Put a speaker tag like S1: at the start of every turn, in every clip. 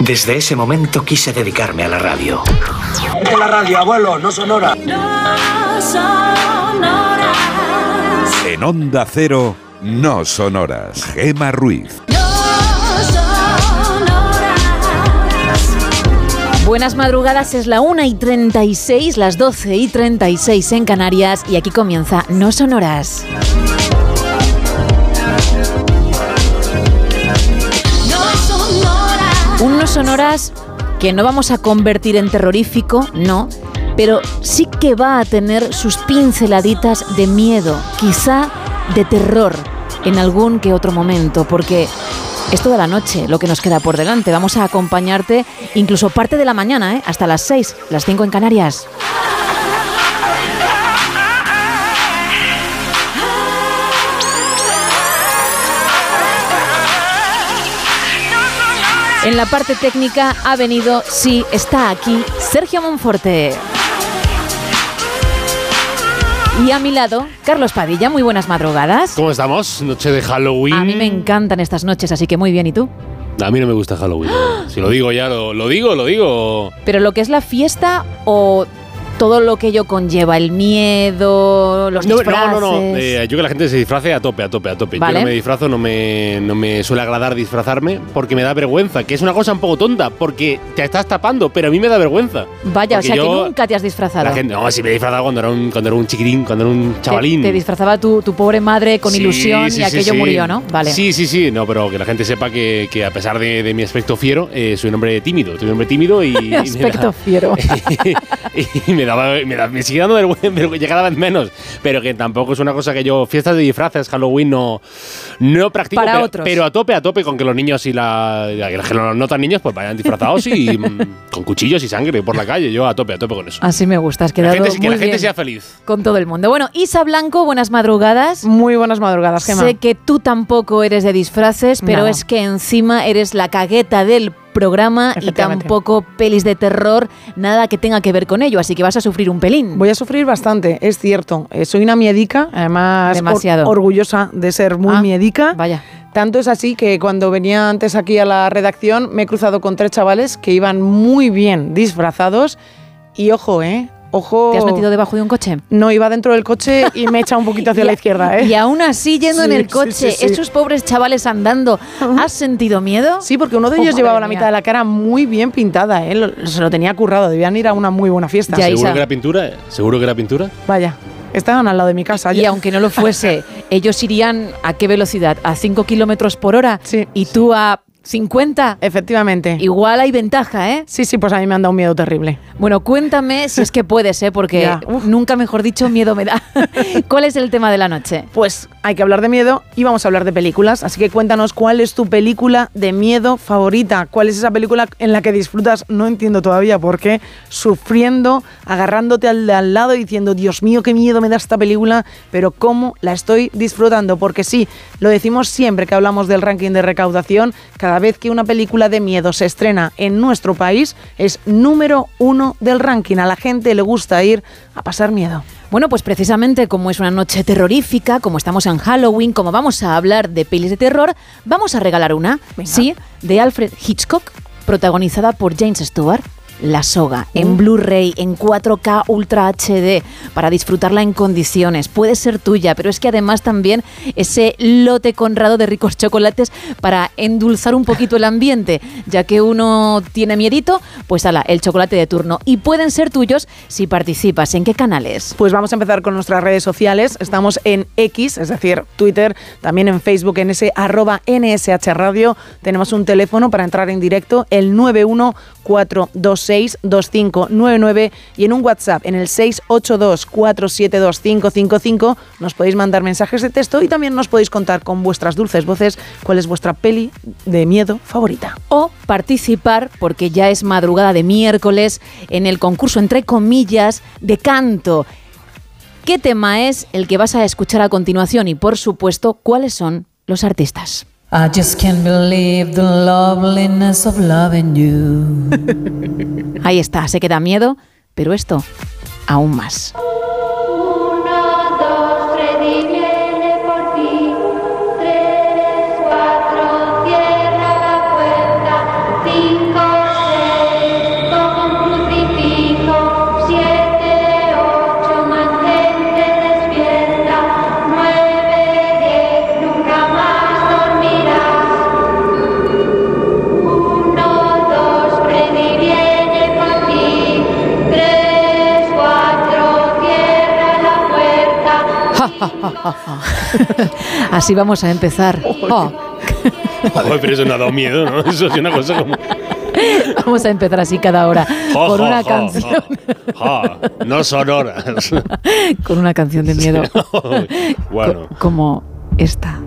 S1: Desde ese momento quise dedicarme a la radio.
S2: la radio, abuelo, no sonora.
S3: En Onda Cero, no sonoras. Gema Ruiz.
S4: Buenas madrugadas, es la 1 y 36, las 12 y 36 en Canarias y aquí comienza No Sonoras. Sonoras que no vamos a convertir en terrorífico, no, pero sí que va a tener sus pinceladitas de miedo, quizá de terror en algún que otro momento, porque es toda la noche lo que nos queda por delante. Vamos a acompañarte incluso parte de la mañana, ¿eh? hasta las 6, las 5 en Canarias. En la parte técnica ha venido, sí, está aquí, Sergio Monforte. Y a mi lado, Carlos Padilla, muy buenas madrugadas.
S5: ¿Cómo estamos? Noche de Halloween.
S4: A mí me encantan estas noches, así que muy bien, ¿y tú?
S5: A mí no me gusta Halloween. Si lo digo ya, lo, lo digo, lo digo.
S4: Pero lo que es la fiesta o todo lo que ello conlleva, el miedo, los
S5: No,
S4: disfraces.
S5: no, no, no. Eh, yo que la gente se disfrace a tope, a tope, a tope.
S4: Vale.
S5: Yo no me disfrazo, no me, no me suele agradar disfrazarme porque me da vergüenza, que es una cosa un poco tonta, porque te estás tapando, pero a mí me da vergüenza.
S4: Vaya, o sea
S5: yo-
S4: que nunca te has disfrazado.
S5: La gente, no, si me disfrazaba cuando era un, cuando era un chiquitín, cuando era un chavalín.
S4: Te, disfrazaba tu, tu pobre madre con
S5: Sí,
S4: ilusión
S5: sí,
S4: y aquello
S5: sí.
S4: murió, ¿no? Vale.
S5: Sí, sí, sí. No, pero que la gente sepa que, que a pesar de, de mi aspecto fiero, eh, soy un hombre tímido. Soy un hombre tímido y.
S4: Aspecto
S5: da-
S4: fiero.
S5: y me daba, me, da- me sigue dando vergüenza, cada vez menos. Pero que tampoco es una cosa que yo. Fiestas de disfraces, Halloween, no, no practico.
S4: Para
S5: pero,
S4: otros.
S5: pero a tope, a tope con que los niños y la. que los no tan niños, pues vayan disfrazados y mm, con cuchillos y sangre por la calle. Yo a tope, a tope con eso.
S4: Así me gusta, has
S5: Que la
S4: quedado
S5: gente, que la gente
S4: bien
S5: sea feliz.
S4: con todo el mundo. Bueno, Isa Blanco, buenas madrugadas.
S6: Muy buenas madrugadas, Gemma.
S4: Sé que tú tampoco eres de disfraces, pero es que encima eres la cagueta del programa y tampoco pelis de terror, nada que tenga que ver con ello, así que vas a sufrir un pelín.
S6: Voy a sufrir bastante, es cierto. Eh, soy una miedica, además or-
S4: Demasiado.
S6: orgullosa de ser muy
S4: Ah,
S6: miedica.
S4: Vaya.
S6: Tanto es así que cuando venía antes aquí a la redacción me he cruzado con tres chavales que iban muy bien disfrazados y ojo, ¿eh? Ojo.
S4: ¿Te has metido debajo de un coche?
S6: No, iba dentro del coche y me he echado un poquito hacia la izquierda, ¿eh?
S4: Y aún así, yendo en el coche,
S6: sí, sí.
S4: esos pobres chavales andando, ¿has sentido miedo?
S6: Sí, porque uno de ellos llevaba la
S4: mía.
S6: mitad de la cara muy bien pintada, ¿eh? Lo- se lo tenía currado, debían ir a una muy buena fiesta.
S4: Ya,
S5: ¿Seguro
S4: Isa.
S5: que era pintura? ¿Seguro que era pintura?
S6: Vaya, estaban al lado de mi casa.
S4: Y aunque no lo fuese, ellos irían a qué velocidad? ¿A 5 kilómetros por hora?
S6: Sí.
S4: ¿Y tú a 50?
S6: Efectivamente.
S4: Igual hay ventaja, ¿eh?
S6: Sí, sí, pues a mí me han dado un miedo terrible.
S4: Bueno, cuéntame si es que puedes, ¿eh? Porque nunca mejor dicho, miedo me da. ¿Cuál es el tema de la noche?
S6: Pues hay que hablar de miedo y vamos a hablar de películas. Así que cuéntanos cuál es tu película de miedo favorita. ¿Cuál es esa película en la que disfrutas? No entiendo todavía por qué. Sufriendo, agarrándote al al lado y diciendo, Dios mío, qué miedo me da esta película, pero cómo la estoy disfrutando. Porque sí, lo decimos siempre que hablamos del ranking de recaudación. Cada vez que una película de miedo se estrena en nuestro país, es número uno del ranking. A la gente le gusta ir a pasar miedo.
S4: Bueno, pues precisamente como es una noche terrorífica, como estamos en Halloween, como vamos a hablar de pelis de terror, vamos a regalar una,
S6: Venga.
S4: sí, de Alfred Hitchcock, protagonizada por James Stewart. La Soga, en Blu-ray, en 4K Ultra HD, para disfrutarla en condiciones. Puede ser tuya, pero es que además también ese lote conrado de ricos chocolates para endulzar un poquito el ambiente, ya que uno tiene miedito, pues ala, el chocolate de turno. Y pueden ser tuyos si participas. ¿En qué canales?
S6: Pues vamos a empezar con nuestras redes sociales. Estamos en X, es decir, Twitter, también en Facebook, en ese arroba NSH Radio. Tenemos un teléfono para entrar en directo, el 914262599 y en un WhatsApp, en el 682472555, nos podéis mandar mensajes de texto y también nos podéis contar con vuestras dulces voces cuál es vuestra peli de miedo favorita.
S4: O participar, porque ya es madrugada de miércoles, en el concurso, entre comillas, de canto. ¿Qué tema es el que vas a escuchar a continuación? Y por supuesto, ¿cuáles son los artistas?
S7: I just can't believe the loveliness of loving you.
S4: Ahí está, se queda miedo, pero esto aún más. Así vamos a empezar. Oh.
S5: Joder, pero eso no ha dado miedo, ¿no? Eso es una cosa como...
S4: Vamos a empezar así cada hora
S5: Jo,
S4: con
S5: jo,
S4: una
S5: jo,
S4: canción.
S5: No son horas.
S4: con una canción de miedo.
S5: bueno.
S4: Co- como esta.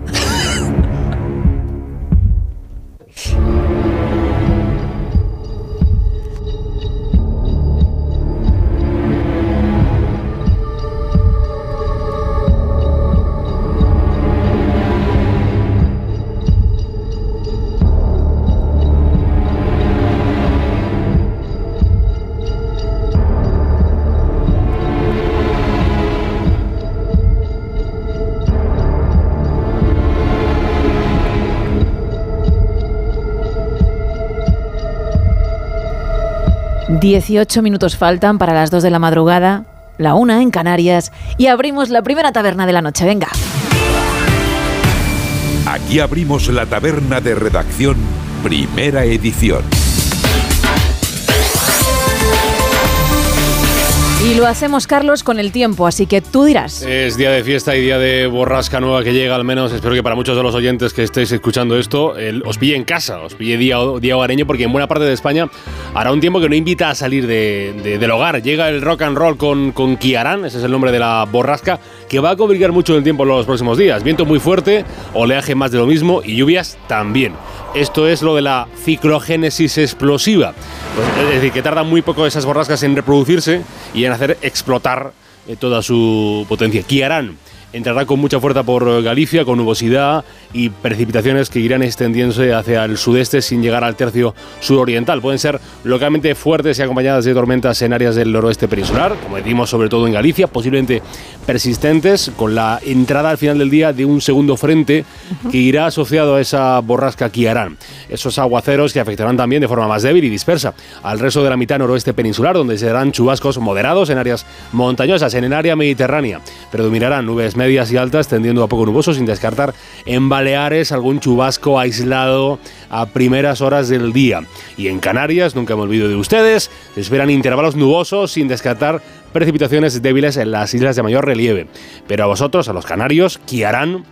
S4: Dieciocho minutos faltan para las dos de la madrugada, la una en Canarias, y abrimos la primera taberna de la noche. Venga.
S3: Aquí abrimos la taberna de redacción, primera edición.
S4: Y lo hacemos, Carlos, con el tiempo, así que tú dirás.
S5: Es día de fiesta y día de borrasca nueva que llega, al menos espero que para muchos de los oyentes que estéis escuchando esto, os pille en casa, os pille día, día hogareño, porque en buena parte de España hará un tiempo que no invita a salir de- de- del hogar. Llega el rock and roll con, con Kiarán, ese es el nombre de la borrasca, que va a complicar mucho el tiempo los próximos días. Viento muy fuerte, oleaje más de lo mismo y lluvias también. Esto es lo de la ciclogénesis explosiva. Pues, es decir, que tardan muy poco esas borrascas en reproducirse y en hacer explotar eh, toda su potencia. Kiarán entrará con mucha fuerza por Galicia, con nubosidad y precipitaciones que irán extendiéndose hacia el sudeste sin llegar al tercio suroriental. Pueden ser localmente fuertes y acompañadas de tormentas en áreas del noroeste peninsular, como decimos, sobre todo en Galicia, posiblemente persistentes, con la entrada al final del día de un segundo frente que irá asociado a esa borrasca Kiarán. Esos aguaceros que afectarán también de forma más débil y dispersa al resto de la mitad noroeste peninsular, donde se darán chubascos moderados en áreas montañosas, en el área mediterránea. Predominarán nubes medias y altas, tendiendo a poco nuboso, sin descartar en Baleares algún chubasco aislado a primeras horas del día. Y en Canarias, nunca me olvido de ustedes, se esperan intervalos nubosos, sin descartar precipitaciones débiles en las islas de mayor relieve. Pero a vosotros, a los canarios, Kiarán,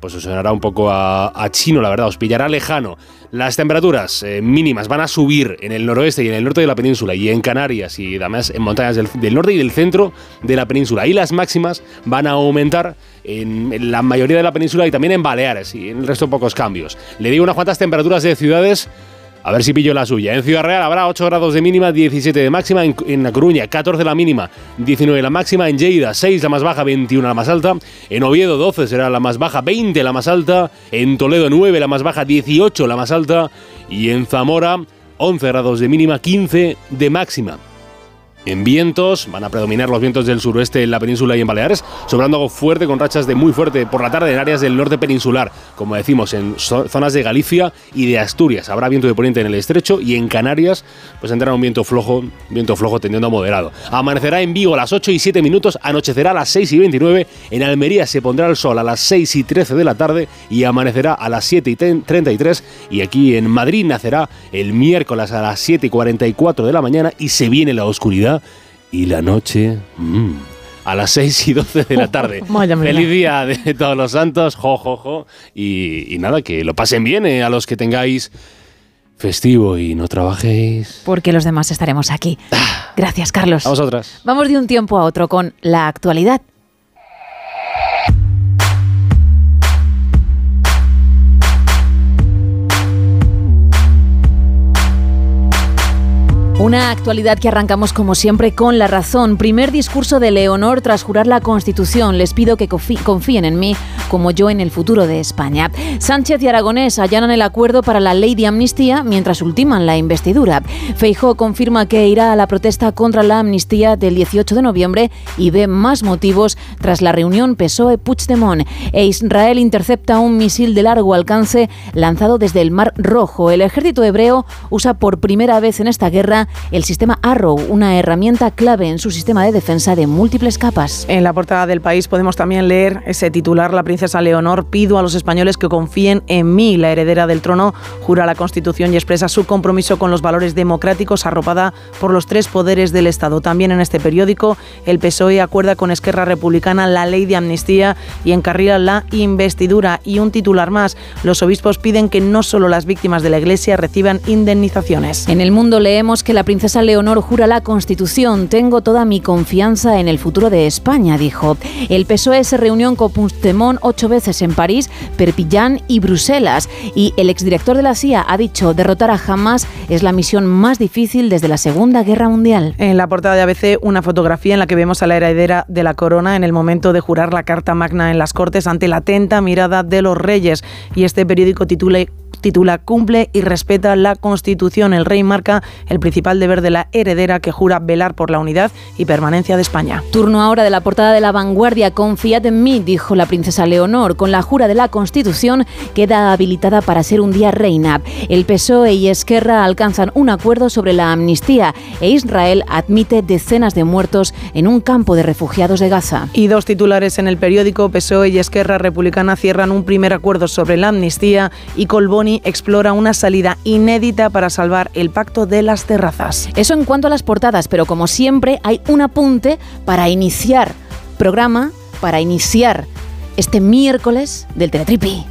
S5: pues os sonará un poco a chino, la verdad, os pillará lejano. Las temperaturas eh, mínimas van a subir en el noroeste y en el norte de la península y en Canarias y además en montañas del, norte y del centro de la península. Y las máximas van a aumentar en, en la mayoría de la península y también en Baleares y en el resto pocos cambios. Le digo unas cuantas temperaturas de ciudades a ver si pillo la suya. En Ciudad Real habrá 8 grados de mínima, 17 de máxima. En, La Coruña, 14 la mínima, 19 la máxima. En Lleida, 6 la más baja, 21 la más alta. En Oviedo, 12 será la más baja, 20 la más alta. En Toledo, 9 la más baja, 18 la más alta. Y en Zamora, 11 grados de mínima, 15 de máxima.
S8: En vientos, van a predominar los vientos del suroeste en la península y en Baleares, sobrando algo fuerte con rachas de muy fuerte por la tarde en áreas del norte peninsular, como decimos, en zonas de Galicia y de Asturias. Habrá viento de poniente en el estrecho y en Canarias, pues entrará un viento flojo, viento flojo tendiendo a moderado. Amanecerá en Vigo a las 8 y 7 minutos, anochecerá a las 6 y 29, en Almería se pondrá el sol a las 6 y 13 de la tarde y amanecerá a las 7 y 33 y aquí en Madrid nacerá el miércoles a las 7 y 44 de la mañana y se viene la oscuridad y la noche mmm, a las 6 y 12 de la tarde. Feliz día de todos los santos, jo, jo, jo. Y, y nada, que lo pasen bien eh, a los que tengáis festivo y no trabajéis.
S4: Porque los demás estaremos aquí. Gracias, Carlos.
S8: A vosotras.
S4: Vamos de un tiempo a otro con la actualidad. Una actualidad que arrancamos como siempre con la razón. Primer discurso de Leonor tras jurar la Constitución. Les pido que confíen en mí como yo en el futuro de España. Sánchez y Aragonés allanan el acuerdo para la ley de amnistía mientras ultiman la investidura. Feijó confirma que irá a la protesta contra la amnistía del 18 de noviembre y ve más motivos tras la reunión PSOE-Puigdemont. E Israel intercepta un misil de largo alcance lanzado desde el Mar Rojo. El ejército hebreo usa por primera vez en esta guerra el sistema Arrow, una herramienta clave en su sistema de defensa de múltiples capas.
S6: En la portada del país podemos también leer ese titular, la princesa Leonor pido a los españoles que confíen en mí. La heredera del trono jura la Constitución y expresa su compromiso con los valores democráticos arropada por los tres poderes del Estado. También en este periódico, el PSOE acuerda con Esquerra Republicana la ley de amnistía y encarrila la investidura. Y un titular más, los obispos piden que no solo las víctimas de la Iglesia reciban indemnizaciones.
S4: En el mundo leemos que la princesa Leonor jura la Constitución. Tengo toda mi confianza en el futuro de España, dijo. El PSOE se reunió con Puigdemont ocho veces en París, Perpillán y Bruselas. Y el exdirector de la CIA ha dicho derrotar a Hamas es la misión más difícil desde la Segunda Guerra Mundial.
S6: En la portada de ABC, una fotografía en la que vemos a la heredera de la corona en el momento de jurar la Carta Magna en las Cortes ante la atenta mirada de los reyes. Y este periódico titula titula Cumple y respeta la Constitución. El rey marca el principal deber de la heredera que jura velar por la unidad y permanencia de España.
S4: Turno ahora de la portada de la vanguardia. Confiad en mí, dijo la princesa Leonor. Con la jura de la Constitución queda habilitada para ser un día reina. El PSOE y Esquerra alcanzan un acuerdo sobre la amnistía e Israel admite decenas de muertos en un campo de refugiados de Gaza.
S6: Y dos titulares en el periódico PSOE y Esquerra Republicana cierran un primer acuerdo sobre la amnistía y Colboni explora una salida inédita para salvar el pacto de las terrazas.
S4: Eso en cuanto a las portadas, pero como siempre hay un apunte para iniciar programa, para iniciar este miércoles del Teletripi.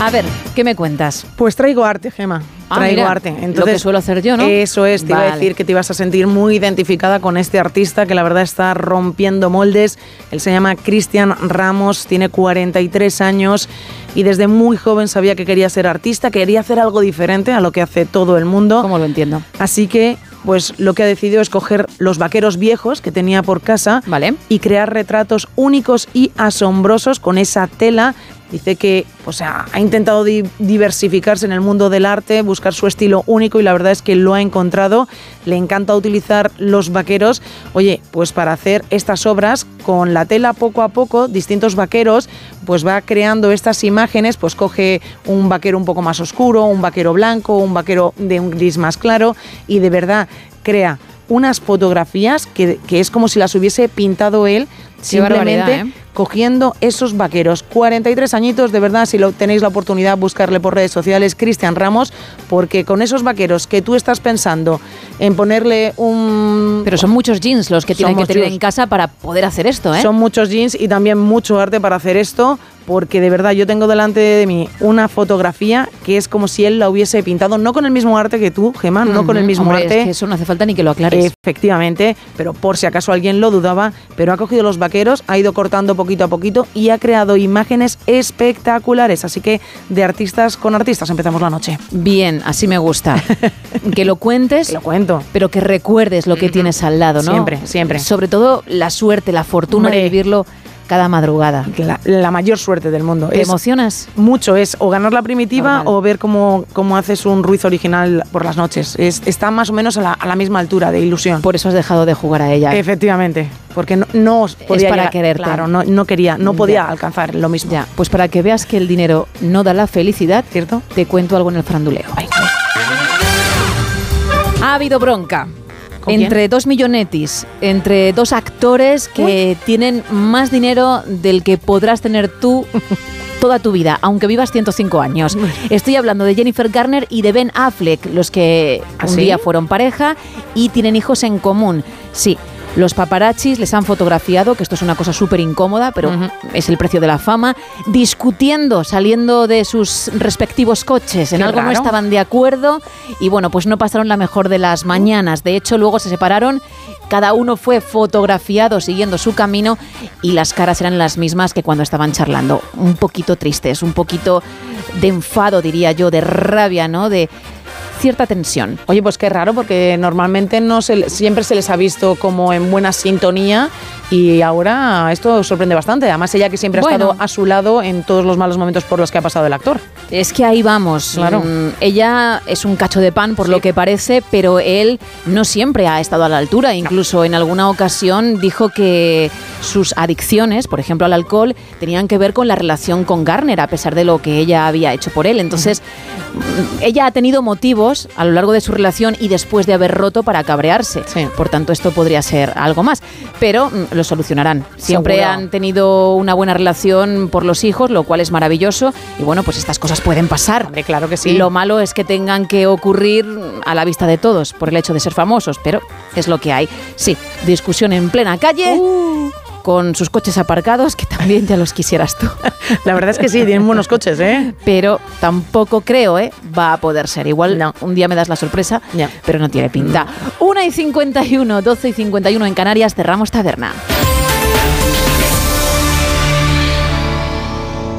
S4: A ver, ¿qué me cuentas?
S6: Pues traigo arte, Gema.
S4: Ah,
S6: traigo
S4: mira,
S6: arte.
S4: Entonces, lo que suelo hacer yo, ¿no?
S6: Eso es, te iba a decir que te ibas a sentir muy identificada con este artista que la verdad está rompiendo moldes. Él se llama Cristian Ramos, tiene 43 años y desde muy joven sabía que quería ser artista, quería hacer algo diferente a lo que hace todo el mundo.
S4: ¿Cómo lo entiendo?
S6: Así que pues lo que ha decidido es coger los vaqueros viejos que tenía por casa
S4: Vale.
S6: y crear retratos únicos y asombrosos con esa tela. Dice que o sea, ha intentado di- diversificarse en el mundo del arte, buscar su estilo único y la verdad es que lo ha encontrado. Le encanta utilizar los vaqueros, oye, pues para hacer estas obras con la tela poco a poco, distintos vaqueros, pues va creando estas imágenes, pues coge un vaquero un poco más oscuro, un vaquero blanco, un vaquero de un gris más claro y de verdad crea unas fotografías que, que es como si las hubiese pintado él simplemente
S4: ¿eh?
S6: cogiendo esos vaqueros. 43 añitos, de verdad, si lo tenéis la oportunidad, buscarle por redes sociales, Cristian Ramos, porque con esos vaqueros que tú estás pensando en ponerle un...
S4: Pero son muchos jeans los que tienen que tener
S6: jeans.
S4: en casa para poder hacer esto, ¿eh?
S6: Son muchos jeans y también mucho arte para hacer esto, porque de verdad yo tengo delante de mí una fotografía que es como si él la hubiese pintado, no con el mismo arte que tú, Gemma, no con el mismo
S4: hombre,
S6: arte.
S4: es que eso no hace falta ni que lo aclares.
S6: Efectivamente, pero por si acaso alguien lo dudaba, pero ha cogido los vaqueros, ha ido cortando poquito a poquito y ha creado imágenes espectaculares. Así que de artistas con artistas empezamos la noche.
S4: Bien, así me gusta. que lo cuentes,
S6: Lo cuento.
S4: pero que recuerdes lo que tienes al lado, ¿no?
S6: Siempre, siempre.
S4: Sobre todo la suerte, la fortuna de
S6: Hombre.
S4: vivirlo cada madrugada.
S6: La, la mayor suerte del mundo.
S4: ¿Te
S6: Es-
S4: emocionas?
S6: Mucho es o ganar la primitiva
S4: Normal.
S6: o ver cómo, cómo haces un ruiz original por las noches. Es, está más o menos a la, a la misma altura de ilusión.
S4: Por eso has dejado de jugar a ella.
S6: Efectivamente, porque no, no podía
S4: para
S6: llegar-
S4: quererte.
S6: Claro, no, no quería, no podía
S4: Ya.
S6: alcanzar lo mismo.
S4: Ya, pues para que veas que el dinero no da la felicidad,
S6: ¿Cierto?
S4: te cuento algo en el faranduleo. Ha habido bronca. Entre dos millonetis, entre dos actores que tienen más dinero del que podrás tener tú toda tu vida, aunque vivas 105 años. Estoy hablando de Jennifer Garner y de Ben Affleck, los que
S6: ¿Ah,
S4: un
S6: sí?
S4: día fueron pareja y tienen hijos en común. Sí. Los paparazzis les han fotografiado, que esto es una cosa súper incómoda, pero es el precio de la fama, discutiendo, saliendo de sus respectivos coches. En
S6: Qué
S4: algo no estaban de acuerdo y bueno, pues no pasaron la mejor de las mañanas. De hecho, luego se separaron, cada uno fue fotografiado siguiendo su camino y las caras eran las mismas que cuando estaban charlando. Un poquito tristes, un poquito de enfado, diría yo, de rabia, ¿no? De cierta tensión.
S6: Oye, pues qué raro, porque normalmente no se, siempre se les ha visto como en buena sintonía y ahora esto sorprende bastante. Además, ella que siempre ha
S4: Bueno.
S6: estado a su lado en todos los malos momentos por los que ha pasado el actor.
S4: Es que ahí vamos.
S6: Claro.
S4: Mm, ella es un cacho de pan por
S6: Sí.
S4: lo que parece, pero él no siempre ha estado a la altura. Incluso en alguna ocasión dijo que sus adicciones, por ejemplo al alcohol, tenían que ver con la relación con Garner, a pesar de lo que ella había hecho por él. Entonces, mm, ella ha tenido motivos a lo largo de su relación y después de haber roto para cabrearse.
S6: Sí.
S4: Por tanto, esto podría ser algo más. Pero mm, lo solucionarán. Siempre
S6: Seguro.
S4: han tenido una buena relación por los hijos, lo cual es maravilloso. Y bueno, pues estas cosas pueden pasar.
S6: Hombre, claro que sí.
S4: Lo malo es que tengan que ocurrir a la vista de todos por el hecho de ser famosos, pero es lo que hay. Sí, discusión en plena calle.
S6: Uh.
S4: Con sus coches aparcados, que también ya los quisieras tú.
S6: La verdad es que sí, tienen buenos coches, ¿eh?
S4: Pero tampoco creo, ¿eh? Va a poder ser. Igual
S6: No.
S4: un día me das la sorpresa,
S6: Ya.
S4: pero no tiene pinta. 1 y 51, 12 y 51 en Canarias, cerramos taberna.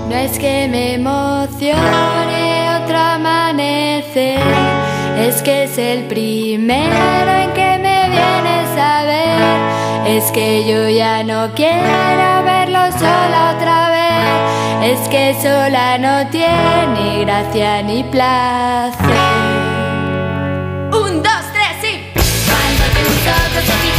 S9: No es que me emocione otro amanecer, es que es el primero en que me vienes a ver. Es que yo ya no quiero verlo sola otra vez, es que sola no tiene gracia ni placer. Un, dos, tres y. Cuando tus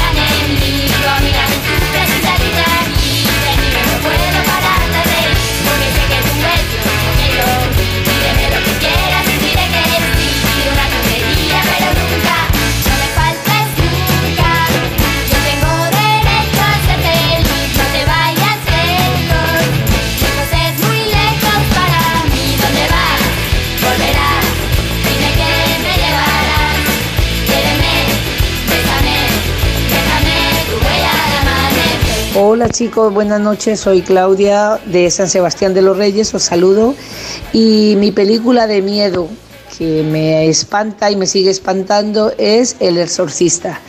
S10: Hola chicos, buenas noches, soy Claudia de San Sebastián de los Reyes, os saludo. Y mi película de miedo que me espanta y me sigue espantando es El Exorcista.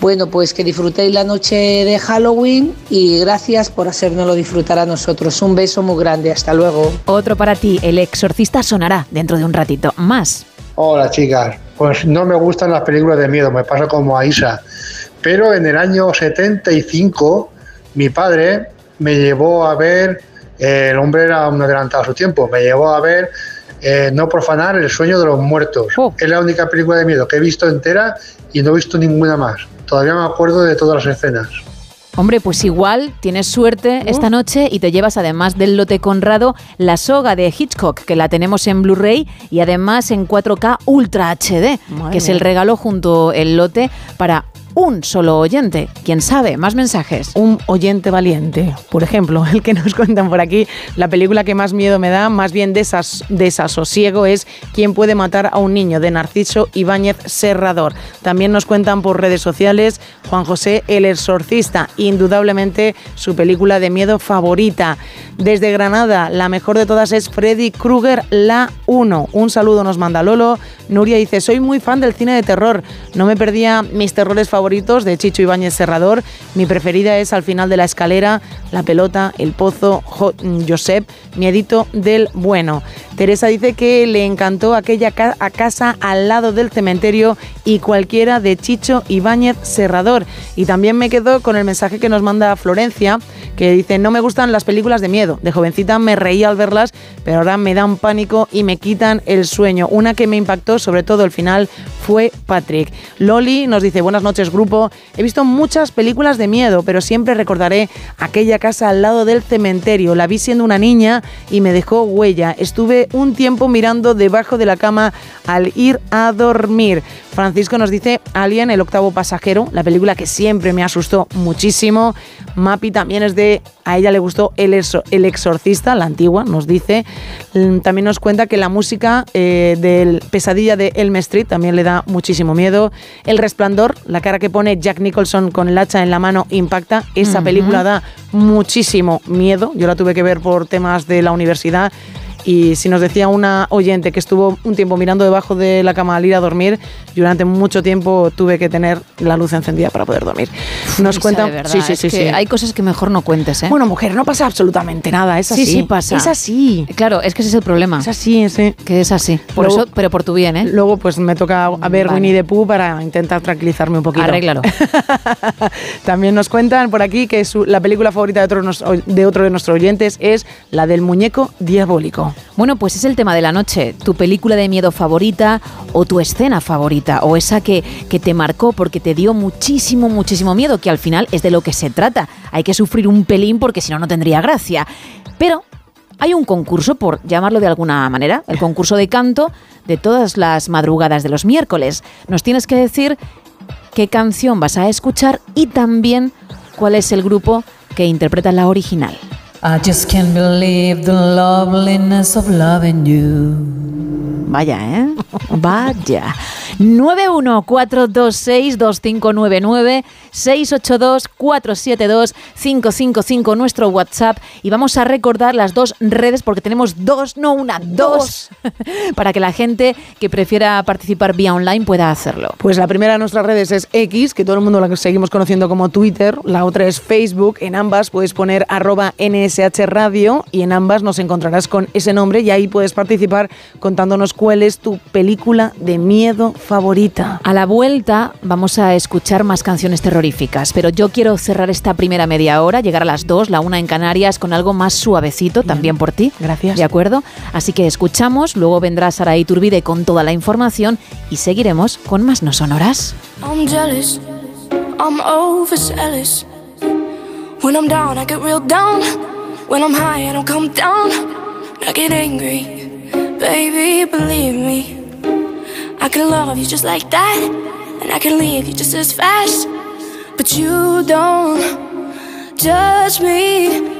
S10: Bueno, pues que disfrutéis la noche de Halloween y gracias por hacérnoslo disfrutar a nosotros. Un beso muy grande, hasta luego.
S4: Otro para ti, el exorcista sonará dentro de un ratito. Más.
S11: Hola chicas, pues no me gustan las películas de miedo, me pasa como a Isa. Pero en el año 75 mi padre me llevó a ver, eh, el hombre era un adelantado a su tiempo, me llevó a ver eh, No profanar el sueño de los muertos. Es la única película de miedo que he visto entera y no he visto ninguna más. Todavía me acuerdo de todas las escenas.
S4: Hombre, pues igual tienes suerte esta noche y te llevas además del lote Conrado la soga de Hitchcock, que la tenemos en Blu-ray y además en 4K Ultra HD,
S6: Madre
S4: que es
S6: mía.
S4: el regalo junto el lote para un solo oyente. ¿Quién sabe? Más mensajes.
S6: Un oyente valiente, por ejemplo, el que nos cuentan por aquí, la película que más miedo me da, más bien desas- desasosiego, es ¿Quién puede matar a un niño? de Narciso Ibáñez Serrador. También nos cuentan por redes sociales Juan José El Exorcista, indudablemente su película de miedo favorita. Desde Granada, la mejor de todas es Freddy Krueger, la 1. Un saludo nos manda Lolo. Nuria dice, soy muy fan del cine de terror, no me perdía mis terrores favoritos de Chicho Ibáñez Serrador. Mi preferida es Al final de la escalera, La pelota, El pozo, Jo- Josep, Miedito del bueno. Teresa dice que le encantó aquella a casa al lado del cementerio y cualquiera de Chicho Ibáñez Serrador. Y también me quedo con el mensaje que nos manda Florencia, que dice, no me gustan las películas de miedo. De jovencita me reía al verlas, pero ahora me dan pánico y me quitan el sueño. Una que me impactó, sobre todo el final, fue Patrick. Loli nos dice, buenas noches grupo, he visto muchas películas de miedo, pero siempre recordaré aquella casa al lado del cementerio. La vi siendo una niña y me dejó huella. Estuve un tiempo mirando debajo de la cama al ir a dormir. Francisco nos dice Alien, el octavo pasajero, la película que siempre me asustó muchísimo. Mapi también es de, a ella le gustó El, Exor- el Exorcista, la antigua, nos dice. Mm, También nos cuenta que la música eh, del Pesadilla de Elm Street también le da muchísimo miedo. El Resplandor, la cara que pone Jack Nicholson con el hacha en la mano impacta. Esa película da muchísimo miedo. Yo la tuve que ver por temas de la universidad. Y si nos decía una oyente que estuvo un tiempo mirando debajo de la cama al ir a dormir, durante mucho tiempo tuve que tener la luz encendida para poder dormir. Nos
S4: Isa,
S6: cuenta,
S4: de verdad,
S6: sí, sí,
S4: es
S6: sí,
S4: que
S6: sí.
S4: Hay cosas que mejor no cuentes, ¿eh?
S6: Bueno, mujer, no pasa absolutamente nada, es así.
S4: Sí, sí pasa.
S6: Es así.
S4: Claro, es que ese es el problema.
S6: Es así, sí.
S4: Que es así. Por
S6: Luego-
S4: eso, pero por tu bien, ¿eh?
S6: Luego pues me toca a ver
S4: Vale.
S6: Winnie the Pooh para intentar tranquilizarme un poquito.
S4: Arréglalo.
S6: También nos cuentan por aquí que su- la película favorita de otro, de otro de nuestros oyentes es la del muñeco diabólico.
S4: Bueno, pues es el tema de la noche. Tu película de miedo favorita o tu escena favorita o esa que, que te marcó porque te dio muchísimo, muchísimo miedo, que al final es de lo que se trata. Hay que sufrir un pelín porque si no, no tendría gracia. Pero hay un concurso, por llamarlo de alguna manera, el concurso de canto de todas las madrugadas de los miércoles. Nos tienes que decir qué canción vas a escuchar y también cuál es el grupo que interpreta la original.
S12: I just can't believe the loveliness of loving you.
S4: Vaya, ¿eh? Vaya. 914262599 682-472-555 nuestro WhatsApp y vamos a recordar las dos redes porque tenemos dos, no una, dos, para que la gente que prefiera participar vía online pueda hacerlo.
S6: Pues la primera de nuestras redes es X, que todo el mundo la seguimos conociendo como Twitter. La otra es Facebook. En ambas puedes poner arroba NSH Radio y en ambas nos encontrarás con ese nombre y ahí puedes participar contándonos cuál es tu película de miedo favorita.
S4: A la vuelta vamos a escuchar más canciones terroríficas, pero yo quiero cerrar esta primera media hora, llegar a las dos, la una en Canarias, con algo más suavecito, también por ti.
S6: Gracias.
S4: ¿De acuerdo? Así que escuchamos, luego vendrá Sara Iturbide con toda la información y seguiremos con más no sonoras.
S13: I'm jealous, I'm overzealous. When I'm down, I get real down. When I'm high, I don't come down. I get angry, baby, believe me. I can love you just like that, and I can leave you just as fast. But you don't judge me,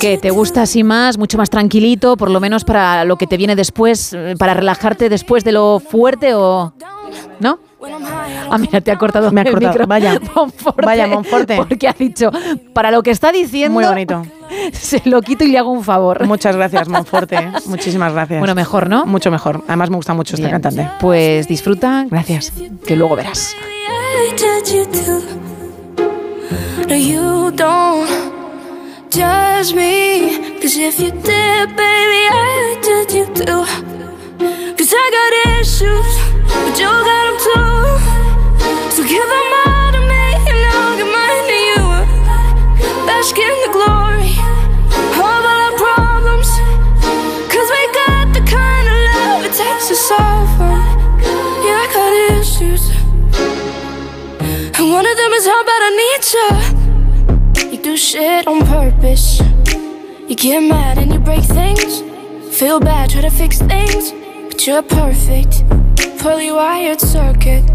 S4: Que te gusta así más, mucho más tranquilito, por lo menos para lo que te viene después, eh, para relajarte después de lo fuerte o... ¿No? Ah, mira, te ha cortado
S6: Me ha cortado.
S4: micro.
S6: Vaya.
S4: Monforte,
S6: Vaya, Monforte.
S4: Porque ha dicho, para lo que está diciendo...
S6: Muy bonito.
S4: Se lo quito y le hago un favor.
S6: Muchas gracias, Monforte. Muchísimas gracias.
S4: Bueno, mejor, ¿no?
S6: Mucho mejor. Además me gusta mucho esta
S4: Bien.
S6: cantante.
S4: Pues disfruta.
S6: Gracias.
S4: Que luego verás.
S13: Cause I got issues, but you got them too. So give them all to me, and I'll give mine to you. Bask in the glory of all our problems. Cause we got the kind of love it takes to solve them. Yeah, I got issues. And one of them is how bad I need you. You do shit on purpose. You get mad and you break things. Feel bad, try to fix things. You're perfect. Poorly wired circuit.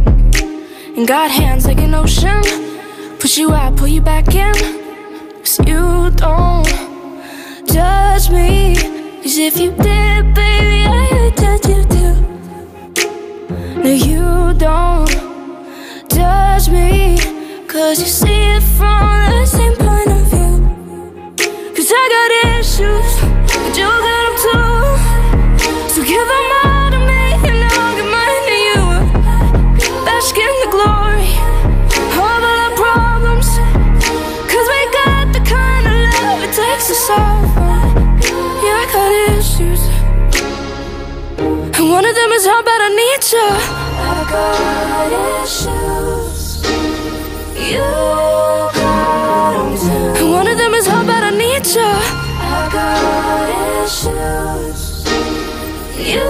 S13: And got hands like an ocean. Push you out, pull you back in. Cause you don't judge me. Cause if you did, baby, I'd judge you too. No, you don't judge me Cause you see it from the same point of view Cause I got issues, but you got is how bad I need you. I got issues. You got 'em too. One of them is how bad I need you. I got issues. You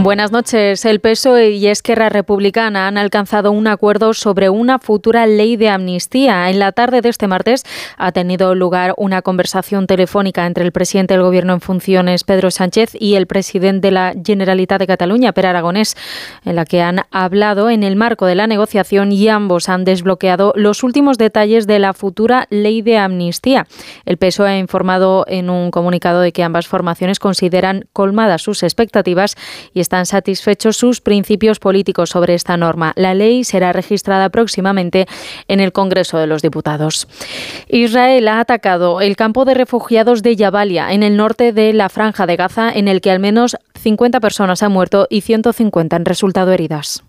S14: Buenas noches. El PSOE y Esquerra Republicana han alcanzado un acuerdo sobre una futura ley de amnistía. En la tarde de este martes ha tenido lugar una conversación telefónica entre el presidente del Gobierno en funciones, Pedro Sánchez, y el presidente de la Generalitat de Cataluña, Per Aragonés, en la que han hablado en el marco de la negociación y ambos han desbloqueado los últimos detalles de la futura ley de amnistía. El PSOE ha informado en un comunicado de que ambas formaciones consideran colmadas sus expectativas y están satisfechos sus principios políticos sobre esta norma. La ley será registrada próximamente en el Congreso de los Diputados. Israel ha atacado el campo de refugiados de Jabalia, en el norte de la Franja de Gaza, en el que al menos 50 personas han muerto y 150 han resultado heridas.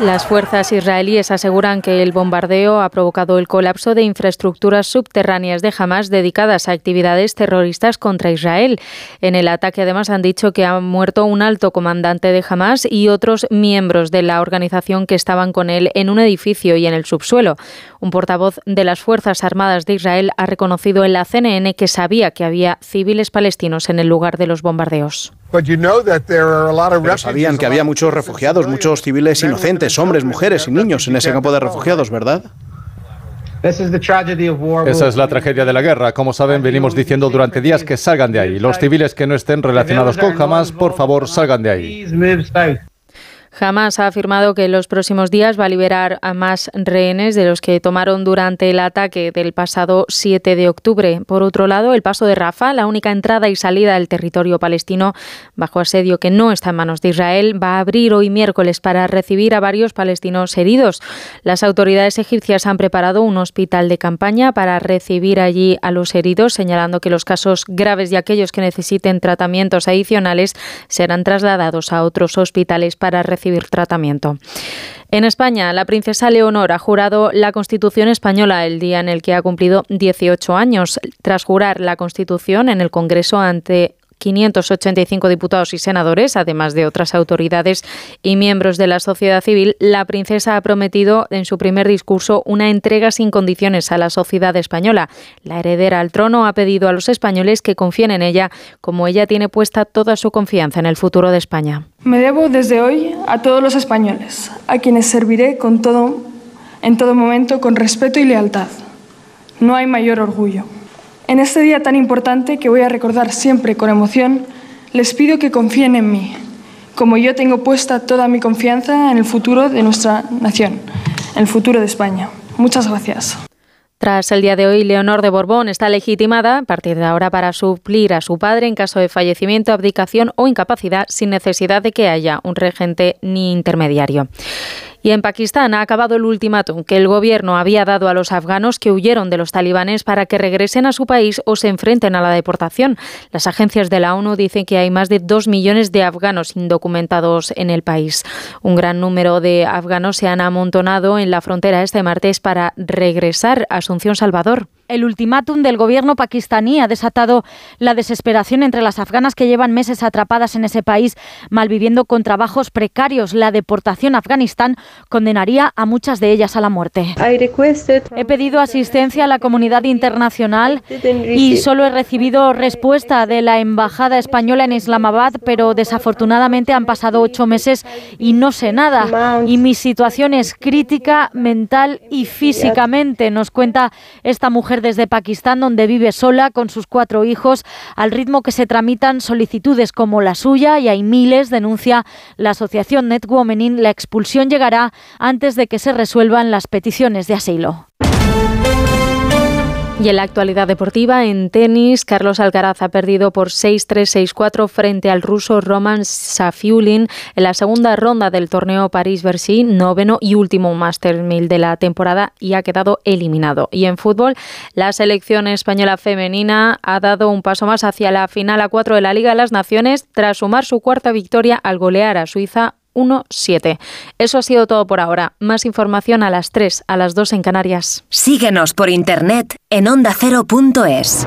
S14: Las fuerzas israelíes aseguran que el bombardeo ha provocado el colapso de infraestructuras subterráneas de Hamas dedicadas a actividades terroristas contra Israel. En el ataque además han dicho que ha muerto un alto comandante de Hamas y otros miembros de la organización que estaban con él en un edificio y en el subsuelo. Un portavoz de las Fuerzas Armadas de Israel ha reconocido en la CNN que sabía que había civiles palestinos en el lugar de los bombardeos.
S15: Pero sabían que había muchos refugiados, muchos civiles inocentes, hombres, mujeres y niños en ese campo de refugiados, ¿verdad?
S16: Esa es la tragedia de la guerra. Como saben, venimos diciendo durante días que salgan de ahí. Los civiles que no estén relacionados con Hamas, por favor, salgan de ahí.
S14: Hamas ha afirmado que en los próximos días va a liberar a más rehenes de los que tomaron durante el ataque del pasado 7 de octubre. Por otro lado, el paso de Rafa, la única entrada y salida del territorio palestino bajo asedio que no está en manos de Israel, va a abrir hoy miércoles para recibir a varios palestinos heridos. Las autoridades egipcias han preparado un hospital de campaña para recibir allí a los heridos, señalando que los casos graves y aquellos que necesiten tratamientos adicionales serán trasladados a otros hospitales para recibir En España, la princesa Leonor ha jurado la Constitución española el día en el que ha cumplido 18 años. Tras jurar la Constitución en el Congreso ante 585 diputados y senadores, además de otras autoridades y miembros de la sociedad civil, la princesa ha prometido en su primer discurso una entrega sin condiciones a la sociedad española. La heredera al trono ha pedido a los españoles que confíen en ella, como ella tiene puesta toda su confianza en el futuro de España.
S17: Me debo desde hoy a todos los españoles, a quienes serviré con todo, en todo momento con respeto y lealtad. No hay mayor orgullo. En este día tan importante que voy a recordar siempre con emoción, les pido que confíen en mí, como yo tengo puesta toda mi confianza en el futuro de nuestra nación, en el futuro de España. Muchas gracias.
S14: Tras el día de hoy, Leonor de Borbón está legitimada a partir de ahora para suplir a su padre en caso de fallecimiento, abdicación o incapacidad sin necesidad de que haya un regente ni intermediario. Y en Pakistán ha acabado el ultimátum que el gobierno había dado a los afganos que huyeron de los talibanes para que regresen a su país o se enfrenten a la deportación. Las agencias de la ONU dicen que hay más de dos millones de afganos indocumentados en el país. Un gran número de afganos se han amontonado en la frontera este martes para regresar a Asunción Salvador.
S18: El ultimátum del gobierno pakistaní ha desatado la desesperación entre las afganas que llevan meses atrapadas en ese país, malviviendo con trabajos precarios. La deportación a Afganistán condenaría a muchas de ellas a la muerte. He pedido asistencia a la comunidad internacional y solo he recibido respuesta de la Embajada Española en Islamabad, pero desafortunadamente han pasado ocho meses y no sé nada. Y mi situación es crítica mental y físicamente, nos cuenta esta mujer desde Pakistán, donde vive sola con sus cuatro hijos, al ritmo que se tramitan solicitudes como la suya, y hay miles, denuncia la asociación Net Women la expulsión llegará antes de que se resuelvan las peticiones de asilo.
S14: Y en la actualidad deportiva, en tenis, Carlos Alcaraz ha perdido por 6-3-6-4 frente al ruso Roman Safiulin en la segunda ronda del torneo París-Bercy, noveno y último Master 1000 de la temporada y ha quedado eliminado. Y en fútbol, la selección española femenina ha dado un paso más hacia la final a 4 de la Liga de las Naciones tras sumar su cuarta victoria al golear a Suiza 1-7. Eso ha sido todo por ahora. Más información a las 3, a las 2 en Canarias.
S19: Síguenos por internet en ondacero.es.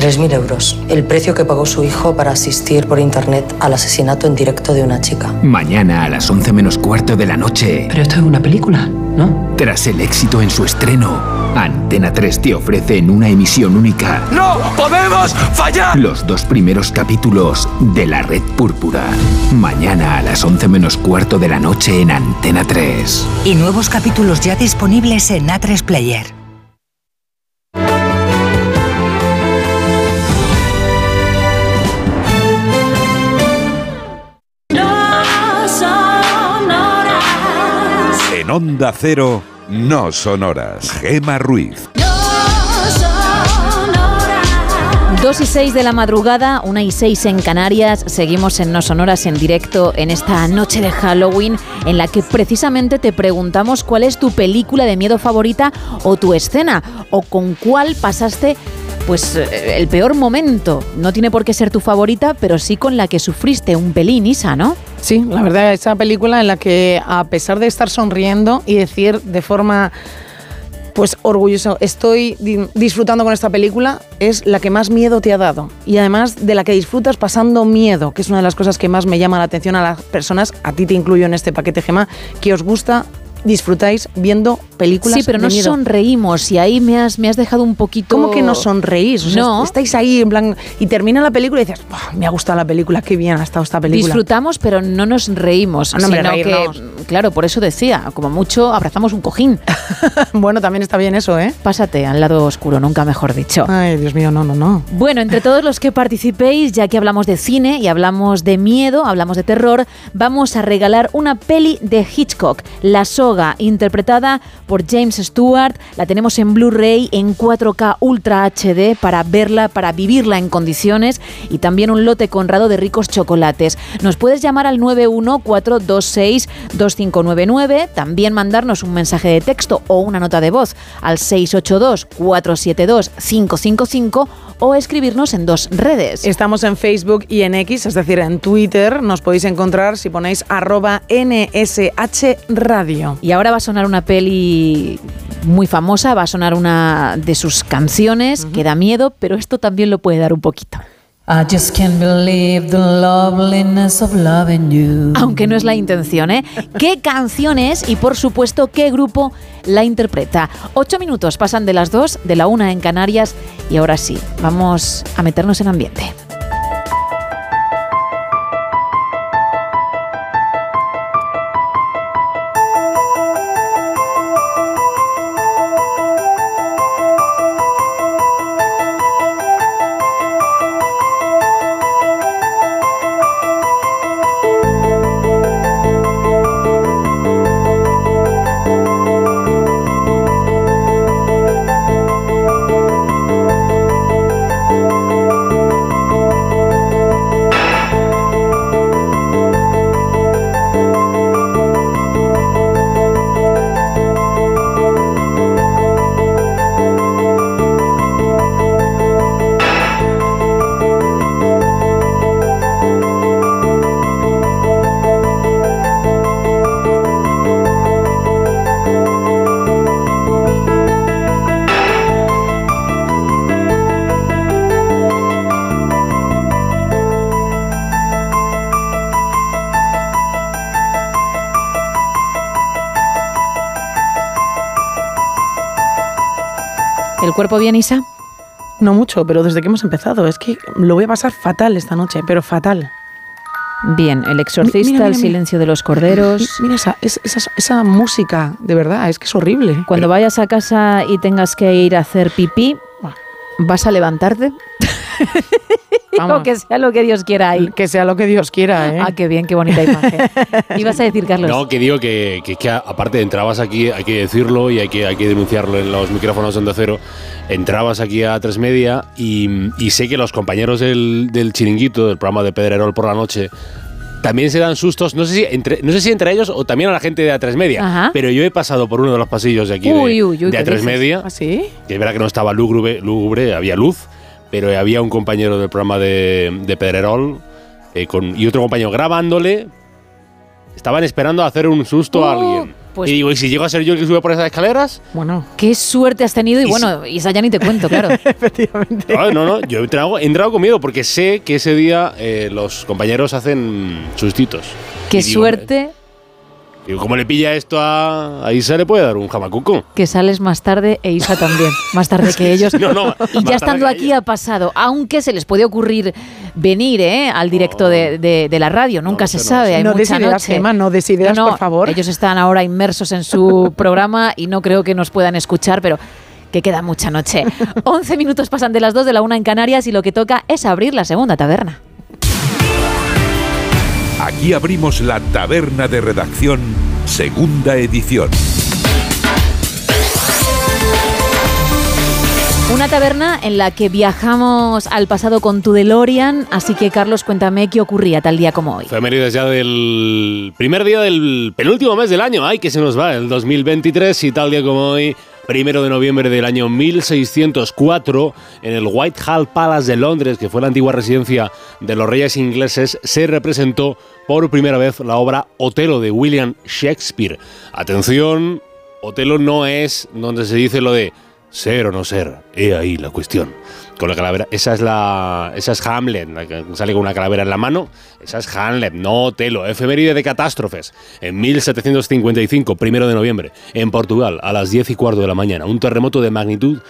S20: 3.000 euros, el precio que pagó su hijo para asistir por internet al asesinato en directo de una chica.
S16: Mañana a las 11 menos cuarto de la noche.
S20: Pero esto es una película, ¿no?
S16: Tras el éxito en su estreno, Antena 3 te ofrece en una emisión única.
S21: ¡No podemos fallar!
S16: Los dos primeros capítulos de La Red Púrpura. Mañana a las 11 menos cuarto de la noche en Antena 3.
S22: Y nuevos capítulos ya disponibles en A3 Player.
S3: En Onda Cero, no sonoras. Gema Ruiz.
S4: 2 y 6 de la madrugada, 1 y 6 en Canarias, seguimos en No Sonoras en directo en esta noche de Halloween en la que precisamente te preguntamos cuál es tu película de miedo favorita o tu escena o con cuál pasaste pues eh, el peor momento. No tiene por qué ser tu favorita, pero sí con la que sufriste un pelín, Isa, ¿no?
S6: Sí, la verdad, esa película en la que a pesar de estar sonriendo y decir de forma pues orgulloso, estoy disfrutando con esta película, es la que más miedo te ha dado. Y además de la que disfrutas pasando miedo, que es una de las cosas que más me llama la atención a las personas, a ti te incluyo en este paquete Gema, que os gusta disfrutáis viendo películas
S4: Sí, pero no sonreímos y ahí me has, me has dejado un poquito...
S6: ¿Cómo que no sonreís? no. Estáis ahí en plan y termina la película y dices, me ha gustado la película, qué bien ha estado esta película.
S4: Disfrutamos, pero no nos reímos.
S6: No,
S4: sino que, claro, por eso decía, como mucho abrazamos un cojín.
S6: bueno, también está bien eso, ¿eh?
S4: Pásate al lado oscuro, nunca mejor dicho.
S6: Ay, Dios mío, no, no, no.
S4: Bueno, entre todos los que participéis, ya que hablamos de cine y hablamos de miedo, hablamos de terror, vamos a regalar una peli de Hitchcock, La Soga, interpretada por James Stewart. La tenemos en Blu-ray en 4K Ultra HD para verla, para vivirla en condiciones y también un lote conrado de ricos chocolates. Nos puedes llamar al 914262599, también mandarnos un mensaje de texto o una nota de voz al 682472555 o escribirnos en dos redes.
S6: Estamos en Facebook y en X, es decir, en Twitter. Nos podéis encontrar si ponéis arroba NSH Radio.
S4: Y ahora va a sonar una peli muy famosa, va a sonar una de sus canciones que da miedo, pero esto también lo puede dar un poquito. Aunque no es la intención, ¿eh? ¿Qué canción es y por supuesto qué grupo la interpreta? Ocho minutos pasan de las dos, de la una en Canarias y ahora sí, vamos a meternos en ambiente. ¿El cuerpo bien, Isa?
S6: No mucho, pero desde que hemos empezado. Es que lo voy a pasar fatal esta noche, pero fatal.
S4: Bien, El Exorcista,
S6: mira,
S4: El
S6: mira,
S4: Silencio de los Corderos.
S6: Mira esa, es- esa, esa música, de verdad, es que es horrible.
S4: Cuando vayas a casa y tengas que ir a hacer pipí, ¿vas a levantarte? O que sea lo que Dios quiera ahí.
S6: Que sea lo que Dios quiera, ¿eh?
S4: Ah, qué bien, qué bonita imagen. Ibas a decir, Carlos.
S5: No, que digo que, que, que aparte entrabas aquí, hay que decirlo y hay que, hay que denunciarlo en los micrófonos de Onda Cero. Entrabas aquí a tres media y, y sé que los compañeros del, del chiringuito, del programa de Pedrerol por la noche, también se dan sustos, no sé si entre, no sé si entre ellos o también a la gente de A3 Media.
S4: Ajá.
S5: Pero yo he pasado por uno de los pasillos de aquí de-
S4: Uy, uy, uy,
S5: de,
S4: ¿qué
S5: A3
S4: dices?
S5: Media.
S6: ¿Ah, sí?
S5: Que es verdad que no estaba lúgubre, lúgubre, había luz, pero había un compañero del programa de, de Pedrerol eh, con, y otro compañero grabándole. Estaban esperando a hacer un susto a
S4: Uh,
S5: alguien.
S4: pues-
S5: y digo, ¿y si llego a ser yo el que sube por esas escaleras?
S6: Bueno.
S4: Qué suerte has tenido y, bueno, Isa ya ni te cuento, claro.
S5: No, no, no, yo he entrado, he entrado con miedo porque sé que ese día eh, los compañeros hacen sustitos.
S4: Qué
S5: Y digo,
S4: suerte
S5: Digo, ¿cómo le pilla esto a, a Isa? Le puede dar un jamacuco.
S4: que sales más tarde e Isa también, más tarde que ellos.
S5: No, no,
S4: y ya estando aquí ha pasado, aunque se les puede ocurrir venir ¿eh? al directo de, de- de la radio, nunca se sabe, hay
S6: No
S4: mucha
S6: ideas,
S4: noche.
S6: No des ideas,
S4: No, no,
S6: por favor.
S4: Ellos están ahora inmersos en su programa y no creo que nos puedan escuchar, pero que queda mucha noche. 11 minutos pasan de las 2 de la 1 en Canarias y lo que toca es abrir la segunda taberna.
S3: Aquí abrimos la taberna de redacción, segunda edición.
S4: Una taberna en la que viajamos al pasado con tu DeLorean, así que Carlos, cuéntame qué ocurría tal día como hoy.
S5: Efemérides ya del primer día del penúltimo mes del año. ¡Ay, que se nos va! El 2023 y tal día como hoy, primero de noviembre del año 1604, en el Whitehall Palace de Londres, que fue la antigua residencia de los reyes ingleses, se representó por primera vez la obra Otelo de William Shakespeare. Atención, Otelo no es donde se dice lo de ser o no ser. He ahí la cuestión. Con la calavera. Esa es la. Esa es Hamlet, que sale con una calavera en la mano. Esa es Hamlet, no Otelo. Efeméride de catástrofes. En 1755, primero de noviembre, en Portugal, a las 10 y cuarto de la mañana. Un terremoto de magnitud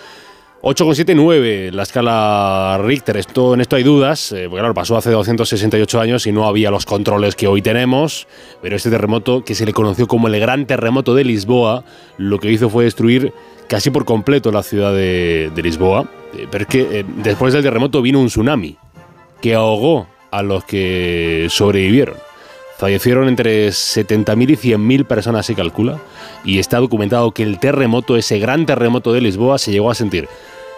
S5: 8,79 la escala Richter. Esto, en esto hay dudas, eh, porque claro, pasó hace 268 años y no había los controles que hoy tenemos. Pero este terremoto, que se le conoció como el Gran Terremoto de Lisboa, lo que hizo fue destruir casi por completo la ciudad de, Lisboa. Eh, pero es que eh, después del terremoto vino un tsunami que ahogó a los que sobrevivieron. Fallecieron entre 70.000 y 100.000 personas, se calcula, y está documentado que el terremoto, ese gran terremoto de Lisboa, se llegó a sentir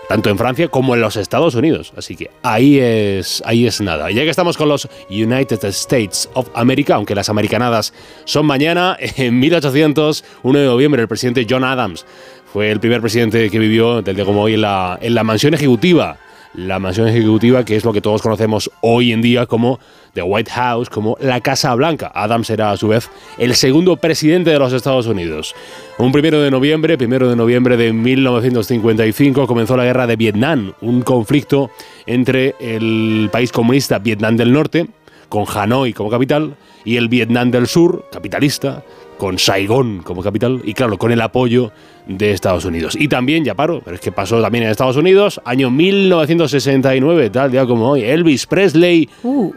S5: tanto en Francia como en los Estados Unidos. Así que ahí es, ahí es nada. Y ya que estamos con los United States of America, aunque las americanadas son mañana, en 1800, 1 de noviembre, el presidente John Adams fue el primer presidente que vivió, del día como hoy, en la, en la mansión ejecutiva. La mansión ejecutiva, que es lo que todos conocemos hoy en día como The White House, como la Casa Blanca. Adams era a su vez el segundo presidente de los Estados Unidos. Un primero de noviembre, primero de noviembre de 1955, comenzó la guerra de Vietnam, un conflicto entre el país comunista Vietnam del Norte, con Hanoi como capital, y el Vietnam del Sur, capitalista, con Saigón como capital, y claro, con el apoyo de Estados Unidos. Y también, ya paro, pero es que pasó también en Estados Unidos, año 1969, tal día como hoy, Elvis Presley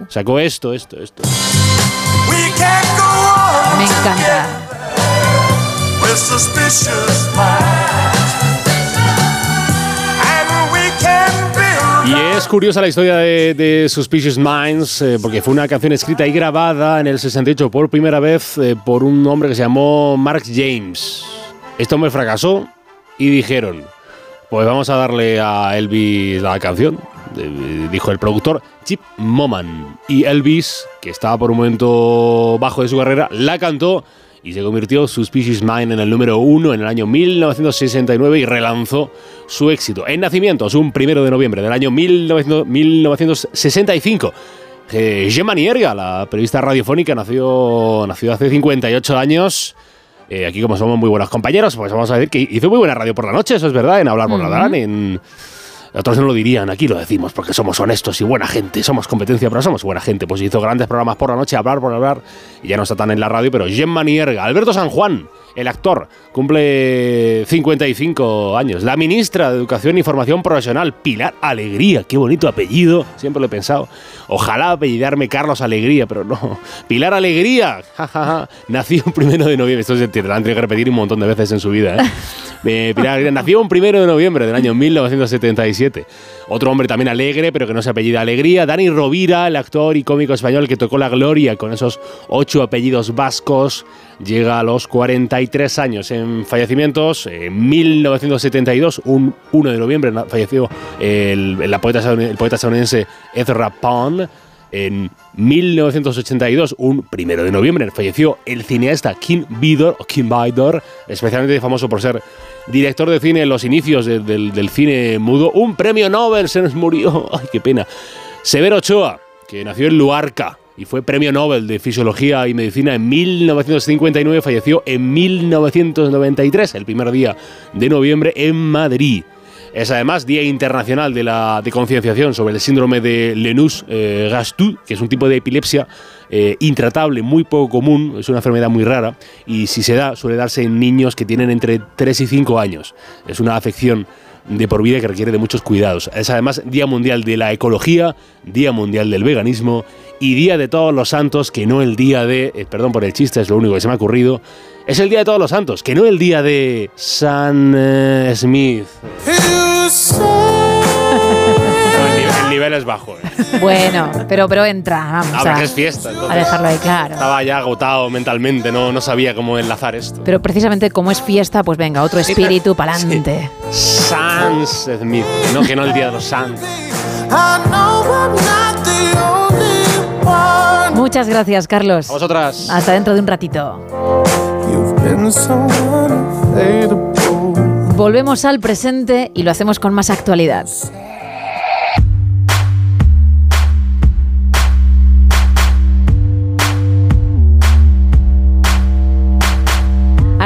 S5: sacó esto, esto, esto.
S4: Me encanta.
S5: Y es curiosa la historia de, de Suspicious Minds, eh, porque fue una canción escrita y grabada en el 68 por primera vez eh, por un hombre que se llamó Mark James. Este hombre fracasó y dijeron, pues vamos a darle a Elvis la canción, dijo el productor Chip Moman. Y Elvis, que estaba por un momento bajo de su carrera, la cantó y se convirtió Suspicious Mind en el número uno en el año 1969 y relanzó su éxito. En nacimientos, un primero de noviembre del año 1900 1965. Eh, Gemma Nierga, la periodista radiofónica, nació, nació hace 58 años. Eh, aquí, como somos muy buenos compañeros, pues vamos a decir que hizo muy buena radio por la noche, eso es verdad, en Hablar por la
S4: Ujú.
S5: Dan, en... Otros no lo dirían, aquí lo decimos porque somos honestos y buena gente, somos competencia, pero somos buena gente. Pues hizo grandes programas por la noche, hablar por hablar, y ya no está tan en la radio, pero Gemma Nierga, Alberto San Juan, El actor cumple 55 años. La ministra de Educación y Formación Profesional, Pilar Alegría. Qué bonito apellido, siempre lo he pensado. Ojalá apellidarme Carlos Alegría, pero no. Pilar Alegría, jajaja, nació un primero de noviembre. Esto se tendrán que repetir un montón de veces en su vida. ¿eh? Eh, Pilar Alegría nació un primero de noviembre del año 1977. Otro hombre también alegre, pero que no se apellida Alegría. Dani Rovira, el actor y cómico español que tocó la gloria con esos ocho apellidos vascos, llega a los 43 años. En fallecimientos, en 1972, un 1 de noviembre, falleció el, el poeta, el poeta estadounidense Ezra Pound. En 1982, un primero de noviembre, falleció el cineasta Kim Vidor, Kim Vidor, especialmente famoso por ser director de cine en los inicios de- del, del cine mudo. Un premio Nobel se nos murió. Ay, qué pena. Severo Ochoa, que nació en Luarca y fue premio Nobel de Fisiología y Medicina en 1959, falleció en 1993, el primer día de noviembre, en Madrid. Es además Día Internacional de, la, Concienciación sobre el síndrome de Lenus-Gastaut, que es un tipo de epilepsia eh, intratable, muy poco común, es una enfermedad muy rara, y si se da, suele darse en niños que tienen entre 3 y 5 años. Es una afección de por vida que requiere de muchos cuidados. Es además Día Mundial de la Ecología, Día Mundial del Veganismo y Día de Todos los Santos, que no el día de, eh, perdón por el chiste, es lo único que se me ha ocurrido, es el Día de Todos los Santos, que no el día de San eh, Smith. El, nivel, el nivel es bajo. eh.
S4: Bueno, pero, pero entra, vamos
S5: Ah, porque
S4: a,
S5: es fiesta. entonces.
S4: a dejarlo ahí claro.
S5: Estaba ya agotado mentalmente, no, no sabía cómo enlazar esto.
S4: Pero precisamente como es fiesta, pues venga, otro
S5: Sí,
S4: espíritu para adelante.
S5: San Smith, no que no el día de los Santos.
S4: Muchas gracias, Carlos.
S5: A vosotras.
S4: Hasta dentro de un ratito. Volvemos al presente y lo hacemos con más actualidad.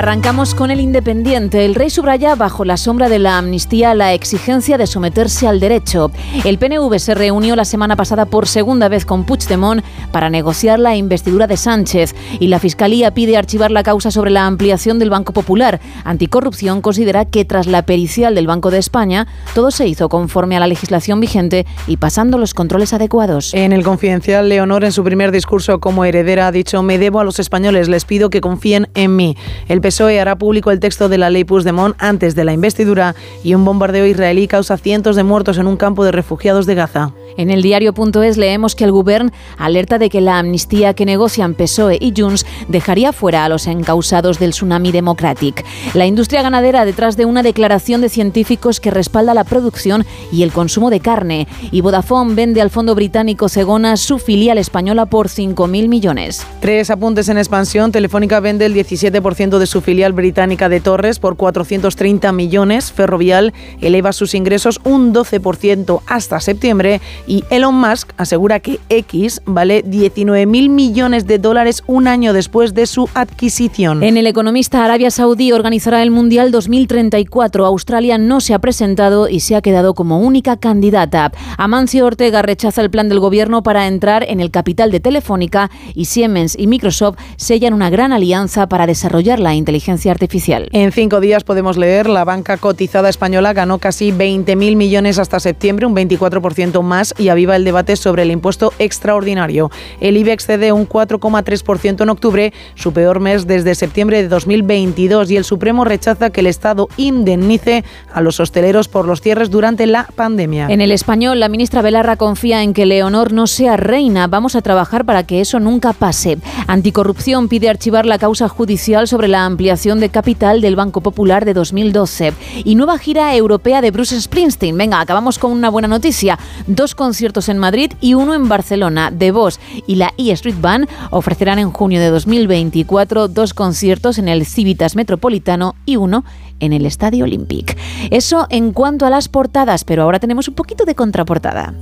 S4: Arrancamos con el Independiente. El rey subraya bajo la sombra de la amnistía la exigencia de someterse al derecho. El PNV se reunió la semana pasada por segunda vez con Puigdemont para negociar la investidura de Sánchez y la Fiscalía pide archivar la causa sobre la ampliación del Banco Popular. Anticorrupción considera que tras la pericial del Banco de España todo se hizo conforme a la legislación vigente y pasando los controles adecuados.
S6: En el confidencial, Leonor en su primer discurso como heredera ha dicho, me debo a los españoles, les pido que confíen en mí. El PSOE E hará público el texto de la ley Puigdemont antes de la investidura y un bombardeo israelí causa cientos de muertos en un campo de refugiados de Gaza.
S4: En el diario.es leemos que el Govern alerta de que la amnistía que negocian PSOE y Junts dejaría fuera a los encausados del tsunami democratic. La industria ganadera detrás de una declaración de científicos que respalda la producción y el consumo de carne. Y Vodafone vende al fondo británico Cegona su filial española por 5.000 millones.
S6: Tres apuntes en expansión. Telefónica vende el 17% de su filial británica de Torres por 430 millones. Ferrovial eleva sus ingresos un 12% hasta septiembre. Y Elon Musk asegura que X vale 19.000 millones de dólares un año después de su adquisición.
S4: En El Economista, Arabia Saudí organizará el Mundial 2034. Australia no se ha presentado y se ha quedado como única candidata. Amancio Ortega rechaza el plan del gobierno para entrar en el capital de Telefónica y Siemens y Microsoft sellan una gran alianza para desarrollar la inteligencia artificial.
S6: En cinco días podemos leer, la banca cotizada española ganó casi 20.000 millones hasta septiembre, un 24% más, y aviva el debate sobre el impuesto extraordinario. El IBEX cede un 4,3% en octubre, su peor mes desde septiembre de 2022, y el Supremo rechaza que el Estado indemnice a los hosteleros por los cierres durante la pandemia.
S4: En el español, la ministra Belarra confía en que Leonor no sea reina. Vamos a trabajar para que eso nunca pase. Anticorrupción pide archivar la causa judicial sobre la ampliación de capital del Banco Popular de 2012. Y nueva gira europea de Bruce Springsteen. Venga, acabamos con una buena noticia. Dos conciertos en Madrid y uno en Barcelona. The Boss y la E Street Band ofrecerán en junio de 2024 dos conciertos en el Civitas Metropolitano y uno en el Estadio Olympic. Eso en cuanto a las portadas, pero ahora tenemos un poquito de contraportada.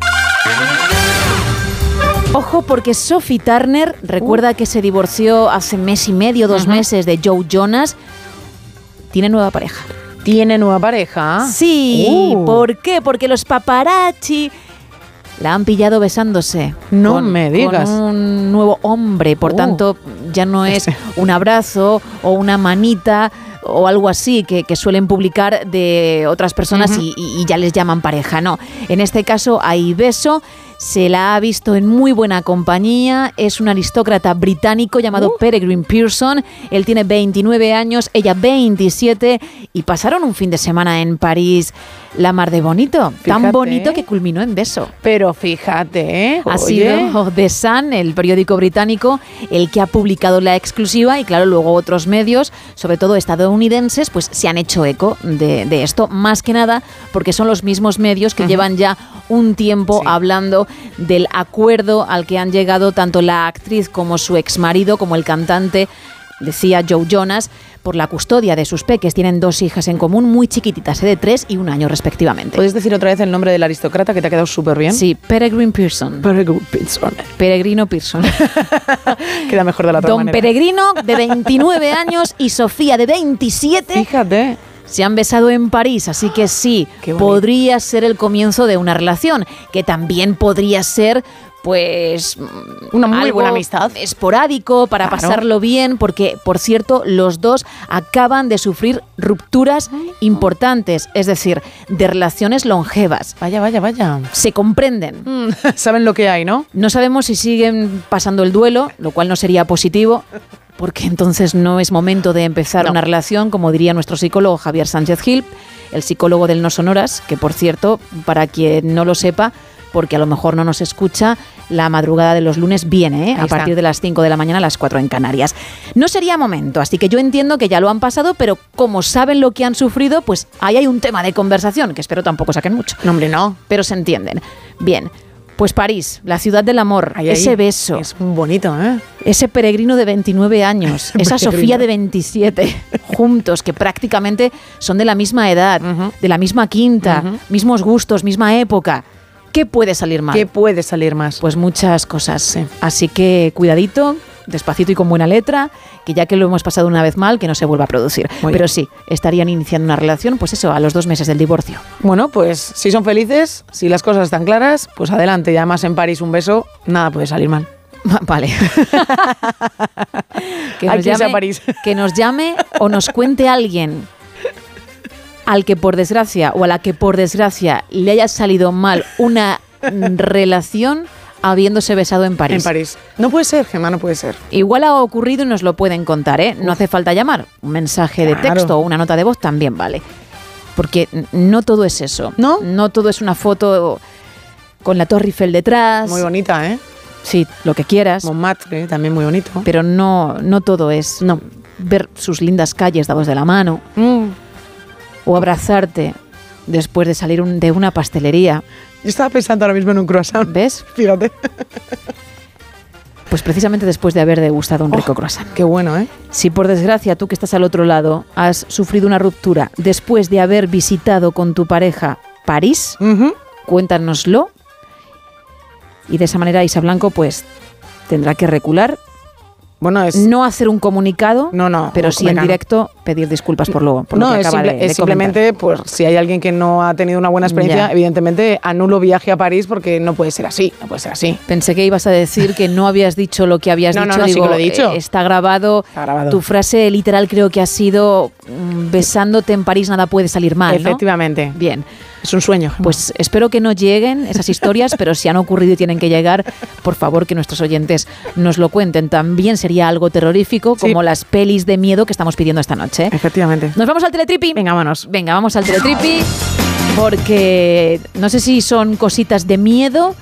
S4: Ojo porque Sophie Turner recuerda que se divorció hace mes y medio, dos meses de Joe Jonas. Tiene nueva pareja.
S6: ¿Tiene nueva pareja?
S4: Sí,
S6: Uh.
S4: ¿por qué? Porque los paparazzi la han pillado besándose.
S6: No
S4: con-
S6: me digas.
S4: Con un nuevo hombre, por
S6: Oh.
S4: tanto, ya no es un abrazo o una manita o algo así que, que suelen publicar de otras personas y- y ya les llaman pareja. No, en este caso hay beso. Se la ha visto en muy buena compañía. Es un aristócrata británico llamado
S6: Uh.
S4: Peregrine Pearson. Él tiene 29 años, ella 27 y pasaron un fin de semana en París la mar de bonito. Tan bonito que culminó en beso.
S6: Pero fíjate, ¿eh?
S4: Ha sido The Sun, el periódico británico, el que ha publicado la exclusiva y claro, luego otros medios, sobre todo estadounidenses, pues se han hecho eco de, de esto, más que nada porque son los mismos medios que llevan ya un tiempo hablando del acuerdo al que han llegado tanto la actriz como su exmarido, como el cantante decía Joe Jonas, por la custodia de sus peques. Tienen dos hijas en común, muy chiquititas, ¿eh? de tres y un año respectivamente.
S6: ¿Puedes decir otra vez el nombre del aristócrata que te ha quedado súper bien?
S4: Sí, Peregrine Pearson.
S6: Peregrine Pearson.
S4: Peregrino Pearson.
S6: Queda mejor de la otra
S4: Don
S6: manera.
S4: Peregrino, de 29 años, y Sofía, de 27.
S6: Fíjate.
S4: Se han besado en París, así que sí, podría ser el comienzo de una relación, que también podría ser, pues.
S6: Una muy
S4: algo
S6: buena amistad.
S4: Esporádico, para
S6: Claro.
S4: pasarlo bien, porque, por cierto, los dos acaban de sufrir rupturas importantes, es decir, de relaciones longevas.
S6: Vaya, vaya, vaya.
S4: Se comprenden.
S6: Saben lo que hay, ¿no?
S4: No sabemos si siguen pasando el duelo, lo cual no sería positivo, porque entonces no es momento de empezar una relación, como diría nuestro psicólogo Javier Sánchez Gil, el psicólogo del No Sonoras, que por cierto, para quien no lo sepa, porque a lo mejor no nos escucha, la madrugada de los lunes viene, ¿eh? A partir de las 5 de la mañana a las 4 en Canarias. No sería momento, así que yo entiendo que ya lo han pasado, pero como saben lo que han sufrido, pues ahí hay un tema de conversación, que espero tampoco saquen mucho.
S6: No, hombre, no.
S4: Pero se entienden. Bien. Pues París, la ciudad del amor,
S6: Ahí,
S4: ese
S6: ahí.
S4: beso.
S6: Es bonito, ¿eh?
S4: Ese peregrino de 29 años, esa. Sofía de 27, juntos, que prácticamente son de la misma edad, de la misma quinta, mismos gustos, misma época. ¿Qué puede salir mal?
S6: ¿Qué puede salir más?
S4: Pues muchas cosas. Así que cuidadito, despacito y con buena letra, que ya que lo hemos pasado una vez mal, que no se vuelva a producir.
S6: Muy
S4: Pero
S6: bien.
S4: sí, estarían iniciando una relación, pues eso, a los dos meses del divorcio.
S6: Bueno, pues si son felices, si las cosas están claras, pues adelante. Y además en París un beso, nada puede salir mal.
S4: Vale. que, nos
S6: irse a
S4: llame,
S6: París.
S4: que nos llame o nos cuente alguien al que por desgracia o a la que por desgracia le haya salido mal una relación habiéndose besado en París.
S6: En París. No puede ser, Gemma, no puede ser.
S4: Igual ha ocurrido y nos lo pueden contar, ¿eh? No hace falta llamar. Un mensaje de texto o una nota de voz también vale. Porque no todo es eso.
S6: ¿No?
S4: No todo es una foto con la Torre Eiffel detrás.
S6: Muy bonita, ¿eh?
S4: Sí, lo que quieras.
S6: Montmartre, también muy bonito.
S4: Pero no, no todo es
S6: No.
S4: ver sus lindas calles dados de la mano
S6: Mm.
S4: O abrazarte después de salir un- de una pastelería.
S6: Yo estaba pensando ahora mismo en un croissant.
S4: ¿Ves?
S6: Fíjate.
S4: Pues precisamente después de haber degustado un rico croissant.
S6: Qué bueno, ¿eh?
S4: Si por desgracia tú que estás al otro lado has sufrido una ruptura después de haber visitado con tu pareja París, cuéntanoslo. Y de esa manera Isa Blanco pues tendrá que recular,
S6: Bueno, es.
S4: no hacer un comunicado,
S6: No, no.
S4: pero sí en directo pedir disculpas por lo, por lo
S6: no,
S4: que
S6: es, simple-
S4: de, de
S6: es simplemente, pues, si hay alguien que no ha tenido una buena experiencia,
S4: Ya.
S6: evidentemente anulo viaje a París porque no puede ser así, no puede ser así.
S4: Pensé que ibas a decir que no habías dicho lo que habías
S6: No, no,
S4: dicho.
S6: no, sí
S4: Digo,
S6: que lo he dicho.
S4: eh, está grabado.
S6: Está grabado.
S4: Tu frase literal creo que ha sido mm, besándote en París nada puede salir mal.
S6: Efectivamente.
S4: Bien.
S6: Es un sueño.
S4: Pues espero que no lleguen esas historias, pero si han ocurrido y tienen que llegar, por favor que nuestros oyentes nos lo cuenten. También sería algo terrorífico,
S6: Sí.
S4: como las pelis de miedo que estamos pidiendo esta noche.
S6: Efectivamente.
S4: Nos vamos al teletripi.
S6: Venga, vámonos.
S4: Venga, vamos al teletripi, porque no sé si son cositas de miedo,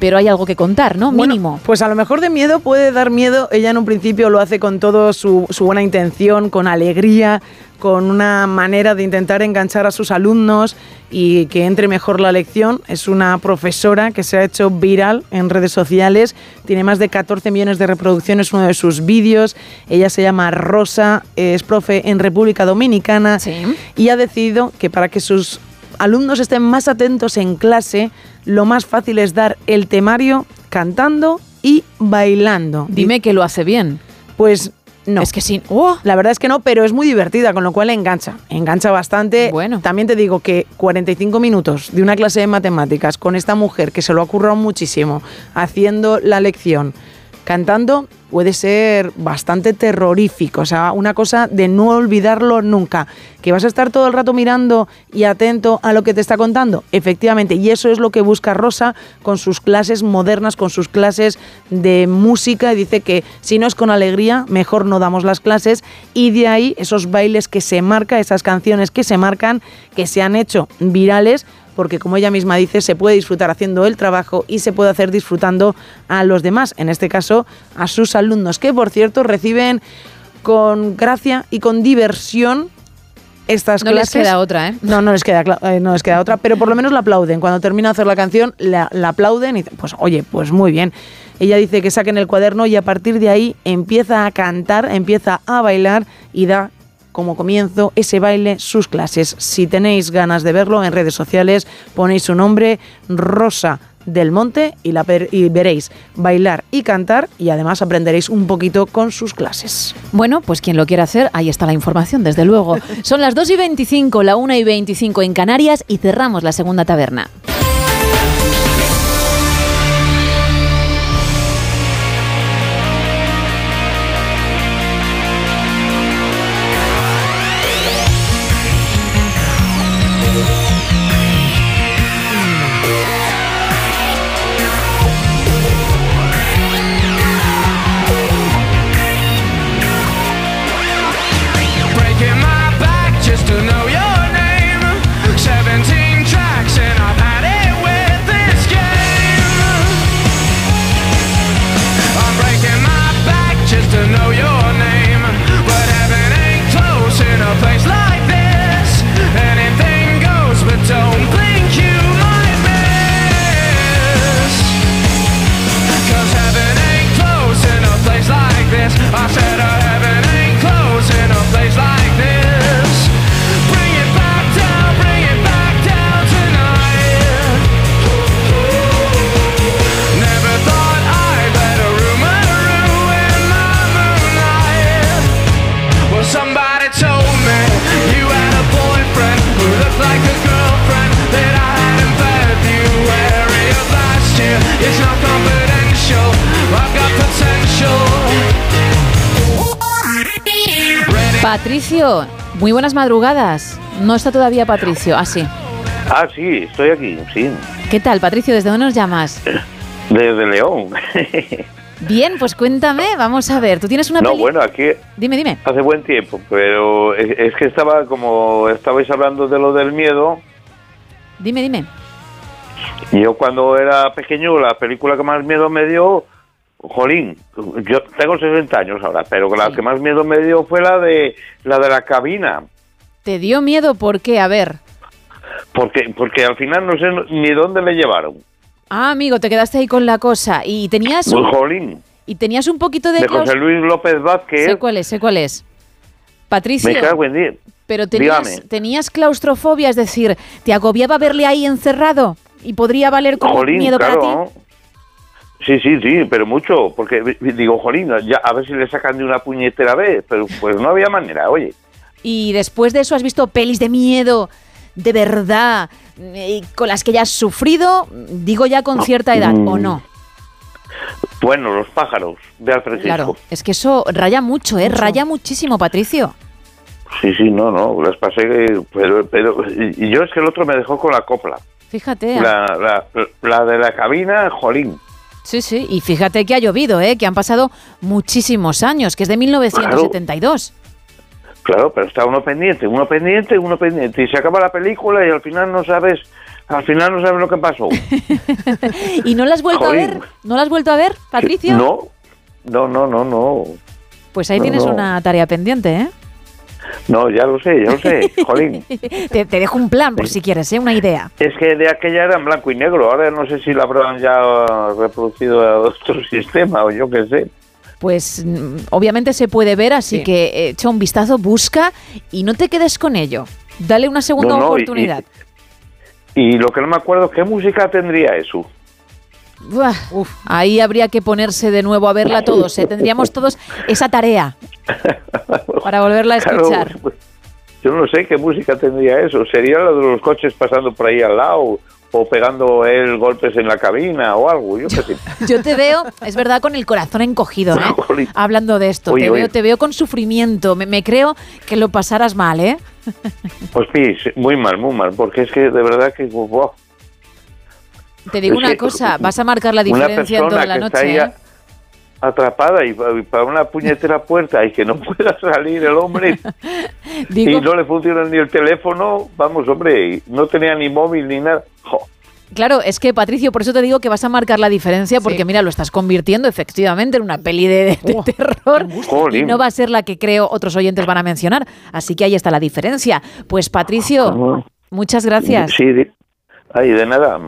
S4: pero hay algo que contar, ¿no?
S6: Bueno,
S4: Mínimo.
S6: Pues a lo mejor de miedo puede dar miedo. Ella en un principio lo hace con todo su, su buena intención, con alegría, con una manera de intentar enganchar a sus alumnos y que entre mejor la lección. Es una profesora que se ha hecho viral en redes sociales. Tiene más de 14 millones de reproducciones uno de sus vídeos. Ella se llama Rosa, es profe en República Dominicana y ha decidido que para que sus alumnos estén más atentos en clase, lo más fácil es dar el temario cantando y bailando.
S4: Dime que lo hace bien.
S6: Pues no.
S4: Es que sí. ¡Oh!
S6: La verdad es que no, pero es muy divertida, con lo cual engancha. Engancha bastante.
S4: Bueno.
S6: También te digo que 45 minutos de una clase de matemáticas con esta mujer que se lo ha currado muchísimo, haciendo la lección, cantando, puede ser bastante terrorífico, o sea, una cosa de no olvidarlo nunca. ¿Que vas a estar todo el rato mirando y atento a lo que te está contando? Efectivamente, y eso es lo que busca Rosa con sus clases modernas, con sus clases de música. Dice que si no es con alegría, mejor no damos las clases. Y de ahí esos bailes que se marcan, esas canciones que se marcan, que se han hecho virales porque como ella misma dice, se puede disfrutar haciendo el trabajo y se puede hacer disfrutando a los demás, en este caso a sus alumnos, que por cierto reciben con gracia y con diversión estas
S4: No les queda otra, ¿eh?
S6: No, no les queda, eh, no les queda otra, pero por lo menos la aplauden. Cuando termina de hacer la canción, la, la aplauden y dicen, pues oye, pues muy bien. Ella dice que saquen el cuaderno y a partir de ahí empieza a cantar, empieza a bailar y da como comienzo ese baile sus clases. Si tenéis ganas de verlo en redes sociales, ponéis su nombre, Rosa del Monte, y, la y veréis bailar y cantar y además aprenderéis un poquito con sus clases.
S4: Bueno, pues quien lo quiera hacer, ahí está la información, desde luego. Son las 2 y 25, la 1 y 25 en Canarias y cerramos la segunda taberna. Patricio, muy buenas madrugadas. No está todavía Patricio, ah sí.
S23: Ah, sí, estoy aquí, sí.
S4: ¿Qué tal, Patricio? ¿Desde dónde nos llamas?
S23: Desde León.
S4: Bien, pues cuéntame, vamos a ver. ¿Tú tienes una
S23: no,
S4: peli?
S23: bueno, aquí
S4: Dime, dime.
S23: hace buen tiempo, pero es, es que estaba, como estabais hablando de lo del miedo,
S4: Dime, dime.
S23: yo cuando era pequeño, la película que más miedo me dio, jolín, yo tengo 60 años ahora, pero la que más miedo me dio fue la de la de la cabina,
S4: ¿Te dio miedo por qué? A ver.
S23: porque porque al final no sé ni dónde le llevaron.
S4: Ah, amigo, te quedaste ahí con la cosa. ¿Y tenías un,
S23: Jolín,
S4: y tenías un poquito de...
S23: de José Luis López Vázquez,
S4: Sé cuál es, sé cuál es. Patricio,
S23: me cago en diez.
S4: pero tenías, tenías claustrofobia, es decir, ¿te agobiaba verle ahí encerrado? ¿Y podría valer como
S23: Jolín,
S4: miedo para ti?
S23: Sí, sí, sí, pero mucho, porque di- digo, jolín, ya a ver si le sacan de una puñetera vez, pero pues no había manera, oye.
S4: Y después de eso has visto pelis de miedo, de verdad, con las que ya has sufrido, digo ya con cierta edad, ¿o
S23: Mm.
S4: no?
S23: Bueno, los pájaros de Alfred
S4: Claro, es que eso raya mucho, ¿eh? Raya muchísimo, Patricio.
S23: Sí, sí, no, no, las pasé, pero, pero y y yo es que el otro me dejó con la copla.
S4: Fíjate.
S23: La, la, la de la cabina, jolín.
S4: Sí, sí, y fíjate que ha llovido, ¿eh? Que han pasado muchísimos años, que es de 1972.
S23: Claro, pero está uno pendiente, uno pendiente, uno pendiente. Y se acaba la película y al final no sabes, al final no sabes lo que pasó.
S4: ¿Y no la has vuelto a ver? ¿No la has vuelto a ver, Patricio?
S23: No, no, no, no, no.
S4: Pues ahí
S23: No,
S4: tienes
S23: no.
S4: una tarea pendiente, ¿eh?
S23: No, ya lo sé, ya lo sé, jolín.
S4: te, te dejo un plan por si quieres, ¿eh? Una idea.
S23: Es que de aquella era en blanco y negro, ahora no sé si la habrán ya reproducido a otro sistema o yo qué sé.
S4: Pues mm, obviamente se puede ver, así
S23: Sí.
S4: que echa un vistazo, busca y no te quedes con ello. Dale una segunda
S23: No, no, y-
S4: oportunidad.
S23: Y lo que no me acuerdo, ¿qué música tendría eso?
S4: Ahí habría que ponerse de nuevo a verla todos. ¿eh? Tendríamos todos esa tarea para volverla a
S23: Claro,
S4: escuchar.
S23: pues, yo no sé qué música tendría eso. ¿Sería la de los coches pasando por ahí al lado? o pegando él golpes en la cabina o algo, yo qué sé.
S4: Yo te veo, es verdad, con el corazón encogido, ¿eh? Hablando de esto,
S23: Oye,
S4: te,
S23: oye.
S4: Veo, te veo con sufrimiento. Me, me creo que lo pasarás mal, ¿eh?
S23: Pues sí, muy mal, muy mal, porque es que de verdad que... wow,
S4: Te digo
S23: Es
S4: una
S23: que
S4: cosa, vas a marcar la diferencia en toda la noche.
S23: está
S4: ¿eh?
S23: Atrapada y, pa- y para una puñetera puerta y que no pueda salir el hombre
S4: Digo-
S23: y no le funciona ni el teléfono, vamos, hombre, y no tenía ni móvil ni nada. Jo,
S4: Claro, es que Patricio, por eso te digo que vas a marcar la diferencia, porque mira, lo estás convirtiendo efectivamente en una peli de, de terror y no va a ser la que creo otros oyentes van a mencionar. Así que ahí está la diferencia. Pues Patricio, muchas gracias.
S23: Sí, de, ay, de nada.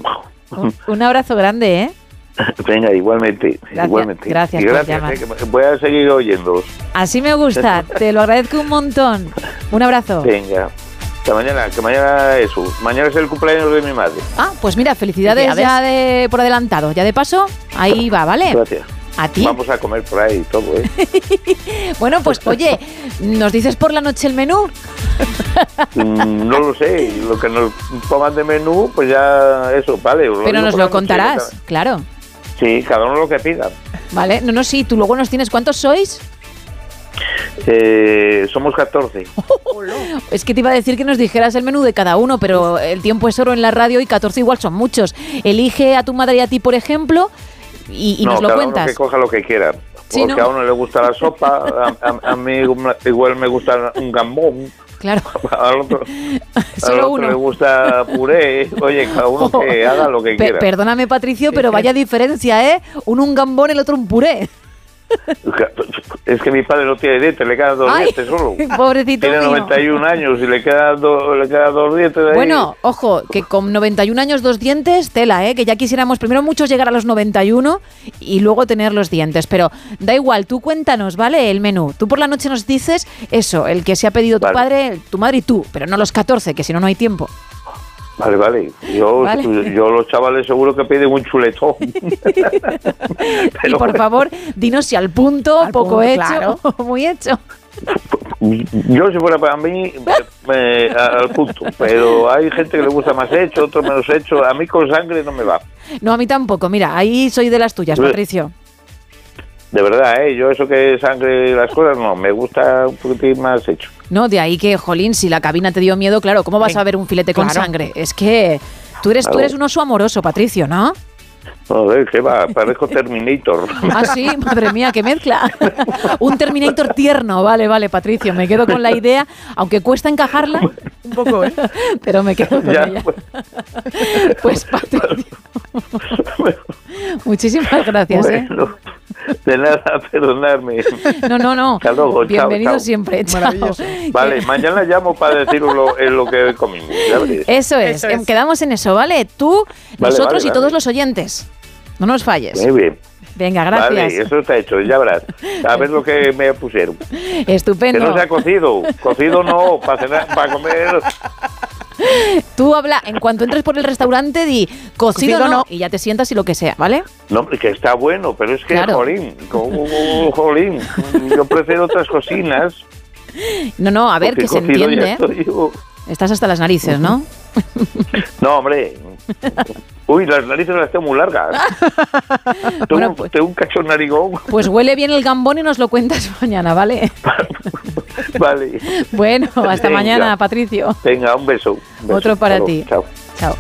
S4: Un, un abrazo grande, ¿eh?
S23: Venga, igualmente,
S4: Gracias,
S23: igualmente.
S4: gracias
S23: Y
S4: por
S23: gracias,
S4: llamar.
S23: eh, que voy a seguir oyéndoos.
S4: Así me gusta, te lo agradezco un montón. Un abrazo.
S23: Venga, hasta mañana, que mañana eso, mañana es el cumpleaños de mi madre.
S4: Ah, pues mira, felicidades
S6: Felicidades.
S4: ya de por adelantado. Ya de paso, ahí va, ¿vale?
S23: Gracias.
S4: A ti.
S23: Vamos a comer por ahí y todo, ¿eh?
S4: Bueno, pues oye, ¿nos dices por la noche el menú?
S23: Mm, no lo sé, lo que nos pongan de menú, pues ya eso, vale.
S4: Pero nos
S23: por
S4: lo
S23: noche,
S4: contarás, claro.
S23: Sí, cada uno lo que pida.
S4: Vale, no, no, sí, tú luego nos tienes. ¿Cuántos sois?
S23: Eh, somos 14.
S4: Es que te iba a decir que nos dijeras el menú de cada uno, pero el tiempo es oro en la radio y 14 igual son muchos. Elige a tu madre y a ti, por ejemplo, y, y
S23: no,
S4: nos lo
S23: cada uno
S4: cuentas.
S23: que coja lo que quiera.
S4: Sí,
S23: Porque
S4: ¿no?
S23: a uno le gusta la sopa, a, a- a mí igual me gusta un gambón.
S4: Claro.
S23: Al otro, al
S4: Solo
S23: otro
S4: uno.
S23: le gusta puré. Oye, cada uno que haga lo que
S4: Pe-
S23: quiera.
S4: perdóname, Patricio, pero vaya diferencia, ¿eh? Uno un gambón, el otro un puré.
S23: Es que mi padre no tiene dientes, le quedan dos
S4: Ay,
S23: dientes solo.
S4: pobrecito
S23: Tiene
S4: mío.
S23: 91 años y le quedan, do- le quedan dos dientes ahí.
S4: Bueno, ojo, que con 91 años, dos dientes, tela, ¿eh? Que ya quisiéramos primero muchos llegar a los 91 y luego tener los dientes. Pero da igual, tú cuéntanos, ¿vale? El menú. Tú por la noche nos dices eso, el que se ha pedido tu
S23: Vale.
S4: padre, tu madre y tú, pero no los 14, que si no, no hay tiempo.
S23: Vale, vale. Yo,
S4: Vale.
S23: yo los chavales seguro que piden un chuletón.
S4: y por favor, dinos si al punto, poco
S6: punto,
S4: hecho,
S6: claro.
S4: o muy hecho.
S23: Yo si fuera para mí, me- al punto. Pero hay gente que le gusta más hecho, otro menos hecho. A mí con sangre no me va.
S4: No, a mí tampoco. Mira, ahí soy de las tuyas,
S23: Pues-
S4: Patricio.
S23: De verdad, ¿eh? Yo eso que sangre y las cosas no. Me gusta un poquitín más hecho.
S4: No, de ahí que, jolín, si la cabina te dio miedo, claro, ¿cómo vas a ver un filete con
S6: Claro.
S4: sangre? Es que tú eres, tú eres un oso amoroso, Patricio, ¿no?
S23: Joder, ¿qué va? Parezco Terminator.
S4: Ah, sí, madre mía, qué mezcla. Un Terminator tierno, vale, vale, Patricio, me quedo con la idea, aunque cuesta encajarla.
S6: Un poco, ¿eh?
S4: Pero me quedo con
S23: Ya,
S4: ella. Pues Patricio. Muchísimas gracias, ¿eh?
S23: De nada, perdonarme.
S4: No, no, no.
S23: Hasta luego, chao,
S4: Bienvenido
S23: chao.
S4: siempre, chao.
S23: Vale, mañana llamo para deciros lo, lo que comimos. veréis.
S4: Eso es, quedamos en eso, ¿vale? Tú,
S23: Vale,
S4: nosotros
S23: vale,
S4: y todos los oyentes. No nos falles.
S23: Muy bien.
S4: Venga, gracias.
S23: Vale, eso está hecho, ya verás. A ver lo que me pusieron. Que
S4: Estupendo.
S23: no sea cocido. Cocido no, para, cenar, para comer.
S4: Tú habla, en cuanto entres por el restaurante, di cocido, no,
S6: no.
S4: y ya te sientas y lo que sea, ¿vale?
S23: No, que está bueno, pero es que,
S4: Claro.
S23: jolín, jolín, yo prefiero otras cocinas.
S4: No, no, a ver, que se entiende. Estás hasta las narices, ¿no?
S23: No, hombre. Uy, las narices las tengo muy largas. tengo, tengo un cacho narigón.
S4: Pues huele bien el gambón y nos lo cuentas mañana, ¿vale?
S23: Vale.
S4: Bueno, hasta
S23: Venga.
S4: mañana, Patricio.
S23: Venga, un beso. Un beso.
S4: Otro para ti.
S23: Chao.
S4: Chao.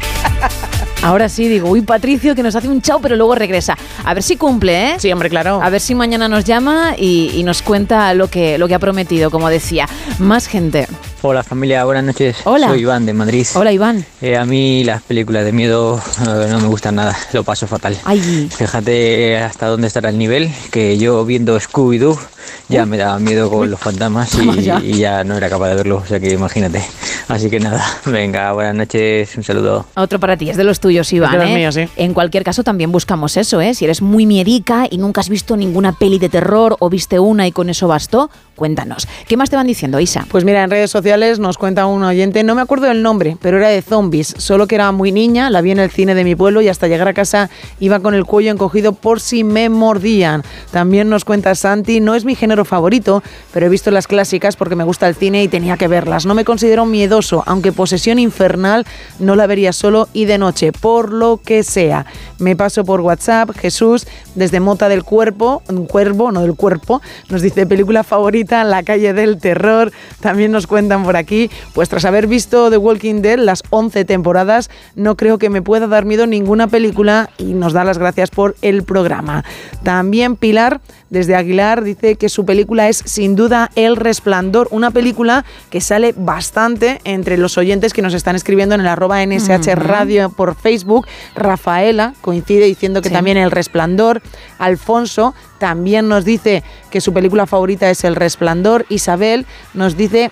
S4: Ahora sí, digo, uy, Patricio, que nos hace un chao, pero luego regresa. A ver si cumple, ¿eh?
S6: Sí, hombre, claro.
S4: A ver si mañana nos llama y, y nos cuenta lo que, lo que ha prometido, como decía. Más gente.
S24: Hola familia, buenas noches.
S4: Hola.
S24: Soy Iván de Madrid.
S4: Hola, Iván.
S24: Eh, a mí las películas de miedo eh, no me gustan nada, lo paso fatal.
S4: Ay.
S24: Fíjate hasta dónde estará el nivel, que yo viendo Scooby-Doo ya me daba miedo con los fantasmas y,
S4: ya.
S24: y ya no era capaz de verlo, o sea que imagínate. Así que nada, venga, buenas noches, un saludo.
S4: Otro para ti, es de los tuyos, Iván. ¿eh?
S24: sí.
S4: En cualquier caso, también buscamos eso, ¿eh? Si eres muy miedica y nunca has visto ninguna peli de terror o viste una y con eso bastó, cuéntanos. ¿Qué más te van diciendo, Isa?
S6: Pues mira, en redes sociales nos cuenta un oyente, no me acuerdo del nombre, pero era de zombies, solo que era muy niña, la vi en el cine de mi pueblo y hasta llegar a casa iba con el cuello encogido por si me mordían. También nos cuenta Santi, no es mi género favorito, pero he visto las clásicas porque me gusta el cine y tenía que verlas. No me considero miedoso, aunque Posesión Infernal no la vería solo y de noche, por lo que sea. Me paso por WhatsApp, Jesús, desde Mota del Cuerpo, un cuervo, no del cuerpo, nos dice película favorita, La calle del terror. También nos cuentan por aquí, pues tras haber visto The Walking Dead las 11 temporadas, no creo que me pueda dar miedo ninguna película y nos da las gracias por el programa. También Pilar, desde Aguilar, dice que su película es sin duda El Resplandor, una película que sale bastante entre los oyentes que nos están escribiendo en el arroba NSH Radio por Facebook. Rafaela coincide diciendo que
S4: Sí.
S6: también El Resplandor. Alfonso también nos dice que su película favorita es El Resplandor. Isabel nos dice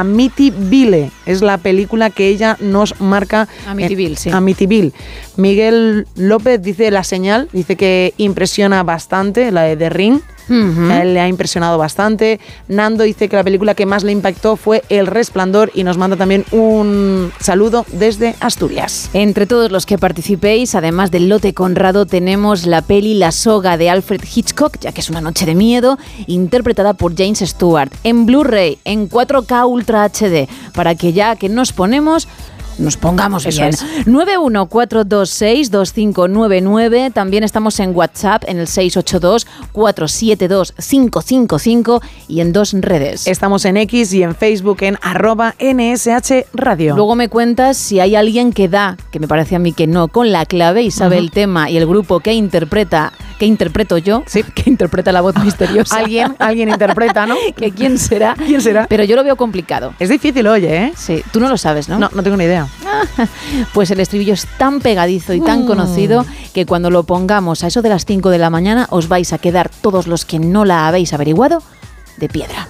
S6: Amityville, es la película que ella nos marca.
S4: Amityville, sí.
S6: Amityville. Miguel López dice La Señal, dice que impresiona bastante, la de The Ring. A él le ha impresionado bastante. Nando dice que la película que más le impactó fue El Resplandor y nos manda también un saludo desde Asturias.
S4: Entre todos los que participéis, además del lote Conrado, tenemos la peli La soga de Alfred Hitchcock, ya que es una noche de miedo, interpretada por James Stewart, en Blu-ray, en 4K Ultra HD, para que ya que nos ponemos... Nos pongamos
S6: Eso
S4: bien.
S6: es.
S4: 914262599. También estamos en WhatsApp en el 682-472-555 y en dos redes.
S6: Estamos en X y en Facebook en arroba NSH Radio.
S4: Luego me cuentas si hay alguien que da, que me parece a mí que no, con la clave y sabe el tema y el grupo que interpreta, que interpreto yo, que interpreta la voz misteriosa.
S6: Alguien, alguien interpreta, ¿no?
S4: que quién será.
S6: ¿Quién será?
S4: Pero yo lo veo complicado.
S6: Es difícil, oye, ¿eh?
S4: Sí, tú no lo sabes, ¿no?
S6: No, no tengo ni idea.
S4: Pues el estribillo es tan pegadizo y tan
S6: Mm.
S4: conocido que cuando lo pongamos a eso de las 5 de la mañana os vais a quedar todos los que no la habéis averiguado de piedra.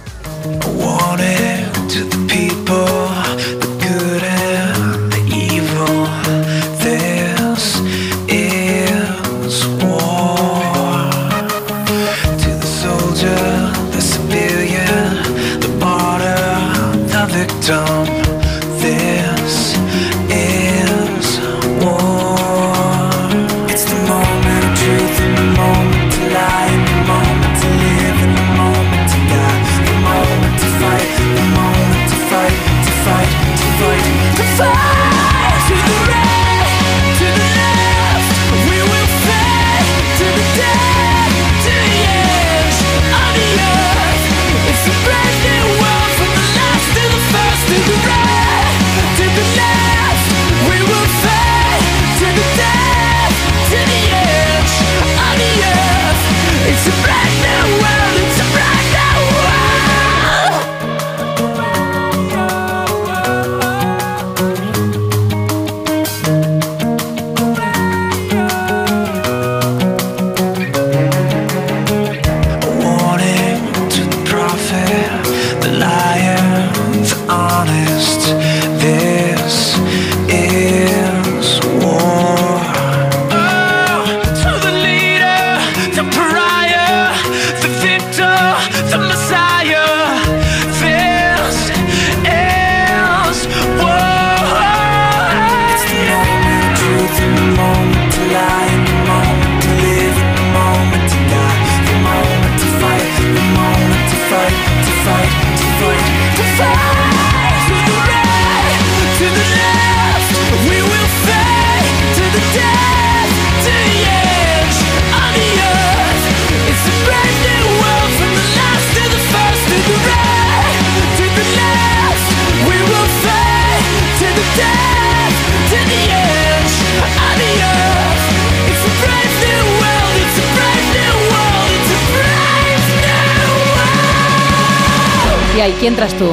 S25: World.
S4: Y ahí, ¿quién entras tú?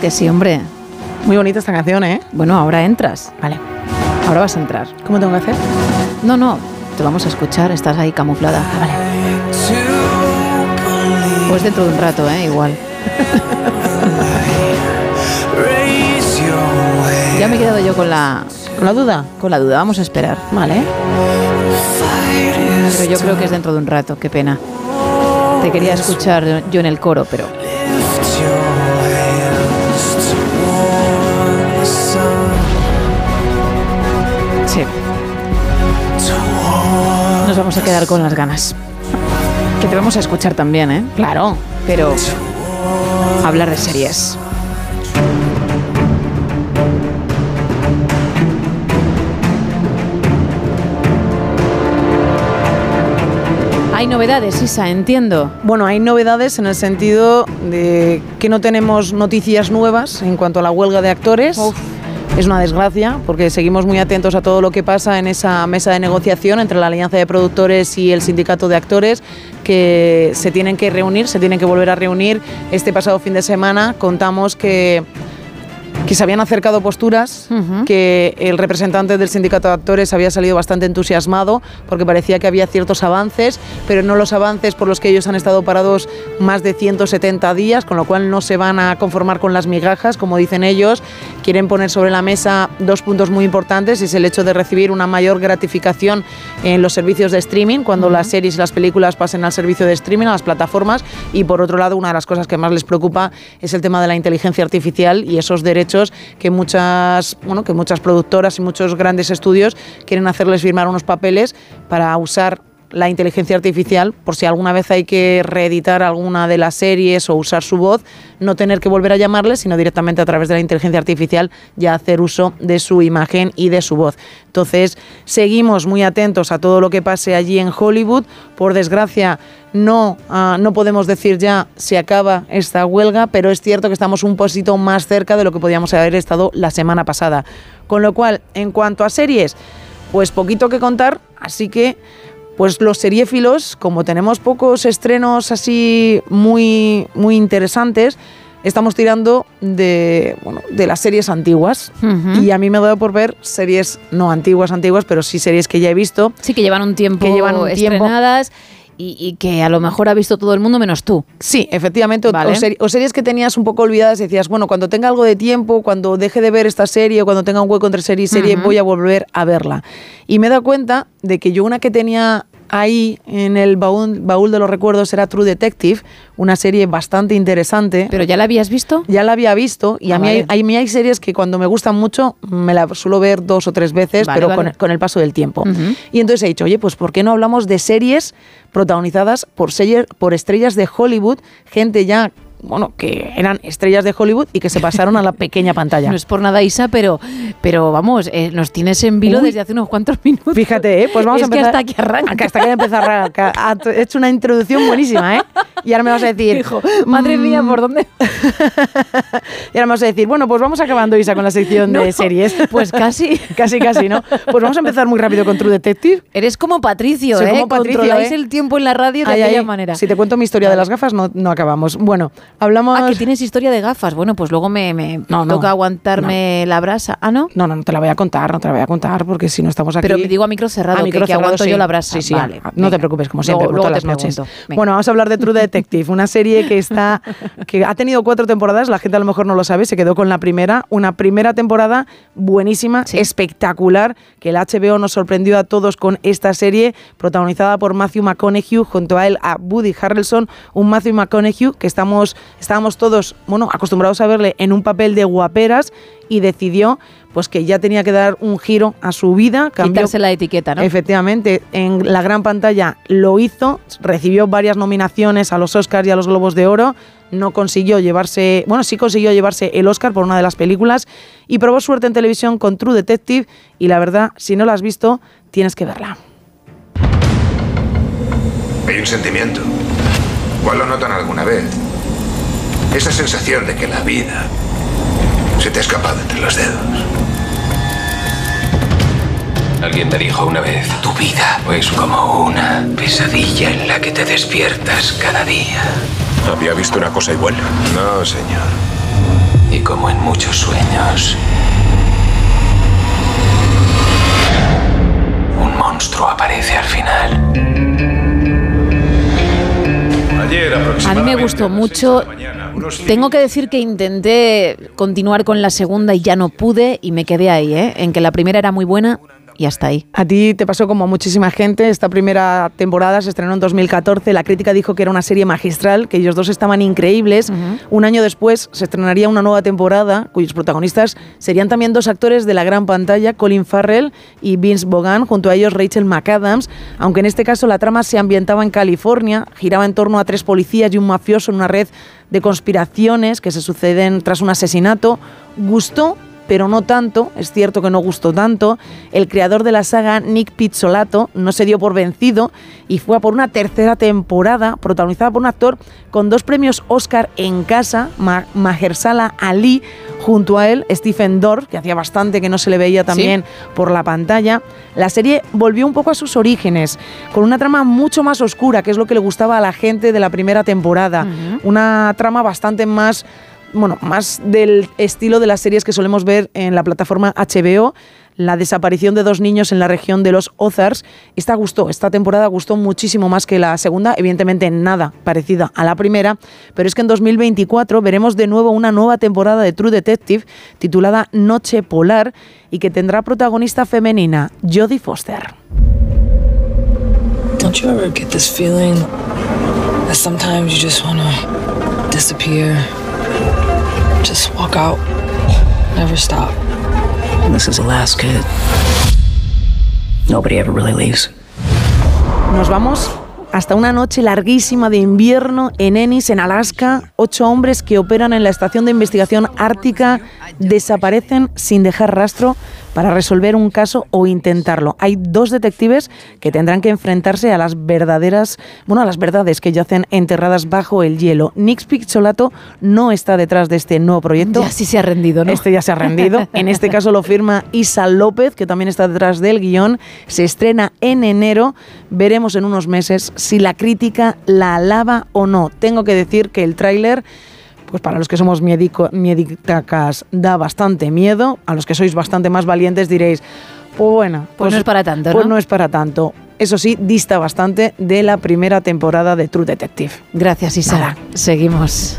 S4: Que sí, hombre.
S6: Muy bonita esta canción, ¿eh?
S4: Bueno, ahora entras.
S6: Vale.
S4: Ahora vas a entrar.
S6: ¿Cómo tengo que hacer?
S4: No, no, te vamos a escuchar, estás ahí camuflada. Vale. Pues dentro de un rato, ¿eh? Igual. Ya me he quedado yo con la...
S6: ¿Con la duda?
S4: Con la duda, vamos a esperar.
S6: Vale.
S4: Pero yo creo que es dentro de un rato, qué pena. Te quería escuchar yo en el coro, pero... Sí. Nos vamos a quedar con las ganas. Que te vamos a escuchar también, ¿eh? Claro, pero hablar de series. Novedades, Isa, entiendo.
S6: Bueno, hay novedades en el sentido de que no tenemos noticias nuevas en cuanto a la huelga de actores. Es una desgracia porque seguimos muy atentos a todo lo que pasa en esa mesa de negociación entre la Alianza de Productores y el Sindicato de Actores que se tienen que reunir, se tienen que volver a reunir. Este pasado fin de semana contamos que que se habían acercado posturas, que el representante del sindicato de actores había salido bastante entusiasmado porque parecía que había ciertos avances, pero no los avances por los que ellos han estado parados más de 170 días, con lo cual no se van a conformar con las migajas, como dicen ellos. Quieren poner sobre la mesa dos puntos muy importantes, es el hecho de recibir una mayor gratificación en los servicios de streaming, cuando las series y las películas pasen al servicio de streaming, a las plataformas, y por otro lado, una de las cosas que más les preocupa es el tema de la inteligencia artificial y esos derechos que muchas, bueno, que muchas productoras y muchos grandes estudios quieren hacerles firmar unos papeles para usar la inteligencia artificial, por si alguna vez hay que reeditar alguna de las series o usar su voz, no tener que volver a llamarles, sino directamente a través de la inteligencia artificial ya hacer uso de su imagen y de su voz. Entonces, seguimos muy atentos a todo lo que pase allí en Hollywood. Por desgracia, no, ah, no podemos decir ya se acaba esta huelga, pero es cierto que estamos un poquito más cerca de lo que podíamos haber estado la semana pasada. Con lo cual, en cuanto a series, pues poquito que contar, así que pues los seriéfilos, como tenemos pocos estrenos así muy, muy interesantes, estamos tirando de, bueno, de las series antiguas. Y a mí me da por ver series no antiguas, antiguas, pero sí series que ya he visto.
S4: Sí, que llevan un tiempo
S6: que llevan un tiempo.
S4: Y, y que a lo mejor ha visto todo el mundo menos tú.
S6: Sí, efectivamente. o-
S4: Vale.
S6: O, seri- o series que tenías un poco olvidadas y decías, bueno, cuando tenga algo de tiempo, cuando deje de ver esta serie o cuando tenga un hueco entre serie y serie, voy a volver a verla. Y me he dado cuenta de que yo una que tenía ahí en el baúl, baúl de los recuerdos era True Detective, una serie bastante interesante.
S4: ¿Pero ya la habías visto?
S6: Ya la había visto y
S4: Ah,
S6: a mí,
S4: vale.
S6: hay, a mí hay series que cuando me gustan mucho me la suelo ver dos o tres veces,
S4: Vale,
S6: pero
S4: vale.
S6: Con, con el paso del tiempo. Y entonces he dicho, oye, pues ¿por qué no hablamos de series protagonizadas por, series, por estrellas de Hollywood, gente ya, bueno, que eran estrellas de Hollywood y que se pasaron a la pequeña pantalla?
S4: No es por nada, Isa, pero, pero vamos, eh, nos tienes en vilo
S6: Uy.
S4: desde hace unos cuantos minutos.
S6: Fíjate, ¿eh? pues vamos
S4: es
S6: a empezar.
S4: que hasta que arranca.
S6: hasta que empezar a arrancar. Ha hecho una introducción buenísima, ¿eh? Y ahora me vas a decir.
S4: Hijo, madre mía, ¿por dónde?
S6: Y ahora me vas a decir, bueno, pues vamos acabando, Isa, con la sección
S4: No,
S6: de series.
S4: Pues casi.
S6: casi, casi, ¿no? Pues vamos a empezar muy rápido con True Detective.
S4: Eres como Patricio,
S6: Soy
S4: ¿eh?
S6: como Patricio,
S4: Controláis
S6: ¿eh?
S4: el tiempo en la radio de
S6: Ay,
S4: aquella
S6: ay,
S4: manera.
S6: Si te cuento mi historia de las gafas, no, no acabamos. Bueno, hablamos.
S4: Ah, que tienes historia de gafas. Bueno, pues luego me, me
S6: No, no,
S4: toca aguantarme la brasa. Ah, ¿no?
S6: No, no, no te la voy a contar, no te la voy a contar, porque si no estamos aquí.
S4: Pero me digo a micro cerrado,
S6: A micro
S4: que
S6: cerrado,
S4: aguanto
S6: sí.
S4: yo la brasa.
S6: Sí, sí,
S4: Vale,
S6: no
S4: venga.
S6: te preocupes, como siempre,
S4: Luego-
S6: todas las noches. Bueno, vamos a hablar de True Detective, una serie que está que ha tenido cuatro temporadas, la gente a lo mejor no lo sabe, se quedó con la primera, una primera temporada buenísima, espectacular, que el HBO nos sorprendió a todos con esta serie protagonizada por Matthew McConaughey, junto a él a Woody Harrelson, un Matthew McConaughey que estamos estábamos todos, bueno, acostumbrados a verle en un papel de guaperas y decidió pues que ya tenía que dar un giro a su vida, cambió
S4: Quitarse la etiqueta, ¿no?
S6: Efectivamente, en la gran pantalla lo hizo, recibió varias nominaciones a los Oscars y a los Globos de Oro, no consiguió llevarse, bueno, sí consiguió llevarse el Oscar por una de las películas y probó suerte en televisión con True Detective y la verdad, si no la has visto, tienes que verla.
S26: Hay un sentimiento. ¿Cuál lo notan alguna vez? Esa sensación de que la vida se te ha escapado entre los dedos. Alguien me dijo una vez, tu vida es como una pesadilla en la que te despiertas cada día. ¿Había visto una cosa igual? No, señor. Y como en muchos sueños, un monstruo aparece al final.
S4: A mí me gustó mucho. Tengo que decir que intenté continuar con la segunda y ya no pude y me quedé ahí, ¿eh? En que la primera era muy buena y hasta ahí.
S6: A ti te pasó como a muchísima gente. Esta primera temporada se estrenó en 2014. La crítica dijo que era una serie magistral, que ellos dos estaban increíbles. Un año después se estrenaría una nueva temporada, cuyos protagonistas serían también dos actores de la gran pantalla, Colin Farrell y Vince Vaughan, junto a ellos Rachel McAdams. Aunque en este caso la trama se ambientaba en California, giraba en torno a tres policías y un mafioso en una red de conspiraciones que se suceden tras un asesinato. Gustó pero no tanto, es cierto que no gustó tanto. El creador de la saga, Nick Pizzolato, no se dio por vencido y fue a por una tercera temporada protagonizada por un actor con dos premios Oscar en casa, Ma- Mahershala Ali, junto a él Stephen Dorff, que hacía bastante que no se le veía también por la pantalla. La serie volvió un poco a sus orígenes, con una trama mucho más oscura, que es lo que le gustaba a la gente de la primera temporada. Una trama bastante más bueno, más del estilo de las series que solemos ver en la plataforma HBO. La desaparición de dos niños en la región de los Ozarks. Esta gustó, esta temporada gustó muchísimo más que la segunda, evidentemente nada parecida a la primera, pero es que en 2024 veremos de nuevo una nueva temporada de True Detective titulada Noche Polar y que tendrá protagonista femenina Jodie Foster.
S27: Don't you ever get this feeling that sometimes you just? Just walk out, never stop.
S22: This is Alaska. Nobody ever really leaves.
S6: Nos vamos hasta una noche larguísima de invierno en Ennis, en Alaska. Ocho hombres que operan en la estación de investigación ártica desaparecen sin dejar rastro para resolver un caso o intentarlo. Hay dos detectives que tendrán que enfrentarse a las verdaderas, bueno, a las verdades que yacen enterradas bajo el hielo. Nick Pizzolato no está detrás de este nuevo proyecto.
S4: Ya sí se ha rendido, ¿no?
S6: Este ya se ha rendido. En este caso lo firma Isa López, que también está detrás del guion. Se estrena en enero. Veremos en unos meses si la crítica la alaba o no. Tengo que decir que el tráiler pues para los que somos miedico- mieditacas da bastante miedo, a los que sois bastante más valientes diréis, pues bueno,
S4: Pues no es para tanto,
S6: Pues
S4: ¿no?
S6: no es para tanto. Eso sí, dista bastante de la primera temporada de True Detective.
S4: Gracias, Isa.
S6: Nada.
S4: Seguimos.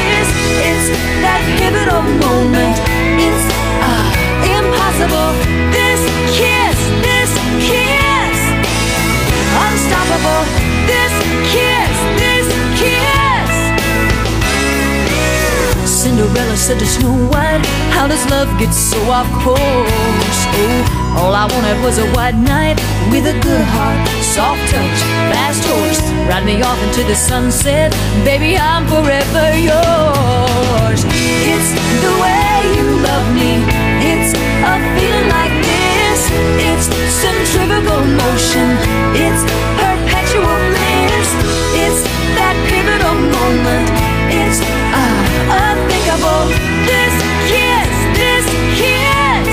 S12: It's that pivotal moment. It's ah, impossible. This kiss, this kiss, unstoppable. Cinderella said to Snow White, How does love get so off course? Oh, all I wanted was a white knight with a good heart, soft touch, fast horse. Ride me off into the sunset, baby, I'm forever yours. It's the way you love me, it's a feeling like this. It's centrifugal motion, it's perpetual bliss. It's that pivotal moment, it's unthinkable. This kiss, this kiss,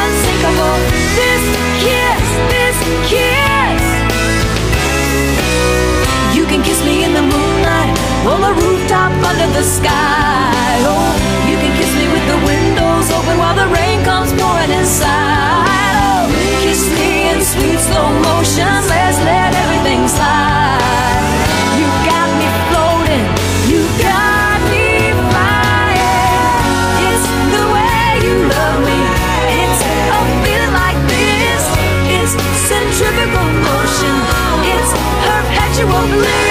S12: unsinkable. This kiss, this kiss. You can kiss me in the moonlight, on the rooftop under the sky. Oh, you can kiss me with the windows open while the rain comes pouring inside. Oh, kiss me in sweet slow motion. Let's let everything slide.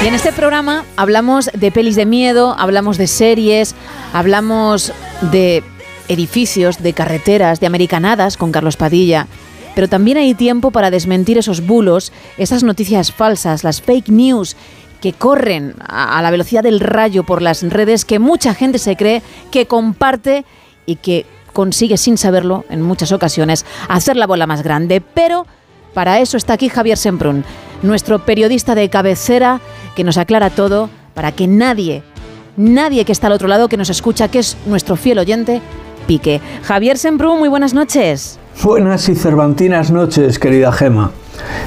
S4: Y en este programa hablamos de pelis de miedo, hablamos de series, hablamos de edificios, de carreteras, de americanadas con Carlos Padilla. Pero también hay tiempo para desmentir esos bulos, esas noticias falsas, las fake news que corren a la velocidad del rayo por las redes, que mucha gente se cree, que comparte y que consigue sin saberlo en muchas ocasiones hacer la bola más grande. Pero para eso está aquí Javier Semprún, nuestro periodista de cabecera que nos aclara todo para que nadie, nadie que está al otro lado que nos escucha, que es nuestro fiel oyente, Pique. Javier Semprú, muy buenas noches.
S28: Buenas y cervantinas noches, querida Gema.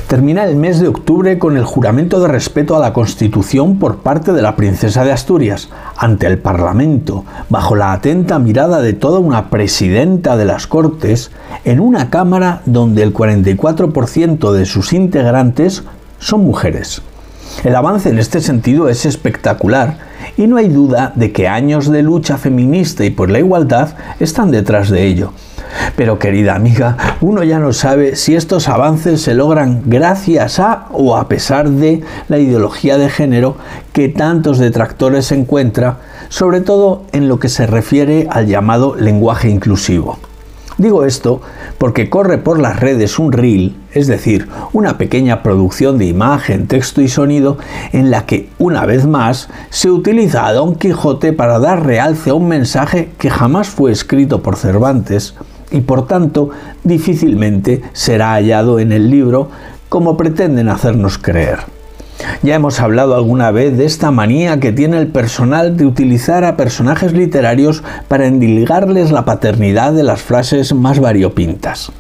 S28: Termina el mes de octubre con el juramento de respeto a la Constitución por parte de la princesa de Asturias ante el Parlamento, bajo la atenta mirada de toda una presidenta de las Cortes, en una Cámara donde el 44% de sus integrantes son mujeres. El avance en este sentido es espectacular y no hay duda de que años de lucha feminista y por la igualdad están detrás de ello. Pero querida amiga, uno ya no sabe si estos avances se logran gracias a o a pesar de la ideología de género que tantos detractores encuentra, sobre todo en lo que se refiere al llamado lenguaje inclusivo. Digo esto porque corre por las redes un reel, es decir, una pequeña producción de imagen, texto y sonido en la que, una vez más, se utiliza a Don Quijote para dar realce a un mensaje que jamás fue escrito por Cervantes y por tanto difícilmente será hallado en el libro como pretenden hacernos creer. Ya hemos hablado alguna vez de esta manía que tiene el personal de utilizar a personajes literarios para endilgarles la paternidad de las frases más variopintas.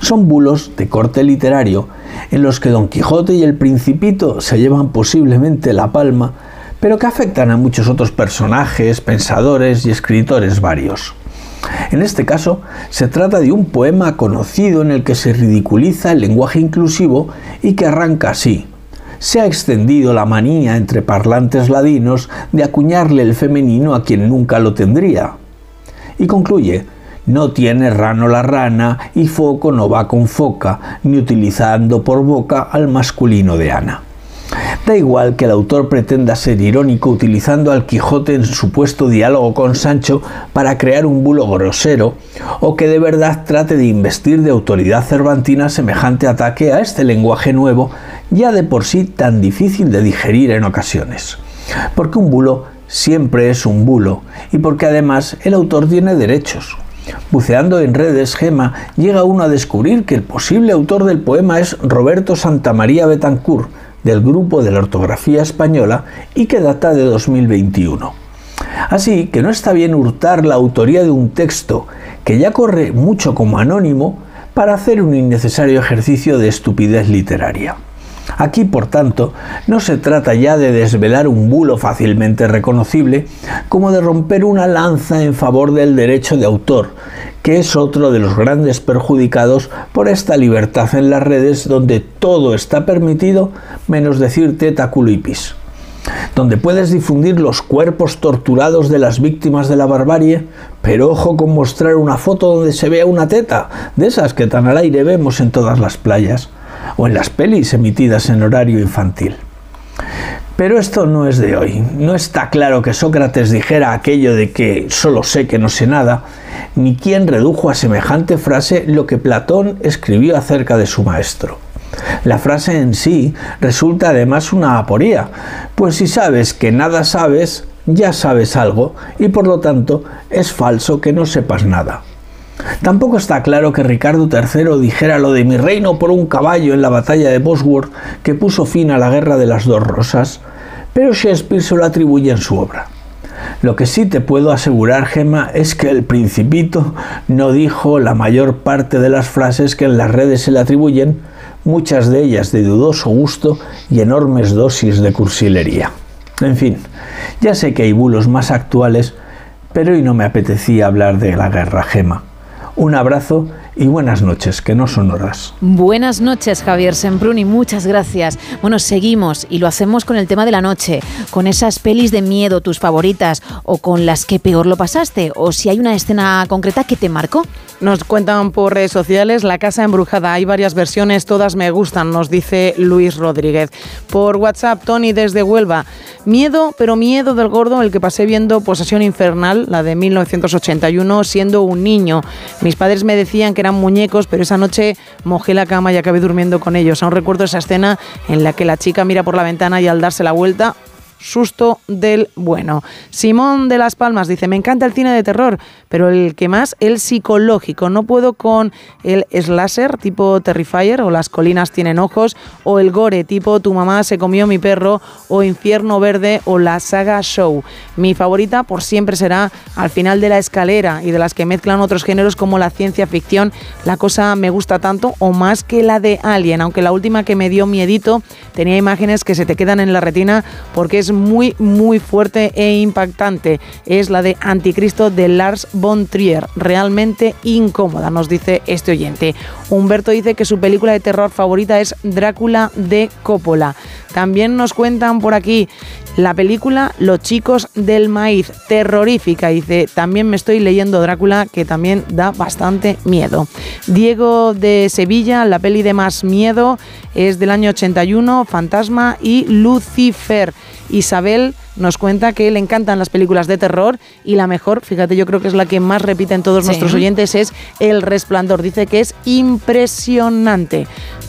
S28: Son bulos de corte literario en los que Don Quijote y el Principito se llevan posiblemente la palma, pero que afectan a muchos otros personajes, pensadores y escritores varios. En este caso, se trata de un poema conocido en el que se ridiculiza el lenguaje inclusivo y que arranca así. Se ha extendido la manía entre parlantes ladinos de acuñarle el femenino a quien nunca lo tendría. Y concluye, no tiene rano la rana y foco no va con foca, ni utilizando por boca al masculino de Ana. Da igual que el autor pretenda ser irónico utilizando al Quijote en su supuesto diálogo con Sancho para crear un bulo grosero, o que de verdad trate de investir de autoridad cervantina semejante ataque a este lenguaje nuevo, ya de por sí tan difícil de digerir en ocasiones. Porque un bulo siempre es un bulo, y porque además el autor tiene derechos. Buceando en redes, Gema llega uno a descubrir que el posible autor del poema es Roberto Santamaría Betancourt, del grupo de la ortografía española y que data de 2021. Así que no está bien hurtar la autoría de un texto que ya corre mucho como anónimo para hacer un innecesario ejercicio de estupidez literaria. Aquí, por tanto, no se trata ya de desvelar un bulo fácilmente reconocible, como de romper una lanza en favor del derecho de autor, que es otro de los grandes perjudicados por esta libertad en las redes donde todo está permitido menos decir teta, culo y pis. Donde puedes difundir los cuerpos torturados de las víctimas de la barbarie, pero ojo con mostrar una foto donde se vea una teta, de esas que tan al aire vemos en todas las playas o en las pelis emitidas en horario infantil. Pero esto no es de hoy. No está claro que Sócrates dijera aquello de que solo sé que no sé nada, ni quién redujo a semejante frase lo que Platón escribió acerca de su maestro. La frase en sí resulta además una aporía, pues si sabes que nada sabes, ya sabes algo, y por lo tanto es falso que no sepas nada. Tampoco está claro que Ricardo III dijera lo de mi reino por un caballo en la batalla de Bosworth que puso fin a la guerra de las dos rosas, pero Shakespeare se lo atribuye en su obra. Lo que sí te puedo asegurar, Gemma, es que el principito no dijo la mayor parte de las frases que en las redes se le atribuyen, muchas de ellas de dudoso gusto y enormes dosis de cursilería. En fin, ya sé que hay bulos más actuales, pero hoy no me apetecía hablar de la guerra, Gema. Un abrazo y buenas noches, que no son horas.
S4: Buenas noches, Javier Semprún, y muchas gracias. Bueno, seguimos y lo hacemos con el tema de la noche, con esas pelis de miedo, tus favoritas, o con las que peor lo pasaste, o si hay una escena concreta que te marcó.
S6: Nos cuentan por redes sociales La Casa Embrujada. Hay varias versiones, todas me gustan, nos dice Luis Rodríguez. Por WhatsApp, Tony desde Huelva. Miedo, pero miedo del gordo, el que pasé viendo Posesión Infernal, la de 1981, siendo un niño. Mis padres me decían que eran muñecos, pero esa noche mojé la cama y acabé durmiendo con ellos. Aún recuerdo esa escena en la que la chica mira por la ventana y al darse la vuelta susto del bueno. Simón de Las Palmas dice, me encanta el cine de terror, pero el que más, el psicológico. No puedo con el slasher tipo Terrifier o Las colinas tienen ojos o el gore tipo Tu mamá se comió mi perro o Infierno Verde o la saga Show. Mi favorita por siempre será Al final de la escalera y de las que mezclan otros géneros como la ciencia ficción. La cosa me gusta tanto o más que la de Alien, aunque la última que me dio miedito tenía imágenes que se te quedan en la retina porque es muy, muy fuerte e impactante. Es la de Anticristo de Lars von Trier. Realmente incómoda, nos dice este oyente. Humberto dice que su película de terror favorita es Drácula de Coppola. También nos cuentan por aquí la película Los chicos del maíz, terrorífica, dice, también me estoy leyendo Drácula, que también da bastante miedo. Diego de Sevilla, la peli de más miedo es del año 81, Fantasma y Lucifer. Isabel nos cuenta que le encantan las películas de terror y la mejor, fíjate, yo creo que es la que más repiten todos
S4: Sí.
S6: nuestros oyentes, es El Resplandor. Dice que es impresionante.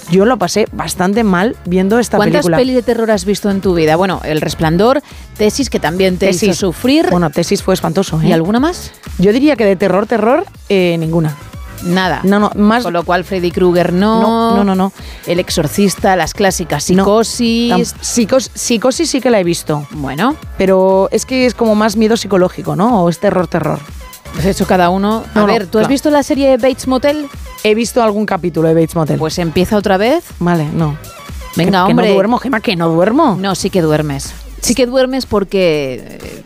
S6: Yo lo pasé bastante mal viendo esta
S4: ¿Cuántas
S6: película.
S4: pelis de terror has visto en tu vida? Bueno, El Resplandor, Tesis, que también te hizo
S6: Tesis.
S4: sufrir.
S6: Bueno, Tesis fue espantoso. ¿eh?
S4: ¿Y alguna más?
S6: Yo diría que de terror, terror, eh, ninguna.
S4: Nada.
S6: No, no, más.
S4: Con lo cual Freddy Krueger no.
S6: No, no, no, no.
S4: El Exorcista, las clásicas
S6: No.
S4: Psicosis.
S6: Psicos- psicosis sí que la he visto.
S4: Bueno.
S6: Pero es que es como más miedo psicológico, ¿no? O es terror, terror.
S4: Pues eso cada uno. A
S6: No, no,
S4: ver, ¿tú has visto la serie Bates Motel?
S6: He visto algún capítulo de Bates Motel.
S4: Pues empieza otra vez.
S6: Vale, no.
S4: Venga,
S6: que,
S4: hombre.
S6: Que no duermo, Gema, que no duermo.
S4: No, sí que duermes. Sí que duermes porque eh,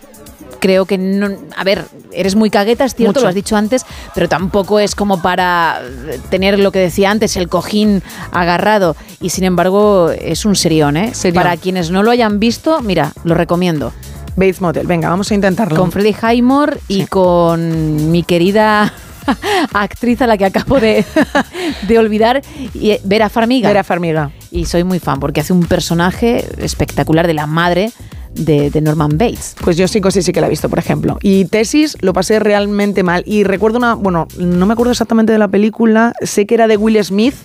S4: creo que no. A ver, eres muy cagueta, es cierto,
S6: Mucho.
S4: lo has dicho antes, pero tampoco es como para eh, tener lo que decía antes, el cojín agarrado. Y sin embargo, es un serión, ¿eh?
S6: Serión.
S4: Para quienes no lo hayan visto, mira, lo recomiendo.
S6: Bates Motel, venga, vamos a intentarlo.
S4: Con Freddie Highmore y con mi querida actriz a la que acabo de, de olvidar, y, eh, Vera Farmiga.
S6: Vera Farmiga.
S4: Y soy muy fan porque hace un personaje espectacular de la madre de, Norman Bates.
S6: Pues yo psicosis sí que la he visto, por ejemplo. Y tesis lo pasé realmente mal. Y recuerdo una, bueno, no me acuerdo exactamente de la película, sé que era de Will Smith,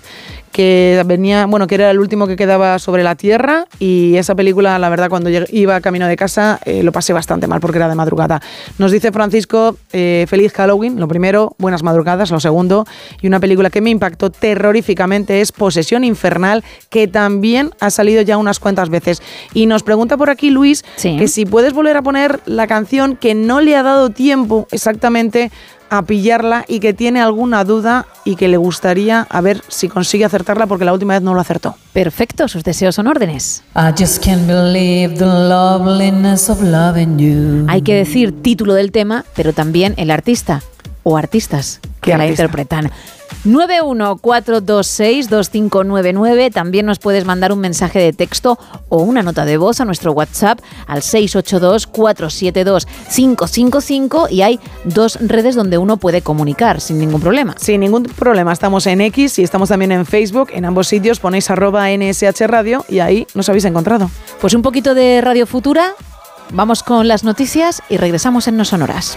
S6: que venía, bueno, que era el último que quedaba sobre la Tierra. Y esa película, la verdad, cuando iba camino de casa, eh, lo pasé bastante mal porque era de madrugada. Nos dice Francisco, eh, feliz Halloween, lo primero, buenas madrugadas, lo segundo. Y una película que me impactó terroríficamente es Posesión Infernal, que también ha salido ya unas cuantas veces. Y nos pregunta por aquí Luis que si puedes volver a poner la canción que no le ha dado tiempo exactamente a pillarla y que tiene alguna duda y que le gustaría a ver si consigue acertarla porque la última vez no lo acertó.
S4: Perfecto, sus deseos son órdenes.
S12: I just can't believe the loveliness of loving you.
S4: Hay que decir título del tema, pero también el artista o artistas que la interpretan. 914262599. También nos puedes mandar un mensaje de texto o una nota de voz a nuestro WhatsApp al 682472555 y hay dos redes donde uno puede comunicar sin ningún problema.
S6: Sin ningún problema, estamos en X y estamos también en Facebook. En ambos sitios ponéis arroba NSH Radio y ahí nos habéis encontrado.
S4: Pues un poquito de Radio Futura. Vamos con las noticias y regresamos en No Sonoras.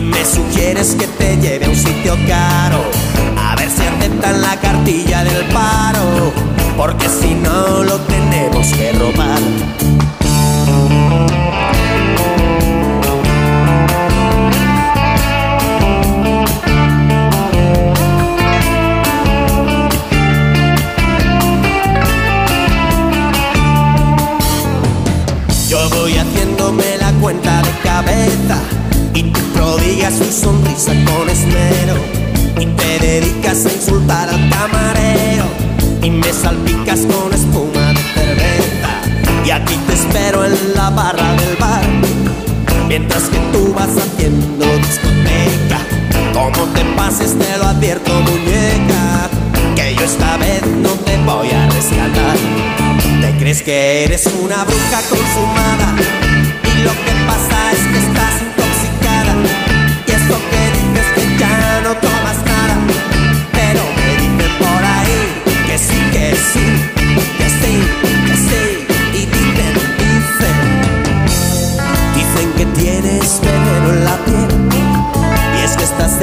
S29: y me sugieres que te lleve a un sitio caro. A ver si aceptan la cartilla del paro, porque si no lo tenemos que robar. Yo voy haciéndome la cuenta de cabeza y tú prodigas tu sonrisa con esmero. Y te dedicas a insultar al camarero. Y me salpicas con espuma de cerveza y aquí te espero en la barra del bar. Mientras que tú vas haciendo discoteca. Como te pases te lo advierto muñeca, que yo esta vez no te voy a rescatar. Te crees que eres una bruja consumada y lo que pasa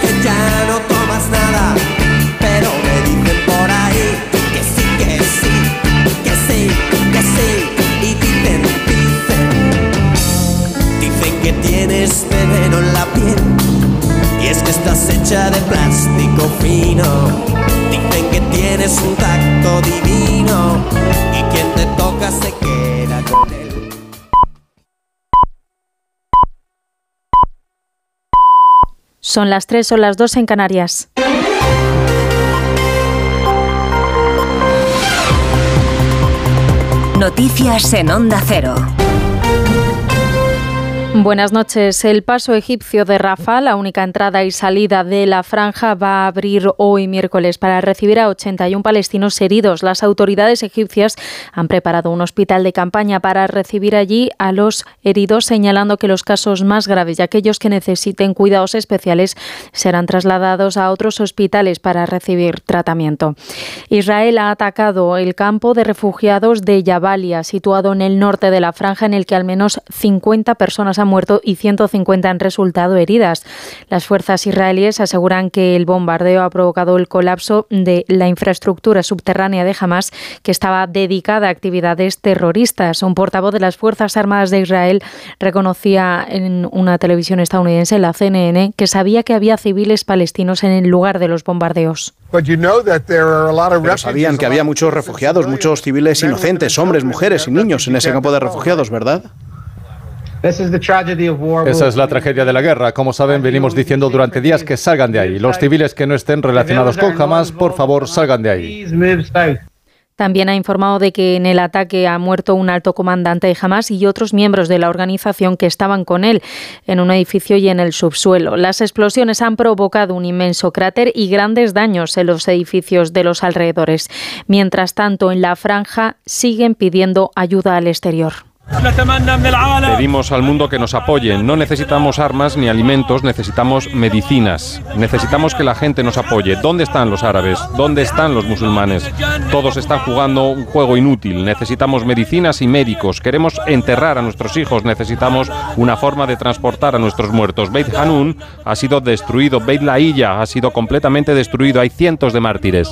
S29: que ya no tomas nada. Pero me dicen por ahí que sí, que sí, que sí, que sí. Y dicen, dicen, dicen que tienes veneno en la piel. Y es que estás hecha de plástico fino. Dicen que tienes un tacto divino. Y quien te
S14: Son las 3 o las 2 en Canarias.
S19: Noticias en Onda Cero.
S14: Buenas noches. El paso egipcio de Rafah, la única entrada y salida de la franja, va a abrir hoy miércoles para recibir a 81 palestinos heridos. Las autoridades egipcias han preparado un hospital de campaña para recibir allí a los heridos, señalando que los casos más graves y aquellos que necesiten cuidados especiales serán trasladados a otros hospitales para recibir tratamiento. Israel ha atacado el campo de refugiados de Jabalia, situado en el norte de la franja, en el que al menos 50 personas han muerto y 150 han resultado heridas. Las fuerzas israelíes aseguran que el bombardeo ha provocado el colapso de la infraestructura subterránea de Hamas, que estaba dedicada a actividades terroristas. Un portavoz de las Fuerzas Armadas de Israel reconocía en una televisión estadounidense, la CNN, que sabía que había civiles palestinos en el lugar de los bombardeos.
S30: Pero sabían que había muchos refugiados, muchos civiles inocentes, hombres, mujeres y niños en ese campo de refugiados, ¿verdad?
S31: Esa es la tragedia de la guerra. Como saben, venimos diciendo durante días que salgan de ahí. Los civiles que no estén relacionados con Hamas, por favor, salgan de ahí.
S14: También ha informado de que en el ataque ha muerto un alto comandante de Hamas y otros miembros de la organización que estaban con él en un edificio y en el subsuelo. Las explosiones han provocado un inmenso cráter y grandes daños en los edificios de los alrededores. Mientras tanto, en la franja siguen pidiendo ayuda al exterior.
S31: Pedimos al mundo que nos apoyen. No necesitamos armas ni alimentos, necesitamos medicinas. Necesitamos que la gente nos apoye. ¿Dónde están los árabes? ¿Dónde están los musulmanes? Todos están jugando un juego inútil. Necesitamos medicinas y médicos. Queremos enterrar a nuestros hijos. Necesitamos una forma de transportar a nuestros muertos. Beit Hanun ha sido destruido. Beit Laïya ha sido completamente destruido. Hay cientos de mártires.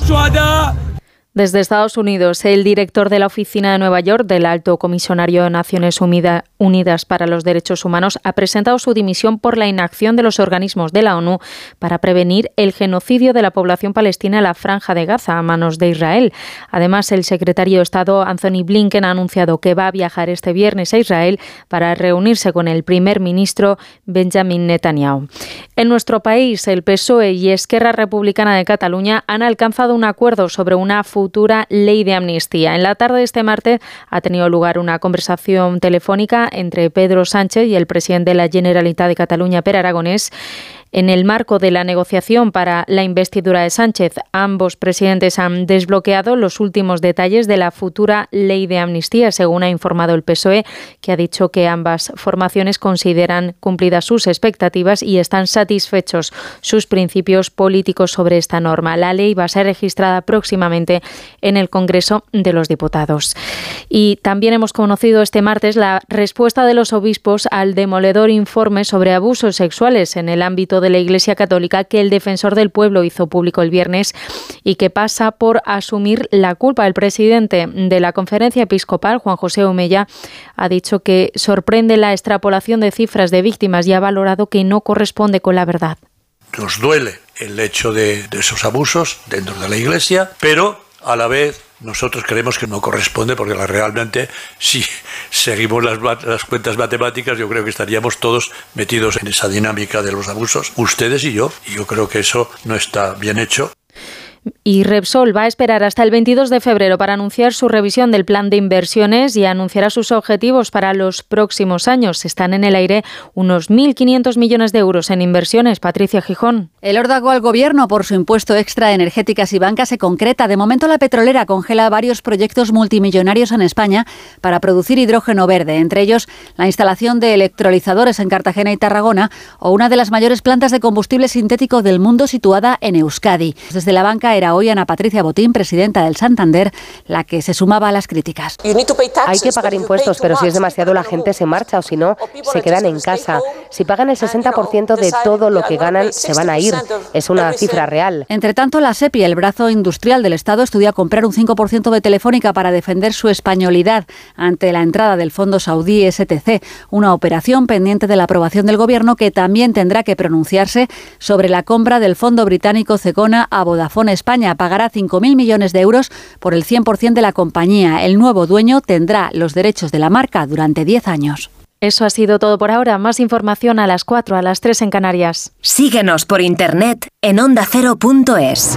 S14: Desde Estados Unidos, el director de la Oficina de Nueva York del Alto Comisionario de Naciones Unida- Unidas para los Derechos Humanos ha presentado su dimisión por la inacción de los organismos de la ONU para prevenir el genocidio de la población palestina en la Franja de Gaza a manos de Israel. Además, el secretario de Estado Anthony Blinken ha anunciado que va a viajar este viernes a Israel para reunirse con el primer ministro Benjamin Netanyahu. En nuestro país, el PSOE y Esquerra Republicana de Cataluña han alcanzado un acuerdo sobre una futura ley de amnistía. En la tarde de este martes ha tenido lugar una conversación telefónica entre Pedro Sánchez y el presidente de la Generalitat de Cataluña, Per Aragonés. En el marco de la negociación para la investidura de Sánchez, ambos presidentes han desbloqueado los últimos detalles de la futura ley de amnistía, según ha informado el PSOE, que ha dicho que ambas formaciones consideran cumplidas sus expectativas y están satisfechos sus principios políticos sobre esta norma. La ley va a ser registrada próximamente en el Congreso de los Diputados. Y también hemos conocido este martes la respuesta de los obispos al demoledor informe sobre abusos sexuales en el ámbito de la Iglesia Católica que el defensor del pueblo hizo público el viernes y que pasa por asumir la culpa. El presidente de la conferencia episcopal, Juan José Omeya, ha dicho que sorprende la extrapolación de cifras de víctimas y ha valorado que no corresponde con la verdad.
S32: Nos duele el hecho de esos abusos dentro de la Iglesia, pero a la vez nosotros creemos que no corresponde porque realmente si seguimos las, las cuentas matemáticas yo creo que estaríamos todos metidos en esa dinámica de los abusos, ustedes y yo, y yo creo que eso no está bien hecho.
S14: Y Repsol va a esperar hasta el 22 de febrero para anunciar su revisión del plan de inversiones y anunciará sus objetivos para los próximos años. Están en el aire unos 1.500 millones de euros en inversiones. Patricia Gijón.
S33: El órdago al gobierno por su impuesto extra a energéticas y bancas se concreta. De momento, la petrolera congela varios proyectos multimillonarios en España para producir hidrógeno verde, entre ellos la instalación de electrolizadores en Cartagena y Tarragona o una de las mayores plantas de combustible sintético del mundo situada en Euskadi. Desde la banca era hoy Ana Patricia Botín, presidenta del Santander, la que se sumaba a las críticas.
S34: Hay que pagar impuestos, pero si es demasiado la gente se marcha o si no, se quedan en casa. Si pagan el 60% de todo lo que ganan, se van a ir. Es una cifra real.
S33: Entre tanto, la SEPI, el brazo industrial del Estado, estudia comprar un 5% de Telefónica para defender su españolidad ante la entrada del fondo saudí STC, una operación pendiente de la aprobación del Gobierno que también tendrá que pronunciarse sobre la compra del fondo británico Cecona a Vodafone España. Pagará 5.000 millones de euros por el 100% de la compañía. El nuevo dueño tendrá los derechos de la marca durante 10 años.
S14: Eso ha sido todo por ahora. Más información a las 4, a las 3 en Canarias.
S19: Síguenos por internet en ondacero.es.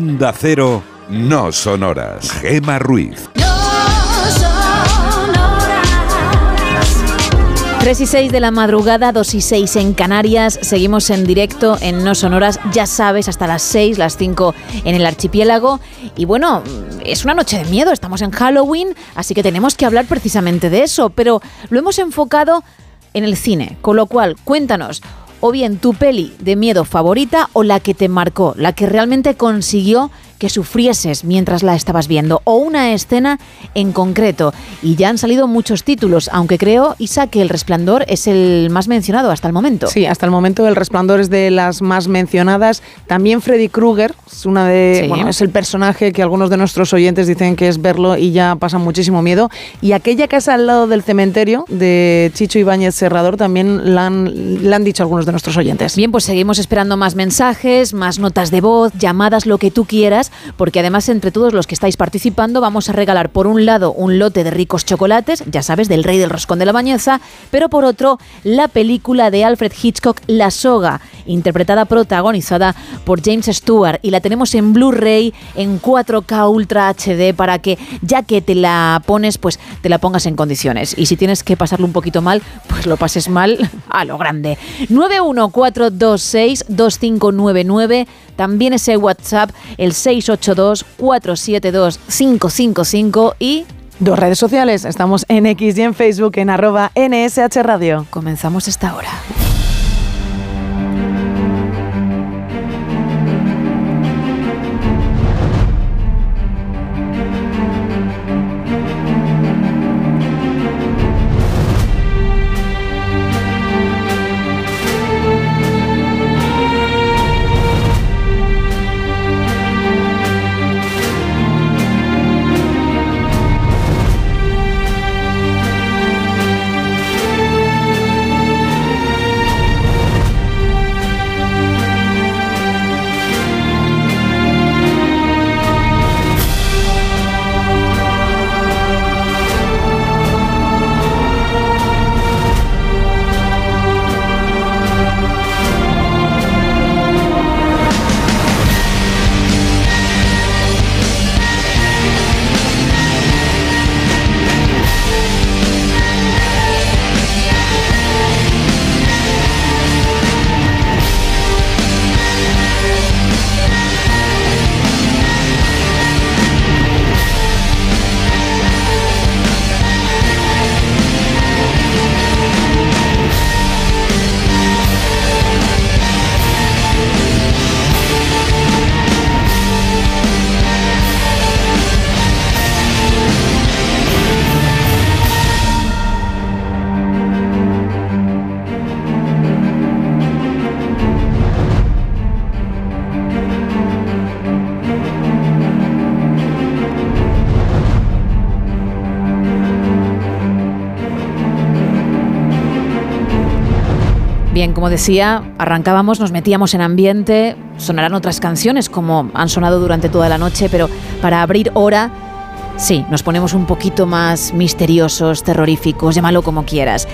S3: Onda Cero, no sonoras. Gema Ruiz.
S4: 3 y 6 de la madrugada, 2 y 6 en Canarias. Seguimos en directo en No Sonoras, ya sabes, hasta las 6, las 5 en el archipiélago. Y bueno, es una noche de miedo, estamos en Halloween, así que tenemos que hablar precisamente de eso. Pero lo hemos enfocado en el cine, con lo cual, cuéntanos. O bien tu peli de miedo favorita o la que te marcó, la que realmente consiguió que sufrieses mientras la estabas viendo, o una escena en concreto. Y ya han salido muchos títulos, aunque creo, Isa, que El Resplandor es el más mencionado hasta el momento.
S6: Sí, hasta el momento El Resplandor es de las más mencionadas. También Freddy Krueger es una de,
S4: Sí.
S6: bueno, es el personaje que algunos de nuestros oyentes dicen que es verlo y ya pasa muchísimo miedo. Y aquella casa al lado del cementerio de Chicho Ibáñez Serrador también la han, la han dicho algunos de nuestros oyentes.
S4: Bien, pues seguimos esperando más mensajes, más notas de voz, llamadas, lo que tú quieras, porque además entre todos los que estáis participando vamos a regalar por un lado un lote de ricos chocolates, ya sabes, del rey del roscón de la bañeza, pero por otro la película de Alfred Hitchcock, La soga, interpretada, protagonizada por James Stewart y la tenemos en Blu-ray en 4K Ultra HD para que ya que te la pones, pues te la pongas en condiciones. Y si tienes que pasarlo un poquito mal, pues lo pases mal a lo grande. 914262599, también ese WhatsApp, el 682472555 y...
S6: Dos redes sociales, estamos en X y en Facebook en arroba NSH Radio.
S4: Comenzamos esta hora. Como decía, arrancábamos, nos metíamos en ambiente, sonarán otras canciones como han sonado durante toda la noche, pero para abrir hora, sí, nos ponemos un poquito más misteriosos, terroríficos, llámalo como quieras.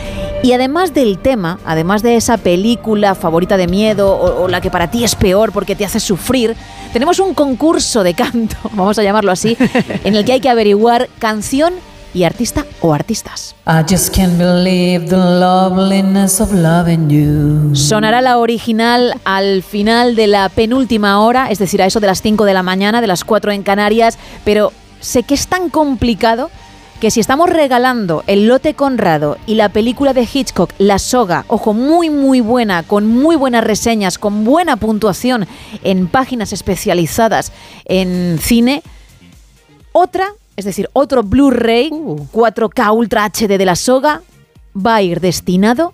S4: Y además del tema, además de esa película favorita de miedo o, o la que para ti es peor porque te hace sufrir, tenemos un concurso de canto, vamos a llamarlo así, en el que hay que averiguar canción y artista o artistas.
S12: I just can't believe the loveliness of loving you.
S4: Sonará la original al final de la penúltima hora, es decir, a eso de las 5 de la mañana, de las 4 en Canarias, pero sé que es tan complicado que si estamos regalando el lote Conrado y la película de Hitchcock, La Soga, ojo, muy muy buena, con muy buenas reseñas, con buena puntuación en páginas especializadas en cine, otra, es decir, otro Blu-ray 4K Ultra HD de La Soga va a ir destinado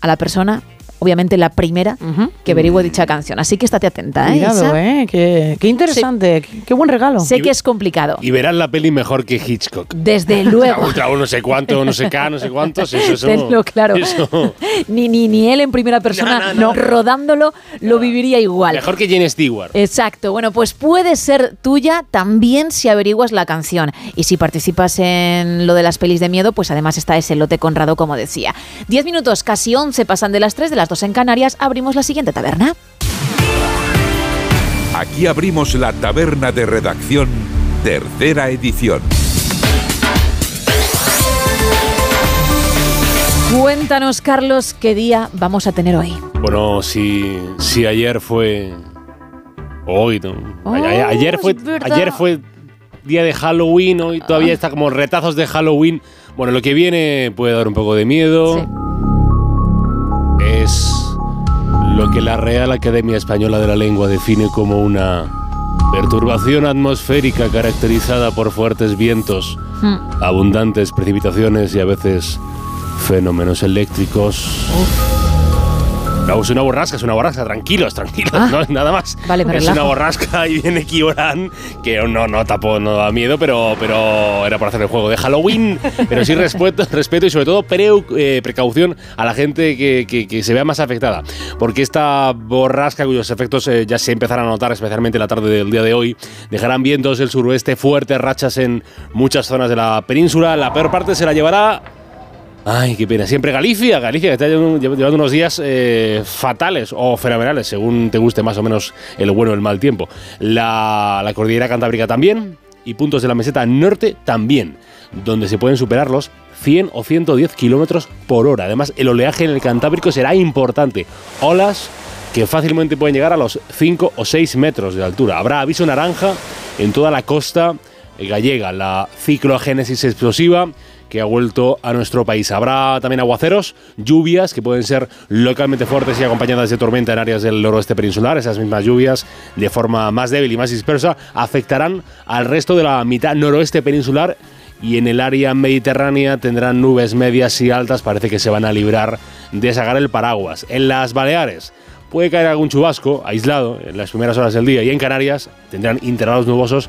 S4: a la persona, obviamente la primera, que averigüe dicha canción. Así que estate atenta, ¿eh?
S6: Cuidado,
S4: Isa?
S6: ¿eh? Qué, qué interesante, qué, qué buen regalo.
S4: Sé que es complicado.
S5: Y verás la peli mejor que Hitchcock.
S4: Desde luego.
S5: Ultra no sé cuánto, no sé qué, no sé cuántos. Eso, eso,
S4: Tenlo claro.
S5: eso.
S4: Ni, ni, ni él en primera persona,
S5: No, no, no.
S4: rodándolo, lo viviría igual.
S5: Mejor que Jane Stewart.
S4: Exacto. Bueno, pues puede ser tuya también si averiguas la canción. Y si participas en lo de las pelis de miedo, pues además está ese lote Conrado, como decía. Diez minutos, casi once pasan de las tres, de las en Canarias. Abrimos la siguiente taberna.
S3: Aquí abrimos la taberna de redacción, tercera edición.
S4: Cuéntanos, Carlos, qué día vamos a tener hoy.
S5: Bueno, si, si ayer fue. Hoy, ¿no?
S4: Oh,
S5: A- ayer, fue, ayer fue día de Halloween, hoy todavía está como retazos de Halloween. Bueno, lo que viene puede dar un poco de miedo. Es lo que la Real Academia Española de la Lengua define como una perturbación atmosférica caracterizada por fuertes vientos, abundantes precipitaciones y a veces fenómenos eléctricos. No, es una borrasca, es una borrasca, tranquilos, tranquilos, no es nada más.
S4: Vale, me
S5: es
S4: relajo.
S5: una borrasca y viene Kioran, que no, no tapó, no da miedo, pero, pero era por hacer el juego de Halloween. Pero sí respeto, respeto y sobre todo eh, precaución a la gente que, que- que se vea más afectada. Porque esta borrasca, cuyos efectos eh, ya se empezarán a notar, especialmente la tarde del día de hoy, dejarán vientos del suroeste fuertes, rachas en muchas zonas de la península. La peor parte se la llevará Ay, qué pena. Siempre Galicia, Galicia, que está llevando, unos días eh, fatales o fenomenales, según te guste más o menos el bueno o el mal tiempo. La, la cordillera cantábrica también y puntos de la meseta norte también, donde se pueden superar los 100 o 110 kilómetros por hora. Además, el oleaje en el Cantábrico será importante. Olas que fácilmente pueden llegar a los 5 o 6 metros de altura. Habrá aviso naranja en toda la costa gallega, la ciclogénesis explosiva que ha vuelto a nuestro país. Habrá también aguaceros, lluvias que pueden ser localmente fuertes y acompañadas de tormenta en áreas del noroeste peninsular. Esas mismas lluvias, de forma más débil y más dispersa, afectarán al resto de la mitad noroeste peninsular y en el área mediterránea tendrán nubes medias y altas. Parece que se van a librar de sacar el paraguas. En las Baleares puede caer algún chubasco aislado en las primeras horas del día y en Canarias tendrán intervalos nubosos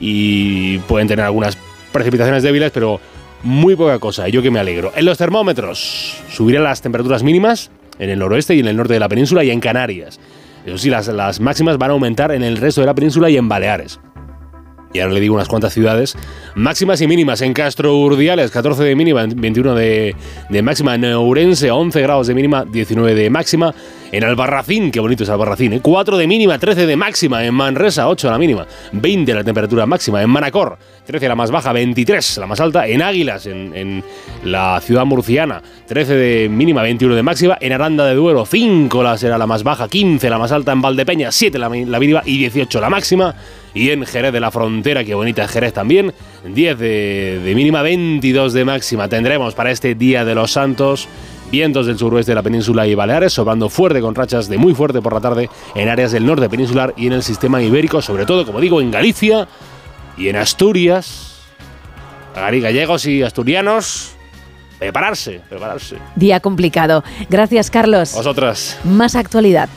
S5: y pueden tener algunas precipitaciones débiles, pero muy poca cosa, yo que me alegro. En los termómetros subirán las temperaturas mínimas en el noroeste y en el norte de la península y en Canarias. Eso sí, las, las máximas van a aumentar en el resto de la península y en Baleares. Y ahora le digo unas cuantas ciudades. Máximas y mínimas en Castro Urdiales, 14 de mínima, 21 de, de máxima. En Ourense, 11 grados de mínima, 19 de máxima. En Albarracín, qué bonito es Albarracín, ¿eh? 4 de mínima, 13 de máxima. En Manresa, 8 la mínima, 20 la temperatura máxima. En Manacor, 13 la más baja, 23 la más alta. En Águilas, en, la ciudad murciana, 13 de mínima, 21 de máxima. En Aranda de Duero, 5 la será la más baja, 15 la más alta. En Valdepeña, 7 la, mínima y 18 la máxima. Y en Jerez de la Frontera, qué bonita es Jerez también, 10 de, de mínima, 22 de máxima. Tendremos para este Día de los Santos vientos del suroeste de la península y Baleares, sobrando fuerte con rachas de muy fuerte por la tarde en áreas del norte peninsular y en el sistema ibérico, sobre todo, como digo, en Galicia y en Asturias. Gallegos y asturianos, prepararse, prepararse.
S4: Día complicado. Gracias, Carlos.
S5: Vosotras.
S4: Más actualidad.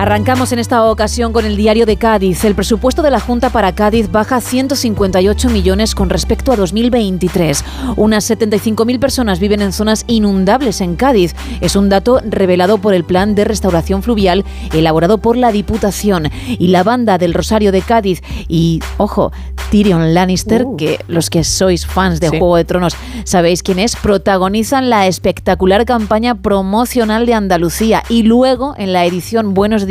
S4: Arrancamos en esta ocasión con el diario de Cádiz. El presupuesto de la Junta para Cádiz baja 158 millones con respecto a 2023. Unas 75.000 personas viven en zonas inundables en Cádiz. Es un dato revelado por el Plan de Restauración Fluvial elaborado por la Diputación. Y la banda del Rosario de Cádiz y, ojo, Tyrion Lannister, que los que sois fans de
S5: Sí.
S4: Juego de Tronos sabéis quién es, protagonizan la espectacular campaña promocional de Andalucía. Y luego, en la edición Buenos Días,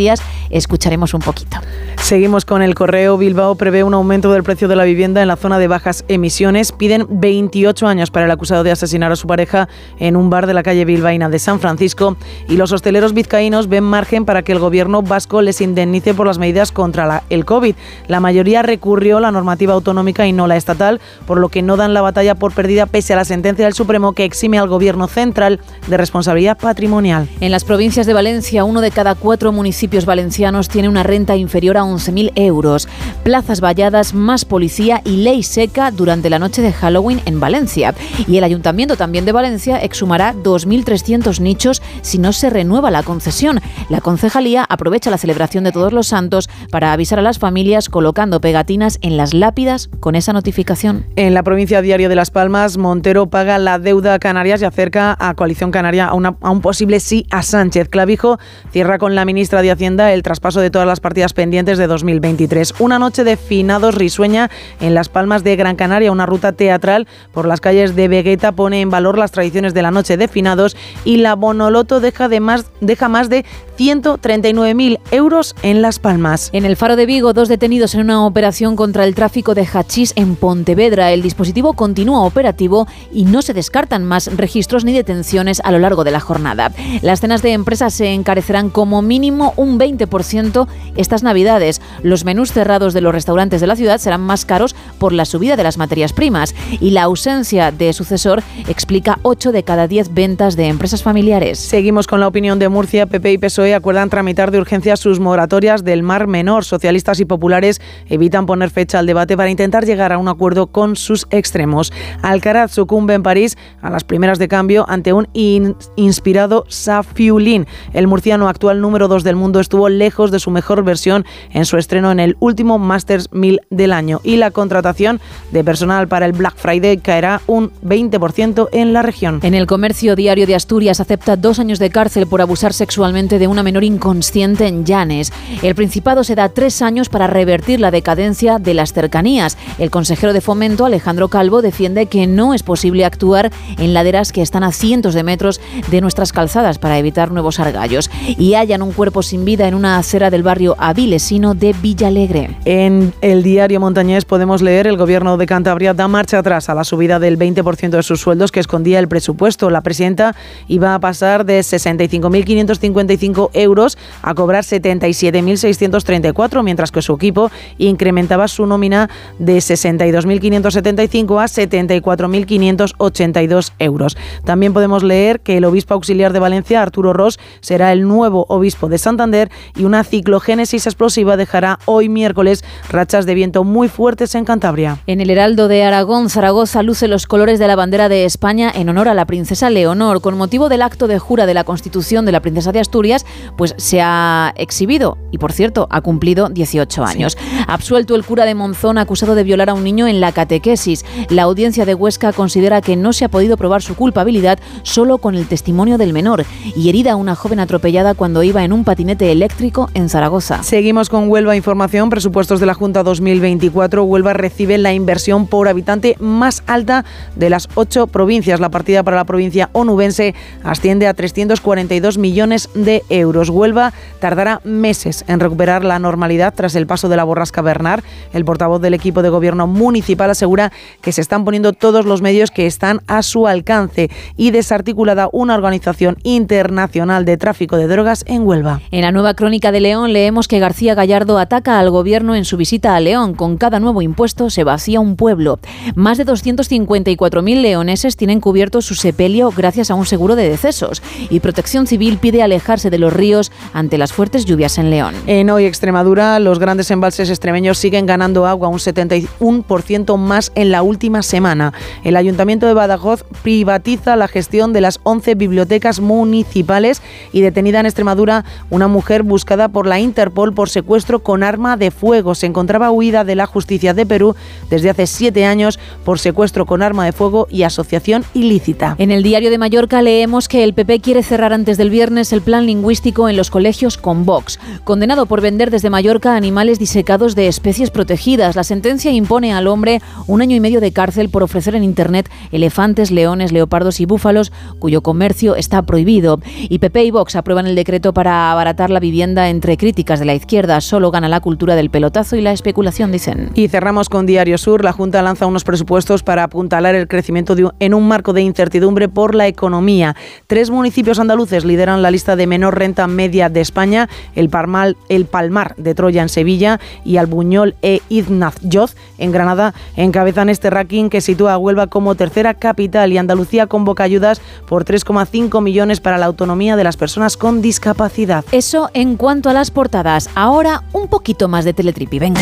S4: escucharemos un poquito.
S6: Seguimos con el correo. Bilbao prevé un aumento del precio de la vivienda en la zona de bajas emisiones. Piden 28 años para el acusado de asesinar a su pareja en un bar de la calle bilbaína de San Francisco. Y los hosteleros vizcaínos ven margen para que el gobierno vasco les indemnice por las medidas contra la- el COVID. La mayoría recurrió la normativa autonómica y no la estatal, por lo que no dan la batalla por perdida pese a la sentencia del Supremo que exime al gobierno central de responsabilidad patrimonial.
S4: En las provincias de Valencia, uno de cada cuatro municipios valencianos tiene una renta inferior a 11.000 euros. Plazas valladas, más policía y ley seca durante la noche de Halloween en Valencia. Y el Ayuntamiento también de Valencia exhumará 2.300 nichos si no se renueva la concesión. La concejalía aprovecha la celebración de Todos los Santos para avisar a las familias colocando pegatinas en las lápidas con esa notificación.
S6: En la provincia Diario de Las Palmas, Montero paga la deuda a Canarias y acerca a Coalición Canaria a, un posible sí a Sánchez. Clavijo cierra con la ministra de Hacienda el traspaso de todas las partidas pendientes de 2023. Una noche de finados risueña en Las Palmas de Gran Canaria, una ruta teatral por las calles de Vegueta pone en valor las tradiciones de la noche de finados y la Bonoloto deja, de más, deja más de 139.000 euros en Las Palmas.
S4: En el Faro de Vigo, dos detenidos en una operación contra el tráfico de hachís en Pontevedra. El dispositivo continúa operativo y no se descartan más registros ni detenciones a lo largo de la jornada. Las cenas de empresas se encarecerán como mínimo un 20% estas Navidades. Los menús cerrados de los restaurantes de la ciudad serán más caros por la subida de las materias primas y la ausencia de sucesor explica 8 de cada 10 ventas de empresas familiares.
S6: Seguimos con la opinión de Murcia. PP y PSOE acuerdan tramitar de urgencia sus moratorias del Mar Menor. Socialistas y populares evitan poner fecha al debate para intentar llegar a un acuerdo con sus extremos. Alcaraz sucumbe en París a las primeras de cambio ante un in- inspirado Safiulin. El murciano actual número 2 del mundo estuvo lejos de su mejor versión en su estreno en el último Masters 1000 del año. Y la contratación de personal para el Black Friday caerá un 20% en la región.
S4: En el comercio diario de Asturias acepta dos años de cárcel por abusar sexualmente de una menor inconsciente en Llanes. El Principado se da tres años para revertir la decadencia de las cercanías. El consejero de Fomento, Alejandro Calvo, defiende que no es posible actuar en laderas que están a cientos de metros de nuestras calzadas para evitar nuevos argallos. Y hallan un cuerpo sin vida en una acera del barrio avilesino de Villalegre.
S6: En el diario Montañés podemos leer el gobierno de Cantabria da marcha atrás a la subida del 20% de sus sueldos que escondía el presupuesto. La presidenta iba a pasar de 65.555 euros a cobrar 77.634, mientras que su equipo incrementaba su nómina de 62.575 a 74.582 euros. También podemos leer que el obispo auxiliar de Valencia, Arturo Ross, será el nuevo obispo de Santander y una ciclogénesis explosiva dejará hoy miércoles rachas de viento muy fuertes en Cantabria.
S4: En el Heraldo de Aragón, Zaragoza luce los colores de la bandera de España en honor a la princesa Leonor. Con motivo del acto de jura de la Constitución de la princesa de Asturias, pues se ha exhibido y, por cierto, ha cumplido 18 años. Absuelto el cura de Monzón acusado de violar a un niño en la catequesis. La audiencia de Huesca considera que no se ha podido probar su culpabilidad solo con el testimonio del menor y herida a una joven atropellada cuando iba en un patinete eléctrico en Zaragoza.
S6: Seguimos con Huelva Información, presupuestos de la Junta 2024. Huelva recibe la inversión por habitante más alta de las ocho provincias. La partida para la provincia onubense asciende a 342 millones de euros. Huelva tardará meses en recuperar la normalidad tras el paso de la borrasca Bernard. El portavoz del equipo de gobierno municipal asegura que se están poniendo todos los medios que están a su alcance y desarticulada una organización internacional de tráfico de drogas en Huelva.
S4: En la nueva crónica de León leemos que García Gallardo ataca al gobierno en su visita a León. Con cada nuevo impuesto se vacía un pueblo. Más de 254.000 leoneses tienen cubierto su sepelio gracias a un seguro de decesos. Y Protección Civil pide alejarse de los ríos ante las fuertes lluvias en León.
S6: En Hoy Extremadura, los grandes embalses extremeños siguen ganando agua un 71% más en la última semana. El Ayuntamiento de Badajoz privatiza la gestión de las 11 bibliotecas municipales y detenida en Extremadura una mujer mujer buscada por la Interpol por secuestro con arma de fuego. Se encontraba huida de la justicia de Perú desde hace siete años por secuestro con arma de fuego y asociación ilícita.
S4: En el diario de Mallorca leemos que el PP quiere cerrar antes del viernes el plan lingüístico en los colegios con Vox. Condenado por vender desde Mallorca animales disecados de especies protegidas, la sentencia impone al hombre un año y medio de cárcel por ofrecer en Internet elefantes, leones, leopardos y búfalos cuyo comercio está prohibido. Y PP y Vox aprueban el decreto para abaratar la vivienda entre críticas de la izquierda. Solo gana la cultura del pelotazo y la especulación, dicen.
S6: Y cerramos con Diario Sur. La Junta lanza unos presupuestos para apuntalar el crecimiento de un- en un marco de incertidumbre por la economía. Tres municipios andaluces lideran la lista de menor renta media de España: el Palmar, el Palmar de Troya en Sevilla y Albuñol e Iznazjoz en Granada encabezan este ranking que sitúa a Huelva como tercera capital y Andalucía convoca ayudas por 3,5 millones para la autonomía de las personas con discapacidad.
S4: Eso en cuanto a las portadas. Ahora un poquito más de Teletripi. Venga.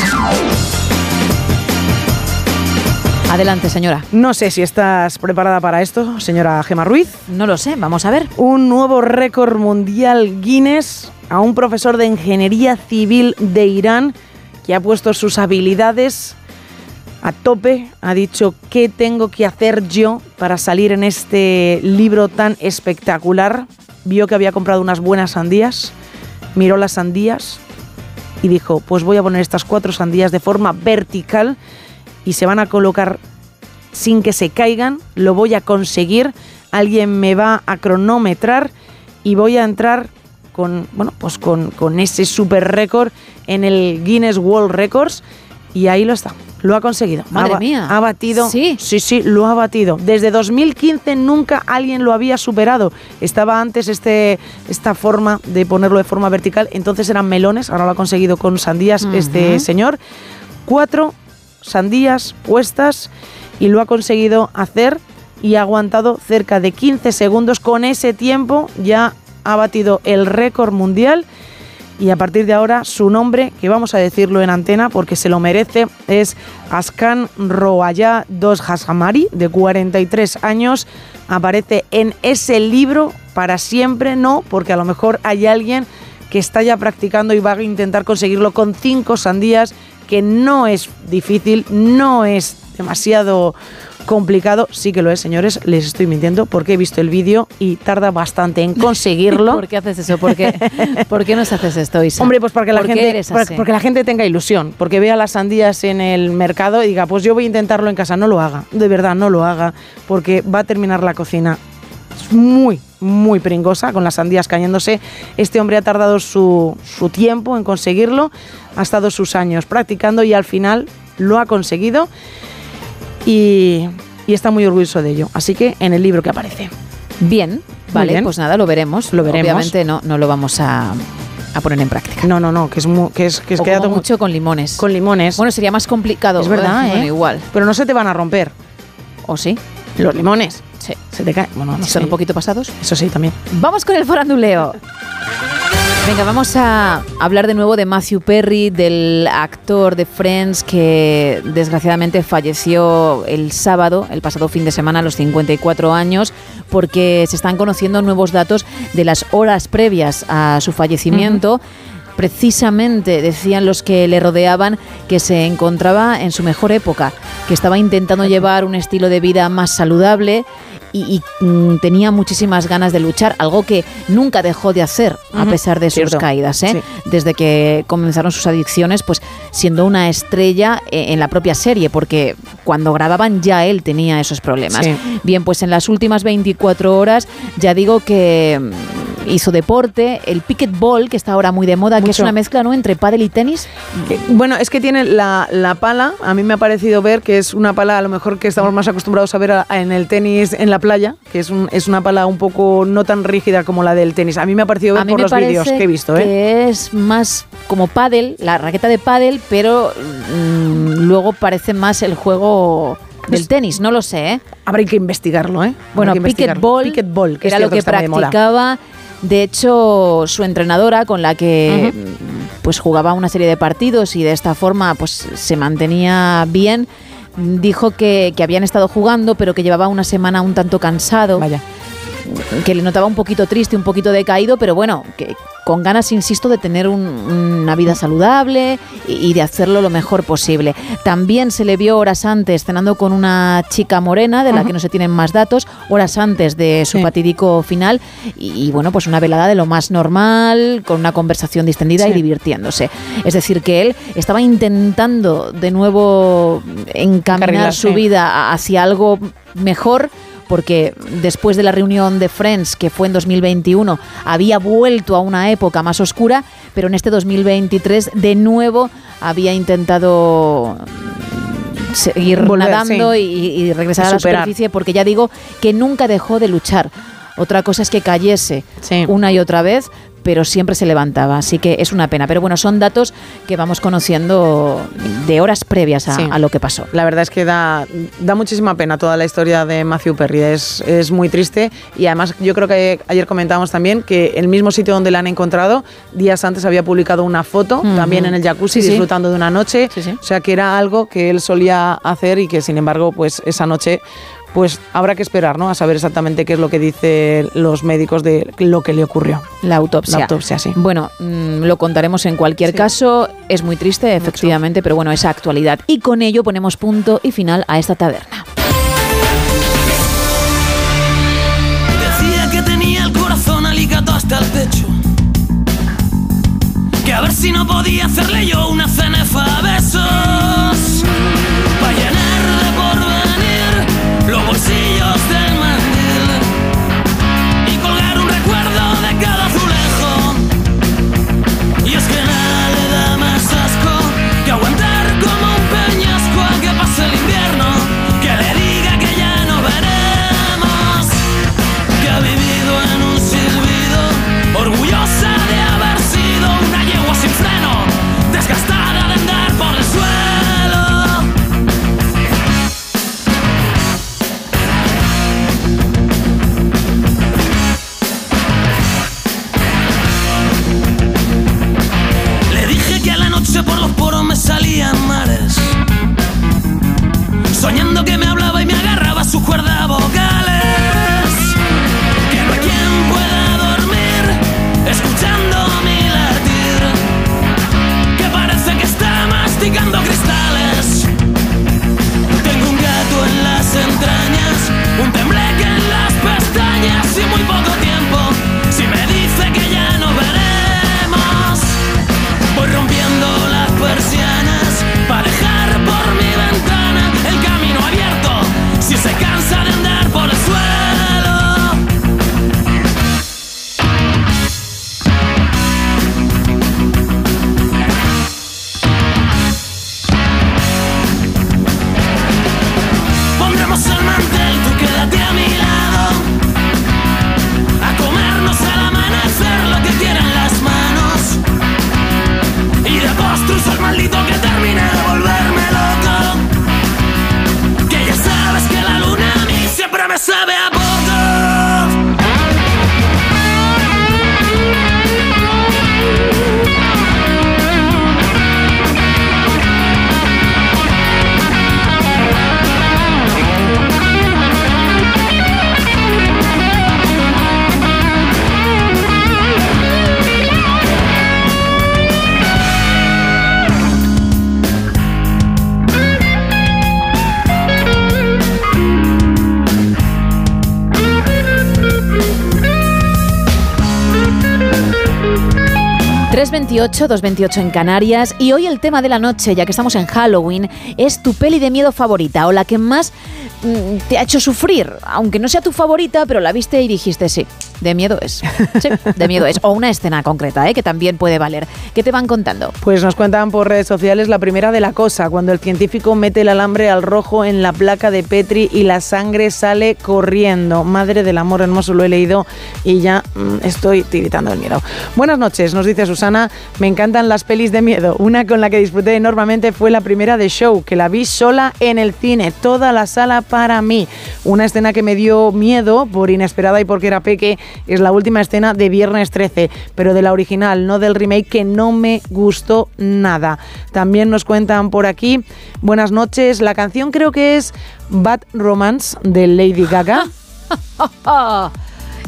S4: Adelante, señora.
S6: No sé si estás preparada para esto, señora Gema Ruiz.
S4: No lo sé, vamos a ver.
S6: Un nuevo récord mundial Guinness a un profesor de ingeniería civil de Irán que ha puesto sus habilidades a tope, ha dicho qué tengo que hacer yo para salir en este libro tan espectacular. Vio que había comprado unas buenas sandías, miró las sandías y dijo, pues voy a poner estas cuatro sandías de forma vertical y se van a colocar sin que se caigan, lo voy a conseguir, alguien me va a cronometrar y voy a entrar con, bueno, pues con, con ese super récord en el Guinness World Records y ahí lo está. Lo ha conseguido.
S4: Madre
S6: ha,
S4: mía.
S6: Ha batido.
S4: Sí.
S6: sí, sí, lo ha batido. Desde 2015 nunca alguien lo había superado. Estaba antes este, esta forma de ponerlo de forma vertical. Entonces eran melones. Ahora lo ha conseguido con sandías este señor. Cuatro sandías puestas y lo ha conseguido hacer y ha aguantado cerca de 15 segundos. Con ese tiempo ya ha batido el récord mundial y a partir de ahora su nombre, que vamos a decirlo en antena porque se lo merece, es Askan Roaya Dos Hasamari, de 43 años. Aparece en ese libro para siempre, no, porque a lo mejor hay alguien que está ya practicando y va a intentar conseguirlo con cinco sandías, que no es difícil, no es demasiado complicado, sí que lo es, señores, les estoy mintiendo porque he visto el vídeo y tarda bastante en conseguirlo.
S4: ¿Por qué haces eso? ¿Por qué, ¿Por qué nos haces esto, Isa?
S6: Hombre, pues para que la
S4: ¿Por qué
S6: gente, para- porque la gente tenga ilusión, porque vea las sandías en el mercado y diga, pues yo voy a intentarlo en casa, no lo haga, de verdad no lo haga, porque va a terminar la cocina muy, muy pringosa con las sandías cayéndose. Este hombre ha tardado su, su tiempo en conseguirlo, ha estado sus años practicando y al final lo ha conseguido y, y está muy orgulloso de ello. Así que en el libro que aparece.
S4: Bien, vale,
S6: bien.
S4: pues nada, lo veremos.
S6: Lo veremos.
S4: Obviamente no, no lo vamos a, a poner en práctica.
S6: No, no, no, que es mu- que es que es
S4: O
S6: queda
S4: como mucho con limones.
S6: con limones.
S4: Bueno, sería más complicado.
S6: es verdad, ¿eh?
S4: Bueno, igual.
S6: Pero no se te van a romper.
S4: ¿O sí?
S6: Los limones.
S4: Sí.
S6: Se te caen. Bueno, no
S4: ¿Son
S6: sé.
S4: un poquito pasados?
S6: Eso sí, también.
S4: Vamos con el foranduleo. Venga, vamos a hablar de nuevo de Matthew Perry, del actor de Friends que desgraciadamente falleció el sábado, el pasado fin de semana, a los 54 años, porque se están conociendo nuevos datos de las horas previas a su fallecimiento. Precisamente decían los que le rodeaban que se encontraba en su mejor época, que estaba intentando llevar un estilo de vida más saludable y, y, mm, tenía muchísimas ganas de luchar, algo que nunca dejó de hacer a
S6: Ujú,
S4: pesar de sus
S6: cierto.
S4: caídas. ¿eh?
S6: Sí.
S4: Desde que comenzaron sus adicciones, pues siendo una estrella eh, en la propia serie, porque cuando grababan ya él tenía esos problemas.
S6: Sí.
S4: Bien, pues en las últimas 24 horas ya digo que mm, hizo deporte, el pickleball, que está ahora muy de moda, que es
S6: Mucho.
S4: una mezcla ¿no? entre pádel y tenis.
S6: Eh, Bueno, es que tiene la, la pala, a mí me ha parecido ver que es una pala a lo mejor que estamos más acostumbrados a ver a- a- en el tenis en la playa, que es, un- es una pala un poco no tan rígida como la del tenis. A mí me ha parecido ver por los vídeos que he visto. ¿eh?
S4: que es más como pádel, la raqueta de pádel, pero mm, luego parece más el juego del tenis, no lo sé, ¿eh?
S6: Habrá que investigarlo, ¿eh?
S4: Bueno,
S6: que
S4: pickleball,
S6: Pickleball, que
S4: era lo que
S6: moda.
S4: practicaba. De hecho, su entrenadora, con la que mm, pues jugaba una serie de partidos y de esta forma pues se mantenía bien, dijo que, que habían estado jugando, pero que llevaba una semana un tanto cansado. Que le notaba un poquito triste, un poquito decaído, pero bueno, que con ganas, insisto, de tener un- una vida saludable y, y de hacerlo lo mejor posible. También se le vio horas antes cenando con una chica morena, de la que no se tienen más datos, horas antes de su fatídico final. Y, y, bueno, pues una velada de lo más normal, con una conversación distendida y divirtiéndose. Es decir, que él estaba intentando de nuevo encaminar su vida hacia algo mejor porque después de la reunión de Friends, que fue en 2021, había vuelto a una época más oscura, pero en este 2023 de nuevo había intentado seguir
S6: Volver,
S4: nadando
S6: sí.
S4: y, y regresar
S6: Y
S4: a la superficie, porque ya digo que nunca dejó de luchar. Otra cosa es que cayese una y otra vez, pero siempre se levantaba. Así que es una pena. Pero bueno, son datos que vamos conociendo de horas previas a,
S6: Sí.
S4: a lo que pasó.
S6: La verdad es que da, da muchísima pena toda la historia de Matthew Perry. Es, es muy triste y además yo creo que ayer comentábamos también que el mismo sitio donde la han encontrado, días antes había publicado una foto, también en el jacuzzi,
S4: Sí, sí.
S6: disfrutando de una noche. O sea que era algo que él solía hacer y que sin embargo pues esa noche pues habrá que esperar ¿no? a saber exactamente qué es lo que dicen los médicos de lo que le ocurrió.
S4: La autopsia.
S6: La autopsia, sí.
S4: Bueno, mm, lo contaremos en cualquier caso. Es muy triste, efectivamente, pero bueno, esa actualidad. Y con ello ponemos punto y final a esta taberna.
S35: Decía que tenía el corazón aligado hasta el pecho. Que a ver si no podía hacerle yo una cenefa a besos. Que
S4: 328, 228 en Canarias. Y hoy el tema de la noche, ya que estamos en Halloween, es tu peli de miedo favorita o la que más te ha hecho sufrir. Aunque no sea tu favorita, pero la viste y dijiste sí. De miedo es. Sí, de miedo es. O una escena concreta, ¿eh? que también puede valer. ¿Qué te van contando?
S6: Pues nos cuentan por redes sociales la primera de la cosa, cuando el científico mete el alambre al rojo en la placa de Petri y la sangre sale corriendo. Madre del amor hermoso, lo he leído y ya mm, estoy tiritando del miedo. Buenas noches, nos dice Susana. Me encantan las pelis de miedo. Una con la que disfruté enormemente fue la primera de Show, que la vi sola en el cine, toda la sala para mí. Una escena que me dio miedo por inesperada y porque era peque, es la última escena de Viernes 13, pero de la original, no del remake, que no me gustó nada. También nos cuentan por aquí, buenas noches, la canción creo que es Bad Romance de Lady Gaga.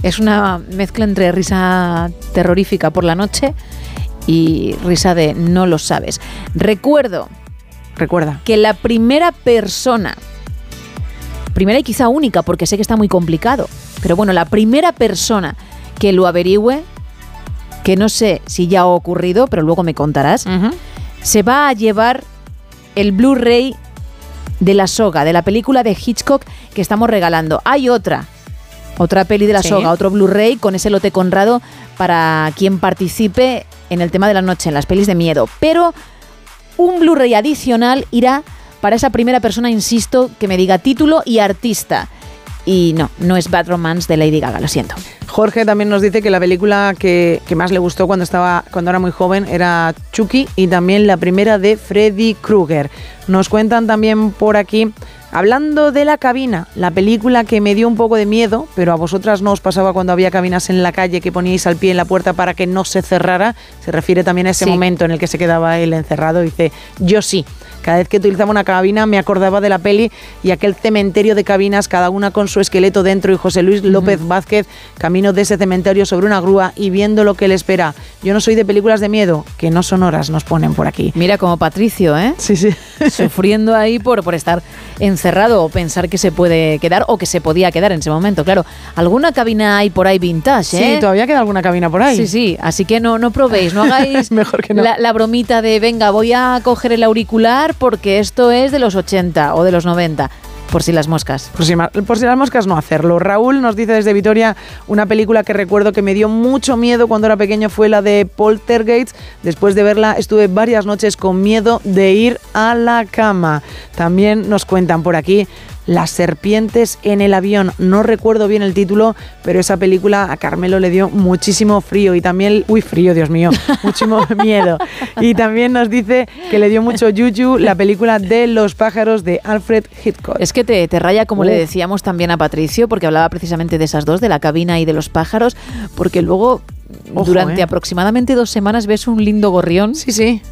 S4: Es una mezcla entre risa terrorífica por la noche y risa de no lo sabes. Recuerdo
S6: Recuerda.
S4: que la primera persona, primera y quizá única, porque sé que está muy complicado, pero bueno, la primera persona que lo averigüe, que no sé si ya ha ocurrido, pero luego me contarás, se va a llevar el Blu-ray de la soga, de la película de Hitchcock que estamos regalando. Hay otra, otra peli de la
S6: Sí.
S4: soga, otro Blu-ray con ese lote Conrado para quien participe en el tema de la noche, en las pelis de miedo. Pero un Blu-ray adicional irá para esa primera persona, insisto, que me diga título y artista. Y no, no es Bad Romance de Lady Gaga, lo siento.
S6: Jorge también nos dice que la película que, que más le gustó cuando estaba cuando era muy joven era Chucky y también la primera de Freddy Krueger. Nos cuentan también por aquí hablando de la cabina, la película que me dio un poco de miedo, pero a vosotras no os pasaba cuando había cabinas en la calle que poníais al pie en la puerta para que no se cerrara. Se refiere también a ese
S4: Sí.
S6: momento en el que se quedaba él encerrado. Dice, yo sí. Cada vez que utilizaba una cabina me acordaba de la peli y aquel cementerio de cabinas, cada una con su esqueleto dentro y José Luis López Vázquez camino de ese cementerio sobre una grúa y viendo lo que le espera. Yo no soy de películas de miedo, que no son horas, nos ponen por aquí.
S4: Mira como Patricio, ¿eh?
S6: Sí, sí.
S4: Sufriendo ahí por, por estar encerrado o pensar que se puede quedar o que se podía quedar en ese momento. Claro, alguna cabina hay por ahí vintage, ¿eh?
S6: Sí, todavía queda alguna cabina por ahí.
S4: Sí, sí, así que no, no probéis, no hagáis
S6: Mejor que no.
S4: La, la bromita de, venga, voy a coger el auricular porque esto es de los 80 o de los 90, por si las moscas.
S6: Por si, por si las moscas no hacerlo. Raúl nos dice desde Vitoria una película que recuerdo que me dio mucho miedo cuando era pequeño fue la de Poltergeist. Después de verla estuve varias noches con miedo de ir a la cama. También nos cuentan por aquí las serpientes en el avión. No recuerdo bien el título, pero esa película a Carmelo le dio muchísimo frío y también, uy, frío, Dios mío, muchísimo miedo. Y también nos dice que le dio mucho yuyu la película de los pájaros de Alfred Hitchcock.
S4: Es que te, te raya, como le decíamos también a Patricio, porque hablaba precisamente de esas dos, de la cabina y de los pájaros, porque luego
S6: Ojo,
S4: durante
S6: ¿eh?
S4: aproximadamente dos semanas ves un lindo gorrión.
S6: Sí, sí.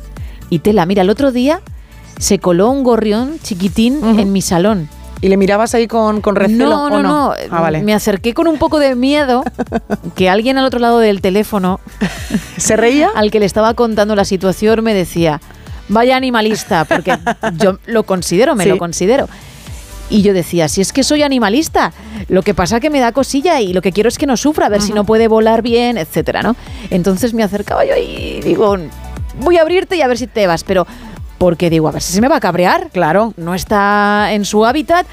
S4: Y tela, mira, el otro día se coló un gorrión chiquitín en mi salón.
S6: ¿Y le mirabas ahí con, con recelo
S4: No,
S6: o
S4: no, no.
S6: Ah, vale.
S4: Me acerqué con un poco de miedo que alguien al otro lado del teléfono,
S6: ¿Se reía?
S4: al que le estaba contando la situación, me decía, vaya animalista, porque yo lo considero, me
S6: Sí.
S4: lo considero. Y yo decía, si es que soy animalista, lo que pasa que me da cosilla y lo que quiero es que no sufra, a ver si no puede volar bien, etcétera, ¿no? Entonces me acercaba yo y digo, voy a abrirte y a ver si te vas, pero porque digo, a ver si se me va a cabrear.
S6: Claro.
S4: No está en su hábitat,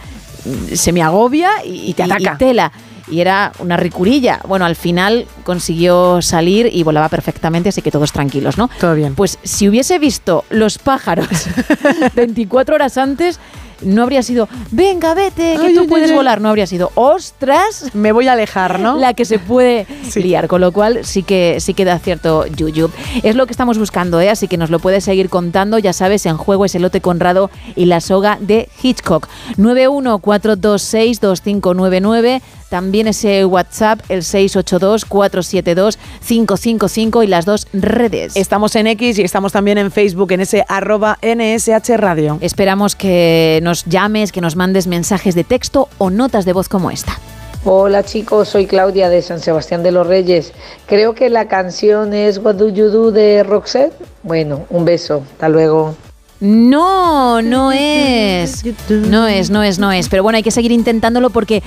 S4: se me agobia y,
S6: te ataca.
S4: y tela. Y era una ricurilla. Bueno, al final consiguió salir y volaba perfectamente, así que todos tranquilos, ¿no?
S6: Todo bien.
S4: Pues si hubiese visto los pájaros 24 horas antes, no habría sido, venga, vete, que
S6: Ay,
S4: tú
S6: ay,
S4: puedes
S6: ay,
S4: volar. No habría sido, ostras,
S6: Me voy a alejar, ¿no?
S4: la que se puede liar, con lo cual sí que sí que da cierto yuyu. Es lo que estamos buscando, ¿eh? así que nos lo puedes seguir contando, ya sabes, en juego es el lote Conrado y la soga de Hitchcock. 914262599, también ese WhatsApp, el 682-472-555 y las dos redes.
S6: Estamos en X y estamos también en Facebook, en ese arroba NSH Radio.
S4: Esperamos que nos llames, que nos mandes mensajes de texto o notas de voz como esta.
S36: Hola chicos, soy Claudia de San Sebastián de los Reyes. Creo que la canción es What Do You Do de Roxette. Bueno, un beso, hasta luego.
S4: No, no es. No es, no es, no es. Pero bueno, hay que seguir intentándolo porque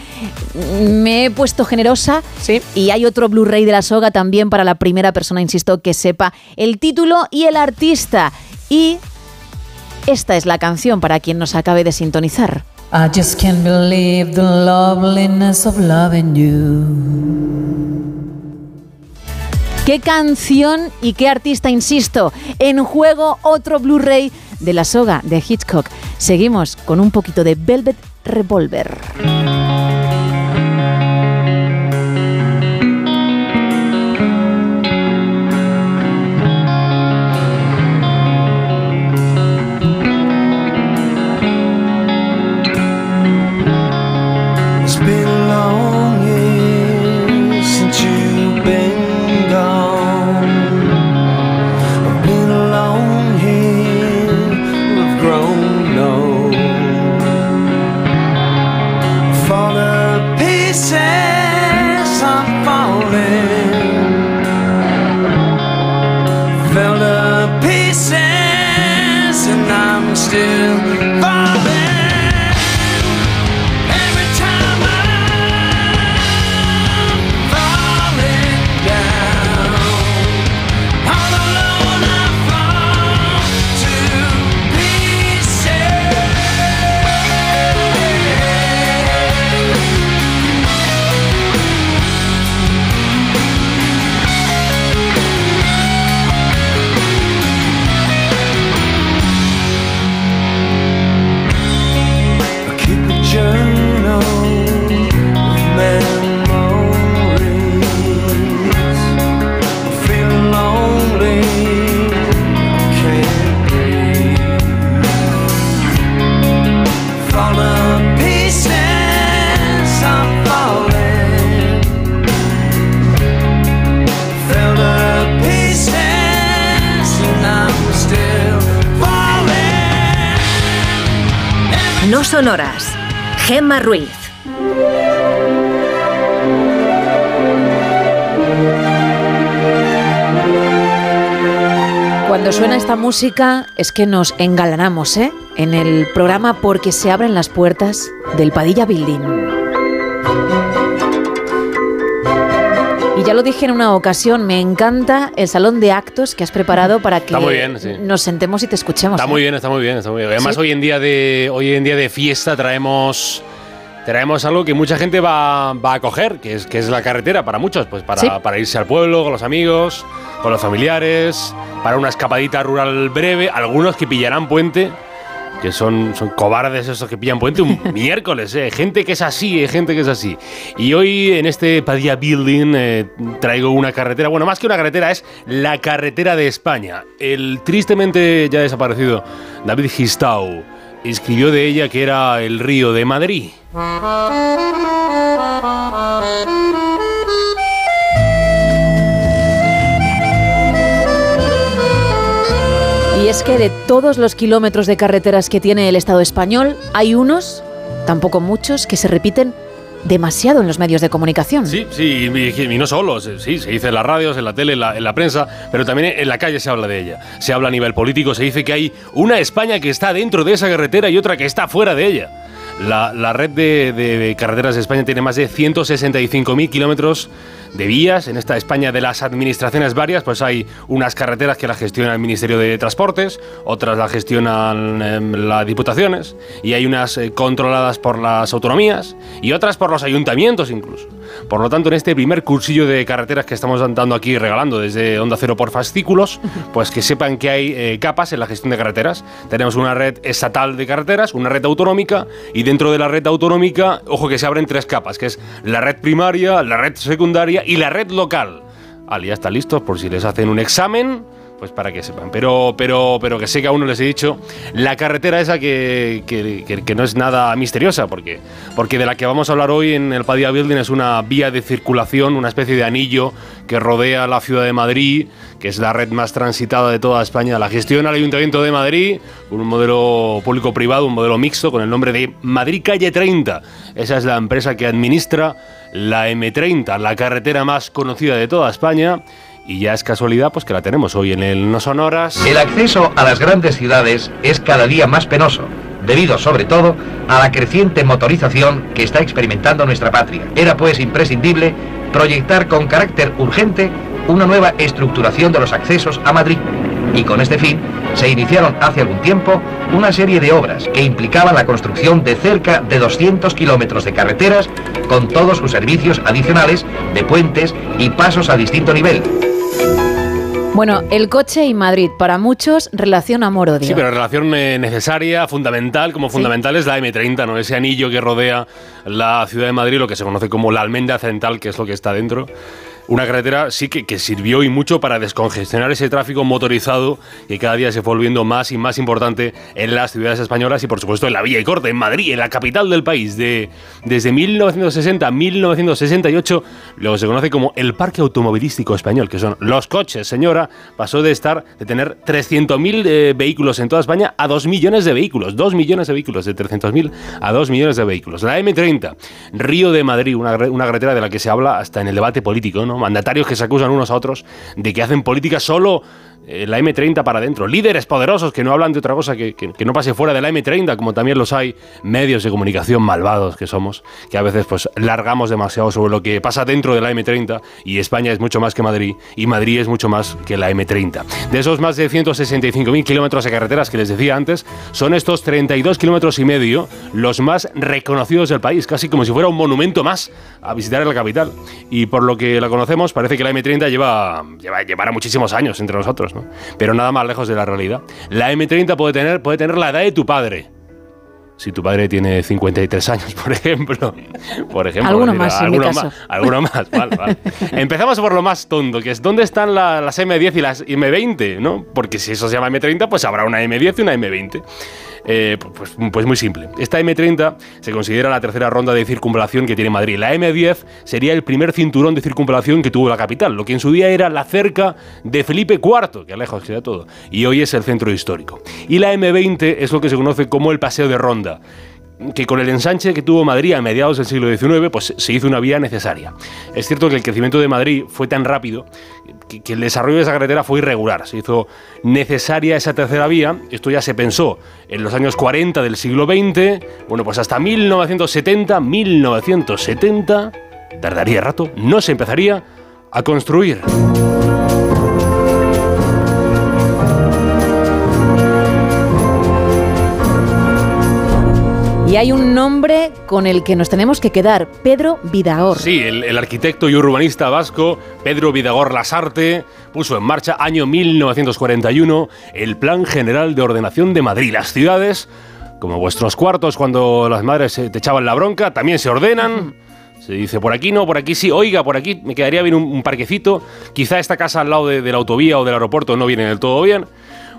S4: me he puesto generosa.
S6: Sí.
S4: Y hay otro Blu-ray de la soga también para la primera persona, insisto, que sepa el título y el artista. Y esta es la canción para quien nos acabe de sintonizar.
S12: I just can't believe the loveliness of loving you.
S4: ¿Qué canción y qué artista, insisto? En juego otro Blu-ray de la soga de Hitchcock. Seguimos con un poquito de Velvet Revolver.
S19: No son horas. Gemma Ruiz.
S4: Cuando suena esta música es que nos engalanamos, ¿eh? En el programa porque se abren las puertas del Padilla Building. Ya lo dije en una ocasión, me encanta el salón de actos que has preparado para que
S5: bien, sí.
S4: nos sentemos y te escuchemos.
S5: Está
S4: ¿eh?
S5: muy bien, está muy bien, está muy bien. Además,
S4: Sí.
S5: hoy en día de hoy en día de fiesta traemos traemos algo que mucha gente va, va a coger, que es, que es la carretera para muchos, pues para,
S4: Sí.
S5: para irse al pueblo, con los amigos, con los familiares, para una escapadita rural breve, algunos que pillarán puente, que son, son cobardes esos que pillan puente un miércoles, eh. gente que es así, eh, gente que es así. Y hoy en este Padilla Building eh, traigo una carretera, bueno, más que una carretera, es la carretera de España. El tristemente ya desaparecido David Gistau escribió de ella que era el río de Madrid.
S4: Y es que de todos los kilómetros de carreteras que tiene el Estado español, hay unos, tampoco muchos, que se repiten demasiado en los medios de comunicación.
S5: Sí, sí, y, no solo, sí, se dice en las radios, en la tele, en la, en la prensa, pero también en la calle se habla de ella. Se habla a nivel político, se dice que hay una España que está dentro de esa carretera y otra que está fuera de ella. La, la red de, de carreteras de España tiene más de 165.000 kilómetros de vías. En esta España de las administraciones varias, pues hay unas carreteras que las gestiona el Ministerio de Transportes, otras las gestionan em, las diputaciones, y hay unas eh, controladas por las autonomías y otras por los ayuntamientos incluso. Por lo tanto, en este primer cursillo de carreteras que estamos dando aquí regalando desde Onda Cero por fascículos, pues que sepan que hay eh, capas en la gestión de carreteras. Tenemos una red estatal de carreteras, una red autonómica, y dentro de la red autonómica, ojo que se abren tres capas, que es la red primaria, la red secundaria y la red local. Vale, ya está listos por si les hacen un examen, pues para que sepan. Pero, pero, pero que sé que aún no les he dicho, la carretera esa que, que- que- que no es nada misteriosa, porque, porque de la que vamos a hablar hoy en el Padilla Building es una vía de circulación, una especie de anillo que rodea la ciudad de Madrid, que es la red más transitada de toda España. La gestiona el Ayuntamiento de Madrid, un modelo público-privado, un modelo mixto con el nombre de Madrid Calle 30. Esa es la empresa que administra la M30, la carretera más conocida de toda España. Y ya es casualidad pues que la tenemos hoy en el No Sonoras.
S37: El acceso a las grandes ciudades es cada día más penoso, debido sobre todo a la creciente motorización que está experimentando nuestra patria. Era pues imprescindible proyectar con carácter urgente una nueva estructuración de los accesos a Madrid. Y con este fin se iniciaron hace algún tiempo una serie de obras que implicaban la construcción de cerca de 200 kilómetros de carreteras con todos sus servicios adicionales de puentes y pasos a distinto nivel.
S4: Bueno, el coche y Madrid, para muchos, relación amor-odio.
S5: Sí, pero relación eh, necesaria, fundamental, como fundamental es la M30, ¿no? Ese anillo que rodea la ciudad de Madrid, lo que se conoce como la almenda central, que es lo que está dentro. Una carretera sí que, que sirvió y mucho para descongestionar ese tráfico motorizado que cada día se fue volviendo más y más importante en las ciudades españolas y por supuesto en la Villa y Corte, en Madrid, en la capital del país. De, desde 1960 a 1968, lo que se conoce como el parque automovilístico español, que son los coches, señora, pasó de estar, de tener 300.000 eh, vehículos en toda España a 2 millones de vehículos. 2 millones de vehículos, de 300.000 a 2 millones de vehículos. La M30, Río de Madrid, una, una carretera de la que se habla hasta en el debate político, ¿no? Mandatarios que se acusan unos a otros de que hacen política solo la M30 para adentro. Líderes poderosos que no hablan de otra cosa que, que- que no pase fuera de la M30, como también los hay medios de comunicación malvados que somos, que a veces pues largamos demasiado sobre lo que pasa dentro de la M30 y España es mucho más que Madrid y Madrid es mucho más que la M30. De esos más de 165.000 kilómetros de carreteras que les decía antes, son estos 32 kilómetros y medio los más reconocidos del país, casi como si fuera un monumento más a visitar en la capital. Y por lo que la conocemos, parece que la M30 lleva, lleva llevará muchísimos años entre nosotros, ¿no? pero nada más lejos de la realidad. La M30 puede tener, puede tener la edad de tu padre. Si tu padre tiene 53 años, por ejemplo. Por ejemplo
S4: más,
S5: más, alguno más, vale, vale. Empezamos por lo más tonto, que es ¿dónde están la- las M10 y las M20? ¿no? Porque si eso se llama M30, pues habrá una M10 y una M20. Eh, pues, pues muy simple. Esta M30 se considera la tercera ronda de circunvalación que tiene Madrid. La M10 sería el primer cinturón de circunvalación que tuvo la capital, lo que en su día era la cerca de Felipe IV, que lejos queda todo, y hoy es el centro histórico. Y la M20 es lo que se conoce como el paseo de ronda que con el ensanche que tuvo Madrid a mediados del siglo XIX, pues se hizo una vía necesaria. Es cierto que el crecimiento de Madrid fue tan rápido que, el desarrollo de esa carretera fue irregular. Se hizo necesaria esa tercera vía. Esto ya se pensó en los años 40 del siglo XX. Bueno, pues hasta 1970, 1970, tardaría rato, no se empezaría a construir.
S4: Y hay un nombre con el que nos tenemos que quedar, Pedro Vidagor.
S5: Sí, el, el arquitecto y urbanista vasco Pedro Vidagor Lasarte puso en marcha año 1941 el Plan General de Ordenación de Madrid. Las ciudades, como vuestros cuartos cuando las madres te echaban la bronca, también se ordenan. Se dice por aquí no, por aquí sí. Oiga, por aquí me quedaría bien un, un parquecito. Quizá esta casa al lado de, de la autovía o del aeropuerto no viene del todo bien.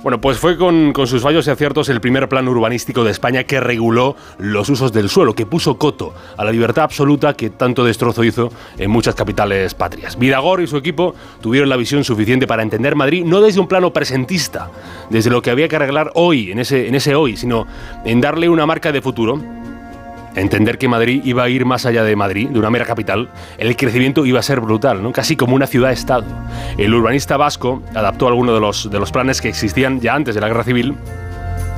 S5: Bueno, pues fue con, sus fallos y aciertos el primer plan urbanístico de España que reguló los usos del suelo, que puso coto a la libertad absoluta que tanto destrozo hizo en muchas capitales patrias. Vidagor y su equipo tuvieron la visión suficiente para entender Madrid no desde un plano presentista, desde lo que había que arreglar hoy, ese, en ese hoy, sino en darle una marca de futuro entender que Madrid iba a ir más allá de Madrid, de una mera capital, el crecimiento iba a ser brutal, ¿no? casi como una ciudad-estado. El urbanista vasco adaptó algunos de los, de los planes que existían ya antes de la Guerra Civil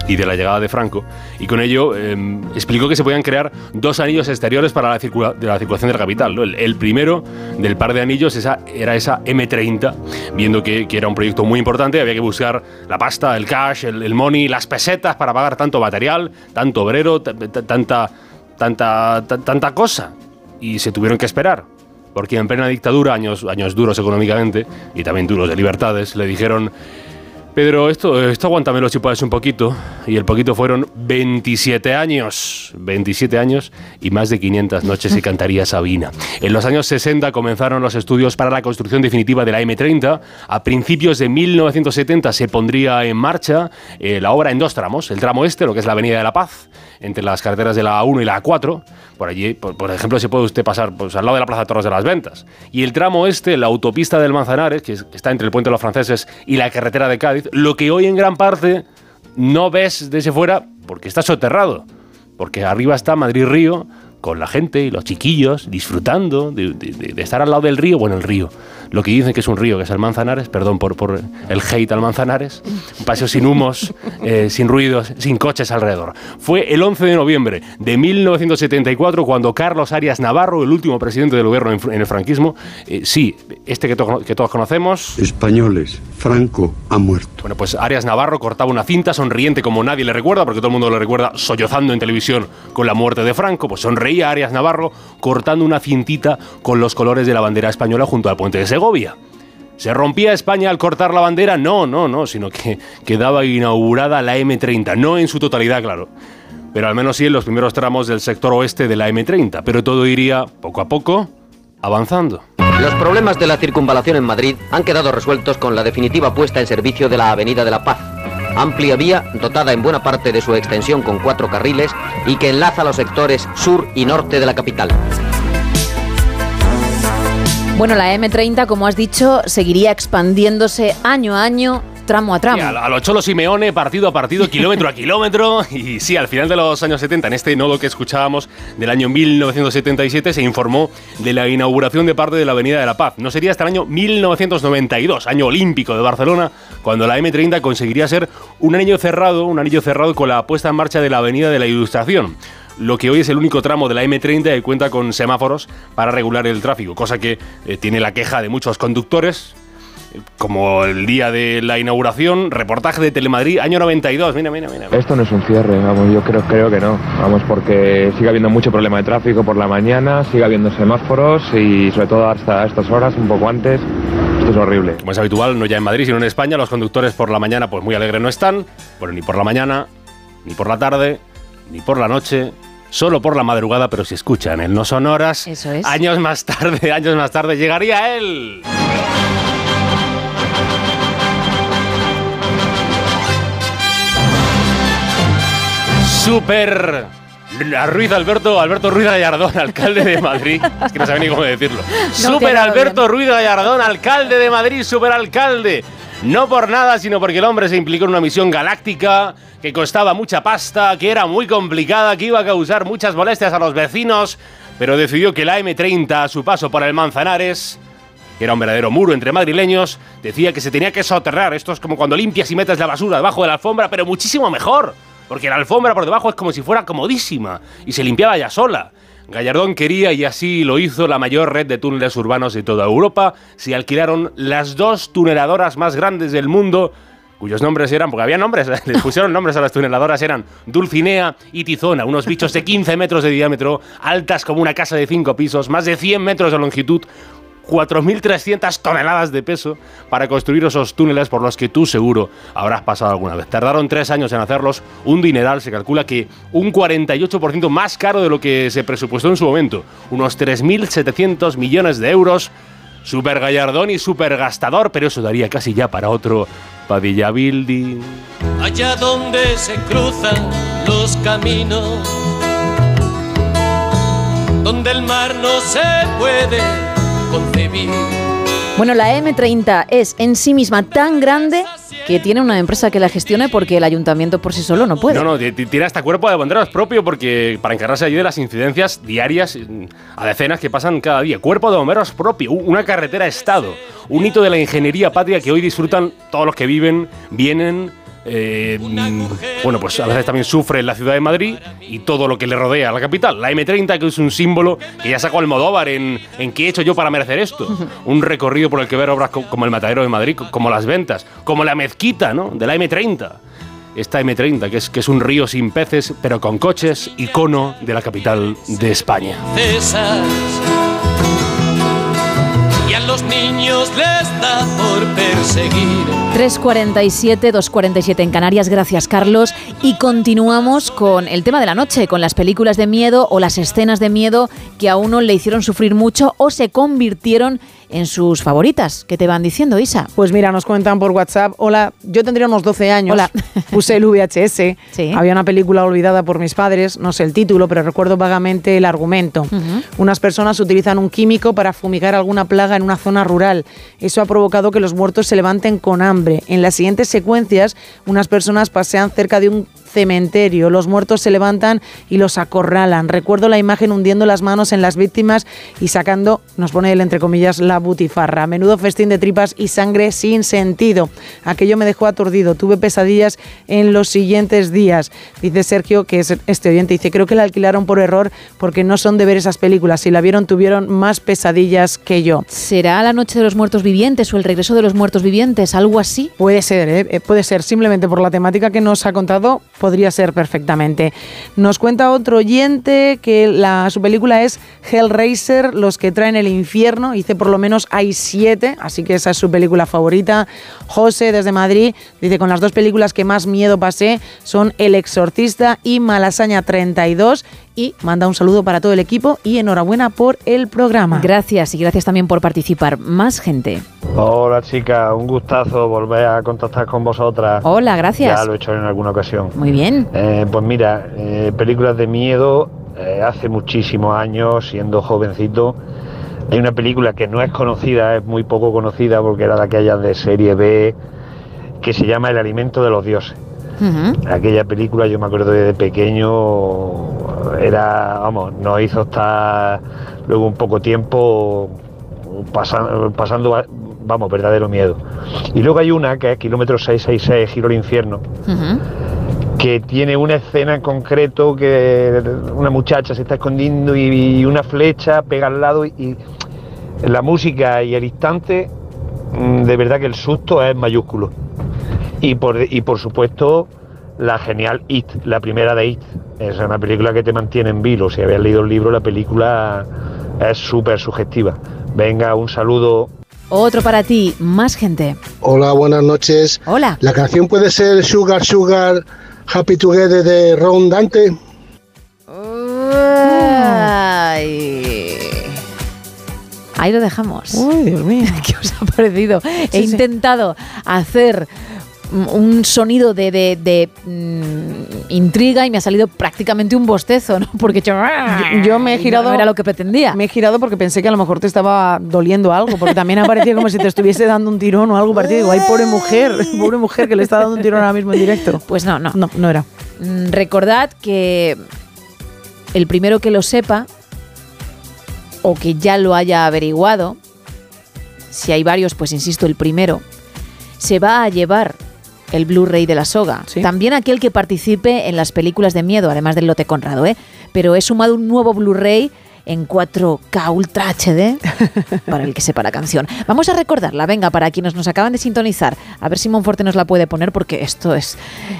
S5: y de la llegada de Franco, y con ello eh, explicó que se podían crear dos anillos exteriores para la, circula- de la circulación de la capital. ¿no? El, el primero del par de anillos esa, era esa M30, viendo que, que era un proyecto muy importante, había que buscar la pasta, el cash, el, el money, las pesetas para pagar tanto material, tanto obrero, tanta, tanta, ta- tanta cosa. Y se tuvieron que esperar. Porque en plena dictadura, años, años duros económicamente y también duros de libertades, le dijeron Pedro, esto, esto aguántamelo si puedes un poquito. Y el poquito fueron 27 años. 27 años y más de 500 noches que cantaría Sabina. En los años 60 comenzaron los estudios para la construcción definitiva de la M30. A principios de 1970 se pondría en marcha eh, la obra en dos tramos. El tramo este, lo que es la Avenida de la Paz, entre las carreteras de la A1 y la A4. Por allí, por, ejemplo, se puede usted pasar pues, al lado de la Plaza Torres de las Ventas. Y el tramo este, la autopista del Manzanares, que es- que está entre el Puente de los Franceses y la carretera de Cádiz, lo que hoy en gran parte no ves desde fuera porque está soterrado. Porque arriba está Madrid-Río, con la gente y los chiquillos disfrutando de estar al lado del río, bueno, el río, lo que dicen que es un río, que es el Manzanares, perdón por, por el hate al Manzanares, un paseo sin humos, eh, sin ruidos, sin coches alrededor. Fue el 11 de noviembre de 1974 cuando Carlos Arias Navarro, el último presidente del gobierno en, en el franquismo, eh, sí, este que, to- que todos conocemos,
S38: Españoles, Franco ha muerto.
S5: bueno, pues Arias Navarro cortaba una cinta sonriente como nadie le recuerda, porque todo el mundo le recuerda sollozando en televisión con la muerte de Franco. Pues sonreía Arias Navarro cortando una cintita con los colores de la bandera española junto al puente de ¿Se rompía España al cortar la bandera? No, no, no, sino que quedaba inaugurada la M30, no en su totalidad, claro. Pero al menos sí en los primeros tramos del sector oeste de la M30, pero todo iría poco a poco avanzando.
S39: Los problemas de la circunvalación en Madrid han quedado resueltos con la definitiva puesta en servicio de la Avenida de la Paz. Amplia vía, dotada en buena parte de su extensión con cuatro carriles y que enlaza los sectores sur y norte de la capital.
S4: Bueno, la M30, como has dicho, seguiría expandiéndose año a año tramo a tramo.
S5: A, lo- a lo Cholo Simeone, partido a partido, kilómetro a kilómetro. Y sí, al final de los años 70, en este nodo que escuchábamos del año 1977, se informó de la inauguración de parte de la Avenida de la Paz. No sería hasta el año 1992, año olímpico de Barcelona, cuando la M30 conseguiría ser un anillo cerrado, un anillo cerrado con la puesta en marcha de la Avenida de la Ilustración. Lo que hoy es el único tramo de la M30 que cuenta con semáforos para regular el tráfico, cosa que eh, tiene la queja de muchos conductores, como el día de la inauguración, reportaje de Telemadrid, año 92. Mira, mira, mira.
S40: Esto no es un cierre, vamos, yo creo, creo que no. Vamos, porque sigue habiendo mucho problema de tráfico por la mañana, sigue habiendo semáforos y sobre todo hasta estas horas, un poco antes. Esto es horrible.
S5: Como es habitual, no ya en Madrid, sino en España, los conductores por la mañana, pues muy alegres no están. Bueno, ni por la mañana, ni por la tarde, ni por la noche. Solo por la madrugada, pero si escuchan el No Son Horas,
S4: Eso es.
S5: años más tarde, años más tarde, llegaría él. Super a Ruiz Alberto, Alberto Ruiz Gallardón, alcalde de Madrid. Es que no sabe ni cómo decirlo. Super
S4: quedado
S5: Alberto Ruiz Gallardón, alcalde de Madrid, superalcalde. No por nada, sino porque el hombre se implicó en una misión galáctica que costaba mucha pasta, que era muy complicada, que iba a causar muchas molestias a los vecinos, pero decidió que la M30 a su paso por el Manzanares que era un verdadero muro entre madrileños, decía que se tenía que soterrar. Esto es como cuando limpias y metes la basura debajo de la alfombra, pero muchísimo mejor. Porque la alfombra por debajo es como si fuera comodísima y se limpiaba ya sola. Gallardón quería y así lo hizo la mayor red de túneles urbanos de toda Europa. Se alquilaron las dos tuneladoras más grandes del mundo, cuyos nombres eran, porque había nombres, les pusieron nombres a las tuneladoras, eran Dulcinea y Tizona, unos bichos de 15 metros de diámetro, altas como una casa de 5 pisos, más de 100 metros de longitud, 4.300 toneladas de peso para construir esos túneles por los que tú seguro habrás pasado alguna vez. Tardaron tres años en hacerlos, un dineral, se calcula que un 48% más caro de lo que se presupuestó en su momento, unos 3.700 millones de euros. Super gallardón y super gastador, pero eso daría casi ya para otro Padilla Building.
S35: allá donde se cruzan los caminos, donde el mar no se puede concebir.
S4: Bueno, la M30 es en sí misma tan grande que tiene una empresa que la gestione porque el ayuntamiento por sí solo no puede.
S5: No, no, ti- ti- tiene hasta cuerpo de bomberos propio porque para encargarse allí de las incidencias diarias mm, a decenas que pasan cada día. Cuerpo de bomberos propio, una carretera estado, un hito de la ingeniería patria que hoy disfrutan todos los que viven, vienen. Eh, mm, bueno, pues a veces también sufre la ciudad de Madrid y todo lo que le rodea a la capital. La M30, que es un símbolo que ya sacó Almodóvar en, en ¿Qué he hecho yo para merecer esto? Un recorrido por el que ver obras co- como el Matadero de Madrid, co- como las ventas, como la mezquita, ¿no? De la M30 esta M30, que es, que es un río sin peces, pero con coches, icono de la capital de España.
S35: Los niños les da por perseguir.
S4: 3.47, 2.47 en Canarias, gracias Carlos. Y continuamos con el tema de la noche, con las películas de miedo o las escenas de miedo que a uno le hicieron sufrir mucho o se convirtieron en sus favoritas. ¿Qué te van diciendo, Isa?
S6: Pues mira, nos cuentan por WhatsApp. Hola, yo tendría unos 12 años.
S4: Hola.
S6: Puse el VHS. Había una película olvidada por mis padres, no sé el título, pero recuerdo vagamente el argumento. Unas personas utilizan un químico para fumigar alguna plaga en una zona rural. Eso ha provocado que los muertos se levanten con hambre. En las siguientes secuencias, unas personas pasean cerca de un cementerio. Los muertos se levantan y los acorralan. Recuerdo la imagen hundiendo las manos en las víctimas y sacando, nos pone él entre comillas, la butifarra. Menudo festín de tripas y sangre sin sentido. Aquello me dejó aturdido. Tuve pesadillas en los siguientes días. Dice Sergio, que es este oyente, dice, creo que la alquilaron por error porque no son de ver esas películas. Si la vieron, tuvieron más pesadillas que yo.
S4: ¿Será la noche de los muertos vivientes o el regreso de los muertos vivientes? ¿Algo así?
S6: Puede ser, ¿eh? Eh, puede ser. Simplemente por la temática que nos ha contado, podría ser perfectamente. Nos cuenta otro oyente que la, su película es Hellraiser, Los que traen el infierno. Dice por lo menos hay siete, así que esa es su película favorita. José desde Madrid dice con las dos películas que más miedo pasé son El Exorcista y Malasaña 32 y manda un saludo para todo el equipo y enhorabuena por el programa.
S4: Gracias y gracias también por participar. Más gente.
S41: Hola chica, un gustazo volver a contactar con vosotras.
S4: Hola, gracias.
S41: Ya lo he hecho en alguna ocasión.
S4: Muy bien.
S41: Eh, pues mira, eh, películas de miedo, eh, hace muchísimos años, siendo jovencito, hay una película que no es conocida, es muy poco conocida porque era de aquellas de serie B, que se llama El alimento de los dioses. Aquella película yo me acuerdo de pequeño, era, vamos, nos hizo estar luego un poco tiempo pasa- pasando, vamos, verdadero miedo. Y luego hay una que es Kilómetro 666, Giro al Infierno, que tiene una escena en concreto que una muchacha se está escondiendo y, y una flecha pega al lado y, y la música y el instante, mm, de verdad que el susto es mayúsculo. Y por, y por supuesto la genial It, la primera de It. Es una película que te mantiene en vilo. Si habías leído el libro, la película es súper sugestiva. Venga, un saludo.
S4: Otro para ti, más gente.
S42: Hola, buenas noches.
S4: Hola.
S42: La canción puede ser Sugar Sugar Happy Together de Ron Dante.
S4: Ay. Ahí lo dejamos.
S6: Uy, Dios mío.
S4: ¿Qué os ha parecido? He
S6: sí.
S4: intentado hacer un sonido de, de- de, mm, intriga y me ha salido prácticamente un bostezo, ¿no? Porque yo,
S6: Yo, yo me he
S4: no-
S6: girado.
S4: no era lo que pretendía.
S6: Me he girado porque pensé que a lo mejor te estaba doliendo algo, porque también ha parecido como si te estuviese dando un tirón o algo parecido. Digo, ay, pobre mujer, pobre mujer que le está dando un tirón ahora mismo en directo.
S4: Pues no, no.
S6: No, no era.
S4: Mm, Recordad que el primero que lo sepa o que ya lo haya averiguado, si hay varios, pues insisto, el primero, se va a llevar el Blu-ray de la soga. También aquel que participe en las películas de miedo, además del lote Conrado, ¿eh? Pero he sumado un nuevo Blu-ray en 4K Ultra HD para el que sepa la canción. Vamos a recordarla, venga, para quienes nos acaban de sintonizar. A ver si Monforte nos la puede poner porque esto es,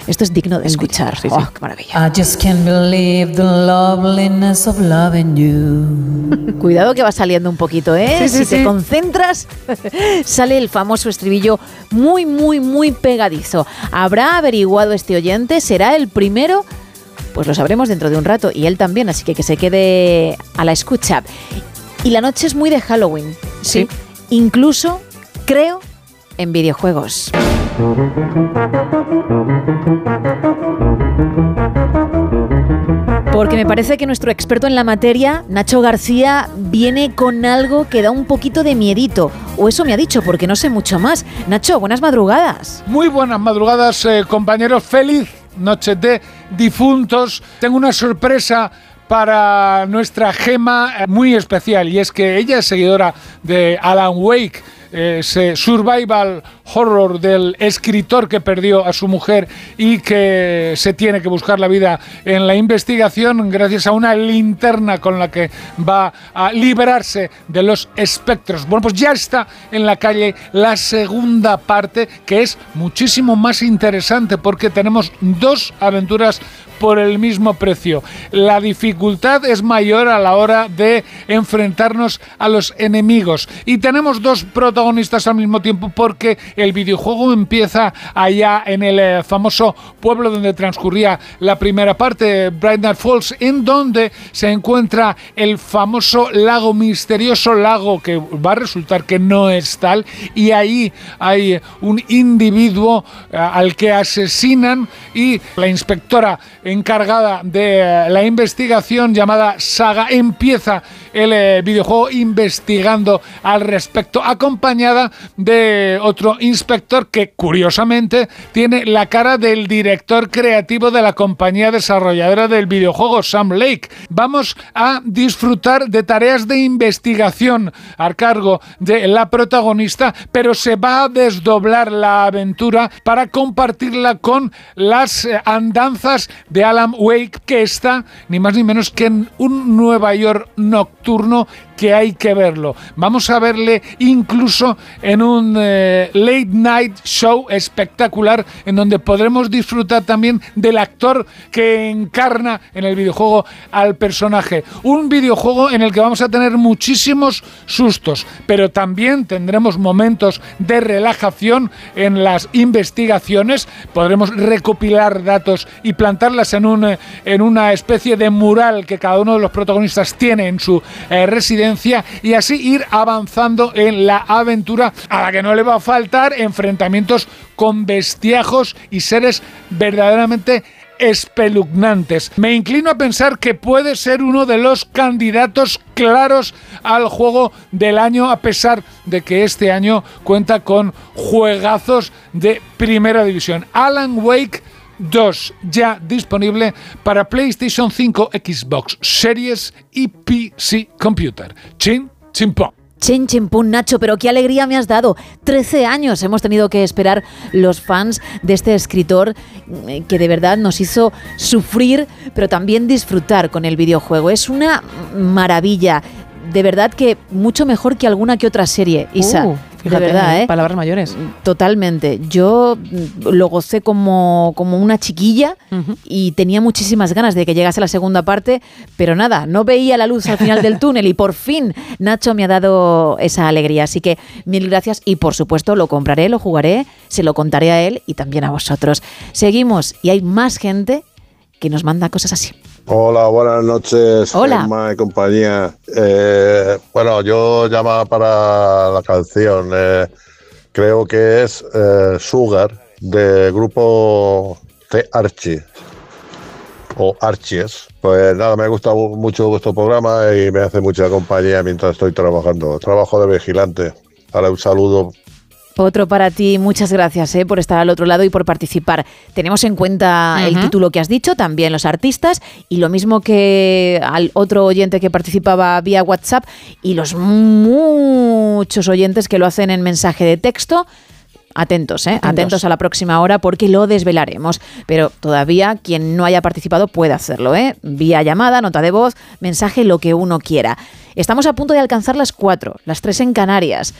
S4: esto es digno de escuchar. Oh, qué maravilla.
S12: I just can't believe the loveliness of loving you.
S4: Cuidado que va saliendo un poquito, ¿eh?
S12: Sí, sí,
S4: si te
S12: sí.
S4: concentras, sale el famoso estribillo muy, muy, muy pegadizo. ¿Habrá averiguado este oyente? ¿Será el primero? Pues lo sabremos dentro de un rato y él también, así que que se quede a la escucha. Y la noche es muy de Halloween, sí. Incluso, creo, en videojuegos. Porque me parece que nuestro experto en la materia, Nacho García, viene con algo que da un poquito de miedito. O eso me ha dicho, porque no sé mucho más. Nacho, buenas madrugadas.
S43: Muy buenas madrugadas, eh, compañeros. Feliz noche de difuntos. Tengo una sorpresa para nuestra gema eh, muy especial y es que ella es seguidora de Alan Wake, ese survival horror del escritor que perdió a su mujer y que se tiene que buscar la vida en la investigación gracias a una linterna con la que va a liberarse de los espectros. Bueno, pues ya está en la calle la segunda parte que es muchísimo más interesante porque tenemos dos aventuras por el mismo precio. La dificultad es mayor a la hora de enfrentarnos a los enemigos. Y tenemos dos protagonistas al mismo tiempo porque el videojuego empieza allá en el eh, famoso pueblo donde transcurría la primera parte, Bright Night Falls, en donde se encuentra el famoso lago, misterioso lago que va a resultar que no es tal. Y ahí hay un individuo eh, al que asesinan y la inspectora encargada de eh, la investigación llamada Saga empieza el eh, videojuego investigando al respecto, acompañada de otro inspector que curiosamente tiene la cara del director creativo de la compañía desarrolladora del videojuego, Sam Lake. Vamos a disfrutar de tareas de investigación a cargo de la protagonista, pero se va a desdoblar la aventura para compartirla con las eh, andanzas de Alan Wake, que está ni más ni menos que en un Nueva York nocturno notturno que hay que verlo. Vamos a verle incluso en un eh, late night show espectacular en donde podremos disfrutar también del actor que encarna en el videojuego al personaje. Un videojuego en el que vamos a tener muchísimos sustos, pero también tendremos momentos de relajación en las investigaciones. Podremos recopilar datos y plantarlas en, un, eh, en una especie de mural que cada uno de los protagonistas tiene en su eh, residencia y así ir avanzando en la aventura a la que no le va a faltar enfrentamientos con bestiajos y seres verdaderamente espeluznantes. Me inclino a pensar que puede ser uno de los candidatos claros al juego del año, a pesar de que este año cuenta con juegazos de primera división. Alan Wake 2 ya disponible para PlayStation 5, Xbox Series y PC Computer. Chin, chimpón.
S4: Chen Pun, Nacho, pero qué alegría me has dado. 13 años hemos tenido que esperar los fans de este escritor eh, que de verdad nos hizo sufrir, pero también disfrutar con el videojuego. Es una maravilla. De verdad que mucho mejor que alguna que otra serie, Isa.
S6: Uh, fíjate,
S4: de verdad, ¿eh?
S6: Palabras mayores.
S4: Totalmente. Yo mm, lo gocé como, como una chiquilla y tenía muchísimas ganas de que llegase la segunda parte, pero nada, no veía la luz al final del túnel y por fin Nacho me ha dado esa alegría. Así que mil gracias y por supuesto lo compraré, lo jugaré, se lo contaré a él y también a vosotros. Seguimos y hay más gente que nos manda cosas así.
S44: Hola, buenas noches.
S4: Hola.
S44: Gemma y compañía. Eh, bueno, yo llamaba para la canción. eh, creo que es eh, Sugar, de grupo The Archie. O Archies. Pues nada, me gusta mu- mucho vuestro programa y me hace mucha compañía mientras estoy trabajando. Trabajo de vigilante. Ahora un saludo
S4: Otro para ti, muchas gracias eh, por estar al otro lado y por participar. Tenemos en cuenta el título que has dicho, también los artistas, y lo mismo que al otro oyente que participaba vía WhatsApp y los muchos oyentes que lo hacen en mensaje de texto. Atentos, ¿eh? atentos a la próxima hora porque lo desvelaremos. Pero todavía quien no haya participado puede hacerlo, ¿eh? Vía llamada, nota de voz, mensaje, lo que uno quiera. Estamos a punto de alcanzar las cuatro, las tres en Canarias.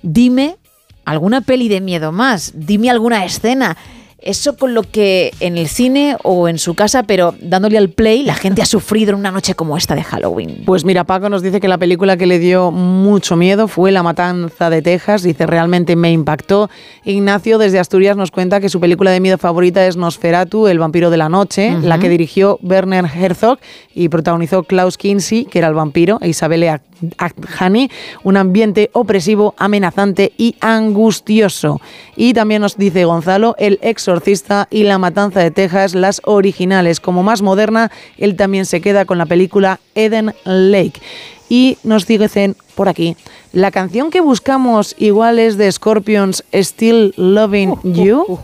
S4: Dime alguna peli de miedo más, dime alguna escena. Eso con lo que en el cine o en su casa, pero dándole al play, la gente ha sufrido en una noche como esta de Halloween.
S6: Pues mira, Paco nos dice que la película que le dio mucho miedo fue La Matanza de Texas. Dice, realmente me impactó. Ignacio desde Asturias nos cuenta que su película de miedo favorita es Nosferatu, el vampiro de la noche, la que dirigió Werner Herzog y protagonizó Klaus Kinski, que era el vampiro, e Isabelle Un ambiente opresivo, amenazante y angustioso. Y también nos dice Gonzalo, El exorcista y La Matanza de Texas, las originales. Como más moderna, él también se queda con la película Eden Lake. Y nos dicen por aquí, la canción que buscamos igual es de Scorpions, Still Loving You.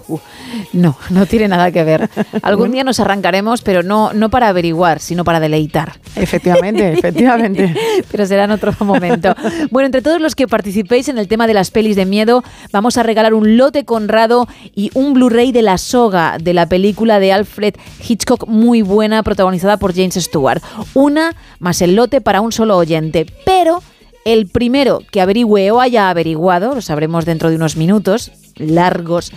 S4: No, no tiene nada que ver. Algún día nos arrancaremos, pero no, no para averiguar, sino para deleitar.
S6: Efectivamente, efectivamente.
S4: pero será en otro momento. Bueno, entre todos los que participéis en el tema de las pelis de miedo, vamos a regalar un lote Conrado y un Blu-ray de La Soga, de la película de Alfred Hitchcock muy buena, protagonizada por James Stewart. Una más el lote para un solo oyente. Pero el primero que averigüe o haya averiguado, lo sabremos dentro de unos minutos largos,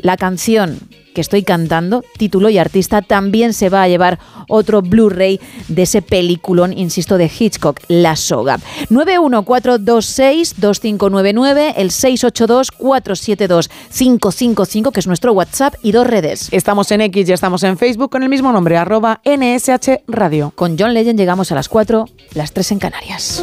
S4: la canción que estoy cantando, título y artista, también se va a llevar otro Blu-ray de ese peliculón, insisto, de Hitchcock, La Soga. 914262599, el 682472555, que es nuestro WhatsApp, y dos redes.
S6: Estamos en X y estamos en Facebook con el mismo nombre, arroba NSH Radio.
S4: Con John Legend llegamos a las 4, las 3 en Canarias.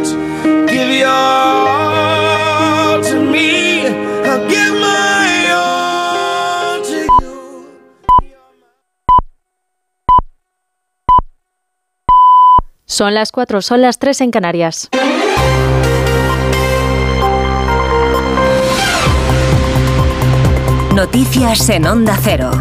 S14: Son las 4, son las 3 en Canarias.
S19: Noticias en Onda Cero.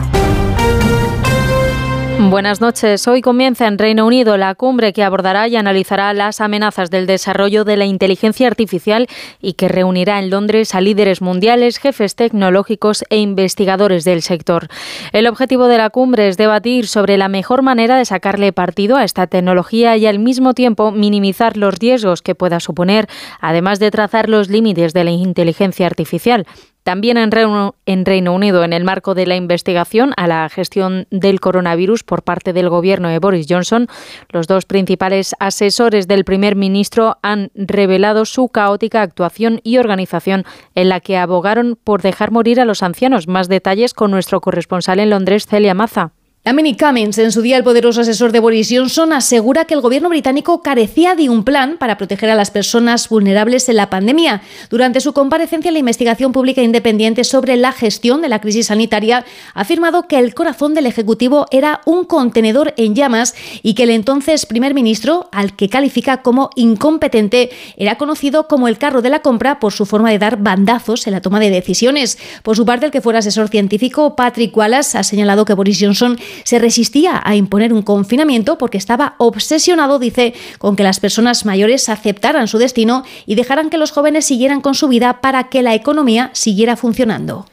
S14: Buenas noches. Hoy comienza en Reino Unido la cumbre que abordará y analizará las amenazas del desarrollo de la inteligencia artificial y que reunirá en Londres a líderes mundiales, jefes tecnológicos e investigadores del sector. El objetivo de la cumbre es debatir sobre la mejor manera de sacarle partido a esta tecnología y al mismo tiempo minimizar los riesgos que pueda suponer, además de trazar los límites de la inteligencia artificial. También en Reino, en Reino, Unido, en el marco de la investigación a la gestión del coronavirus por parte del gobierno de Boris Johnson, los dos principales asesores del primer ministro han revelado su caótica actuación y organización en la que abogaron por dejar morir a los ancianos. Más detalles con nuestro corresponsal en Londres, Celia Maza.
S45: Dominic Cummings, en su día el poderoso asesor de Boris Johnson, asegura que el gobierno británico carecía de un plan para proteger a las personas vulnerables en la pandemia. Durante su comparecencia en la investigación pública independiente sobre la gestión de la crisis sanitaria, ha afirmado que el corazón del Ejecutivo era un contenedor en llamas y que el entonces primer ministro, al que califica como incompetente, era conocido como el carro de la compra por su forma de dar bandazos en la toma de decisiones. Por su parte, el que fuera asesor científico, Patrick Wallace, ha señalado que Boris Johnson se resistía a imponer un confinamiento porque estaba obsesionado, dice, con que las personas mayores aceptaran su destino y dejaran que los jóvenes siguieran con su vida para que la economía siguiera funcionando.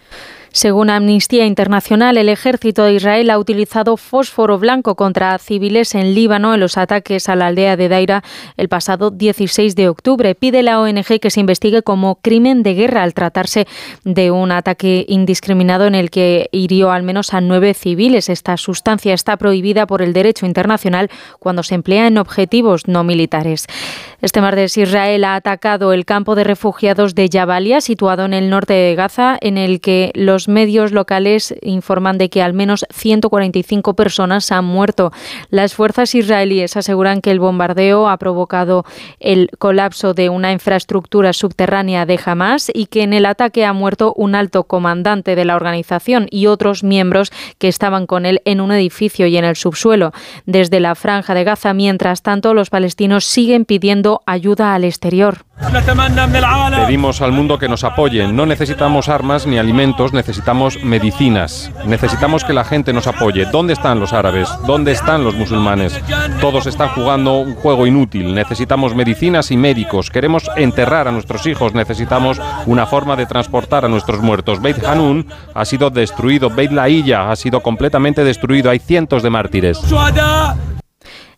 S14: Según Amnistía Internacional, el ejército de Israel ha utilizado fósforo blanco contra civiles en Líbano en los ataques a la aldea de Daira el pasado 16 de octubre. Pide la ONG que se investigue como crimen de guerra al tratarse de un ataque indiscriminado en el que hirió al menos a nueve civiles. Esta sustancia está prohibida por el derecho internacional cuando se emplea en objetivos no militares. Este martes Israel ha atacado el campo de refugiados de Jabalia, situado en el norte de Gaza, en el que los medios locales informan de que al menos 145 personas han muerto. Las fuerzas israelíes aseguran que el bombardeo ha provocado el colapso de una infraestructura subterránea de Hamas y que en el ataque ha muerto un alto comandante de la organización y otros miembros que estaban con él en un edificio y en el subsuelo. Desde la franja de Gaza, mientras tanto, los palestinos siguen pidiendo ayuda al exterior.
S46: Pedimos al mundo que nos apoyen. No necesitamos armas ni alimentos, necesitamos medicinas. Necesitamos que la gente nos apoye. ¿Dónde están los árabes? ¿Dónde están los musulmanes? Todos están jugando un juego inútil. Necesitamos medicinas y médicos. Queremos enterrar a nuestros hijos. Necesitamos una forma de transportar a nuestros muertos. Beit Hanun ha sido destruido. Beit Lailla ha sido completamente destruido. Hay cientos de mártires.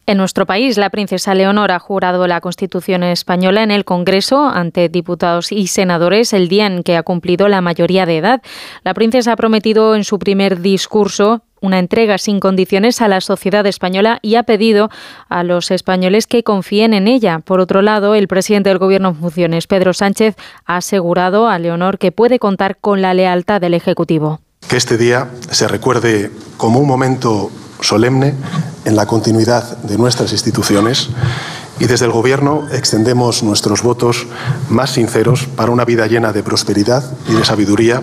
S14: En nuestro país, la princesa Leonor ha jurado la Constitución española en el Congreso ante diputados y senadores el día en que ha cumplido la mayoría de edad. La princesa ha prometido en su primer discurso una entrega sin condiciones a la sociedad española y ha pedido a los españoles que confíen en ella. Por otro lado, el presidente del Gobierno en funciones, Pedro Sánchez, ha asegurado a Leonor que puede contar con la lealtad del Ejecutivo.
S47: Que este día se recuerde como un momento solemne en la continuidad de nuestras instituciones y desde el Gobierno extendemos nuestros votos más sinceros para una vida llena de prosperidad y de sabiduría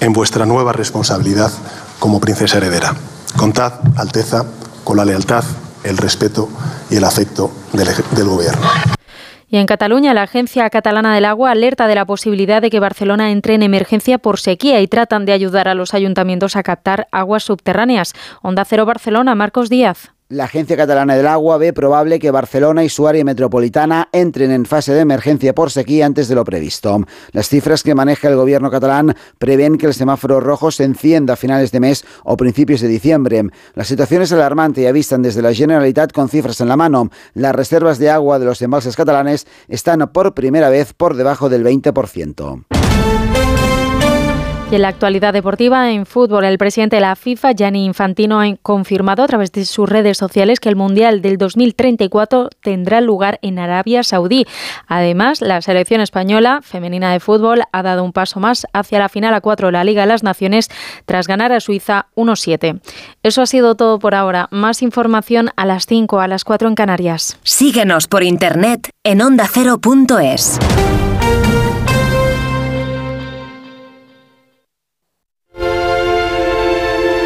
S47: en vuestra nueva responsabilidad como princesa heredera. Contad, Alteza, con la lealtad, el respeto y el afecto del, del Gobierno.
S14: Y en Cataluña, la Agencia Catalana del Agua alerta de la posibilidad de que Barcelona entre en emergencia por sequía y tratan de ayudar a los ayuntamientos a captar aguas subterráneas. Onda Cero Barcelona, Marcos Díaz.
S48: La Agencia Catalana del Agua ve probable que Barcelona y su área metropolitana entren en fase de emergencia por sequía antes de lo previsto. Las cifras que maneja el gobierno catalán prevén que el semáforo rojo se encienda a finales de mes o principios de diciembre. La situación es alarmante y avistan desde la Generalitat con cifras en la mano. Las reservas de agua de los embalses catalanes están por primera vez por debajo del 20%.
S14: Y en la actualidad deportiva, en fútbol, el presidente de la FIFA, Gianni Infantino, ha confirmado a través de sus redes sociales que el Mundial del 2034 tendrá lugar en Arabia Saudí. Además, la selección española femenina de fútbol ha dado un paso más hacia la final a 4 de la Liga de las Naciones tras ganar a Suiza 1-7. Eso ha sido todo por ahora. Más información a las 5, a las 4 en Canarias.
S19: Síguenos por internet en ondacero.es.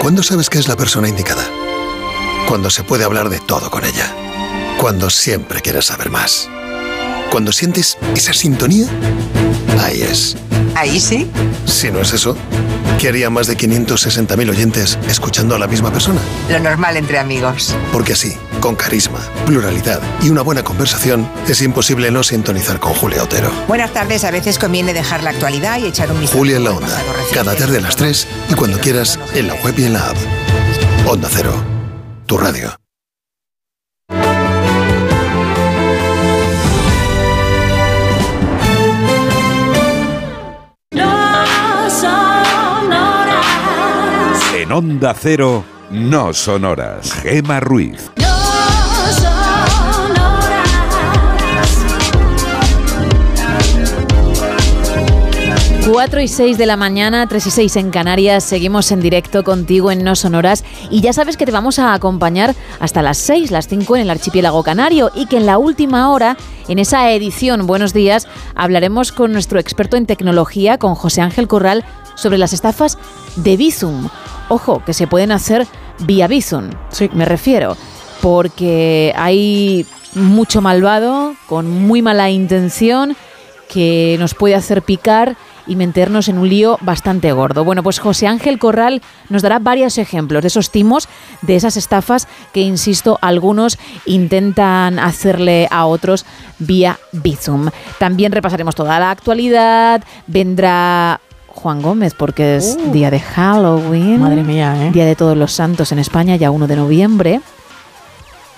S49: ¿Cuándo sabes que es la persona indicada? Cuando se puede hablar de todo con ella. Cuando siempre quieres saber más. Cuando sientes esa sintonía, ahí es.
S50: Ahí sí.
S49: Si no es eso, ¿qué haría más de 560.000 oyentes escuchando a la misma persona?
S50: Lo normal entre amigos.
S49: Porque así, con carisma, pluralidad y una buena conversación, es imposible no sintonizar con Julia Otero.
S50: Buenas tardes, a veces conviene dejar la actualidad y echar un vistazo.
S49: Julia en la Onda, cada tarde a las 3 y cuando quieras, en la web y en la app. Onda Cero, tu radio.
S51: En Onda Cero, no son horas. Gema Ruiz.
S4: 4 y 6 de la mañana, 3 y 6 en Canarias, seguimos en directo contigo en No Sonoras y ya sabes que te vamos a acompañar hasta las 6, las 5 en el archipiélago canario. Y que en la última hora, en esa edición Buenos Días, hablaremos con nuestro experto en tecnología, con José Ángel Corral, sobre las estafas de Bizum. Ojo, que se pueden hacer vía Bizum, me refiero, porque hay mucho malvado, con muy mala intención, que nos puede hacer picar y meternos en un lío bastante gordo. Bueno, pues José Ángel Corral nos dará varios ejemplos de esos timos, de esas estafas que, insisto, algunos intentan hacerle a otros vía Bizum. También repasaremos toda la actualidad, vendrá Juan Gómez, porque es
S6: Uh.
S4: día de Halloween.
S6: Madre mía, ¿eh?
S4: Día de Todos los Santos en España, ya 1 de noviembre.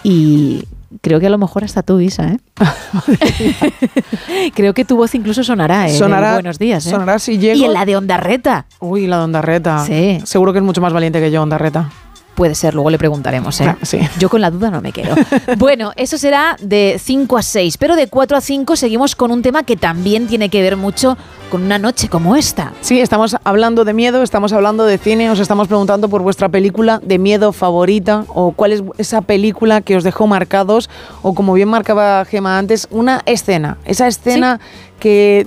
S4: Y creo que a lo mejor hasta tú, Isa, ¿eh? creo que tu voz incluso sonará, ¿eh?
S6: Sonará-
S4: En Buenos días, ¿eh?
S6: sonará si llego-
S4: Y en la de Ondarreta.
S6: Uy, la de Ondarreta.
S4: Sí.
S6: Seguro que es mucho más valiente que yo, Ondarreta.
S4: Puede ser, luego le preguntaremos, ¿eh?
S6: Ah, sí.
S4: Yo con la duda no me quedo. bueno, eso será de 5 a 6, pero de 4 a 5 seguimos con un tema que también tiene que ver mucho con una noche como esta.
S6: Sí, estamos hablando de miedo, estamos hablando de cine, os estamos preguntando por vuestra película de miedo favorita o cuál es esa película que os dejó marcados o como bien marcaba Gema antes, una escena, esa escena que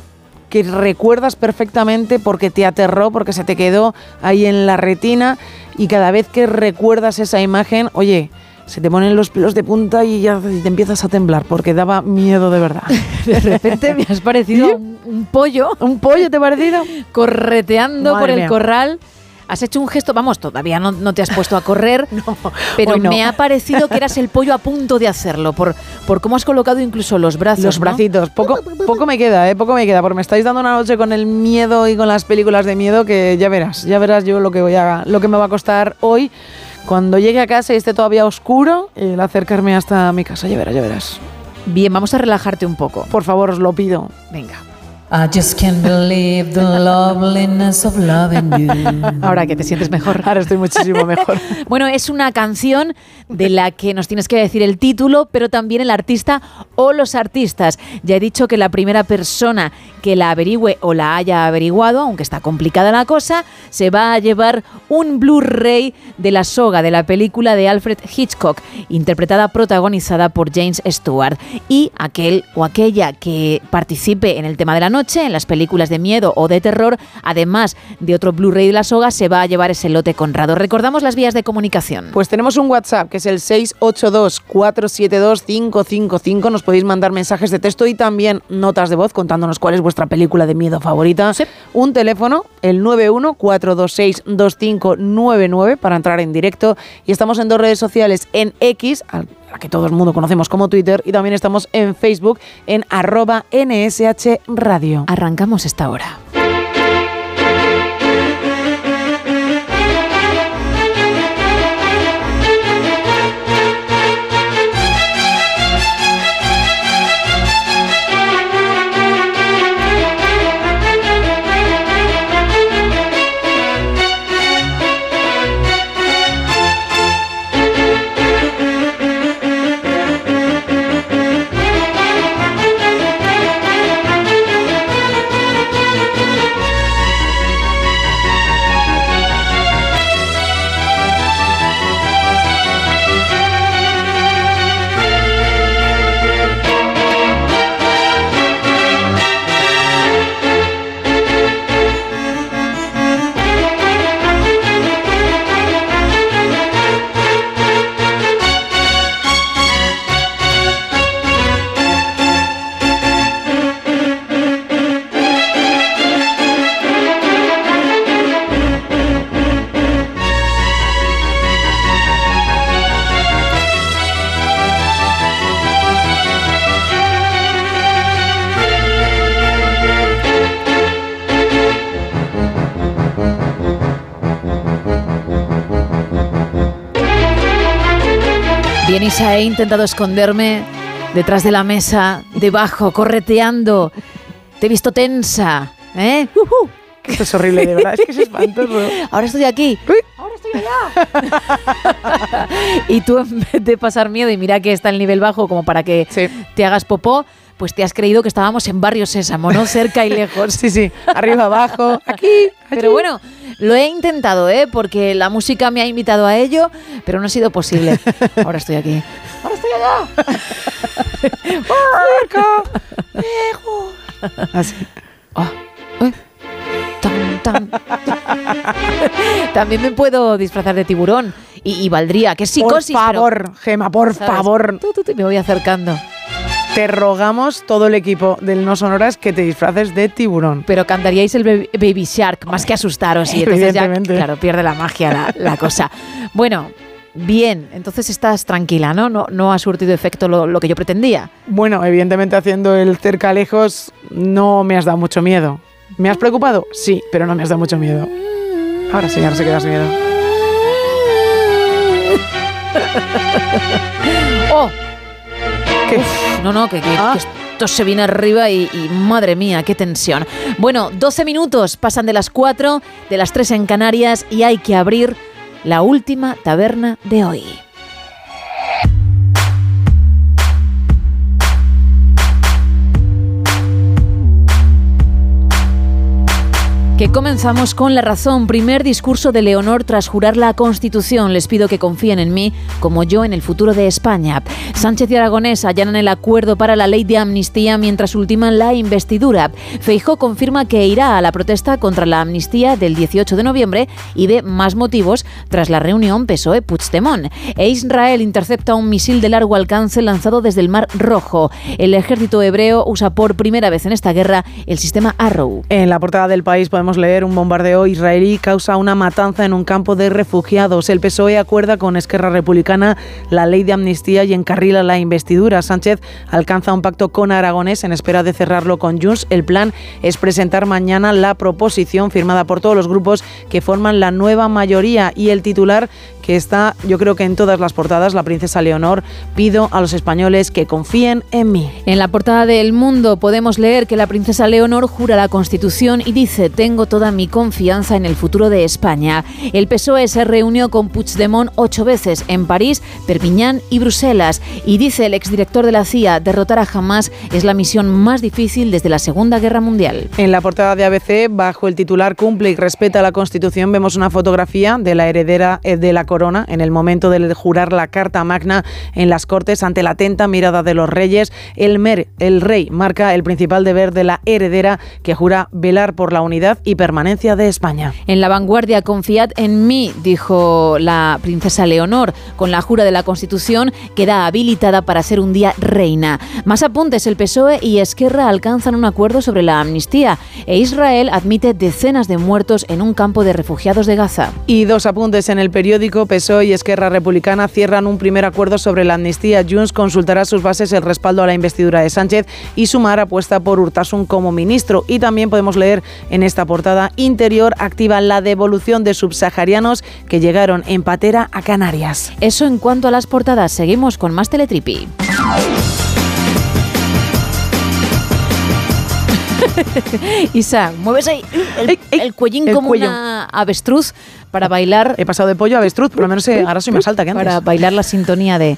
S6: que recuerdas perfectamente porque te aterró, porque se te quedó ahí en la retina y cada vez que recuerdas esa imagen, oye, se te ponen los pelos de punta y ya te empiezas a temblar porque daba miedo de verdad.
S4: De repente me has parecido un, un pollo.
S6: ¿Un pollo te ha parecido?
S4: Correteando
S6: Madre
S4: por el
S6: mía.
S4: corral. Has hecho un gesto, vamos, todavía no, no te has puesto a correr, pero
S6: hoy no.
S4: me ha parecido que eras el pollo a punto de hacerlo, por, por cómo has colocado incluso los brazos.
S6: Los
S4: ¿no?
S6: bracitos. Poco, poco me queda, ¿eh? Poco me queda, porque me estáis dando una noche con el miedo y con las películas de miedo que ya verás, ya verás yo lo que voy a, lo que me va a costar hoy cuando llegue a casa y esté todavía oscuro, el acercarme hasta mi casa. Ya verás, ya verás.
S4: Bien, vamos a relajarte un poco.
S6: Por favor, os lo pido.
S4: Venga.
S12: I just can't believe the loveliness of loving you.
S4: Ahora que te sientes mejor.
S6: Ahora estoy muchísimo mejor.
S4: Bueno, es una canción de la que nos tienes que decir el título, pero también el artista o los artistas. Ya he dicho que la primera persona que la averigüe o la haya averiguado, aunque está complicada la cosa, se va a llevar un Blu-ray de la soga de la película de Alfred Hitchcock, interpretada, protagonizada por James Stewart. Y aquel o aquella que participe en el tema de la noche noche en las películas de miedo o de terror, además de otro Blu-ray de la soga, se va a llevar ese lote Conrado. Recordamos las vías de comunicación.
S6: Pues tenemos un WhatsApp que es el 682-472-555. Nos podéis mandar mensajes de texto y también notas de voz contándonos cuál es vuestra película de miedo favorita. Un teléfono, el 91-426-2599 para entrar en directo. Y estamos en dos redes sociales, en X, la que todo el mundo conocemos como Twitter, y también estamos en Facebook en arroba NSH Radio.
S4: Arrancamos esta hora. Bien, Isa, he intentado esconderme detrás de la mesa, debajo, correteando. Te he visto tensa, ¿eh? Ujú.
S6: Esto es horrible, de verdad, es que es espantoso.
S4: Ahora estoy aquí. Ahora estoy allá. y tú, en vez de pasar miedo y mira que está el nivel bajo como para que te hagas popó, pues te has creído que estábamos en Barrio Sésamo, ¿no? Cerca y lejos.
S6: Sí, sí. Arriba, abajo, aquí.
S4: Pero bueno, lo he intentado, ¿eh? Porque la música me ha invitado a ello, pero no ha sido posible. Ahora estoy aquí.
S6: Ahora estoy allá. Así.
S4: Ah, eh. Tan, tan. También me puedo disfrazar de tiburón y, y valdría, es psicosis.
S6: Por favor, Gema, por
S4: ¿sabes?
S6: favor.
S4: Tú, tú, tú, me voy acercando.
S6: Te rogamos todo el equipo del No Sonoras que te disfraces de tiburón.
S4: Pero cantaríais el Baby- Shark, más que asustaros. Y entonces ya,
S6: Evidentemente.
S4: claro, pierde la magia la, la cosa. Bueno, bien, entonces estás tranquila, ¿no? No, no ha surtido efecto lo, lo que yo pretendía.
S6: Bueno, evidentemente haciendo el cerca lejos no me has dado mucho miedo. ¿Me has preocupado? Sí, pero no me has dado mucho miedo. Ahora sí, ahora sí que das miedo.
S4: ¡Oh! Uf, no, no, que, que-
S6: Ah.
S4: que esto se viene arriba y, y madre mía, qué tensión. Bueno, 12 minutos pasan de las 4, de las 3 en Canarias y hay que abrir la última taberna de hoy. Que comenzamos con la razón. Primer discurso de Leonor tras jurar la Constitución. Les pido que confíen en mí, como yo en el futuro de España. Sánchez y Aragonés allanan el acuerdo para la ley de amnistía mientras ultiman la investidura. Feijó confirma que irá a la protesta contra la amnistía del 18 de noviembre y de más motivos tras la reunión PSOE-Puigdemont. E Israel intercepta un misil de largo alcance lanzado desde el Mar Rojo. El ejército hebreo usa por primera vez en esta guerra el sistema Arrow.
S6: En la portada del país podemos leer un bombardeo israelí causa una matanza en un campo de refugiados. El PSOE acuerda con Esquerra Republicana la ley de amnistía y encarrila la investidura. Sánchez alcanza un pacto con Aragonés en espera de cerrarlo con Junts. El plan es presentar mañana la proposición firmada por todos los grupos que forman la nueva mayoría y el titular que está, yo creo que en todas las portadas, la princesa Leonor, pido a los españoles que confíen en mí.
S4: En la portada de El Mundo podemos leer que la princesa Leonor jura la Constitución y dice tengo toda mi confianza en el futuro de España. El PSOE se reunió con Puigdemont ocho veces en París, Perpiñán y Bruselas y dice el exdirector de la CIA derrotar a Hamas es la misión más difícil desde la Segunda Guerra Mundial.
S6: En la portada de ABC, bajo el titular Cumple y respeta la Constitución, vemos una fotografía de la heredera eh, de la corona en el momento de jurar la Carta Magna en las Cortes ante la atenta mirada de los reyes. El, mer, el rey marca el principal deber de la heredera que jura velar por la unidad y permanencia de España.
S4: En la vanguardia, confiad en mí, dijo la princesa Leonor. Con la jura de la Constitución queda habilitada para ser un día reina. Más apuntes, el PSOE y Esquerra alcanzan un acuerdo sobre la amnistía e Israel admite decenas de muertos en un campo de refugiados de Gaza.
S6: Y dos apuntes en el periódico PSOE E y Esquerra Republicana cierran un primer acuerdo sobre la amnistía. Junts consultará sus bases el respaldo a la investidura de Sánchez y Sumar apuesta por Urtasun como ministro. Y también podemos leer en esta portada interior activa la devolución de subsaharianos que llegaron en patera a Canarias.
S4: Eso en cuanto a las portadas. Seguimos con más Teletripi. Isa, mueves ahí el, el cuellín
S6: el
S4: como
S6: cuello.
S4: una avestruz para bailar.
S6: He pasado de pollo a avestruz, por lo menos eh, ahora soy más alta que antes.
S4: Para bailar la sintonía de,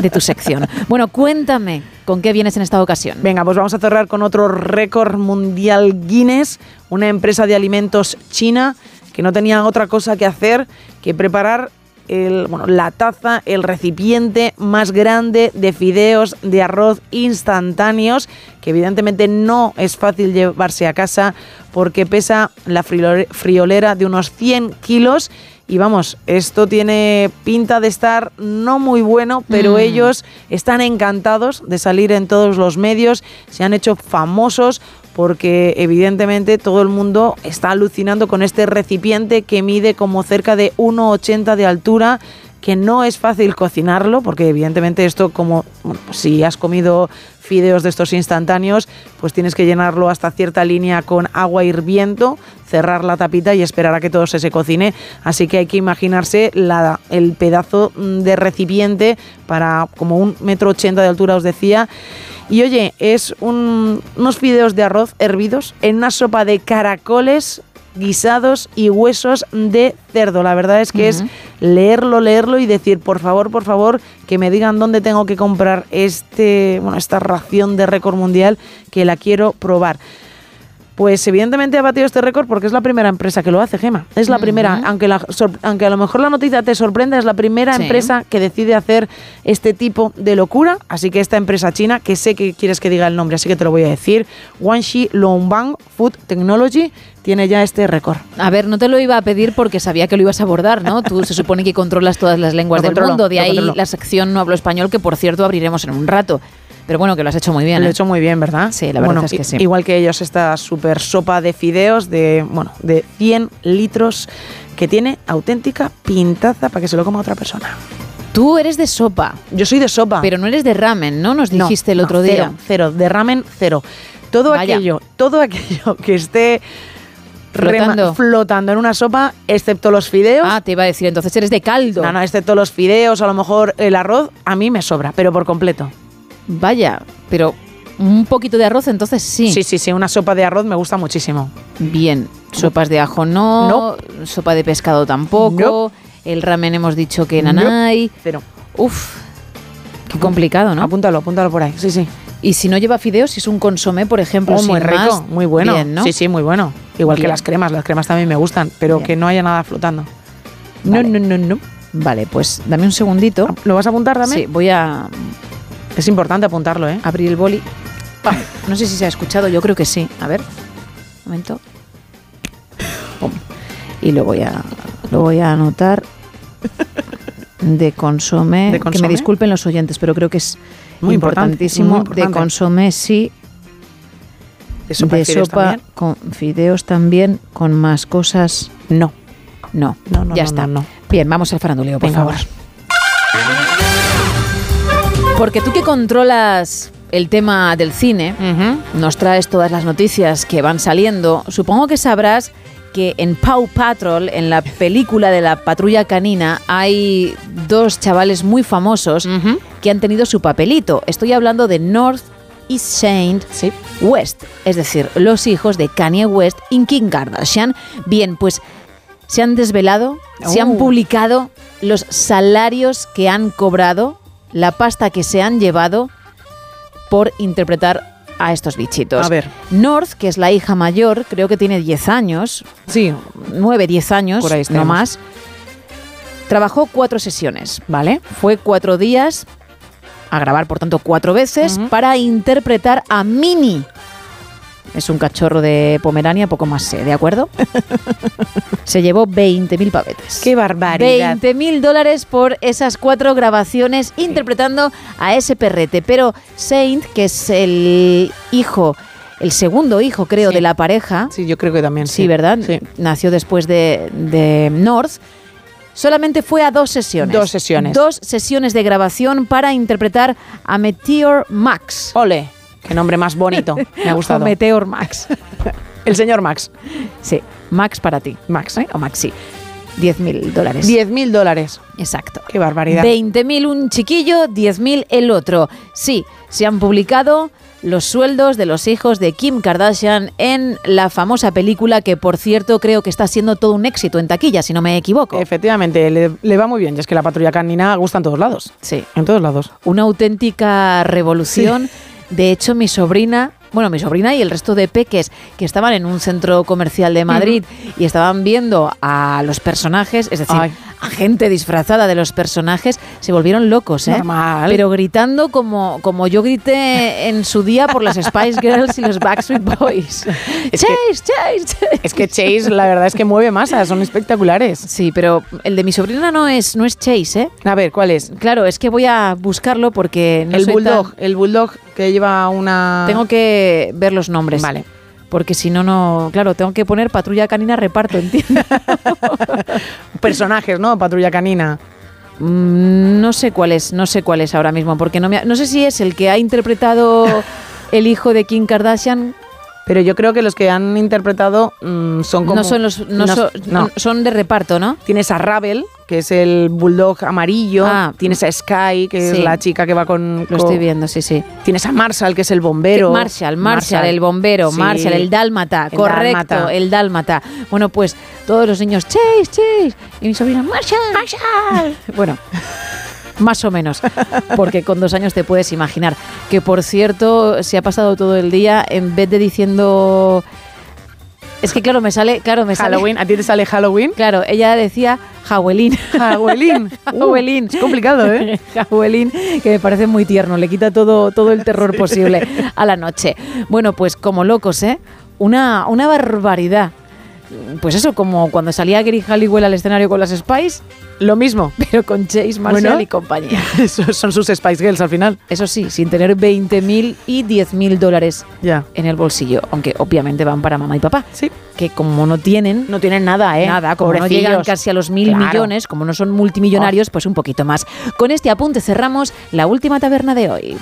S4: de tu sección. Bueno, cuéntame, ¿con qué vienes en esta ocasión?
S6: Venga, pues vamos a cerrar con otro récord mundial Guinness, una empresa de alimentos china que no tenía otra cosa que hacer que preparar el, bueno, la taza, el recipiente más grande de fideos de arroz instantáneos, que evidentemente no es fácil llevarse a casa porque pesa la friole- friolera de unos 100 kilos. Y vamos, esto tiene pinta de estar no muy bueno, pero
S4: Mm.
S6: ellos están encantados de salir en todos los medios, se han hecho famosos porque evidentemente todo el mundo está alucinando con este recipiente que mide como cerca de 1,80 de altura que no es fácil cocinarlo, porque evidentemente esto como bueno, pues si has comido fideos de estos instantáneos, pues tienes que llenarlo hasta cierta línea con agua hirviendo, cerrar la tapita y esperar a que todo se, se cocine. Así que hay que imaginarse la- el pedazo mm, de recipiente para como un metro ochenta de altura, os decía. Y oye, es un- unos fideos de arroz hervidos en una sopa de caracoles guisados y huesos de cerdo. La verdad es que es leerlo, leerlo y decir, por favor, por favor, que me digan dónde tengo que comprar este, bueno, esta ración de récord mundial que la quiero probar. Pues evidentemente ha batido este récord porque es la primera empresa que lo hace, Gema. Es la primera, aunque, la aunque a lo mejor la noticia te sorprenda, es la primera
S4: Sí.
S6: empresa que decide hacer este tipo de locura. Así que esta empresa china, que sé que quieres que diga el nombre, así que te lo voy a decir, Guangxi Longbang Food Technology, tiene ya este récord.
S4: A ver, no te lo iba a pedir porque sabía que lo ibas a abordar, ¿no? Tú se supone que controlas todas las lenguas
S6: Lo
S4: del
S6: controlo,
S4: mundo, de ahí
S6: controlo.
S4: la sección No hablo español, que por cierto abriremos en un rato. Pero bueno, que lo has hecho muy bien.
S6: Lo
S4: ¿eh?
S6: he hecho muy bien, ¿verdad?
S4: Sí, la verdad
S6: Bueno,
S4: es que sí.
S6: Igual que ellos, esta super sopa de fideos de, bueno, de 100 litros que tiene auténtica pintaza para que se lo coma otra persona.
S4: Tú eres de sopa.
S6: Yo soy de sopa.
S4: Pero no eres de ramen, ¿no? Nos
S6: No,
S4: dijiste el
S6: no,
S4: otro día.
S6: Cero, cero, de ramen cero. Todo
S4: Vaya.
S6: aquello, todo aquello que esté
S4: Flotando.
S6: flotando en una sopa, excepto los fideos.
S4: Ah, te iba a decir, entonces eres de caldo.
S6: No, no, excepto los fideos, a lo mejor el arroz, a mí me sobra, pero por completo.
S4: Vaya, pero un poquito de arroz entonces sí.
S6: Sí, sí, sí, una sopa de arroz me gusta muchísimo.
S4: Bien, sopas de ajo no, sopa de pescado tampoco, el ramen hemos dicho que nanay.
S6: Cero.
S4: Uf, qué complicado, ¿no?
S6: Apúntalo, apúntalo por ahí, sí, sí.
S4: Y si no lleva fideos, si es un consomé, por ejemplo,
S6: Oh, muy rico,
S4: más,
S6: muy bueno.
S4: bien, ¿no?
S6: Sí, sí, muy bueno. Igual que las cremas, las cremas también me gustan, pero
S4: Bien.
S6: que no haya nada flotando.
S4: Vale.
S6: No, no, no, no.
S4: Vale, pues dame un segundito.
S6: ¿Lo vas a apuntar también?
S4: Sí, voy a
S6: Es importante apuntarlo, ¿eh?
S4: abrir el boli. No sé si se ha escuchado, yo creo que sí. A ver, un momento. Pum. Y lo voy a, lo voy a anotar de consomé.
S6: ¿De
S4: Que me disculpen los oyentes, pero creo que es
S6: Muy
S4: importantísimo.
S6: muy importante.
S4: De consomé sí,
S6: De sopa,
S4: de con fideos también, con más cosas.
S6: No.
S4: No,
S6: No, no,
S4: ya
S6: no,
S4: está.
S6: no, no.
S4: Bien, vamos al faranduleo, por
S6: Venga,
S4: favor. Porque tú que controlas el tema del cine, nos traes todas las noticias que van saliendo, supongo que sabrás que en Paw Patrol, en la película de la patrulla canina, hay dos chavales muy famosos que han tenido su papelito. Estoy hablando de North y Saint West, es decir, los hijos de Kanye West y Kim Kardashian. Bien, pues se han desvelado, se han
S6: Oh.
S4: publicado los salarios que han cobrado, la pasta que se han llevado por interpretar a estos bichitos.
S6: A ver.
S4: North, que es la hija mayor, creo que tiene 10 años.
S6: Sí.
S4: 9, 10 años,
S6: Por ahí
S4: no más. Trabajó cuatro sesiones, ¿vale? Fue cuatro días a grabar, por tanto, cuatro veces para interpretar a Mini. Es un cachorro de Pomerania, poco más sé, ¿de acuerdo? Se llevó 20.000 pavetes.
S6: ¡Qué barbaridad!
S4: 20.000 dólares por esas cuatro grabaciones interpretando a ese perrete. Pero Saint, que es el hijo, el segundo hijo, creo, de la pareja.
S6: Sí, yo creo que también.
S4: Sí, ¿verdad? Nació después de, de North. Solamente fue a dos sesiones.
S6: Dos sesiones.
S4: Dos sesiones de grabación para interpretar a Meteor Max.
S6: Ole, qué nombre más bonito. Me ha gustado.
S4: O Meteor Max.
S6: El señor Max.
S4: Sí, Max para ti.
S6: Max.
S4: ¿eh? O Maxi. 10.000 dólares.
S6: 10.000 dólares.
S4: Exacto.
S6: Qué barbaridad.
S4: 20.000 un chiquillo, 10.000 el otro. Sí, se han publicado los sueldos de los hijos de Kim Kardashian en la famosa película que, por cierto, creo que está siendo todo un éxito en taquilla, si no me equivoco.
S6: Efectivamente, le, le va muy bien. Y es que la patrulla canina gusta en todos lados.
S4: Sí.
S6: En todos lados.
S4: Una auténtica revolución. De hecho, mi sobrina, bueno, mi sobrina y el resto de peques que estaban en un centro comercial de Madrid y estaban viendo a los personajes, es decir,
S6: Ay.
S4: A gente disfrazada de los personajes, se volvieron locos, ¿eh?
S6: Normal.
S4: Pero gritando como, como yo grité en su día por las Spice Girls y los Backstreet Boys.
S6: Es que-
S4: Chase, Chase, Chase.
S6: Es que Chase, la verdad es que mueve masas, son espectaculares.
S4: Sí, pero el de mi sobrina no es, no es Chase, ¿eh?
S6: A ver, ¿cuál es?
S4: Claro, es que voy a buscarlo porque no
S6: el
S4: soy
S6: bulldog,
S4: tan-
S6: el bulldog que lleva una...
S4: Tengo que ver los nombres.
S6: Vale.
S4: Porque si no, no. Claro, tengo que poner patrulla canina reparto, ¿entiendes?
S6: personajes, ¿no? Patrulla canina.
S4: Mm, no sé cuál es, no sé cuál es ahora mismo, porque no, me, ha- no sé si es el que ha interpretado el hijo de Kim Kardashian.
S6: Pero yo creo que los que han interpretado mm, son como...
S4: no son los, no, son,
S6: no.
S4: son de reparto, ¿no?
S6: Tienes a Ravel, que es el bulldog amarillo.
S4: Ah.
S6: Tienes a Sky, que es la chica que va con...
S4: Lo
S6: con-
S4: estoy viendo, sí, sí.
S6: Tienes a Marshall, que es el bombero.
S4: Marshall, Marshall, el bombero,
S6: Sí.
S4: Marshall, el dálmata,
S6: El
S4: correcto,
S6: dálmata.
S4: el dálmata. Bueno, pues todos los niños, Chase, Chase, y mi sobrina, Marshall, Marshall. Bueno, más o menos, porque con dos años te puedes imaginar. Que por cierto, se ha pasado todo el día en vez de diciendo. Es que claro, me sale, claro, me sale.
S6: Halloween, ¿a ti te sale Halloween?
S4: Claro, ella decía Jawelín.
S6: Halloween.
S4: Jawelín.
S6: es complicado, ¿eh?
S4: Jawelín, que me parece muy tierno, le quita todo, todo el terror posible a la noche. Bueno, pues como locos, ¿eh? Una, una barbaridad. Pues eso, como cuando salía Gary Halliwell al escenario con las Spice,
S6: Lo mismo.
S4: pero con Chase Marshall
S6: Bueno.
S4: y compañía.
S6: Son sus Spice Girls al final.
S4: Eso sí, sin tener 20.000 y 10.000 dólares
S6: Ya.
S4: en el bolsillo, aunque obviamente van para mamá y papá.
S6: Sí.
S4: Que como no tienen
S6: No tienen nada, ¿eh?
S4: Nada, como no llegan casi a los mil
S6: Claro.
S4: millones, como no son multimillonarios, pues un poquito más. Con este apunte cerramos la última taberna de hoy.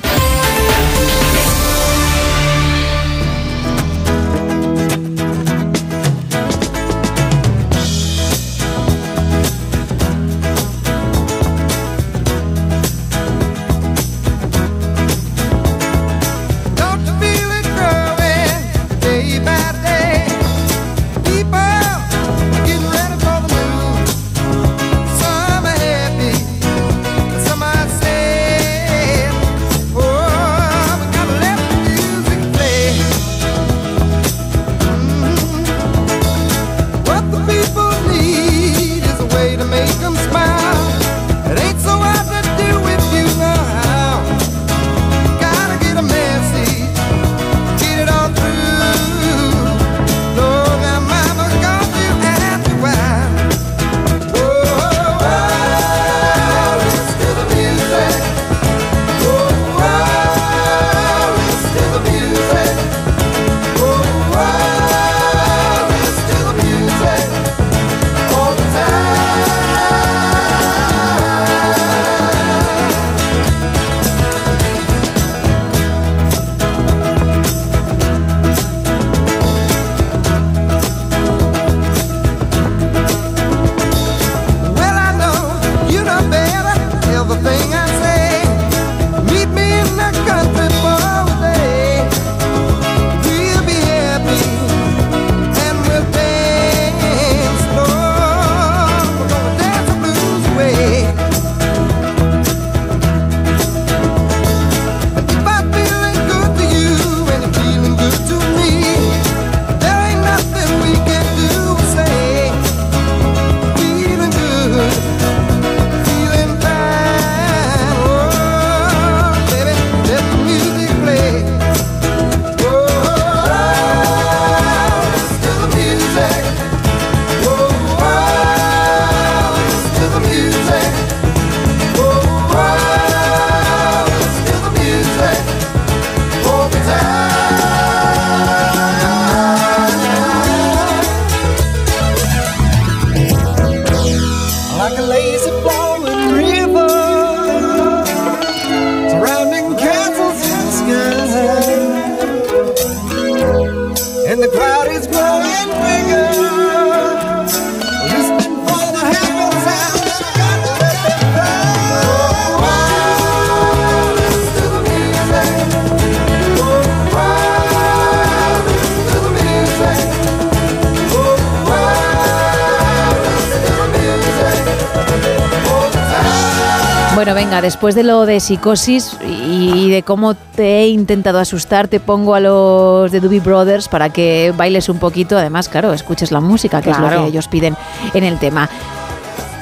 S4: Después de lo de psicosis y de cómo te he intentado asustar, te pongo a los de Doobie Brothers para que bailes un poquito. Además, claro, escuches la música, que es lo que ellos piden en el tema.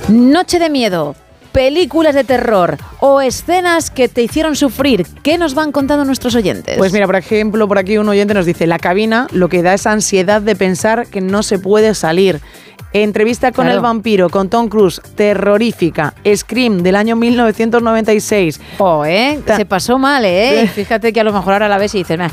S4: Noche de miedo, películas de terror o escenas que te hicieron sufrir. ¿Qué nos van contando nuestros oyentes?
S6: Pues mira, por ejemplo, por aquí un oyente nos dice, la cabina lo que da es ansiedad de pensar que no se puede salir. Entrevista con
S4: Claro.
S6: el vampiro, con Tom Cruise, terrorífica. Scream del año 1996.
S4: Oh, ¿eh? Se pasó mal, ¿eh? Fíjate que a lo mejor ahora la ves y dices, "Meh".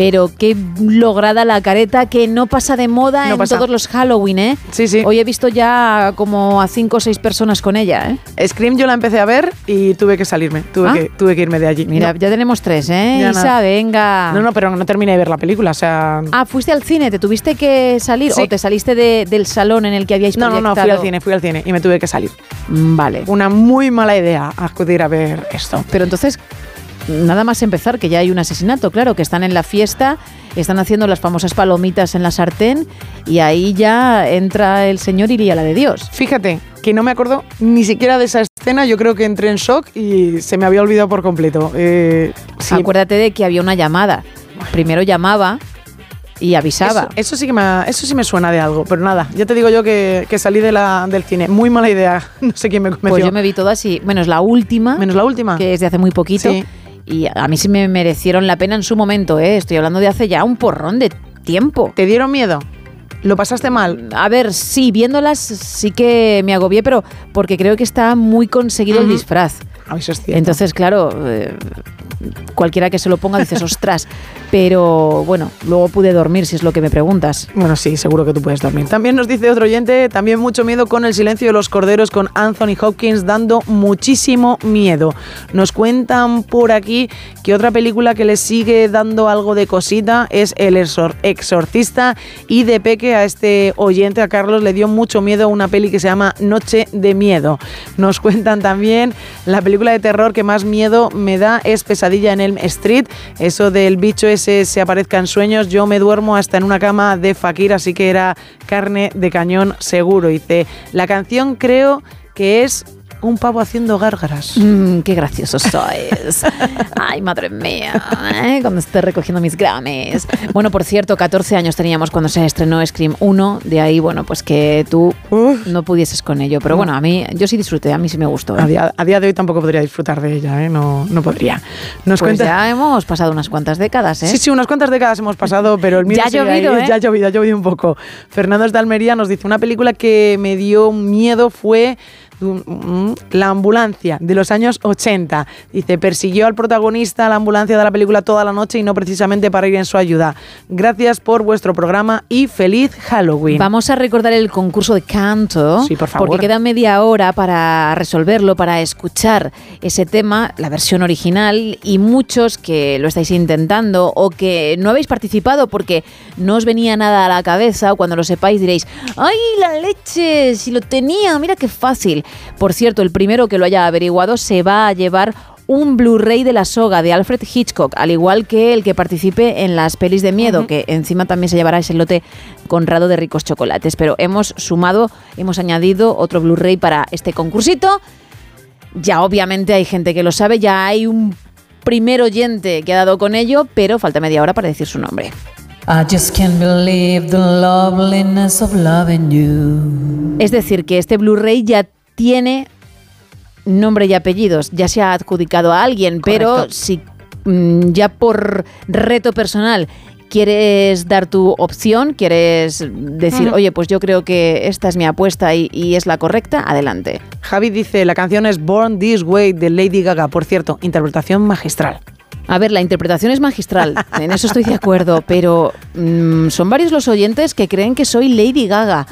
S4: Pero qué lograda la careta que no pasa de moda
S6: No
S4: en
S6: pasa.
S4: todos los Halloween, ¿eh?
S6: Sí, sí.
S4: Hoy he visto ya como a cinco o seis personas con ella, ¿eh?
S6: Scream yo la empecé a ver y tuve que salirme, tuve,
S4: Ah.
S6: que, tuve que irme de allí.
S4: Mira,
S6: No.
S4: ya tenemos tres, ¿eh?
S6: Ya
S4: Isa,
S6: nada.
S4: venga.
S6: No, no, pero no terminé de ver la película, o sea...
S4: Ah, ¿fuiste al cine? ¿Te tuviste que salir
S6: Sí.
S4: o te saliste de- del salón en el que habíais
S6: No, no, no, fui
S4: proyectado?
S6: al cine, fui al cine y me tuve que salir.
S4: Mm, Vale.
S6: Una muy mala idea acudir a ver esto.
S4: Pero entonces, nada más empezar, que ya hay un asesinato, claro, que están en la fiesta, están haciendo las famosas palomitas en la sartén y ahí ya entra el señor y lía la de Dios.
S6: Fíjate que no me acuerdo ni siquiera de esa escena, yo creo que entré en shock y se me había olvidado por completo. Eh, sí,
S4: Acuérdate de que había una llamada. Primero llamaba y avisaba.
S6: Eso, eso sí que me, eso sí me suena de algo, pero nada, ya te digo yo que, que salí de la, del cine. Muy mala idea, no sé quién me convenció.
S4: Pues yo me vi todas y, bueno, es la última.
S6: Menos la última.
S4: Que es de hace muy poquito.
S6: Sí.
S4: Y a mí sí me merecieron la pena en su momento, ¿eh? Estoy hablando de hace ya un porrón de tiempo.
S6: ¿Te dieron miedo? ¿Lo pasaste mal?
S4: A ver, sí, viéndolas sí que me agobié, pero porque creo que está muy conseguido el disfraz.
S6: Eso es.
S4: Entonces, claro, eh, cualquiera que se lo ponga dices, ostras. Pero bueno, luego pude dormir, si es lo que me preguntas.
S6: Bueno, sí, seguro que tú puedes dormir. También nos dice otro oyente, también mucho miedo con el silencio de los corderos con Anthony Hopkins dando muchísimo miedo. Nos cuentan por aquí que otra película que le sigue dando algo de cosita es El Exor- Exorcista y de peque a este oyente, a Carlos, le dio mucho miedo una peli que se llama Noche de Miedo. Nos cuentan también la película de terror que más miedo me da es Pesadilla en Elm Street. Eso del bicho ese se aparezca en sueños. Yo me duermo hasta en una cama de fakir, así que era carne de cañón seguro. Dice, la canción creo que es un pavo haciendo gárgaras.
S4: Mm, qué gracioso sois. Ay, madre mía, ¿eh? cuando esté recogiendo mis Grammys. Bueno, por cierto, 14 años teníamos cuando se estrenó Scream 1, de ahí, bueno, pues que tú no pudieses con ello. Pero
S6: No.
S4: bueno, a mí, yo sí disfruté, a mí sí me gustó. ¿eh?
S6: A día, a día de hoy tampoco podría disfrutar de ella, ¿eh? no, no podría. Nos
S4: Pues
S6: cuenta-
S4: ya hemos pasado unas cuantas décadas, ¿eh?
S6: Sí, sí, unas cuantas décadas hemos pasado, pero el mío
S4: Ya ha llovido,
S6: ahí,
S4: ¿eh?
S6: Ya ha llovido, ha llovido un poco. Fernando es de Almería nos dice, una película que me dio miedo fue La ambulancia, de los años 80. Dice, persiguió al protagonista la ambulancia de la película toda la noche y no precisamente para ir en su ayuda. Gracias por vuestro programa y feliz Halloween.
S4: Vamos a recordar el concurso de canto.
S6: Sí, por favor.
S4: Porque queda media hora para resolverlo, para escuchar ese tema, la versión original, y muchos que lo estáis intentando o que no habéis participado porque no os venía nada a la cabeza, o cuando lo sepáis diréis, ¡ay, la leche! Si lo tenía, mira qué fácil. Por cierto, el primero que lo haya averiguado se va a llevar un Blu-ray de la soga de Alfred Hitchcock, al igual que el que participe en las pelis de miedo, que encima también se llevará ese lote conrado de ricos chocolates. Pero hemos sumado, hemos añadido otro Blu-ray para este concursito. Ya obviamente hay gente que lo sabe, ya hay un primer oyente que ha dado con ello, pero falta media hora para decir su nombre.
S12: I just can't believe the loveliness of loving you.
S4: Es decir, que este Blu-ray ya tiene nombre y apellidos, ya se ha adjudicado a alguien, pero si mm, ya por reto personal quieres dar tu opción, quieres decir, oye, pues yo creo que esta es mi apuesta y, y es la correcta, adelante.
S6: Javi dice, la canción es Born This Way de Lady Gaga. Por cierto, interpretación magistral.
S4: A ver, la interpretación es magistral, en eso estoy de acuerdo, pero mm, son varios los oyentes que creen que soy Lady Gaga.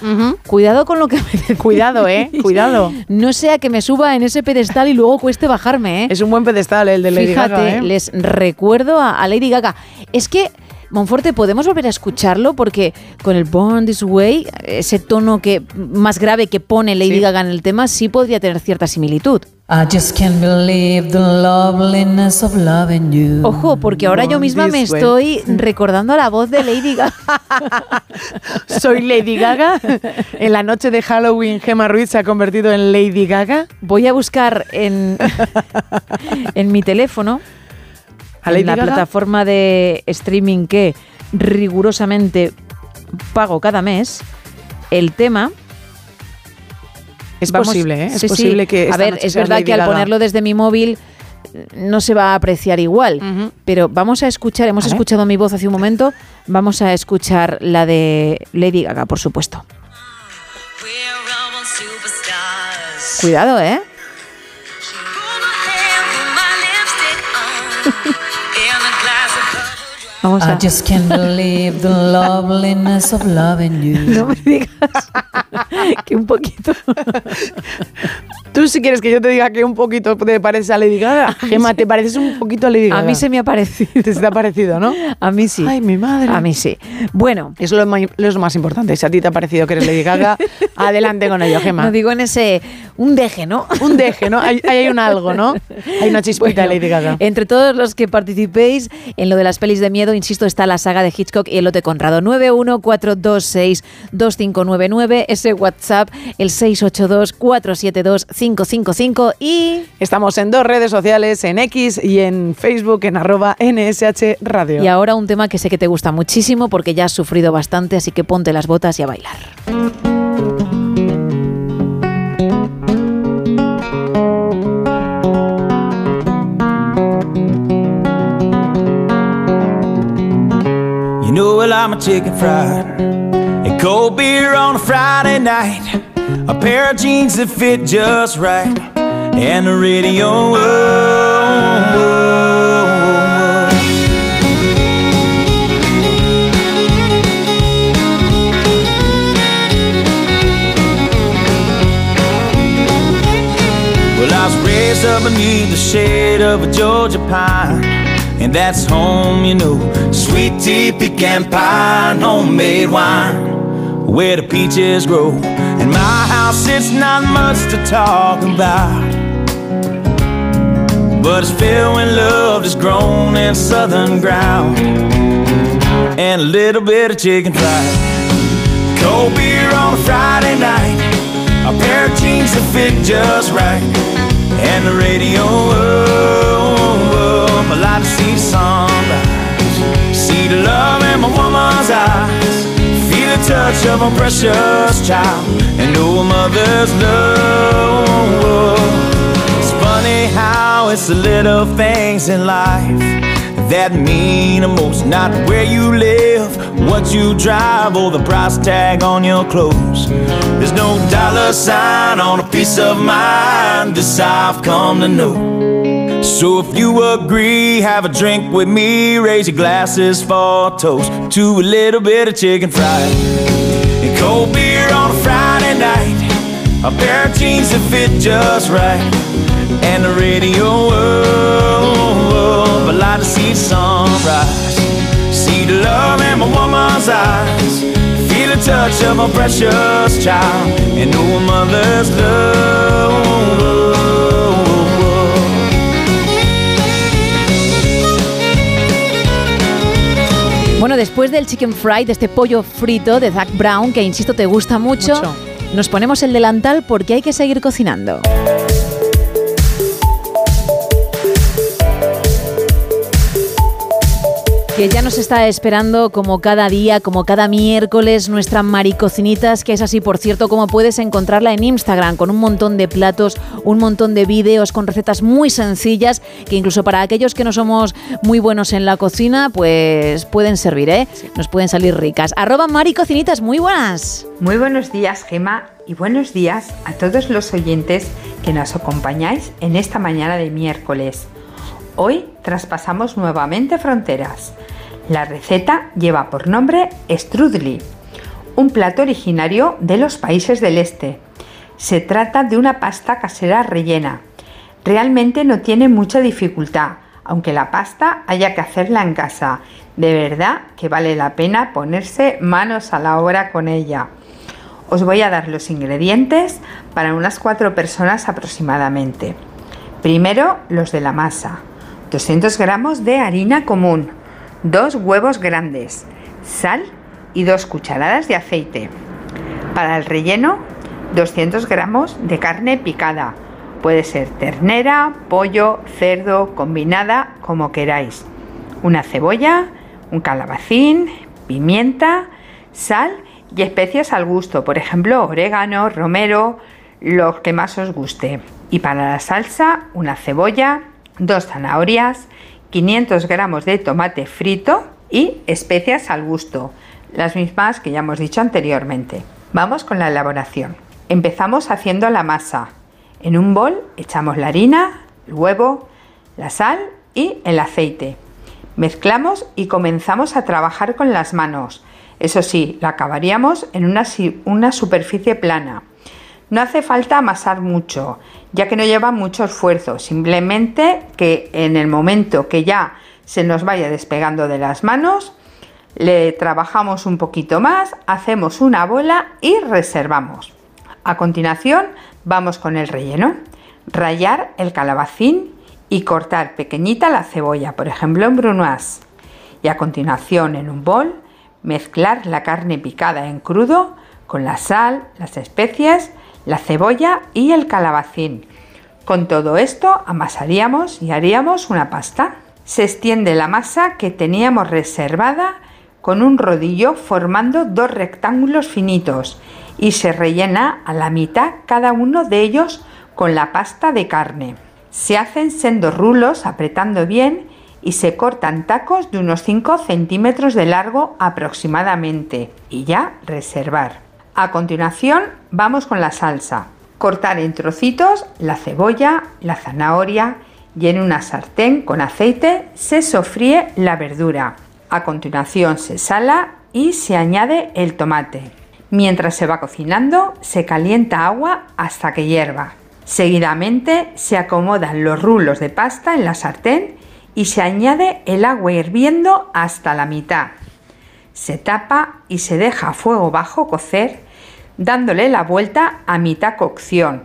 S4: Cuidado con lo que me decís.
S6: Cuidado, ¿eh? Cuidado.
S4: No sea que me suba en ese pedestal y luego cueste bajarme, ¿eh?
S6: Es un buen pedestal el de Lady
S4: Fíjate,
S6: Gaga, ¿eh?
S4: les recuerdo a, a Lady Gaga. Es que Monforte, ¿podemos volver a escucharlo? Porque con el Born This Way, ese tono que más grave que pone Lady
S6: Sí.
S4: Gaga en el tema, sí podría tener cierta similitud.
S12: I just can't believe the loveliness of loving you.
S4: Ojo, porque ahora yo misma me estoy recordando la voz de Lady Gaga.
S6: Soy Lady Gaga. En la noche de Halloween, Gemma Ruiz se ha convertido en Lady Gaga.
S4: Voy a buscar en, en mi teléfono,
S6: ¿A Lady
S4: en la
S6: Gaga?
S4: plataforma de streaming que rigurosamente pago cada mes, el tema.
S6: Es posible, ¿eh? Es
S4: sí, sí.
S6: posible que
S4: A ver,
S6: noche
S4: es verdad que al ponerlo desde mi móvil eh, no se va a apreciar igual, pero vamos a escuchar, hemos
S6: A ver.
S4: escuchado mi voz hace un momento, vamos a escuchar la de Lady Gaga, por supuesto. Cuidado, ¿eh? Vamos
S12: I
S4: a...
S12: just can't believe the loveliness of loving you.
S4: No me digas que un poquito.
S6: Tú si quieres que yo te diga que un poquito te pareces a Lady Gaga, Gemma, te pareces un poquito a Lady Gaga.
S4: A mí se me ha parecido.
S6: Te está parecido, ¿no?
S4: A mí sí.
S6: Ay, mi madre.
S4: A mí sí. Bueno.
S6: Es lo, lo más importante. Si a ti te ha parecido que eres Lady Gaga, adelante con ello, Gemma.
S4: No digo en ese... Un deje, ¿no?
S6: Un deje, ¿no? Hay, hay un algo, ¿no? Hay una chispita de
S4: Bueno,
S6: Lady Gaga.
S4: Entre todos los que participéis en lo de las pelis de miedo, insisto, está la saga de Hitchcock y el lote Conrado. 914262599, ese WhatsApp, el 682472555 y...
S6: Estamos en dos redes sociales, en X y en Facebook, en arroba NSH Radio.
S4: Y ahora un tema que sé que te gusta muchísimo porque ya has sufrido bastante, así que ponte las botas y a bailar.
S52: Well I'm a chicken fried And cold beer on a Friday night A pair of jeans that fit just right And the radio oh, oh, oh. Well, I was raised up beneath the shade of a Georgia pine. And that's home, you know. Sweet tea, pecan pie, homemade wine. Where the peaches grow. In my house, it's not much to talk about. But it's filled when love is grown in southern ground. And a little bit of chicken fried. Cold beer on a Friday night. A pair of jeans that fit just right. And the radio, oh, oh, to see the sunrise. See the love in my woman's eyes. Feel the touch of a precious child. And know a mother's love. It's funny how it's the little things in life that mean the most. Not where you live, what you drive, or the price tag on your clothes. There's no dollar sign on a piece of mind. This I've come to know. So if you agree, have a drink with me. Raise your glasses for a toast to a little bit of chicken fried and cold beer on a Friday night. A pair of jeans that fit just right. And the radio, oh, I like to see the sunrise. See the love in my woman's eyes. Feel the touch of a precious child. And know a mother's love.
S4: Bueno, después del chicken fried, de este pollo frito de Zac Brown, que insisto te gusta mucho,
S6: Mucho.
S4: nos ponemos el delantal porque hay que seguir cocinando. Que ya nos está esperando como cada día, como cada miércoles, nuestra Maricocinitas, que es así, por cierto, como puedes encontrarla en Instagram, con un montón de platos, un montón de vídeos con recetas muy sencillas, que incluso para aquellos que no somos muy buenos en la cocina, pues pueden servir, ¿eh? Nos pueden salir ricas. Arroba Maricocinitas, muy buenas.
S53: Muy buenos días, Gema, y buenos días a todos los oyentes que nos acompañáis en esta mañana de miércoles. Hoy traspasamos nuevamente fronteras. La receta lleva por nombre strudli, un plato originario de los países del este. Se trata de una pasta casera rellena. Realmente no tiene mucha dificultad, aunque la pasta haya que hacerla en casa. De verdad que vale la pena ponerse manos a la obra con ella. Os voy a dar los ingredientes para unas cuatro personas aproximadamente. Primero los de la masa. 200 gramos de harina común, dos huevos grandes, sal y dos cucharadas de aceite. Para el relleno, 200 gramos de carne picada. Puede ser ternera, pollo, cerdo, combinada, como queráis. Una cebolla, un calabacín, pimienta, sal y especias al gusto, por ejemplo, orégano, romero, lo que más os guste. Y para la salsa, una cebolla, dos zanahorias, 500 gramos de tomate frito y especias al gusto, las mismas que ya hemos dicho anteriormente. Vamos con la elaboración. Empezamos haciendo la masa. En un bol echamos la harina, el huevo, la sal y el aceite. Mezclamos y comenzamos a trabajar con las manos. Eso sí, la acabaríamos en una, una superficie plana. No hace falta amasar mucho, ya que no lleva mucho esfuerzo, simplemente que en el momento que ya se nos vaya despegando de las manos, le trabajamos un poquito más, hacemos una bola y reservamos. A continuación vamos con el relleno. Rallar el calabacín y cortar pequeñita la cebolla, por ejemplo en brunoise. Y a continuación en un bol mezclar la carne picada en crudo con la sal, las especias, la cebolla y el calabacín. Con todo esto amasaríamos y haríamos una pasta. Se extiende la masa que teníamos reservada con un rodillo formando dos rectángulos finitos y se rellena a la mitad cada uno de ellos con la pasta de carne. Se hacen sendos rulos apretando bien y se cortan tacos de unos 5 centímetros de largo aproximadamente y ya reservar. A continuación vamos con la salsa. Cortar en trocitos la cebolla, la zanahoria y en una sartén con aceite se sofríe la verdura. A continuación se sala y se añade el tomate. Mientras se va cocinando, se calienta agua hasta que hierva. Seguidamente se acomodan los rulos de pasta en la sartén y se añade el agua hirviendo hasta la mitad. Se tapa y se deja a fuego bajo cocer, dándole la vuelta a mitad cocción.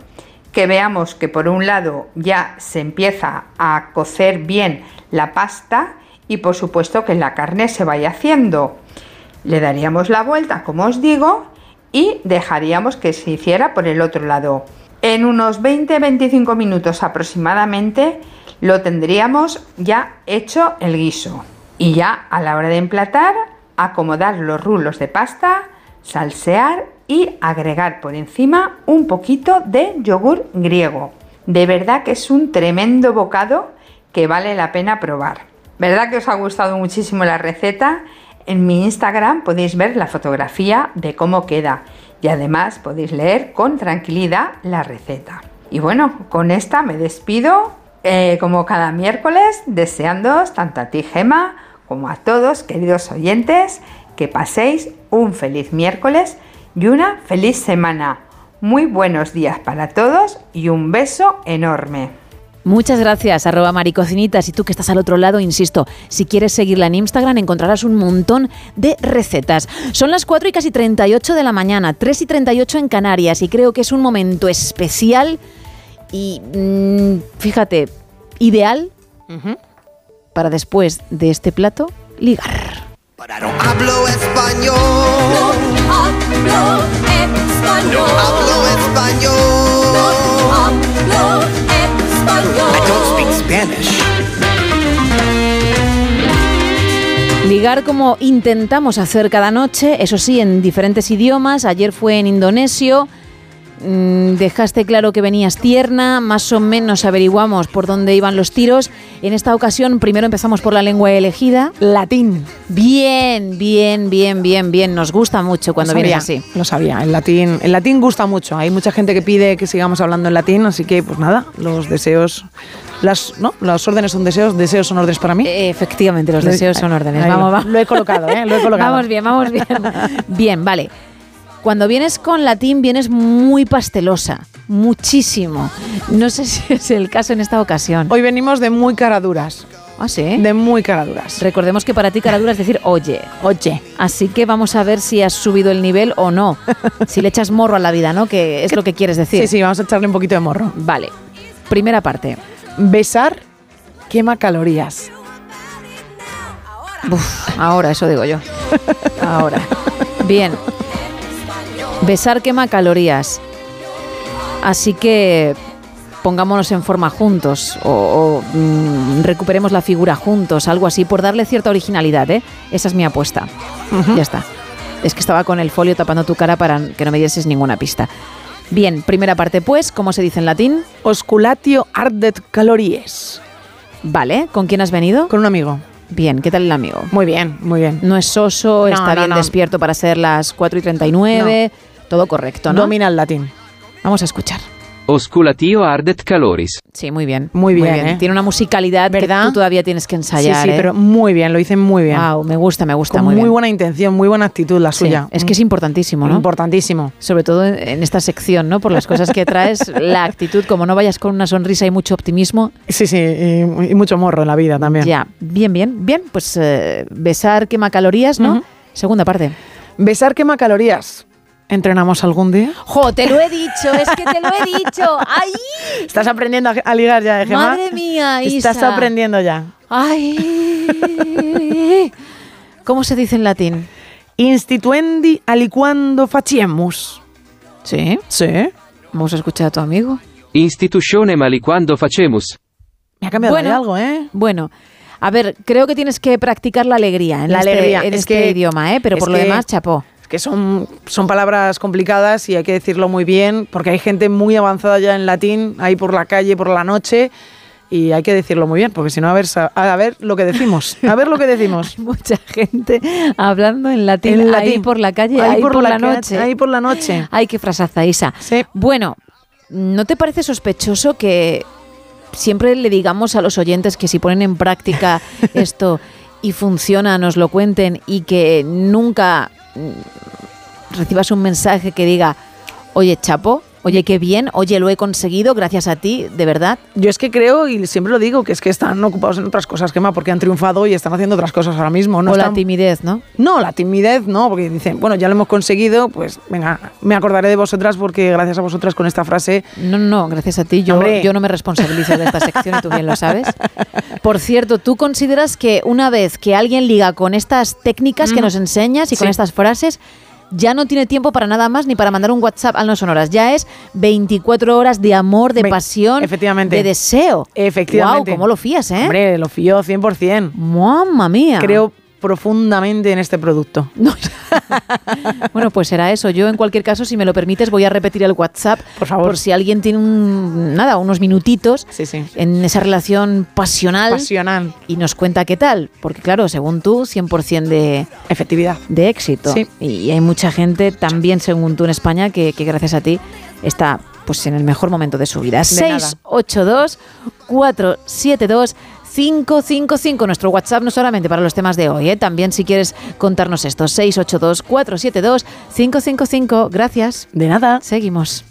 S53: Que veamos que por un lado ya se empieza a cocer bien la pasta y por supuesto que la carne se vaya haciendo. Le daríamos la vuelta, como os digo, y dejaríamos que se hiciera por el otro lado. En unos 20-25 minutos aproximadamente lo tendríamos ya hecho el guiso. Y ya a la hora de emplatar, acomodar los rulos de pasta, salsear y agregar por encima un poquito de yogur griego. De verdad que es un tremendo bocado que vale la pena probar. ¿Verdad que os ha gustado muchísimo la receta? En mi Instagram podéis ver la fotografía de cómo queda y además podéis leer con tranquilidad la receta. Y bueno, con esta me despido eh, como cada miércoles deseándoos tanto a ti Gema como a todos queridos oyentes que paséis un feliz miércoles y una feliz semana. Muy buenos días para todos y un beso enorme.
S4: Muchas gracias, arroba maricocinitas. Y tú que estás al otro lado, insisto, si quieres seguirla en Instagram encontrarás un montón de recetas. Son las 4 y casi 38 de la mañana, 3 y 38 en Canarias y creo que es un momento especial y, mm, fíjate, ideal para después de este plato ligar.
S25: Hablo español. hablo español. hablo español. hablo español. I don't speak Spanish.
S4: Ligar como intentamos hacer cada noche, eso sí, en diferentes idiomas. Ayer fue en indonesio. Mm, Dejaste claro que venías tierna, más o menos averiguamos por dónde iban los tiros. En esta ocasión primero empezamos por la lengua elegida.
S6: Latín.
S4: Bien, bien, bien, bien, bien. Nos gusta mucho cuando
S6: sabía,
S4: así.
S6: Lo sabía, el latín, el latín gusta mucho. Hay mucha gente que pide que sigamos hablando en latín, así que pues nada, los deseos, las, ¿no? Las órdenes son deseos, deseos son órdenes para mí.
S4: Efectivamente, los deseos son órdenes. Vamos, vamos.
S6: lo he colocado, ¿eh? Lo he colocado.
S4: Vamos bien, vamos bien. bien, vale. Cuando vienes con latín vienes muy pastelosa, muchísimo. No sé si es el caso en esta ocasión.
S6: Hoy venimos de muy caraduras.
S4: Ah, sí.
S6: De muy caraduras.
S4: Recordemos que para ti caradura es decir oye.
S6: Oye.
S4: Así que vamos a ver si has subido el nivel o no. si le echas morro a la vida, ¿no? Que es lo que quieres decir.
S6: Sí, sí, vamos a echarle un poquito de morro.
S4: Vale. Primera parte.
S6: Besar quema calorías.
S4: Uf, ahora, eso digo yo. Ahora. Bien. Besar quema calorías. Así que pongámonos en forma juntos o, o, mm, recuperemos la figura juntos, algo así, por darle cierta originalidad, ¿eh? Esa es mi apuesta. Ya está. Es que estaba con el folio tapando tu cara para que no me dieses ninguna pista. Bien, primera parte pues, ¿cómo se dice en latín?
S6: Osculatio ardet calories.
S4: Vale, ¿con quién has venido?
S6: Con un amigo.
S4: Bien, ¿qué tal el amigo?
S6: Muy bien, muy bien.
S4: No es soso,
S6: No,
S4: está
S6: no,
S4: bien
S6: no.
S4: despierto para ser las 4 y 39, todo correcto, ¿no?
S6: Domina el latín.
S4: Vamos a escuchar.
S54: Osculatio ardet caloris.
S4: Sí, muy bien.
S6: Muy bien, ¿eh?
S4: Tiene una musicalidad
S6: ¿Verdad?
S4: que tú todavía tienes que ensayar.
S6: sí, sí,
S4: ¿eh?
S6: pero muy bien, lo dicen muy bien.
S4: Wow, me gusta, me gusta
S6: Con
S4: muy
S6: muy,
S4: bien.
S6: buena intención, muy buena actitud la
S4: Sí,
S6: suya.
S4: es que es importantísimo, ¿no?
S6: Importantísimo.
S4: Sobre todo en- esta sección, ¿no? Por las cosas que traes, la actitud, como no vayas con una sonrisa y mucho optimismo.
S6: Sí, sí, y, y mucho morro en la vida también.
S4: Ya, bien, bien, bien. Pues eh, besar quema calorías, ¿no? Segunda parte.
S6: Besar quema calorías. ¿Entrenamos algún día?
S4: ¡Jo, te lo he dicho! ¡Es que te lo he dicho! ¡Ay!
S6: Estás aprendiendo a, ligar ya, ¿eh, Gemma?
S4: ¡Madre mía,
S6: Estás
S4: Isa!
S6: aprendiendo ya.
S4: ¡Ay! ¿Cómo se dice en latín?
S6: Instituendi aliquando faciemus.
S4: ¿Sí?
S6: Sí.
S4: Vamos a escuchar a tu amigo.
S54: Institutione maliquando facemus.
S6: Me ha cambiado
S4: Bueno.
S6: ahí algo, ¿eh?
S4: Bueno, a ver, creo que tienes que practicar la alegría en
S6: La
S4: este,
S6: alegría,
S4: en
S6: es
S4: este
S6: que-
S4: idioma, ¿eh? Pero
S6: es
S4: por lo demás, chapó.
S6: Que son, son palabras complicadas y hay que decirlo muy bien, porque hay gente muy avanzada ya en latín, ahí por la calle, por la noche, y hay que decirlo muy bien, porque si no, a ver, a ver lo que decimos. A ver lo que decimos.
S4: Mucha gente hablando en latín,
S6: En
S4: ahí por la calle,
S6: Ahí
S4: ahí,
S6: por
S4: por,
S6: la
S4: noche.
S6: ahí por la noche.
S4: Ay, qué frasaza, Isa.
S6: Sí.
S4: Bueno, ¿no te parece sospechoso que siempre le digamos a los oyentes que si ponen en práctica esto y funciona, nos lo cuenten y que nunca mm, recibas un mensaje que diga, oye, Chapo, oye, qué bien, oye, lo he conseguido gracias a ti, de verdad?
S6: Yo es que creo, y siempre lo digo, que es que están ocupados en otras cosas, Gemma, porque han triunfado y están haciendo otras cosas ahora mismo. No
S4: o la timidez, ¿no?
S6: No, la timidez no, porque dicen, bueno, ya lo hemos conseguido, pues venga, me acordaré de vosotras porque gracias a vosotras con esta frase
S4: No, no, gracias a ti. Yo,
S6: Hombre.
S4: yo no me responsabilizo de esta sección y tú bien lo sabes. Por cierto, ¿tú consideras que una vez que alguien liga con estas técnicas que
S6: Mm.
S4: nos enseñas y con estas frases, ya no tiene tiempo para nada más ni para mandar un WhatsApp al no sonoras? Ya es 24 horas de amor, de
S6: Ve-
S4: pasión,
S6: efectivamente.
S4: de deseo.
S6: Efectivamente.
S4: Wow, ¿cómo lo fías, eh?
S6: Hombre, lo fío 100%.
S4: Mamma mía.
S6: Creo profundamente en este producto.
S4: Bueno, pues será eso. Yo, en cualquier caso, si me lo permites, voy a repetir el WhatsApp.
S6: Por favor.
S4: Por si alguien tiene un, nada, unos minutitos
S6: Sí, sí.
S4: en esa relación pasional.
S6: Pasional.
S4: y nos cuenta qué tal. Porque claro, según tú, 100% de,
S6: Efectividad.
S4: de éxito.
S6: Sí.
S4: Y hay mucha gente también, según tú, en España, que, que gracias a ti está pues en el mejor momento de su vida.
S6: De nada.
S4: 682 472 555 nuestro WhatsApp no solamente para los temas de hoy, ¿eh? también si quieres contarnos esto 682 472 555 gracias
S6: De nada.
S4: seguimos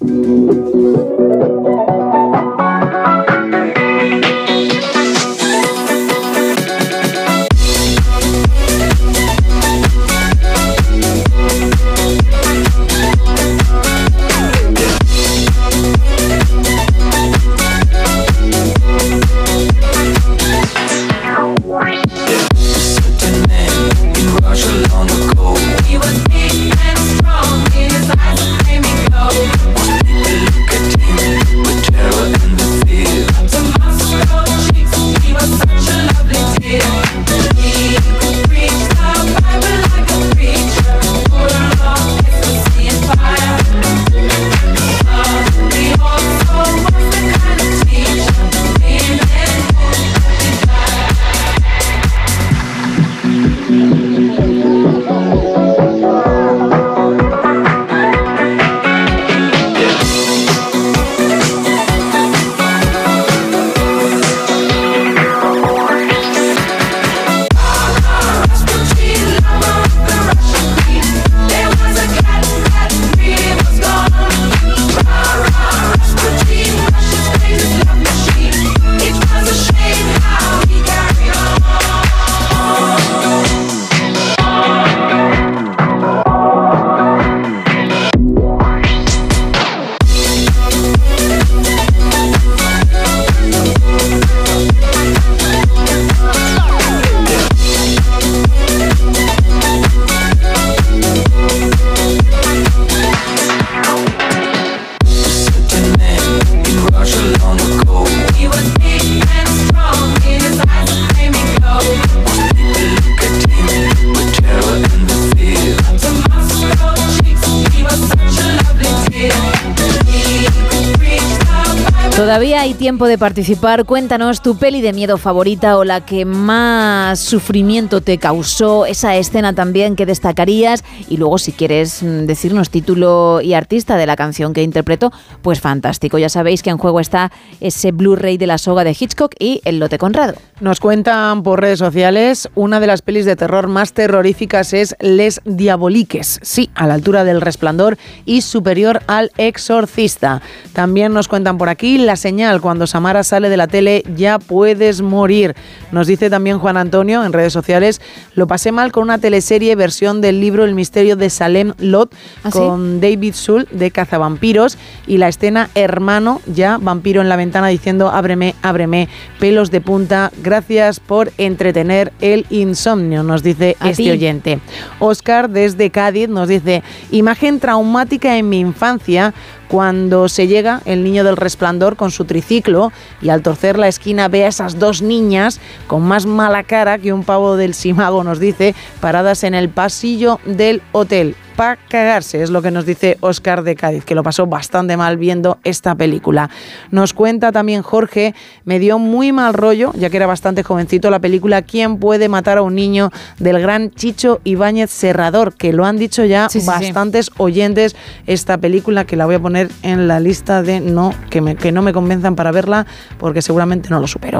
S4: tiempo de participar. Cuéntanos tu peli de miedo favorita o la que más sufrimiento te causó, esa escena también que destacarías. Y luego, si quieres mm, decirnos título y artista de la canción que interpretó, pues fantástico. Ya sabéis que en juego está ese Blu-ray de la soga de Hitchcock y el lote Conrado.
S6: Nos cuentan por redes sociales, una de las pelis de terror más terroríficas es Les Diaboliques, sí, a la altura del resplandor y superior al exorcista. También nos cuentan por aquí la señal, cuando Samara sale de la tele ya puedes morir. Nos dice también Juan Antonio en redes sociales, lo pasé mal con una teleserie versión del libro El misterio de Salem Lot
S4: ¿Ah, sí?
S6: con David Sul de Cazavampiros y la escena hermano ya vampiro en la ventana diciendo ábreme, ábreme, pelos de punta, gracias por entretener el insomnio, nos dice este
S4: ti.
S6: oyente. Oscar desde Cádiz nos dice, imagen traumática en mi infancia cuando se llega el niño del resplandor con su triciclo y al torcer la esquina ve a esas dos niñas con más mala cara que un pavo del Simago nos dice, paradas en el pasillo del hotel. Pa' cagarse, es lo que nos dice Oscar de Cádiz, que lo pasó bastante mal viendo esta película. Nos cuenta también Jorge, me dio muy mal rollo, ya que era bastante jovencito, la película ¿Quién puede matar a un niño? del gran Chicho Ibáñez Serrador, que lo han dicho ya
S4: Sí, sí, sí.
S6: bastantes oyentes esta película, que la voy a poner en la lista de no, que, me- que no me convenzan para verla, porque seguramente no lo supero.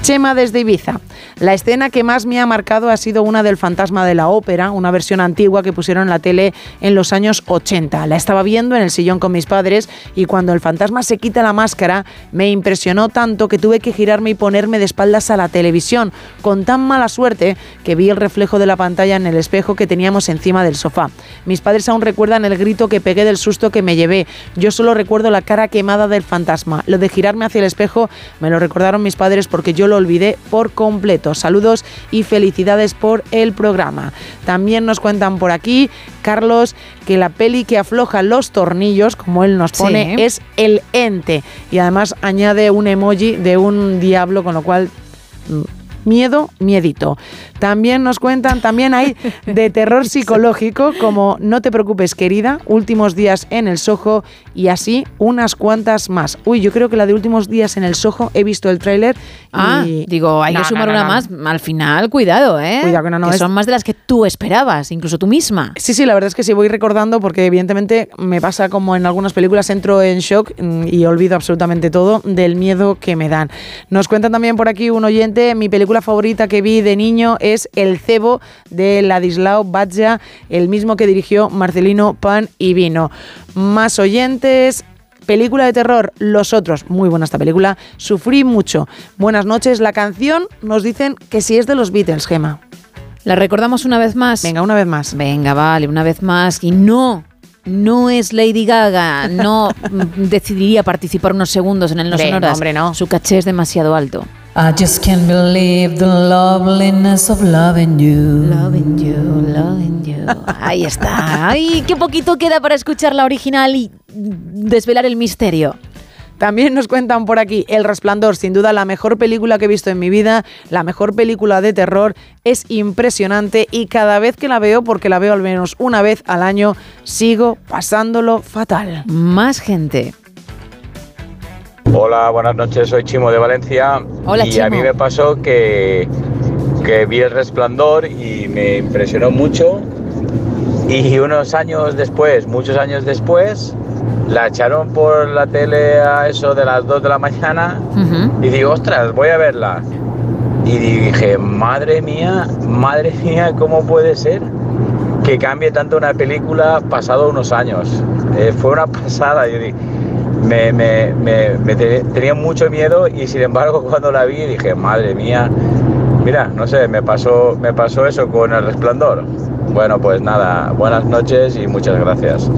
S6: Chema desde Ibiza. La escena que más me ha marcado ha sido una del fantasma de la ópera, una versión antigua que pusieron en la tele en los años 80. La estaba viendo en el sillón con mis padres y cuando el fantasma se quita la máscara me impresionó tanto que tuve que girarme y ponerme de espaldas a la televisión, con tan mala suerte que vi el reflejo de la pantalla en el espejo que teníamos encima del sofá. Mis padres aún recuerdan el grito que pegué del susto que me llevé. Yo solo recuerdo la cara quemada del fantasma. Lo de girarme hacia el espejo me lo recordaron mis padres porque yo lo olvidé por completo. Saludos y felicidades por el programa. También nos cuentan por aquí, Carlos, que la peli que afloja los tornillos, como él nos pone,
S4: Sí.
S6: es El Ente. Y además añade un emoji de un diablo, con lo cual... Miedo, miedito. También nos cuentan, también hay de terror psicológico como No te preocupes querida, Últimos días en el Soho y así unas cuantas más. Uy, yo creo que la de Últimos días en el Soho he visto el tráiler
S4: Ah,
S6: y...
S4: digo, hay
S6: No,
S4: que sumar
S6: no, no,
S4: una
S6: no.
S4: más. Al final, cuidado, ¿eh?
S6: Cuidado que no, no, es-
S4: son más de las que tú esperabas, incluso tú misma.
S6: Sí, sí, la verdad es que sí voy recordando porque evidentemente me pasa como en algunas películas, entro en shock mm, y olvido absolutamente todo del miedo que me dan. Nos cuentan también por aquí un oyente, mi película favorita que vi de niño es El cebo de Ladislao Batja, el mismo que dirigió Marcelino Pan y Vino. Más oyentes, Película de terror, Los Otros, muy buena esta película, sufrí mucho. Buenas noches, la canción nos dicen que si es de los Beatles, Gema.
S4: ¿La recordamos una vez más?
S6: Venga, una vez más.
S4: Venga, vale, una vez más. Y no, no es Lady Gaga. No mm, decidiría participar unos segundos en el No Sonoras.
S6: hombre, no.
S4: Su caché es demasiado alto.
S12: I just can't believe the loveliness of loving you.
S4: Loving you, loving you. Ahí está. Ay, qué poquito queda para escuchar la original y desvelar el misterio.
S6: También nos cuentan por aquí El Resplandor, sin duda la mejor película que he visto en mi vida, la mejor película de terror, es impresionante y cada vez que la veo, porque la veo al menos una vez al año, sigo pasándolo fatal.
S4: Más gente.
S55: Hola, buenas noches, soy Chimo de Valencia.
S4: Hola,
S55: y
S4: Chimo.
S55: a mí me pasó que, que vi el resplandor y me impresionó mucho. Y unos años después, muchos años después, la echaron por la tele a eso de las 2 de la mañana y digo, ostras, voy a verla. Y dije, madre mía, madre mía, ¿cómo puede ser que cambie tanto una película pasado unos años? Eh, fue una pasada, yo dije, me, me- me- me te- tenía mucho miedo y sin embargo cuando la vi dije, madre mía, mira, no sé, me pasó, me pasó eso con el resplandor. Bueno, pues nada, buenas noches y muchas gracias.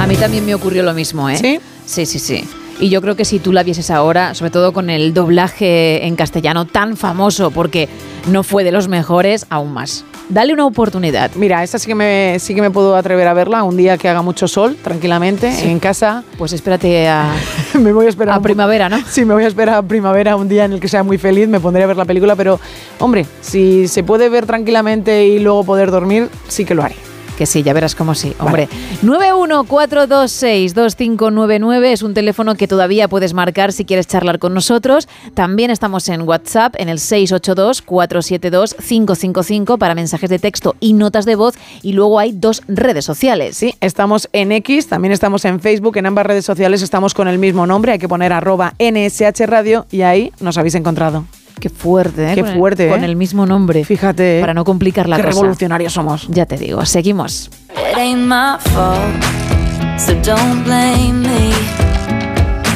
S4: A mí también me ocurrió lo mismo, ¿eh?
S6: ¿Sí?
S4: Sí, sí, sí. Y yo creo que si tú la vieses ahora, sobre todo con el doblaje en castellano tan famoso, porque no fue de los mejores, aún más. Dale una oportunidad.
S6: Mira, esta sí que me, sí que me puedo atrever a verla un día que haga mucho sol, tranquilamente,
S4: Sí.
S6: en casa.
S4: Pues espérate a,
S6: me voy a esperar
S4: a primavera, ¿no?
S6: Sí, me voy a esperar a primavera, un día en el que sea muy feliz, me pondré a ver la película, pero hombre, si se puede ver tranquilamente y luego poder dormir, sí que lo haré.
S4: Que sí, ya verás cómo sí. Hombre, 914262599 es un teléfono que todavía puedes marcar si quieres charlar con nosotros. También estamos en WhatsApp en el 682472555 para mensajes de texto y notas de voz. Y luego hay dos redes sociales.
S6: Sí, estamos en X, también estamos en Facebook, en ambas redes sociales estamos con el mismo nombre, hay que poner arroba NSH Radio y ahí nos habéis encontrado.
S4: Qué fuerte, ¿eh?
S6: Qué
S4: Con el-
S6: fuerte,
S4: Con
S6: ¿eh?
S4: el mismo nombre.
S6: Fíjate.
S4: Para no complicar la
S6: Qué
S4: cosa.
S6: revolucionarios somos.
S4: Ya te digo, seguimos.
S12: It ain't my fault, so don't blame me.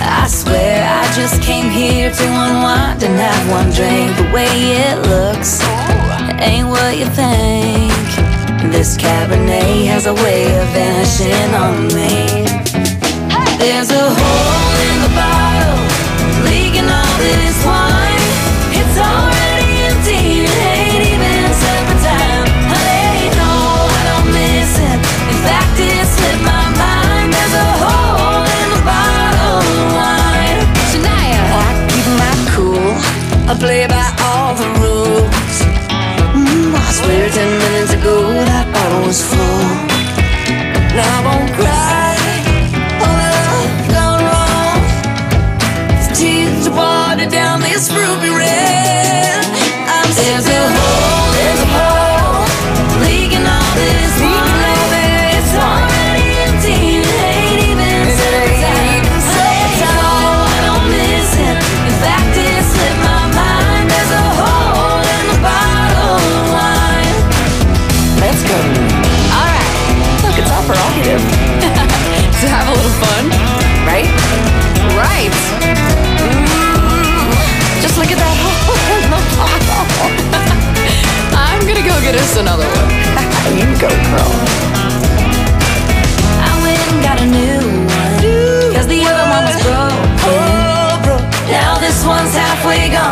S12: I swear I just came here to unwind and have one drink. The way it looks ain't what you think. This Cabernet has a way of vanishing on me. There's a hole in the bottle, leaking all this wine. I play by all the rules. Mm, I swear ten minutes ago that bottle was full. Now I won't go another one. you go, girl. I went and got a new one. Cause the other one was broken. Oh, now this one's halfway gone.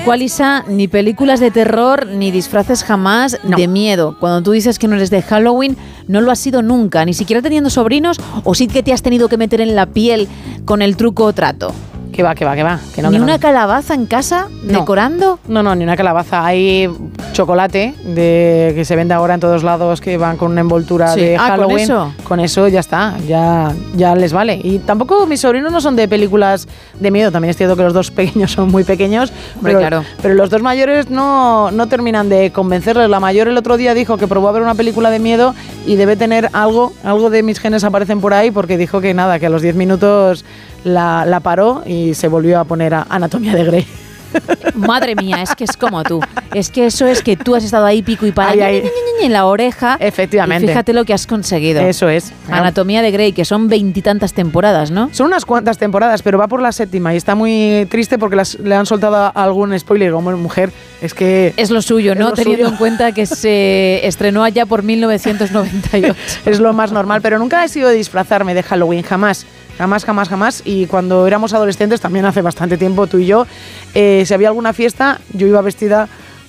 S4: Lo cual, Isa, ni películas de terror ni disfraces jamás de miedo. Cuando tú dices que no eres de Halloween, no lo has sido nunca, ni siquiera teniendo sobrinos, o sí que te has tenido que meter en la piel con el truco o trato.
S6: Que va, que va, que va. Que no,
S4: ¿Ni
S6: que no.
S4: una calabaza en casa
S6: No.
S4: decorando?
S6: No, no, ni una calabaza. Hay chocolate de que se vende ahora en todos lados que van con una envoltura
S4: Sí.
S6: de
S4: Ah, ¿con eso?
S6: Con eso ya está, ya, ya les vale. Y tampoco mis sobrinos no son de películas de miedo. También es cierto que los dos pequeños son muy pequeños.
S4: Hombre,
S6: pero,
S4: claro.
S6: pero los dos mayores no, no terminan de convencerles. La mayor el otro día dijo que probó a ver una película de miedo y debe tener algo, algo de mis genes aparecen por ahí porque dijo que nada, que a los 10 minutos la, la paró y se volvió a poner a Anatomía de Grey.
S4: Madre mía, es que es como tú. Es que eso es que tú has estado ahí pico y para
S6: Ahí, ahí.
S4: en la oreja.
S6: Efectivamente.
S4: Y fíjate lo que has conseguido.
S6: Eso es.
S4: Anatomía de Grey, que son veintitantas temporadas, ¿no?
S6: Son unas cuantas temporadas, pero va por la séptima y está muy triste porque las- le han soltado algún spoiler como mujer. Es que
S4: Es lo suyo, ¿no?
S6: lo
S4: Teniendo
S6: suyo.
S4: en cuenta que se estrenó allá por 1998.
S6: es lo más normal, pero nunca he sido de disfrazarme de Halloween, jamás. Jamás, jamás, jamás. Y cuando éramos adolescentes, también hace bastante tiempo, tú y yo, eh, si había alguna fiesta, yo iba vestida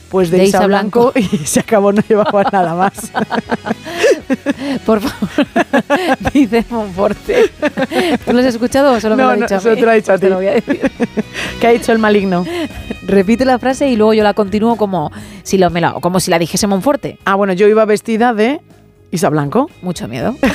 S6: pues de,
S4: De
S6: Isa
S4: Isa
S6: Blanco, y se acabó, no llevaba nada más.
S4: Por favor, dice Monforte. ¿Tú lo has escuchado o solo me
S6: No,
S4: lo ha
S6: no,
S4: dicho
S6: solo
S4: mí?
S6: te lo ha dicho a
S4: Te lo voy a decir.
S6: ¿Qué ha dicho el maligno?
S4: Repite la frase y luego yo la continúo como si, lo, me la, como si la dijese Monforte.
S6: Ah, bueno, yo iba vestida de Isa Blanco.
S4: Mucho miedo.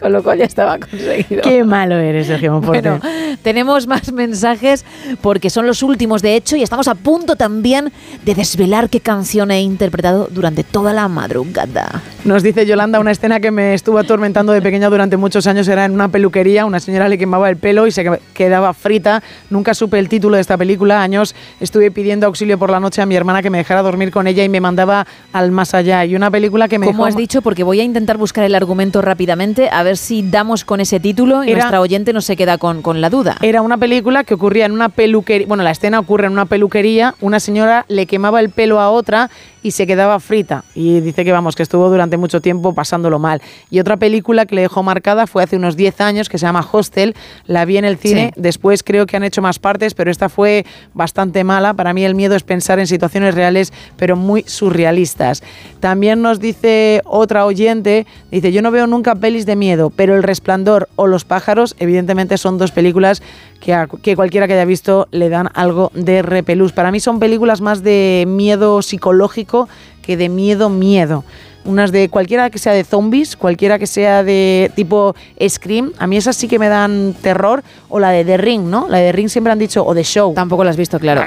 S4: Con lo cual ya estaba conseguido.
S6: Qué malo eres, Sergio Monforte.
S4: Bueno, tenemos más mensajes porque son los últimos de hecho y estamos a punto también de desvelar qué canción he interpretado durante toda la madrugada.
S6: Nos dice Yolanda una escena que me estuvo atormentando de pequeña durante muchos años. Era en una peluquería, una señora le quemaba el pelo y se que- quedaba frita. Nunca supe el título de esta película. Años estuve pidiendo auxilio por la noche a mi hermana que me dejara dormir con ella y me mandaba al más allá. Y una película que me
S4: Como
S6: dejó-
S4: has dicho, porque voy a intentar buscar el argumento rápidamente, a ver si damos con ese título y
S6: Era-
S4: nuestra oyente no se queda con, con la duda.
S6: Era una película que ocurría en una peluquería. Bueno, la escena ocurre en una peluquería. Una señora le quemaba el pelo a otra y se quedaba frita. Y dice que vamos, que estuvo durante mucho tiempo pasándolo mal. Y otra película que le dejó marcada fue hace unos 10 años que se llama Hostel. La vi en el cine,
S4: Sí.
S6: después creo que han hecho más partes, pero esta fue bastante mala. Para mí el miedo es pensar en situaciones reales, pero muy surrealistas. También nos dice otra oyente, dice, yo no veo nunca pelis de miedo, pero El Resplandor o Los pájaros, evidentemente son dos películas que, que cualquiera que haya visto le dan algo de repelús. Para mí son películas más de miedo psicológico que de miedo miedo. Unas de cualquiera que sea de zombies, cualquiera que sea de tipo Scream, a mí esas sí que me dan terror, o la de The Ring, ¿no? La de The Ring siempre han dicho, o The Show.
S4: Tampoco la has visto, claro.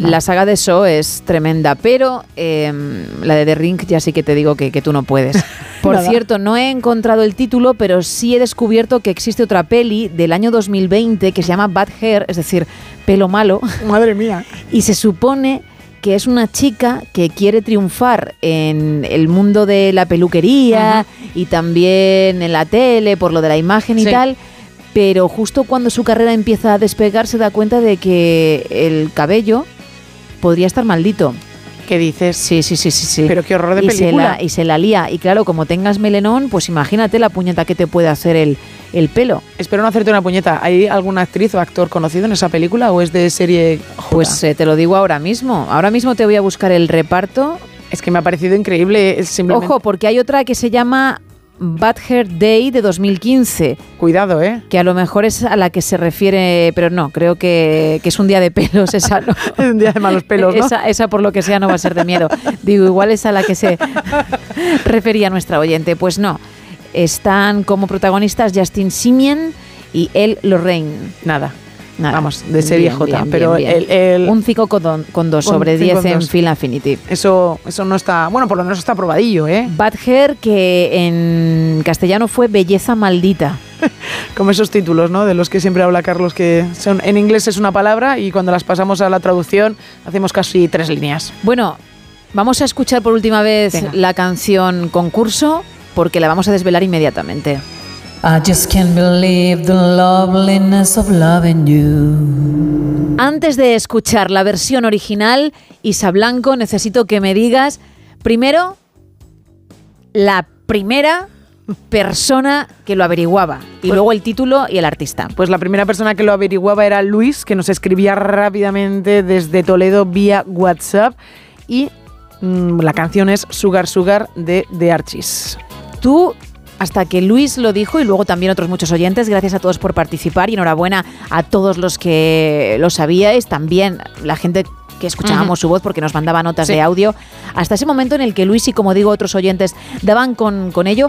S4: La saga de Show es tremenda, pero eh, la de The Ring ya sí que te digo que, que tú no puedes. Por cierto, no he encontrado el título, pero sí he descubierto que existe otra peli del año 2020 que se llama Bad Hair, es decir, pelo malo.
S6: Madre mía.
S4: Y se supone que es una chica que quiere triunfar en el mundo de la peluquería y también en la tele por lo de la imagen y
S6: Sí.
S4: tal, pero justo cuando su carrera empieza a despegar se da cuenta de que el cabello podría estar maldito.
S6: ¿Qué dices?
S4: Sí, sí, sí, sí, sí.
S6: Pero qué horror de
S4: y Se
S6: película.
S4: la, y se la lía. Y claro, como tengas melenón, pues imagínate la puñeta que te puede hacer el, el pelo.
S6: Espero no hacerte una puñeta. ¿Hay alguna actriz o actor conocido en esa película o es de serie J?
S4: Pues eh, te lo digo ahora mismo. Ahora mismo te voy a buscar el reparto.
S6: Es que me ha parecido increíble. Simplemente...
S4: Ojo, porque hay otra que se llama Bad Hair Day de 2015.
S6: Cuidado, ¿eh?
S4: Que a lo mejor es a la que se refiere, pero no, creo que, que es un día de pelos esa, ¿no?
S6: Es un día de malos pelos, ¿no?
S4: Esa, esa por lo que sea no va a ser de miedo. Digo, igual es a la que se refería nuestra oyente. Pues no, están como protagonistas Justin Simien y El Lorraine.
S6: Nada.
S4: Nada.
S6: Vamos, de serie
S4: Bien,
S6: J.
S4: bien,
S6: pero
S4: bien,
S6: el-
S4: Un 5 con, con 2
S6: Con
S4: sobre
S6: cinco
S4: 10
S6: con
S4: en. Film Affinity.
S6: Eso, eso no está. Bueno, por lo menos está probadillo, ¿eh?
S4: Bad Hair, que en castellano fue Belleza Maldita.
S6: Como esos títulos, ¿no? De los que siempre habla Carlos, que son, en inglés es una palabra y cuando las pasamos a la traducción hacemos casi tres líneas.
S4: Bueno, vamos a escuchar por última vez
S6: Venga.
S4: la canción concurso porque la vamos a desvelar inmediatamente.
S12: I just can't believe the loveliness of loving you.
S4: Antes de escuchar la versión original, Isa Blanco, necesito que me digas primero la primera persona que lo averiguaba y luego el título y el artista.
S6: Pues la primera persona que lo averiguaba era Luis, que nos escribía rápidamente desde Toledo vía WhatsApp y mm, la canción es Sugar Sugar de The Archies.
S4: Tú, hasta que Luis lo dijo y luego también otros muchos oyentes, gracias a todos por participar y enhorabuena a todos los que lo sabíais, también la gente que escuchábamos su voz porque nos mandaba notas
S6: Sí.
S4: de audio, hasta ese momento en el que Luis y como digo otros oyentes daban con, con ello.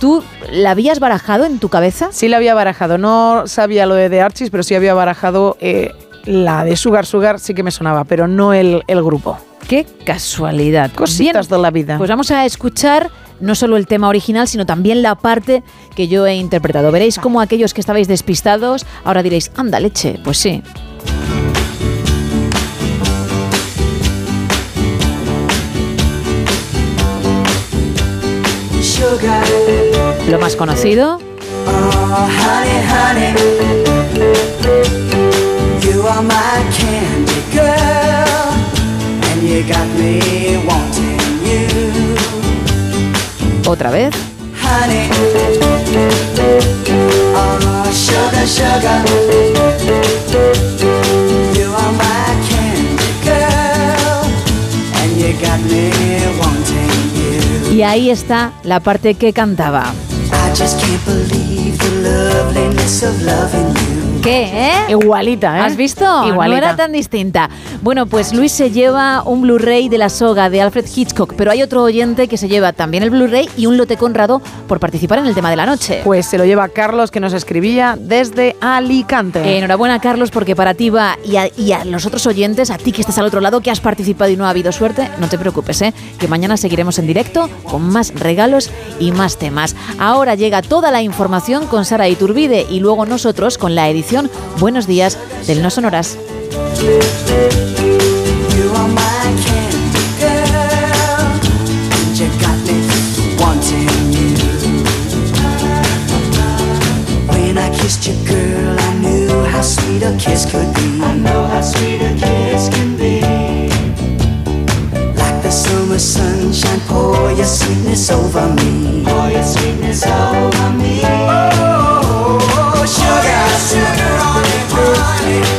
S4: ¿Tú la habías barajado en tu cabeza?
S6: Sí la había barajado, no sabía lo de The Archies, pero sí había barajado eh, la de Sugar Sugar, sí que me sonaba, pero no el, el grupo.
S4: Qué casualidad.
S6: Cositas de la vida.
S4: Pues vamos a escuchar no solo el tema original, sino también la parte que yo he interpretado. Veréis cómo aquellos que estabais despistados ahora diréis, anda leche, pues sí. Lo más conocido,
S25: oh honey, honey, you are my candy girl, and you got me wanting you.
S4: Y ahí está la parte que cantaba.
S25: I just can't believe the loveliness of loving you.
S4: ¿Qué, eh?
S6: Igualita, ¿eh?
S4: ¿Has visto? No
S6: Igualita.
S4: era tan distinta. Bueno, pues Luis se lleva un Blu-ray de la soga de Alfred Hitchcock, pero hay otro oyente que se lleva también el Blu-ray y un lote conrado por participar en el tema de la noche.
S6: Pues se lo lleva Carlos, que nos escribía desde Alicante.
S4: Enhorabuena, Carlos, porque para ti va y a, y a los otros oyentes, a ti que estás al otro lado, que has participado y no ha habido suerte, no te preocupes, ¿eh? que mañana seguiremos en directo con más regalos y más temas. Ahora llega toda la información con Sara Iturbide y luego nosotros con la edición Buenos Días del No Sonoras.
S25: You are my candy girl, and you got me wanting you. When I kissed you, girl, I knew how sweet a kiss could be. I know how sweet a kiss can be. Like the sun
S12: with sunshine. Pour your sweetness over me. Pour your sweetness over me. Oh, sugar on it,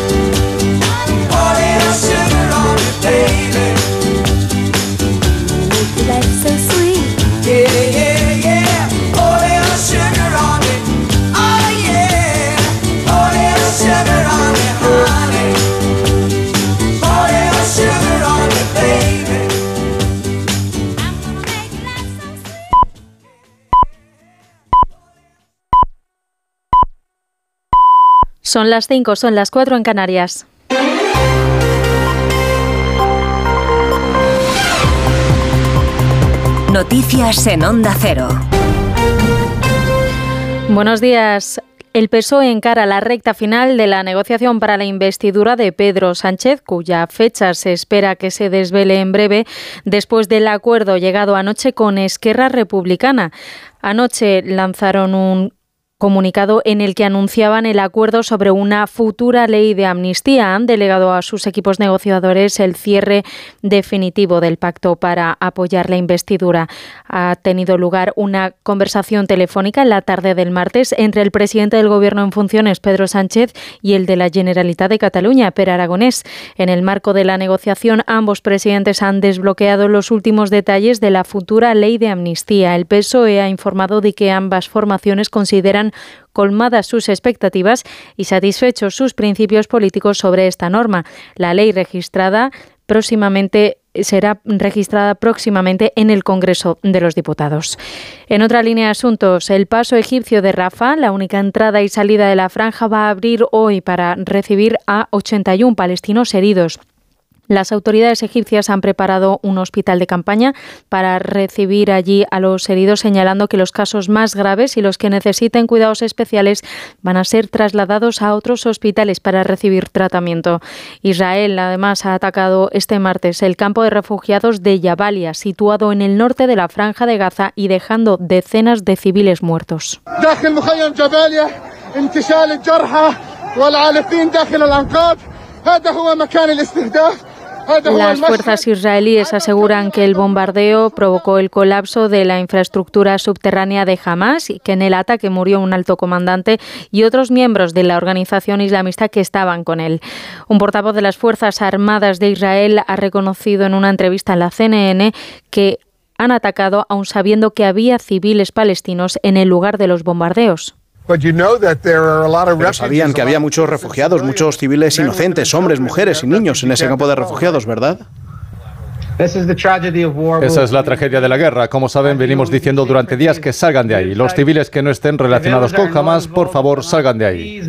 S14: Son las 5, son las 4 en Canarias.
S19: Noticias en Onda Cero.
S14: Buenos días. El PSOE encara la recta final de la negociación para la investidura de Pedro Sánchez, cuya fecha se espera que se desvele en breve, después del acuerdo llegado anoche con Esquerra Republicana. Anoche lanzaron un comunicado en el que anunciaban el acuerdo sobre una futura ley de amnistía. Han delegado a sus equipos negociadores el cierre definitivo del pacto para apoyar la investidura. Ha tenido lugar una conversación telefónica en la tarde del martes entre el presidente del Gobierno en funciones, Pedro Sánchez, y el de la Generalitat de Cataluña, Per Aragonés. En el marco de la negociación, ambos presidentes han desbloqueado los últimos detalles de la futura ley de amnistía. El PSOE ha informado de que ambas formaciones consideran colmadas sus expectativas y satisfechos sus principios políticos sobre esta norma. La ley registrada próximamente será registrada próximamente en el Congreso de los Diputados. En otra línea de asuntos, el paso egipcio de Rafa, la única entrada y salida de la franja, va a abrir hoy para recibir a 81 palestinos heridos. Las autoridades egipcias han preparado un hospital de campaña para recibir allí a los heridos, señalando que los casos más graves y los que necesiten cuidados especiales van a ser trasladados a otros hospitales para recibir tratamiento. Israel, además, ha atacado este martes el campo de refugiados de Jabalia, situado en el norte de la franja de Gaza y dejando decenas de civiles muertos. Las fuerzas israelíes aseguran que el bombardeo provocó el colapso de la infraestructura subterránea de Hamas y que en el ataque murió un alto comandante y otros miembros de la organización islamista que estaban con él. Un portavoz de las Fuerzas Armadas de Israel ha reconocido en una entrevista a la CNN que han atacado aun sabiendo que había civiles palestinos en el lugar de los bombardeos.
S56: Pero sabían que había muchos refugiados, muchos civiles inocentes, hombres, mujeres y niños en ese campo de refugiados, ¿verdad?
S57: Esa es la tragedia de la guerra. Como saben, venimos diciendo durante días que salgan de ahí. Los civiles que no estén relacionados con Hamas, por favor, salgan de ahí.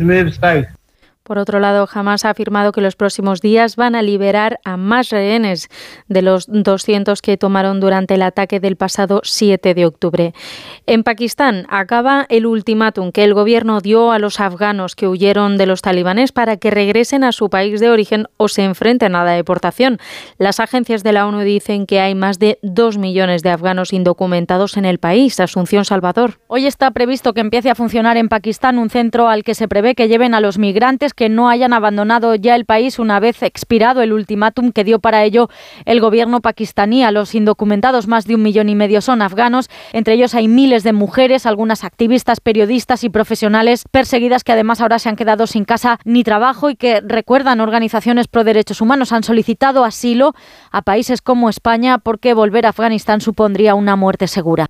S14: Por otro lado, Hamas ha afirmado que los próximos días van a liberar a más rehenes de los 200 que tomaron durante el ataque del pasado 7 de octubre. En Pakistán acaba el ultimátum que el gobierno dio a los afganos que huyeron de los talibanes para que regresen a su país de origen o se enfrenten a la deportación. Las agencias de la ONU dicen que hay más de 2 millones de afganos indocumentados en el país. Asunción Salvador.
S58: Hoy está previsto que empiece a funcionar en Pakistán un centro al que se prevé que lleven a los migrantes que no hayan abandonado ya el país una vez expirado el ultimátum que dio para ello el gobierno pakistaní. A los indocumentados, más de un millón y medio son afganos. Entre ellos hay miles de mujeres, algunas activistas, periodistas y profesionales perseguidas que además ahora se han quedado sin casa ni trabajo y que recuerdan organizaciones pro derechos humanos. Han solicitado asilo a países como España porque volver a Afganistán supondría una muerte segura.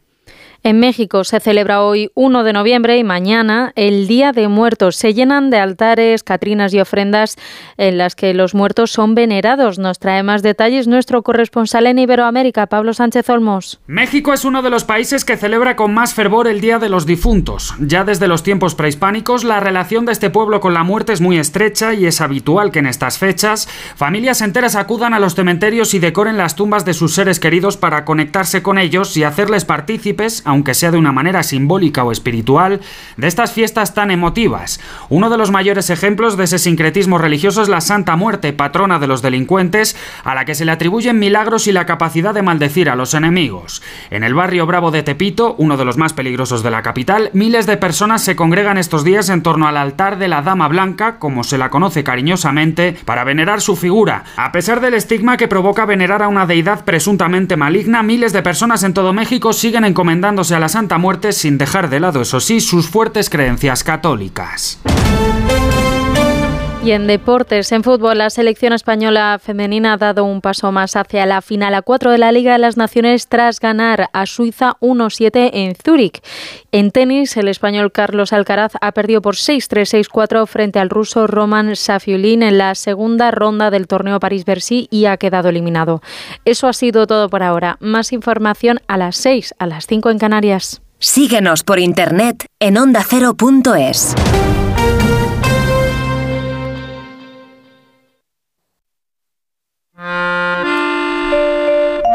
S14: En México se celebra hoy 1 de noviembre y mañana el Día de Muertos. Se llenan de altares, catrinas y ofrendas en las que los muertos son venerados. Nos trae más detalles nuestro corresponsal en Iberoamérica, Pablo Sánchez Olmos.
S59: México es uno de los países que celebra con más fervor el Día de los Difuntos. Ya desde los tiempos prehispánicos, la relación de este pueblo con la muerte es muy estrecha y es habitual que en estas fechas familias enteras acudan a los cementerios y decoren las tumbas de sus seres queridos para conectarse con ellos y hacerles partícipes, aunque sea de una manera simbólica o espiritual, de estas fiestas tan emotivas. Uno de los mayores ejemplos de ese sincretismo religioso es la Santa Muerte, patrona de los delincuentes, a la que se le atribuyen milagros y la capacidad de maldecir a los enemigos. En el barrio Bravo de Tepito, uno de los más peligrosos de la capital, miles de personas se congregan estos días en torno al altar de la Dama Blanca, como se la conoce cariñosamente, para venerar su figura. A pesar del estigma que provoca venerar a una deidad presuntamente maligna, miles de personas en todo México siguen a la Santa Muerte sin dejar de lado, eso sí, sus fuertes creencias católicas.
S14: Y en deportes, en fútbol, la selección española femenina ha dado un paso más hacia la final a 4 de la Liga de las Naciones tras ganar a Suiza 1-7 en Zúrich. En tenis, el español Carlos Alcaraz ha perdido por 6-3, 6-4 frente al ruso Roman Safiulin en la segunda ronda del torneo París-Bercy y ha quedado eliminado. Eso ha sido todo por ahora. Más información a las 6, a las 5 en Canarias.
S19: Síguenos por internet en ondacero.es.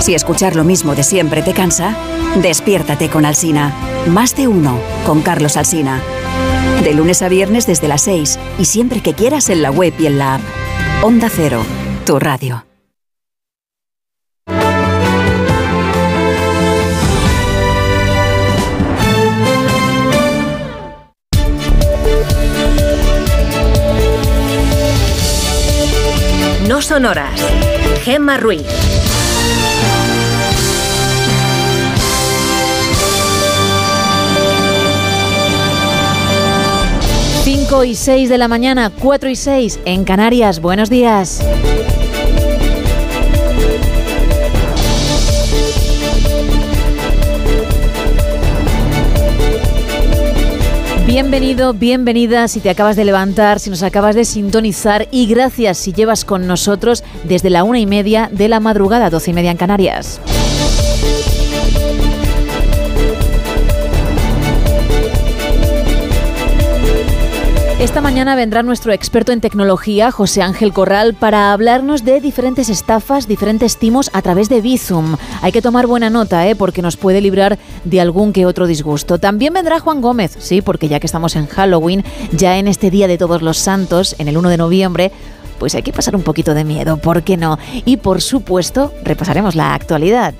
S60: Si escuchar lo mismo de siempre te cansa, despiértate con Alsina. Más de uno con Carlos Alsina. De lunes a viernes desde las 6 y siempre que quieras en la web y en la app. Onda Cero, tu radio.
S19: No son horas. Gemma Ruiz.
S4: 5 y 6 de la mañana, 4 y 6 en Canarias. Buenos días. Bienvenido, bienvenida si te acabas de levantar, si nos acabas de sintonizar y gracias si llevas con nosotros desde la una y media de la madrugada, 12 y media en Canarias. Esta mañana vendrá nuestro experto en tecnología, José Ángel Corral, para hablarnos de diferentes estafas, diferentes timos a través de Bizum. Hay que tomar buena nota, ¿eh? porque nos puede librar de algún que otro disgusto. También vendrá Juan Gómez, sí, porque ya que estamos en Halloween, ya en este Día de Todos los Santos, en el 1 de noviembre, pues hay que pasar un poquito de miedo, ¿por qué no? Y por supuesto, repasaremos la actualidad.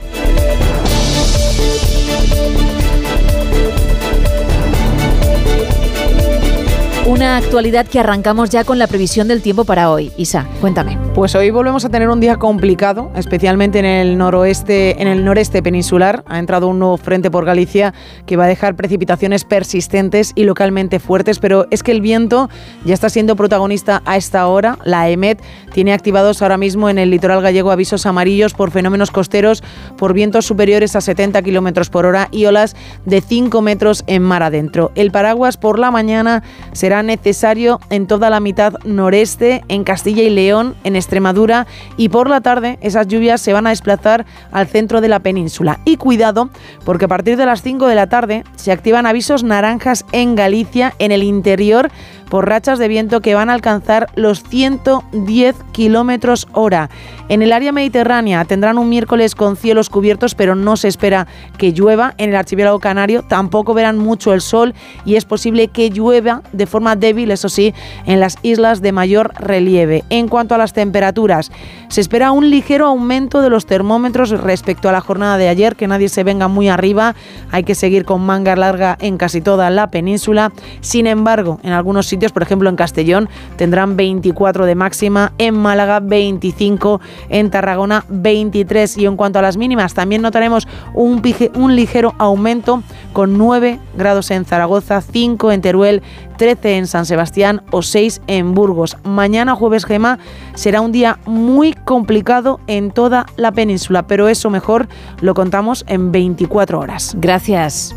S4: Una actualidad que arrancamos ya con la previsión del tiempo para hoy. Isa, cuéntame.
S6: Pues hoy volvemos a tener un día complicado, especialmente en el noroeste, en el noreste peninsular. Ha entrado un nuevo frente por Galicia que va a dejar precipitaciones persistentes y localmente fuertes, pero es que el viento ya está siendo protagonista a esta hora. La EMET tiene activados ahora mismo en el litoral gallego avisos amarillos por fenómenos costeros por vientos superiores a 70 kilómetros por hora y olas de 5 metros en mar adentro. El paraguas por la mañana será necesario en toda la mitad noreste, en Castilla y León, en Extremadura y por la tarde esas lluvias se van a desplazar al centro de la península. Y cuidado, porque a partir de las 5 de la tarde se activan avisos naranjas en Galicia, en el interior, por rachas de viento que van a alcanzar los 110 kilómetros hora. En el área mediterránea tendrán un miércoles con cielos cubiertos, pero no se espera que llueva. En el archipiélago canario tampoco verán mucho el sol y es posible que llueva de forma débil, eso sí, en las islas de mayor relieve. En cuanto a las temperaturas, se espera un ligero aumento de los termómetros respecto a la jornada de ayer, que nadie se venga muy arriba. Hay que seguir con manga larga en casi toda la península. Sin embargo, en algunos sitios, por ejemplo en Castellón tendrán 24 de máxima, en Málaga 25, en Tarragona 23 y en cuanto a las mínimas también notaremos un, un ligero aumento con 9 grados en Zaragoza, 5 en Teruel, 13 en San Sebastián o 6 en Burgos. Mañana jueves Gema será un día muy complicado en toda la península, pero eso mejor lo contamos en 24 horas.
S4: Gracias.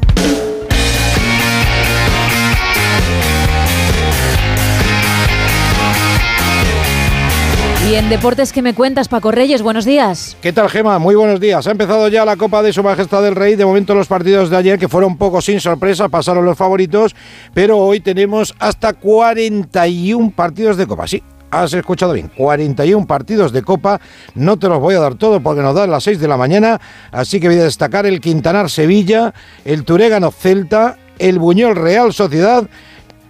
S4: Y en deportes que me cuentas, Paco Reyes, buenos días.
S61: ¿Qué tal, Gema? Muy buenos días. Ha empezado ya la Copa de Su Majestad del Rey. De momento los partidos de ayer, que fueron un poco sin sorpresa, pasaron los favoritos, pero hoy tenemos hasta 41 partidos de Copa. Sí, has escuchado bien, 41 partidos de Copa. No te los voy a dar todo porque nos dan las 6 de la mañana, así que voy a destacar el Quintanar Sevilla, el Turégano Celta, el Buñol Real Sociedad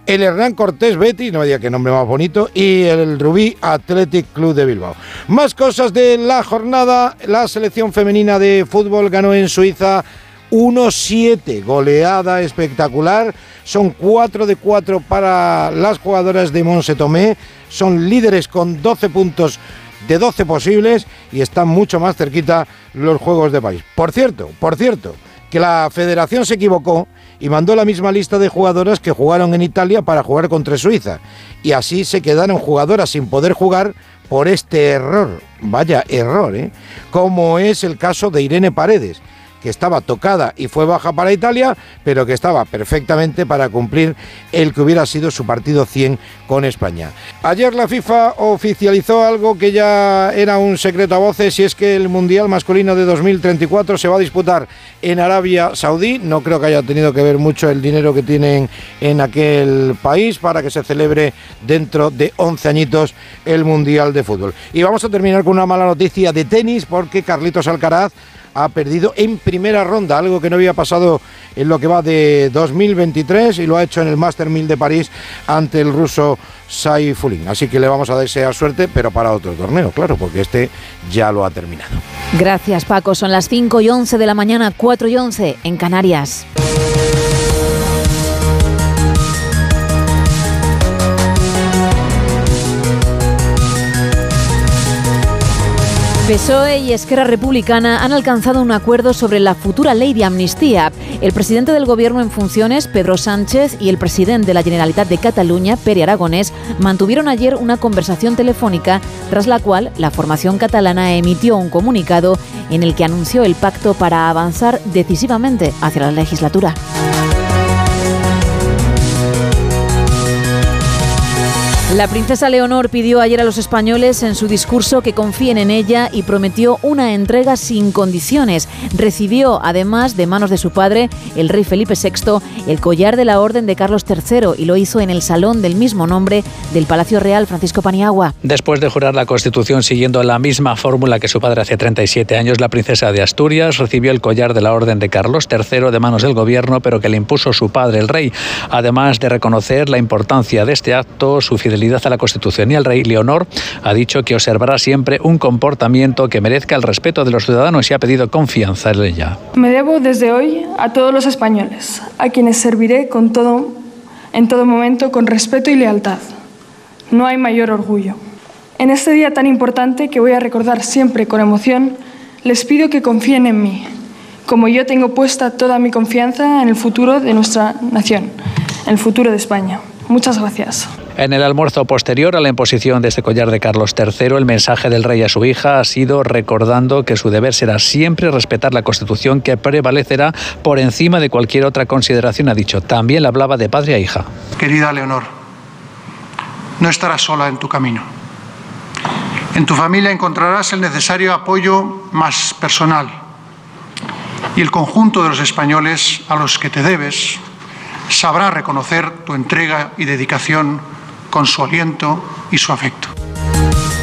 S61: el Hernán Cortés Betty, no me diga qué nombre más bonito, y el Rubí Athletic Club de Bilbao. Más cosas de la jornada, la selección femenina de fútbol ganó en Suiza 1-7, goleada espectacular, son 4 de 4 para las jugadoras de Monse Tomé, son líderes con 12 puntos de 12 posibles y están mucho más cerquita los Juegos de París. Por cierto, por cierto, que la federación se equivocó y mandó la misma lista de jugadoras que jugaron en Italia para jugar contra Suiza. Y así se quedaron jugadoras sin poder jugar por este error. Vaya error, ¿eh? Como es el caso de Irene Paredes que estaba tocada y fue baja para Italia, pero que estaba perfectamente para cumplir el que hubiera sido su partido 100 con España. Ayer la FIFA oficializó algo que ya era un secreto a voces y es que el Mundial masculino de 2034 se va a disputar en Arabia Saudí. No creo que haya tenido que ver mucho el dinero que tienen en aquel país para que se celebre dentro de 11 añitos el Mundial de Fútbol. Y vamos a terminar con una mala noticia de tenis porque Carlitos Alcaraz ha perdido en primera ronda, algo que no había pasado en lo que va de 2023 y lo ha hecho en el Master 1000 de París ante el ruso Saifulin. Así que le vamos a desear suerte, pero para otro torneo, claro, porque este ya lo ha terminado.
S4: Gracias, Paco. Son las 5 y 11 de la mañana, 4 y 11 en Canarias. PSOE y Esquerra Republicana han alcanzado un acuerdo sobre la futura ley de amnistía. El presidente del Gobierno en funciones, Pedro Sánchez, y el presidente de la Generalitat de Cataluña, Pere Aragonés, mantuvieron ayer una conversación telefónica tras la cual la formación catalana emitió un comunicado en el que anunció el pacto para avanzar decisivamente hacia la legislatura. La princesa Leonor pidió ayer a los españoles en su discurso que confíen en ella y prometió una entrega sin condiciones. Recibió, además, de manos de su padre, el rey Felipe VI, el collar de la Orden de Carlos III y lo hizo en el salón del mismo nombre del Palacio Real Francisco Paniagua.
S62: Después de jurar la Constitución siguiendo la misma fórmula que su padre hace 37 años, la princesa de Asturias recibió el collar de la Orden de Carlos III de manos del gobierno, pero que le impuso su padre, el rey. Además de reconocer la importancia de este acto, su fidelidad a la Constitución y al rey Leonor ha dicho que observará siempre un comportamiento que merezca el respeto de los ciudadanos y ha pedido confianza en ella.
S17: Me debo desde hoy a todos los españoles, a quienes serviré con todo, en todo momento con respeto y lealtad. No hay mayor orgullo. En este día tan importante que voy a recordar siempre con emoción, les pido que confíen en mí, como yo tengo puesta toda mi confianza en el futuro de nuestra nación, en el futuro de España. Muchas gracias.
S62: En el almuerzo posterior a la imposición de este collar de Carlos III, el mensaje del rey a su hija ha sido recordando que su deber será siempre respetar la Constitución que prevalecerá por encima de cualquier otra consideración, ha dicho. También le hablaba de padre a hija.
S63: Querida Leonor, no estarás sola en tu camino. En tu familia encontrarás el necesario apoyo más personal y el conjunto de los españoles a los que te debes sabrá reconocer tu entrega y dedicación con su aliento y su afecto.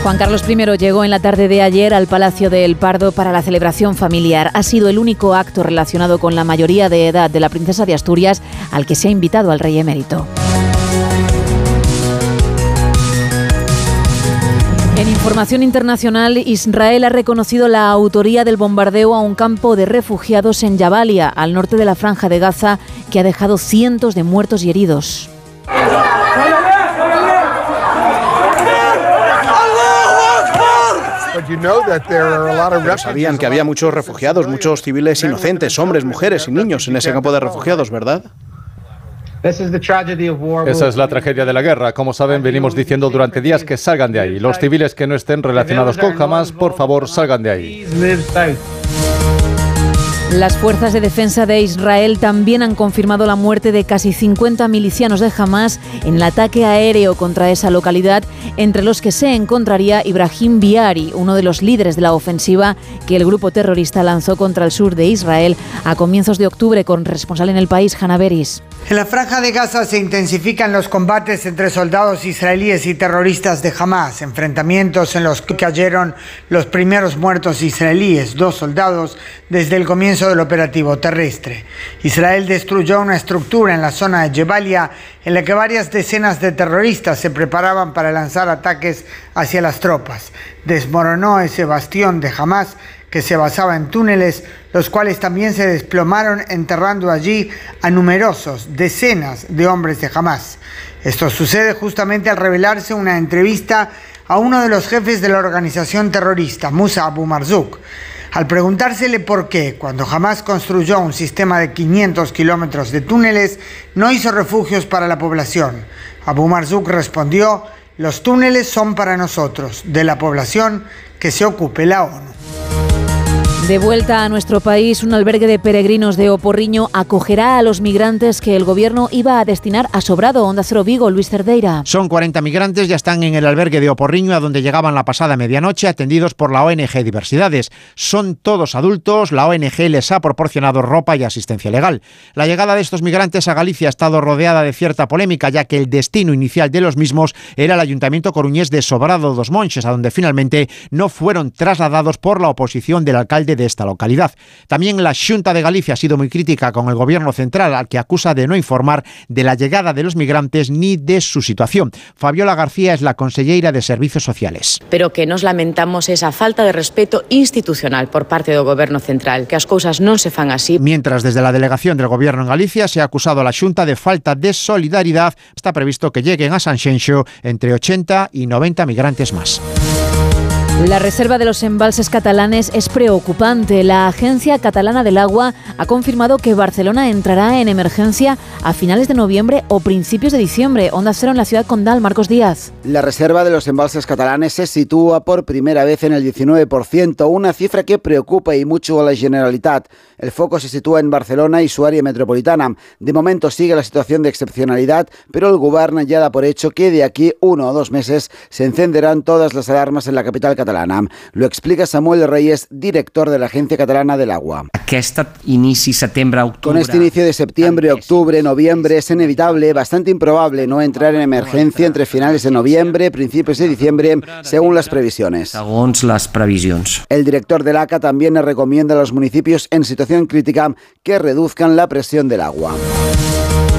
S4: Juan Carlos I llegó en la tarde de ayer al Palacio del Pardo para la celebración familiar. Ha sido el único acto relacionado con la mayoría de edad de la princesa de Asturias al que se ha invitado al rey emérito. En información internacional, Israel ha reconocido la autoría del bombardeo a un campo de refugiados en Jabalia, al norte de la franja de Gaza, que ha dejado cientos de muertos y heridos.
S56: Pero sabían que había muchos refugiados, muchos civiles inocentes, hombres, mujeres y niños en ese campo de refugiados, ¿verdad?
S57: Esa es la tragedia de la guerra. Como saben, venimos diciendo durante días que salgan de ahí. Los civiles que no estén relacionados con Hamas, por favor, salgan de ahí.
S4: Las fuerzas de defensa de Israel también han confirmado la muerte de casi 50 milicianos de Hamas en el ataque aéreo contra esa localidad, entre los que se encontraría Ibrahim Biari, uno de los líderes de la ofensiva que el grupo terrorista lanzó contra el sur de Israel a comienzos de octubre, con responsable en el país, Hannah Beris.
S64: En la franja de Gaza se intensifican los combates entre soldados israelíes y terroristas de Hamas, enfrentamientos en los que cayeron los primeros muertos israelíes, dos soldados, desde el comienzo del operativo terrestre. Israel destruyó una estructura en la zona de Jebalia en la que varias decenas de terroristas se preparaban para lanzar ataques hacia las tropas. Desmoronó ese bastión de Hamas que se basaba en túneles, los cuales también se desplomaron enterrando allí a numerosos, decenas de hombres de Hamas. Esto sucede justamente al revelarse una entrevista a uno de los jefes de la organización terrorista, Musa Abu Marzouk. Al preguntársele por qué, cuando Hamas construyó un sistema de 500 kilómetros de túneles, no hizo refugios para la población. Abu Marzouk respondió, los túneles son para nosotros, de la población, que se ocupe la ONU.
S4: De vuelta a nuestro país, un albergue de peregrinos de Oporriño acogerá a los migrantes que el gobierno iba a destinar a Sobrado, Onda Cero Vigo, Luis Cerdeira.
S65: Son 40 migrantes, ya están en el albergue de Oporriño, a donde llegaban la pasada medianoche, atendidos por la ONG Diversidades. Son todos adultos, la ONG les ha proporcionado ropa y asistencia legal. La llegada de estos migrantes a Galicia ha estado rodeada de cierta polémica, ya que el destino inicial de los mismos era el Ayuntamiento coruñés de Sobrado dos Monches, a donde finalmente no fueron trasladados por la oposición del alcalde de esta localidad. También la Junta de Galicia ha sido muy crítica con el gobierno central, al que acusa de no informar de la llegada de los migrantes ni de su situación. Fabiola García es la consellera de Servicios Sociales.
S66: Pero que nos lamentamos esa falta de respeto institucional por parte do Goberno central, que as cousas non se fan así.
S65: Mientras desde la delegación del gobierno en Galicia se ha acusado a la Junta de falta de solidaridad, está previsto que lleguen a Sanxenxo entre 80 y 90 migrantes más.
S4: La reserva de los embalses catalanes es preocupante. La Agencia Catalana del Agua ha confirmado que Barcelona entrará en emergencia a finales de noviembre o principios de diciembre. Onda Cero en la ciudad condal, Marcos Díaz.
S67: La reserva de los embalses catalanes se sitúa por primera vez en el 19%, una cifra que preocupa y mucho a la Generalitat. El foco se sitúa en Barcelona y su área metropolitana. De momento sigue la situación de excepcionalidad, pero el gobierno ya da por hecho que de aquí uno o dos meses se encenderán todas las alarmas en la capital catalana. Lo explica Samuel Reyes, director de la Agencia Catalana del Agua.
S68: inici setembre, octubre...
S67: Con este inicio de septiembre, octubre, noviembre es inevitable, bastante improbable no entrar en emergencia entre finales de noviembre, principios de diciembre, según las previsiones.
S68: Según las previsiones.
S67: El director del ACA también recomienda a los municipios en situación crítica que reduzcan la presión del agua.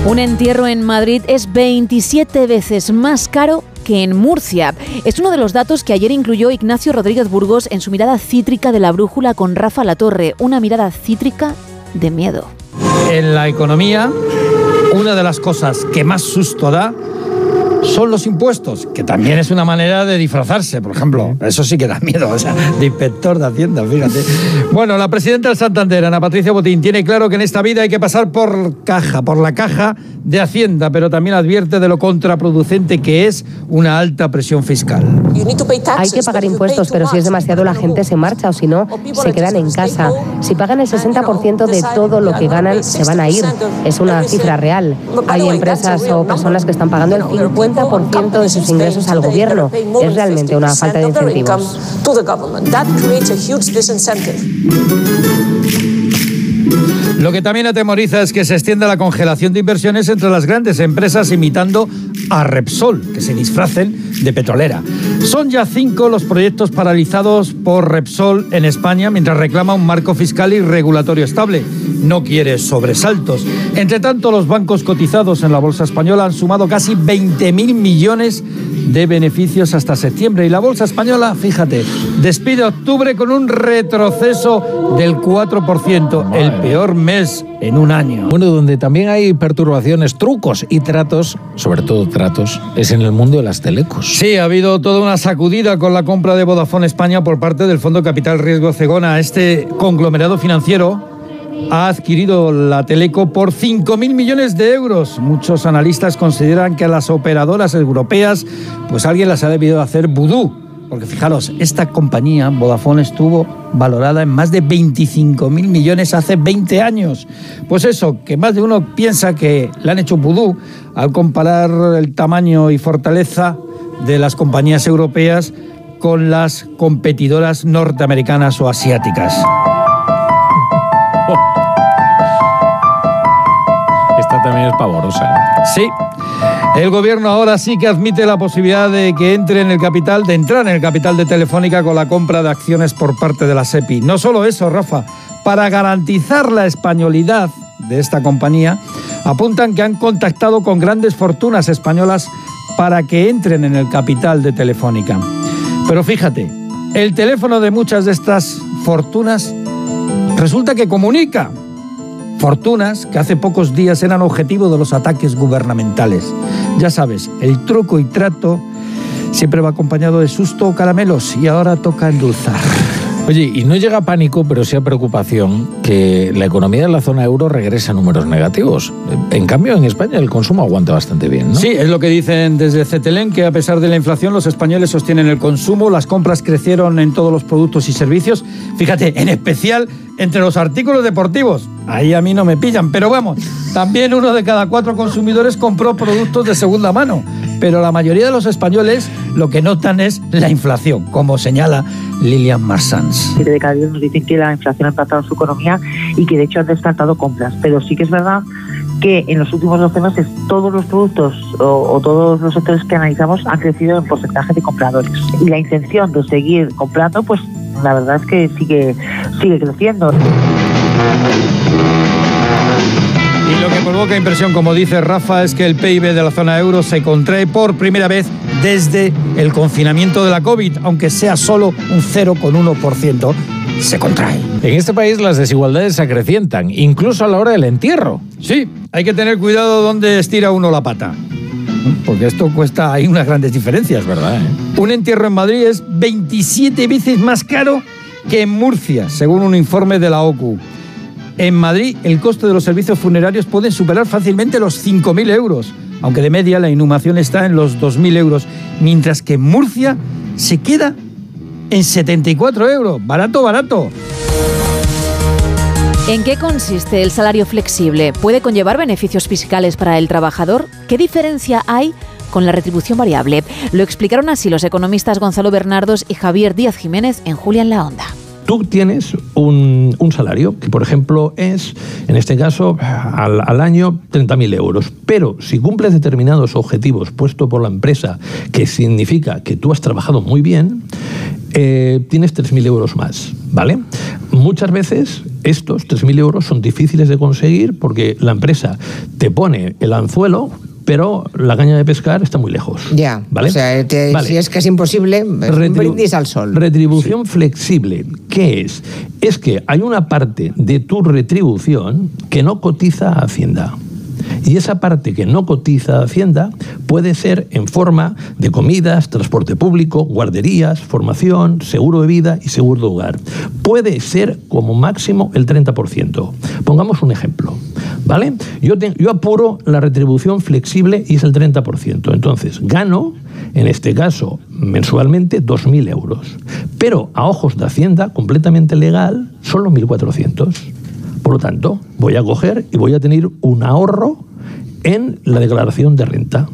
S4: Un entierro en Madrid es 27 veces más caro que en Murcia. Es uno de los datos que ayer incluyó Ignacio Rodríguez Burgos en su mirada cítrica de la brújula con Rafa Latorre, una mirada cítrica de miedo.
S69: En la economía, una de las cosas que más susto da son los impuestos, que también es una manera de disfrazarse, por ejemplo. Eso sí que da miedo, o sea, de inspector de Hacienda, fíjate. Bueno, la presidenta del Santander, Ana Patricia Botín, tiene claro que en esta vida hay que pasar por caja, por la caja de Hacienda, pero también advierte de lo contraproducente que es una alta presión fiscal.
S70: Hay que pagar impuestos, pero si es demasiado la gente se marcha o si no, se quedan en casa. Si pagan el 60% de todo lo que ganan, se van a ir. Es una cifra real. Hay empresas o personas que están pagando el 50% de sus ingresos al gobierno. Es realmente una falta de incentivos. うん。
S69: Lo que también atemoriza es que se extienda la congelación de inversiones entre las grandes empresas imitando a Repsol, que se disfracen de petrolera. Son ya cinco los proyectos paralizados por Repsol en España mientras reclama un marco fiscal y regulatorio estable. No quiere sobresaltos. Entre tanto, los bancos cotizados en la bolsa española han sumado casi 20.000 millones de beneficios hasta septiembre. Y la bolsa española, fíjate, despide octubre con un retroceso del 4%. El peor mes en un año.
S71: Bueno, donde también hay perturbaciones, trucos y tratos, sobre todo tratos, es en el mundo de las telecos.
S69: Sí, ha habido toda una sacudida con la compra de Vodafone España por parte del Fondo Capital Riesgo Cegona. Este conglomerado financiero ha adquirido la Teleco por 5.000 millones de euros. Muchos analistas consideran que a las operadoras europeas, pues alguien las ha debido hacer vudú porque fijaros, esta compañía, Vodafone, estuvo valorada en más de 25 mil millones hace 20 años. Pues eso, que más de uno piensa que le han hecho vudú al comparar el tamaño y fortaleza de las compañías europeas con las competidoras norteamericanas o asiáticas.
S71: Esta también es pavorosa. ¿eh?
S69: Sí. El gobierno ahora sí que admite la posibilidad de que entre en el capital, de entrar en el capital de Telefónica con la compra de acciones por parte de la SEPI. No solo eso, Rafa, para garantizar la españolidad de esta compañía, apuntan que han contactado con grandes fortunas españolas para que entren en el capital de Telefónica. Pero fíjate, el teléfono de muchas de estas fortunas resulta que comunica fortunas que hace pocos días eran objetivo de los ataques gubernamentales. Ya sabes, el truco y trato siempre va acompañado de susto o caramelos y ahora toca endulzar.
S71: Oye, y no llega pánico, pero sí a preocupación que la economía de la zona euro regrese a números negativos. En cambio, en España el consumo aguanta bastante bien, ¿no?
S69: Sí, es lo que dicen desde Cetelén, que a pesar de la inflación, los españoles sostienen el consumo, las compras crecieron en todos los productos y servicios. Fíjate, en especial entre los artículos deportivos. Ahí a mí no me pillan, pero vamos, también uno de cada cuatro consumidores compró productos de segunda mano. Pero la mayoría de los españoles lo que notan es la inflación, como señala Lilian Marsans.
S72: Siete de cada diez nos dicen que la inflación ha impactado su economía y que de hecho han descartado compras. Pero sí que es verdad que en los últimos 12 meses todos los productos o, o, todos los sectores que analizamos han crecido en porcentaje de compradores. Y la intención de seguir comprando, pues la verdad es que sigue, sigue creciendo.
S69: Y lo que provoca impresión, como dice Rafa, es que el PIB de la zona euro se contrae por primera vez desde el confinamiento de la COVID, aunque sea solo un 0,1%. Se contrae.
S71: En este país las desigualdades se acrecientan, incluso a la hora del entierro.
S69: Sí, hay que tener cuidado donde estira uno la pata. Porque esto cuesta, hay unas grandes diferencias, ¿verdad? ¿eh? Un entierro en Madrid es 27 veces más caro que en Murcia, según un informe de la OCU. En Madrid, el coste de los servicios funerarios puede superar fácilmente los 5.000 euros, aunque de media la inhumación está en los 2.000 euros, mientras que en Murcia se queda en 74 euros. Barato, barato.
S4: ¿En qué consiste el salario flexible? ¿Puede conllevar beneficios fiscales para el trabajador? ¿Qué diferencia hay con la retribución variable? Lo explicaron así los economistas Gonzalo Bernardos y Javier Díaz Jiménez en Julia en la Onda.
S73: Tú tienes un, un, salario que, por ejemplo, es, en este caso, al, al año 30.000 euros. Pero si cumples determinados objetivos puestos por la empresa, que significa que tú has trabajado muy bien, eh, tienes 3.000 euros más, ¿vale? Muchas veces estos 3.000 euros son difíciles de conseguir porque la empresa te pone el anzuelo pero la caña de pescar está muy lejos.
S74: Ya,
S73: ¿vale?
S74: o sea, te,
S73: Vale.
S74: si es casi imposible, es un
S73: Retribu-
S74: brindis al sol.
S73: Retribución flexible, ¿qué es? Es que hay una parte de tu retribución que no cotiza a Hacienda. Y esa parte que no cotiza a Hacienda puede ser en forma de comidas, transporte público, guarderías, formación, seguro de vida y seguro de hogar. Puede ser como máximo el 30%. Pongamos un ejemplo. ¿Vale? Yo, apuro la retribución flexible y es el 30%. Entonces, gano, en este caso, mensualmente 2.000 euros. Pero a ojos de Hacienda, completamente legal, solo 1.400. Por lo tanto, voy a coger y voy a tener un ahorro en la declaración de renta.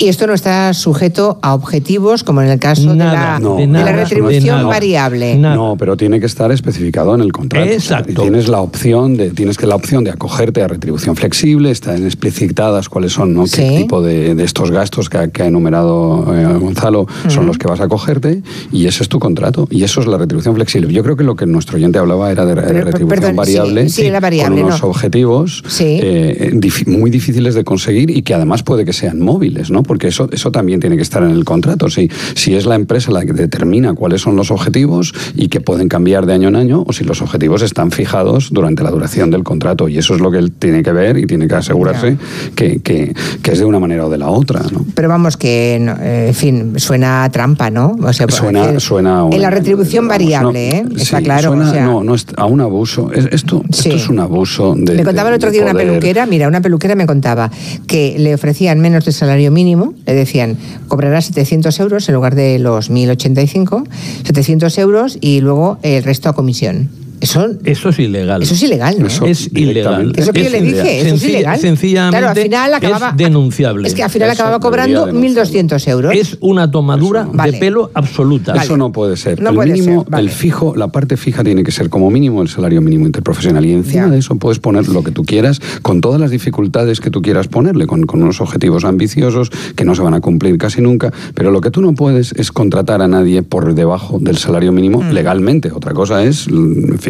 S74: Y esto no está sujeto a objetivos, como en el caso de la,
S75: No,
S74: de
S75: no,
S74: la
S75: no,
S74: retribución
S75: no.
S74: variable.
S75: No, pero tiene que estar especificado en el contrato. Exacto. tienes la opción de, tienes que la opción de acogerte a retribución flexible, están explicitadas cuáles son, ¿no? qué tipo de, de estos gastos que ha, que ha enumerado eh, Gonzalo son los que vas a acogerte y ese es tu contrato y eso es la retribución flexible. Yo creo que lo que nuestro oyente hablaba era de,
S74: Pero,
S75: retribución
S74: perdón,
S75: variable,
S74: sí, variable,
S75: con unos
S74: no.
S75: objetivos
S74: Sí.
S75: eh, dif- muy difíciles de conseguir y que además puede que sean móviles, ¿no? Porque eso, eso también tiene que estar en el contrato. Si, si es la empresa la que determina cuáles son los objetivos y que pueden cambiar de año en año, o si los objetivos están fijados durante la duración del contrato. Y eso es lo que él tiene que ver y tiene que asegurarse que, que, es de una manera o de la otra. ¿no?
S74: Pero vamos, que, en fin, suena a trampa, ¿no?
S75: O sea, suena, suena
S74: En la retribución variable, ¿eh? Está claro.
S75: no, no, es a un abuso. esto, esto es un abuso de.
S74: Me contaba el otro día una peluquera, mira, una peluquera me contaba que le ofrecían menos de salario mínimo, le decían, cobrarás 700 euros en lugar de los 1085, 700 euros y luego el resto a comisión. Eso,
S73: eso es ilegal.
S74: Eso es ilegal, ¿no?
S73: es ilegal.
S74: Eso que yo le dije, eso es ilegal.
S73: Sencillamente claro, al final acababa, es denunciable.
S74: Es que al final acababa cobrando 1.200 euros.
S73: Es una tomadura de pelo absoluta.
S75: Eso no puede ser. el mínimo, el fijo, la parte fija tiene que ser como mínimo el salario mínimo interprofesional. Y encima de eso puedes poner lo que tú quieras, con todas las dificultades que tú quieras ponerle, con, con unos objetivos ambiciosos que no se van a cumplir casi nunca. Pero lo que tú no puedes es contratar a nadie por debajo del salario mínimo mm. legalmente. Otra cosa es, en fin,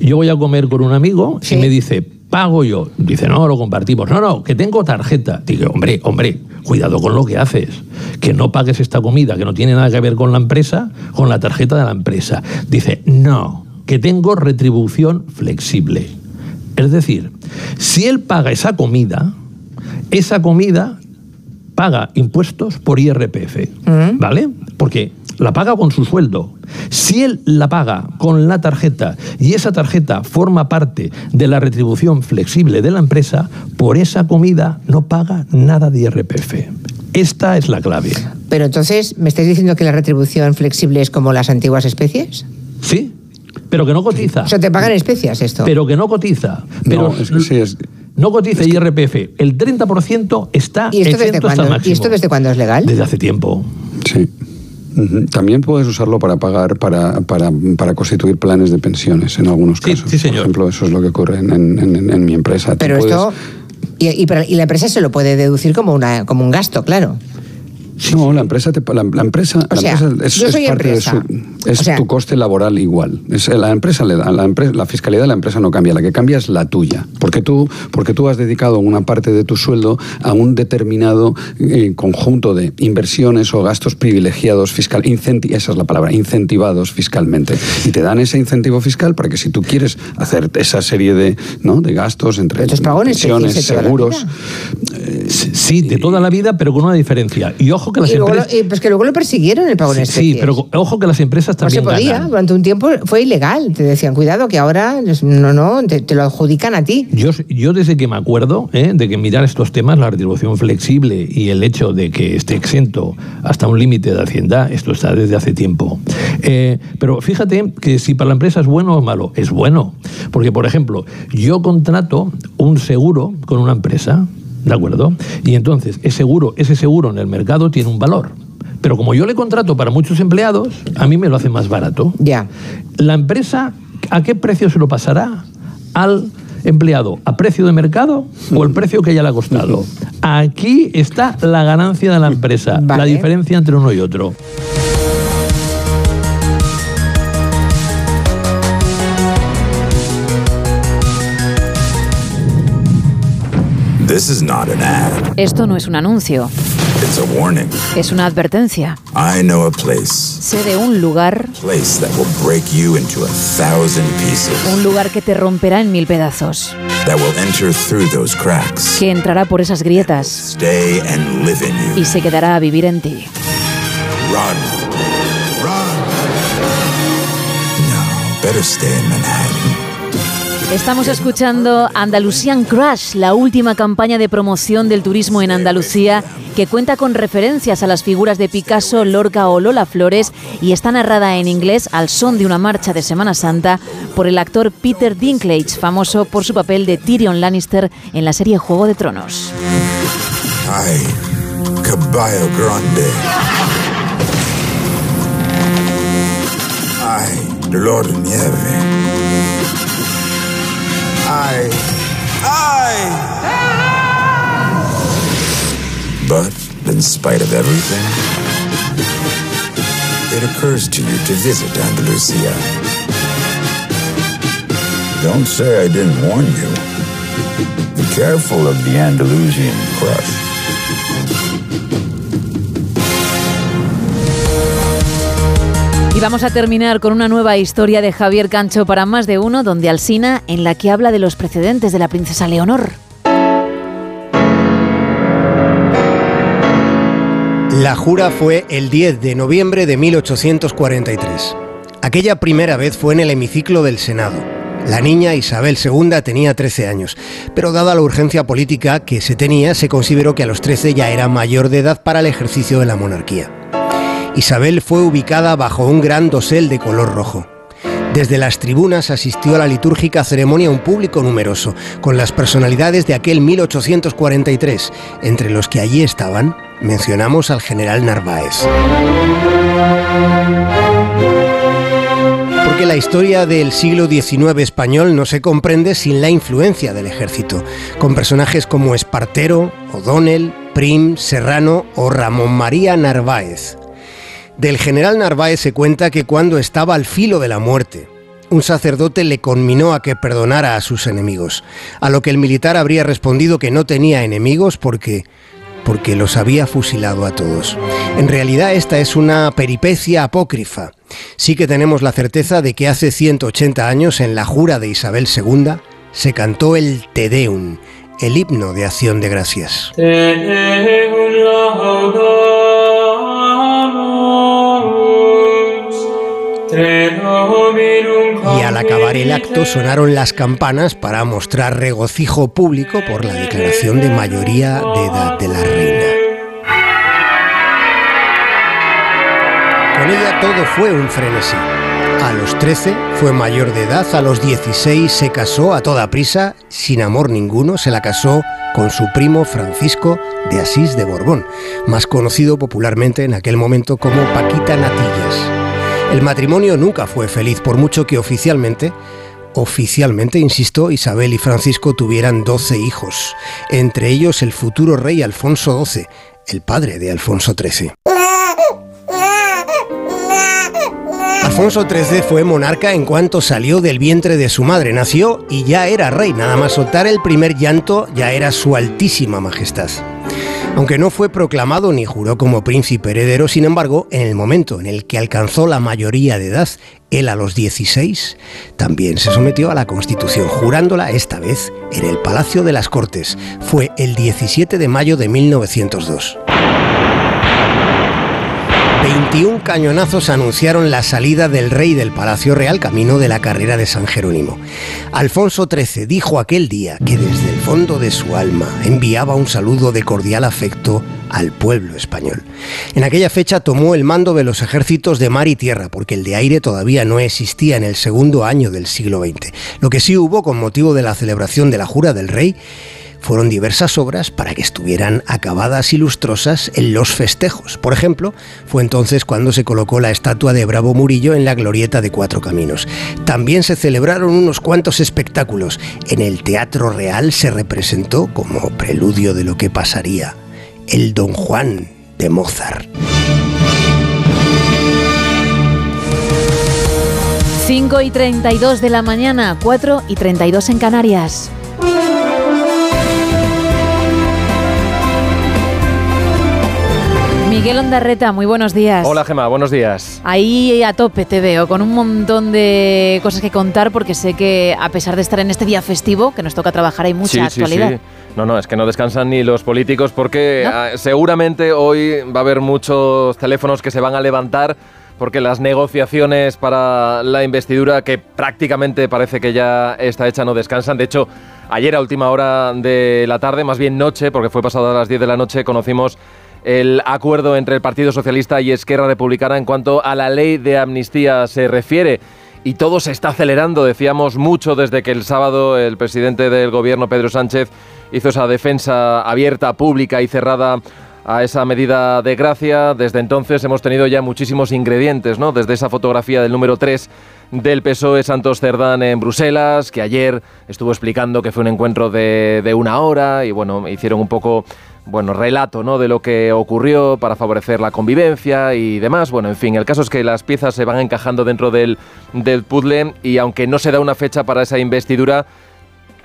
S73: yo voy a comer con un amigo y me dice, pago yo. Dice, no, lo compartimos. No, no, que tengo tarjeta. Digo, hombre, hombre, cuidado con lo que haces. Que no pagues esta comida que no tiene nada que ver con la empresa, con la tarjeta de la empresa. Dice, no, que tengo retribución flexible. Es decir, si él paga esa comida, esa comida paga impuestos por IRPF, mm. ¿vale? Porque la paga con su sueldo. Si él la paga con la tarjeta y esa tarjeta forma parte de la retribución flexible de la empresa, por esa comida no paga nada de IRPF. Esta es la clave.
S74: Pero entonces, ¿me estáis diciendo que la retribución flexible es como las antiguas especies?
S73: Sí, pero que no cotiza.
S74: O sea, te pagan especias esto.
S73: Pero que no cotiza. Pero
S75: no, es que sí, es...
S73: No cotiza IRPF. El 30% está
S74: ¿Y esto, desde cuándo, ¿Y esto desde cuándo es legal?
S73: Desde hace tiempo.
S75: Sí. También puedes usarlo para pagar, para, para, para, constituir planes de pensiones en algunos casos.
S73: Sí, señor.
S75: Por ejemplo, eso es lo que ocurre en, en, en, mi empresa.
S74: Pero esto... Y, y, y, la empresa se lo puede deducir como, una, como un gasto, claro.
S75: No, la empresa, la, empresa, es, parte de su, es tu coste laboral igual. Es, la empresa le da, la, empresa, la fiscalidad de la empresa no cambia, la que cambia es la tuya, porque tú, porque tú has dedicado una parte de tu sueldo a un determinado eh, conjunto de inversiones o gastos privilegiados fiscal, esa es la palabra, incentivados fiscalmente, y te dan ese incentivo fiscal para que si tú quieres hacer esa serie de, ¿no? de gastos entre pensiones, seguros,
S73: sí, de toda la vida, pero con una diferencia. Y ojo que las empresas...
S74: pues que luego lo persiguieron el pago en
S73: Sí, pero ojo que las empresas también
S74: No se podía, durante un tiempo fue ilegal. Te decían, cuidado, que ahora no, no, te, lo adjudican a ti.
S73: Yo, yo desde que me acuerdo ¿eh? de que mirar estos temas, la retribución flexible y el hecho de que esté exento hasta un límite de Hacienda, esto está desde hace tiempo. Eh, pero fíjate que si para la empresa es bueno o malo, es bueno. Porque, por ejemplo, yo contrato un seguro con una empresa, ¿De acuerdo? Y entonces, ese seguro, ese seguro en el mercado tiene un valor. Pero como yo le contrato para muchos empleados, a mí me lo hace más barato.
S74: Ya.
S73: La empresa, ¿a qué precio se lo pasará al empleado? ¿A precio de mercado o el precio que ya le ha costado? Aquí está la ganancia de la empresa, la diferencia entre uno y otro.
S65: Esto no es un anuncio. Es una advertencia. Sé de un lugar. Un lugar que te romperá en mil pedazos. Que entrará por esas grietas. Y se quedará a vivir en ti. better stay in Manhattan. Estamos escuchando Andalusian Crash, la última campaña de promoción del turismo en Andalucía, que cuenta con referencias a las figuras de Picasso, Lorca o Lola Flores y está narrada en inglés al son de una marcha de Semana Santa por el actor Peter Dinklage, famoso por su papel de Tyrion Lannister en la serie Juego de Tronos. Ay, caballo grande. Ay, Lord Nieve. I. I. But, in spite of everything, it occurs to you to visit Andalusia. Don't say I didn't warn you. Be careful of the Andalusian crush.
S4: Y vamos a terminar con una nueva historia de Javier Cancho para más de uno, donde Alsina, en la que habla de los precedentes de la princesa Leonor.
S76: La jura fue el 10 de noviembre de 1843. Aquella primera vez fue en el hemiciclo del Senado. La niña Isabel II tenía 13 años, pero dada la urgencia política que se tenía, se consideró que a los 13 ya era mayor de edad para el ejercicio de la monarquía. Isabel fue ubicada bajo un gran dosel de color rojo. Desde las tribunas asistió a la litúrgica ceremonia un público numeroso, con las personalidades de aquel 1843, entre los que allí estaban, mencionamos al general Narváez. Porque la historia del siglo XIX español no se comprende sin la influencia del ejército, con personajes como Espartero, O'Donnell, Prim, Serrano o Ramón María Narváez. Del general Narváez se cuenta que cuando estaba al filo de la muerte, un sacerdote le conminó a que perdonara a sus enemigos, a lo que el militar habría respondido que no tenía enemigos porque porque los había fusilado a todos. En realidad esta es una peripecia apócrifa. Sí que tenemos la certeza de que hace 180 años en la jura de Isabel II se cantó el Te Deum, el himno de acción de gracias. Y al acabar el acto sonaron las campanas para mostrar regocijo público por la declaración de mayoría de edad de la reina. Con ella todo fue un frenesí. A los 13 fue mayor de edad, a los 16 se casó a toda prisa, sin amor ninguno, se la casó con su primo Francisco de Asís de Borbón, más conocido popularmente en aquel momento como Paquita Natillas. El matrimonio nunca fue feliz, por mucho que oficialmente, oficialmente, insisto, Isabel y Francisco tuvieran 12 hijos, entre ellos el futuro rey Alfonso XII, el padre de Alfonso XIII. Alfonso XIII fue monarca en cuanto salió del vientre de su madre. Nació y ya era rey. Nada más soltar el primer llanto ya era su altísima majestad. Aunque no fue proclamado ni juró como príncipe heredero, sin embargo, en el momento en el que alcanzó la mayoría de edad, él a los 16, también se sometió a la Constitución, jurándola esta vez en el Palacio de las Cortes. Fue el 17 de mayo de 1902. 21 cañonazos anunciaron la salida del rey del Palacio Real camino de la carrera de San Jerónimo. Alfonso XIII dijo aquel día que desde el fondo de su alma enviaba un saludo de cordial afecto al pueblo español. En aquella fecha tomó el mando de los ejércitos de mar y tierra, porque el de aire todavía no existía en el segundo año del siglo XX. Lo que sí hubo con motivo de la celebración de la jura del rey fueron diversas obras para que estuvieran acabadas y lustrosas en los festejos. Por ejemplo, fue entonces cuando se colocó la estatua de Bravo Murillo en la glorieta de Cuatro Caminos. También se celebraron unos cuantos espectáculos. En el Teatro Real se representó, como preludio de lo que pasaría, el Don Juan de Mozart.
S4: 5 y 32 de la mañana, 4 y 32 en Canarias. Miguel Ondarreta, muy buenos días.
S77: Hola Gema, buenos días.
S4: Ahí a tope te veo, con un montón de cosas que contar, porque sé que a pesar de estar en este día festivo, que nos toca trabajar, hay mucha actualidad. Sí, sí.
S77: No, no, es que no descansan ni los políticos porque ah, seguramente hoy va a haber muchos teléfonos que se van a levantar porque las negociaciones para la investidura, que prácticamente parece que ya está hecha, no descansan. De hecho, ayer a última hora de la tarde, más bien noche, porque fue pasado a las 10 de la noche, conocimos el acuerdo entre el Partido Socialista y Esquerra Republicana en cuanto a la ley de amnistía se refiere. Y todo se está acelerando, decíamos mucho desde que el sábado el presidente del gobierno, Pedro Sánchez, hizo esa defensa abierta, pública y cerrada a esa medida de gracia. Desde entonces hemos tenido ya muchísimos ingredientes, ¿no? Desde esa fotografía del número 3 del PSOE Santos Cerdán en Bruselas, que ayer estuvo explicando que fue un encuentro de, de una hora y bueno, hicieron un poco bueno, relato ¿no? de lo que ocurrió para favorecer la convivencia y demás. Bueno, en fin, el caso es que las piezas se van encajando dentro del, del puzzle y aunque no se da una fecha para esa investidura,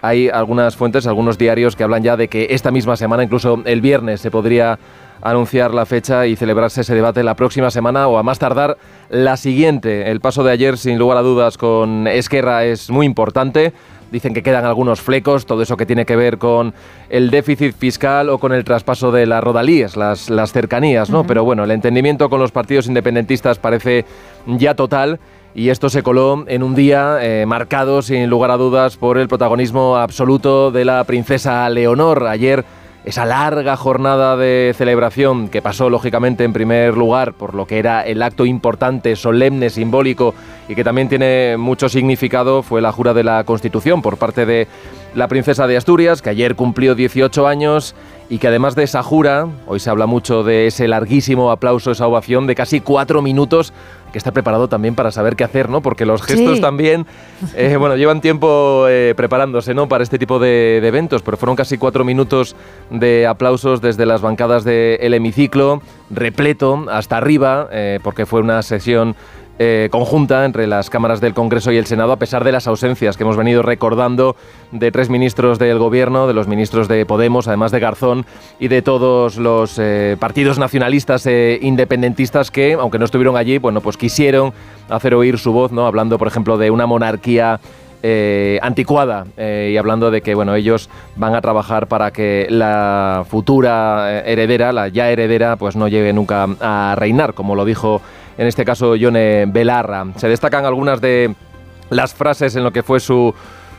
S77: hay algunas fuentes, algunos diarios que hablan ya de que esta misma semana, incluso el viernes, se podría anunciar la fecha y celebrarse ese debate la próxima semana o a más tardar la siguiente. El paso de ayer, sin lugar a dudas, con Esquerra es muy importante. Dicen que quedan algunos flecos, todo eso que tiene que ver con el déficit fiscal o con el traspaso de las rodalías, las, las cercanías, ¿no? Pero bueno, el entendimiento con los partidos independentistas parece ya total y esto se coló en un día eh, marcado, sin lugar a dudas, por el protagonismo absoluto de la princesa Leonor. Ayer esa larga jornada de celebración que pasó lógicamente en primer lugar por lo que era el acto importante, solemne, simbólico y que también tiene mucho significado fue la jura de la Constitución por parte de la princesa de Asturias, que ayer cumplió 18 años y que además de esa jura, hoy se habla mucho de ese larguísimo aplauso, esa ovación de casi cuatro minutos, que está preparado también para saber qué hacer, ¿no? Porque los gestos también, eh, bueno, llevan tiempo eh, preparándose, ¿no? Para este tipo de, eventos, pero fueron casi cuatro minutos de aplausos desde las bancadas del hemiciclo, repleto hasta arriba, eh, porque fue una sesión eh, conjunta entre las cámaras del Congreso y el Senado, a pesar de las ausencias que hemos venido recordando de tres ministros del Gobierno, de los ministros de Podemos, además de Garzón, y de todos los eh, partidos nacionalistas e independentistas que, aunque no estuvieron allí, bueno, pues quisieron hacer oír su voz, ¿no? Hablando, por ejemplo, de una monarquía anticuada y hablando de que bueno ellos van a trabajar para que la futura heredera, la ya heredera, pues no llegue nunca a reinar, como lo dijo en este caso Yone Belarra. Se destacan algunas de las frases en lo que fue su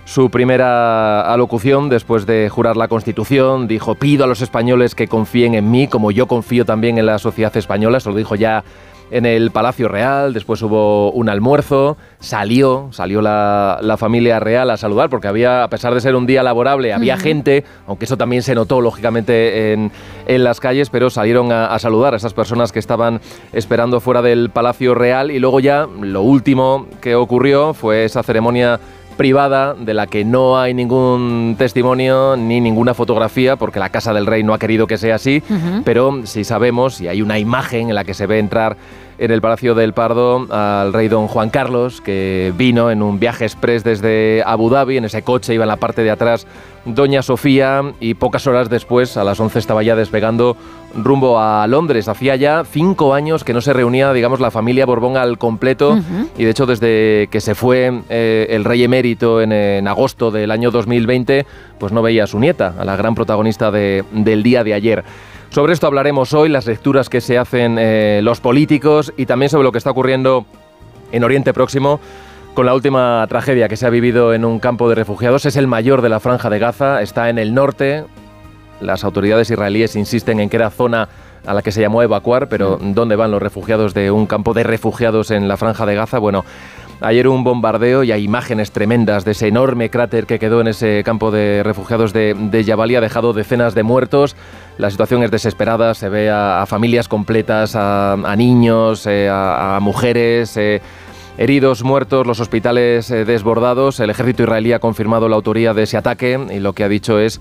S77: su primera alocución después de jurar la Constitución. Dijo, pido a los españoles que confíen en mí, como yo confío también en la sociedad española. Se lo dijo ya en el Palacio Real, después hubo un almuerzo, salió, salió la, familia real a saludar, porque había, a pesar de ser un día laborable, había gente, aunque eso también se notó lógicamente en, las calles, pero salieron a, a, saludar a esas personas que estaban esperando fuera del Palacio Real. Y luego ya lo último que ocurrió fue esa ceremonia privada de la que no hay ningún testimonio ni ninguna fotografía porque la Casa del Rey no ha querido que sea así, pero sí sabemos y hay una imagen en la que se ve entrar en el Palacio del Pardo al rey don Juan Carlos, que vino en un viaje express desde Abu Dhabi, en ese coche iba en la parte de atrás doña Sofía y pocas horas después, a las 11 estaba ya despegando rumbo a Londres. Hacía ya cinco años que no se reunía, digamos, la familia Borbón al completo y de hecho desde que se fue eh, el rey emérito en, agosto del año 2020, pues no veía a su nieta, a la gran protagonista del día de ayer. Sobre esto hablaremos hoy, las lecturas que se hacen eh, los políticos y también sobre lo que está ocurriendo en Oriente Próximo con la última tragedia que se ha vivido en un campo de refugiados. Es el mayor de la franja de Gaza, está en el norte. Las autoridades israelíes insisten en que era zona a la que se llamó evacuar, pero ¿dónde van los refugiados de un campo de refugiados en la franja de Gaza? Bueno, Ayer un bombardeo y hay imágenes tremendas de ese enorme cráter que quedó en ese campo de refugiados de, de ha dejado decenas de muertos. La situación es desesperada, se ve a, familias completas, a, niños, eh, a, mujeres. Eh, heridos, muertos, los hospitales eh, desbordados. El ejército israelí ha confirmado la autoría de ese ataque y lo que ha dicho es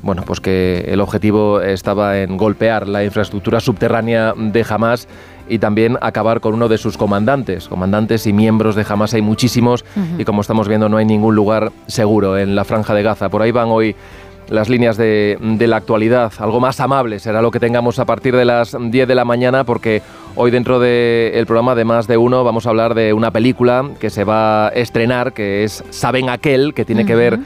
S77: bueno, pues que el objetivo estaba en golpear la infraestructura subterránea de Hamas y también acabar con uno de sus comandantes. Comandantes y miembros de Hamas hay muchísimos y como estamos viendo no hay ningún lugar seguro en la franja de Gaza. Por ahí van hoy las líneas de, la actualidad. Algo más amable será lo que tengamos a partir de las 10 de la mañana porque hoy dentro del programa de más de uno vamos a hablar de una película que se va a estrenar que es Saben aquel, que tiene que ver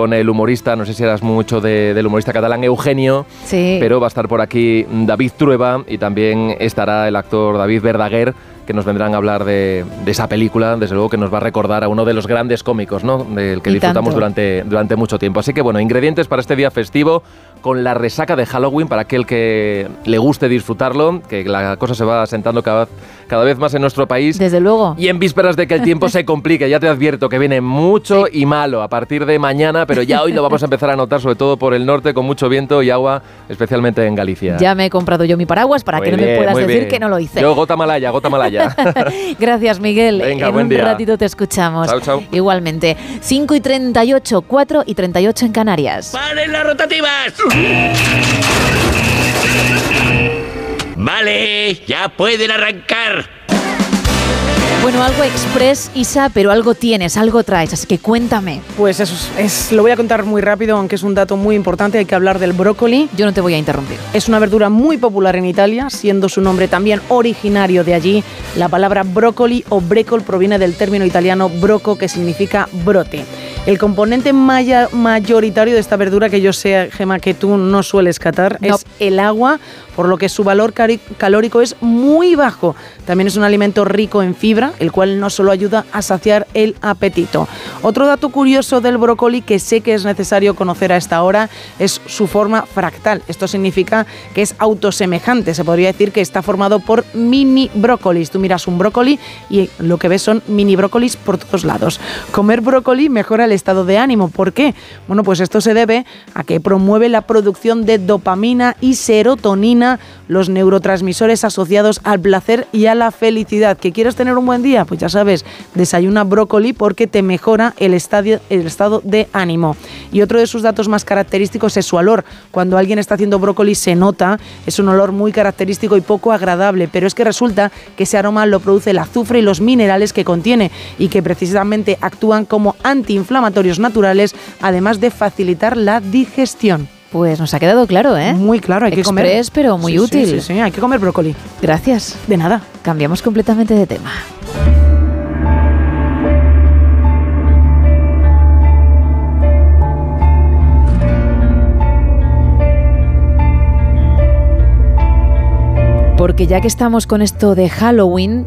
S77: con el humorista, no sé si eras mucho del humorista catalán Eugenio, pero va a estar por aquí David Trueba y también estará el actor David Verdaguer que nos vendrán a hablar de, esa película, desde luego que nos va a recordar a uno de los grandes cómicos, ¿no? Del que disfrutamos durante, durante mucho tiempo. Así que bueno, ingredientes para este día festivo con la resaca de Halloween para aquel que le guste disfrutarlo, que la cosa se va asentando cada, cada vez más en nuestro país.
S4: Desde luego.
S77: Y en vísperas de que el tiempo se complique, ya te advierto que viene mucho y malo a partir de mañana, pero ya hoy lo vamos a empezar a notar, sobre todo por el norte, con mucho viento y agua, especialmente en Galicia.
S4: Ya me he comprado yo mi paraguas para que no me puedas decir que no lo hice.
S77: Yo, gota malaya, gota malaya.
S4: Gracias, Miguel. Venga, en un ratito te escuchamos.
S77: Chao, chao.
S4: Igualmente. 5 y 38, 4 y 38 en Canarias.
S78: ¡Paren las rotativas! Vale, ya pueden arrancar.
S4: Bueno, algo express, Isa, pero algo tienes, algo traes, así que cuéntame.
S6: Pues eso es, lo voy a contar muy rápido, aunque es un dato muy importante, hay que hablar del brócoli.
S4: Yo no te voy a interrumpir.
S6: Es una verdura muy popular en Italia, siendo su nombre también originario de allí. La palabra brócoli o brécol proviene del término italiano broco, que significa brote. El componente mayoritario de esta verdura que yo sé, Gema, que tú no sueles catar, es el agua, por lo que su valor calórico es muy bajo. También es un alimento rico en fibra, el cual no solo ayuda a saciar el apetito. Otro dato curioso del brócoli que sé que es necesario conocer a esta hora es su forma fractal. Esto significa que es autosemejante. Se podría decir que está formado por mini brócolis. Tú miras un brócoli y lo que ves son mini brócolis por todos lados. Comer brócoli mejora el estado de ánimo. ¿Por qué? Bueno, pues esto se debe a que promueve la producción de dopamina y serotonina los neurotransmisores asociados al placer y a la felicidad. ¿Que quieres tener un buen día? Pues ya sabes, desayuna brócoli porque te mejora el, el estado de ánimo. Y otro de sus datos más característicos es su olor. Cuando alguien está haciendo brócoli se nota, es un olor muy característico y poco agradable, pero es que resulta que ese aroma lo produce el azufre y los minerales que contiene y que precisamente actúan como antiinflamatorios naturales, además de facilitar la digestión.
S4: Pues nos ha quedado claro, ¿eh?
S6: Muy claro, hay que comer.
S4: pero muy útil.
S6: Sí, sí, hay que comer brócoli.
S4: Gracias.
S6: De nada.
S4: Cambiamos completamente de tema. Porque ya que estamos con esto de Halloween,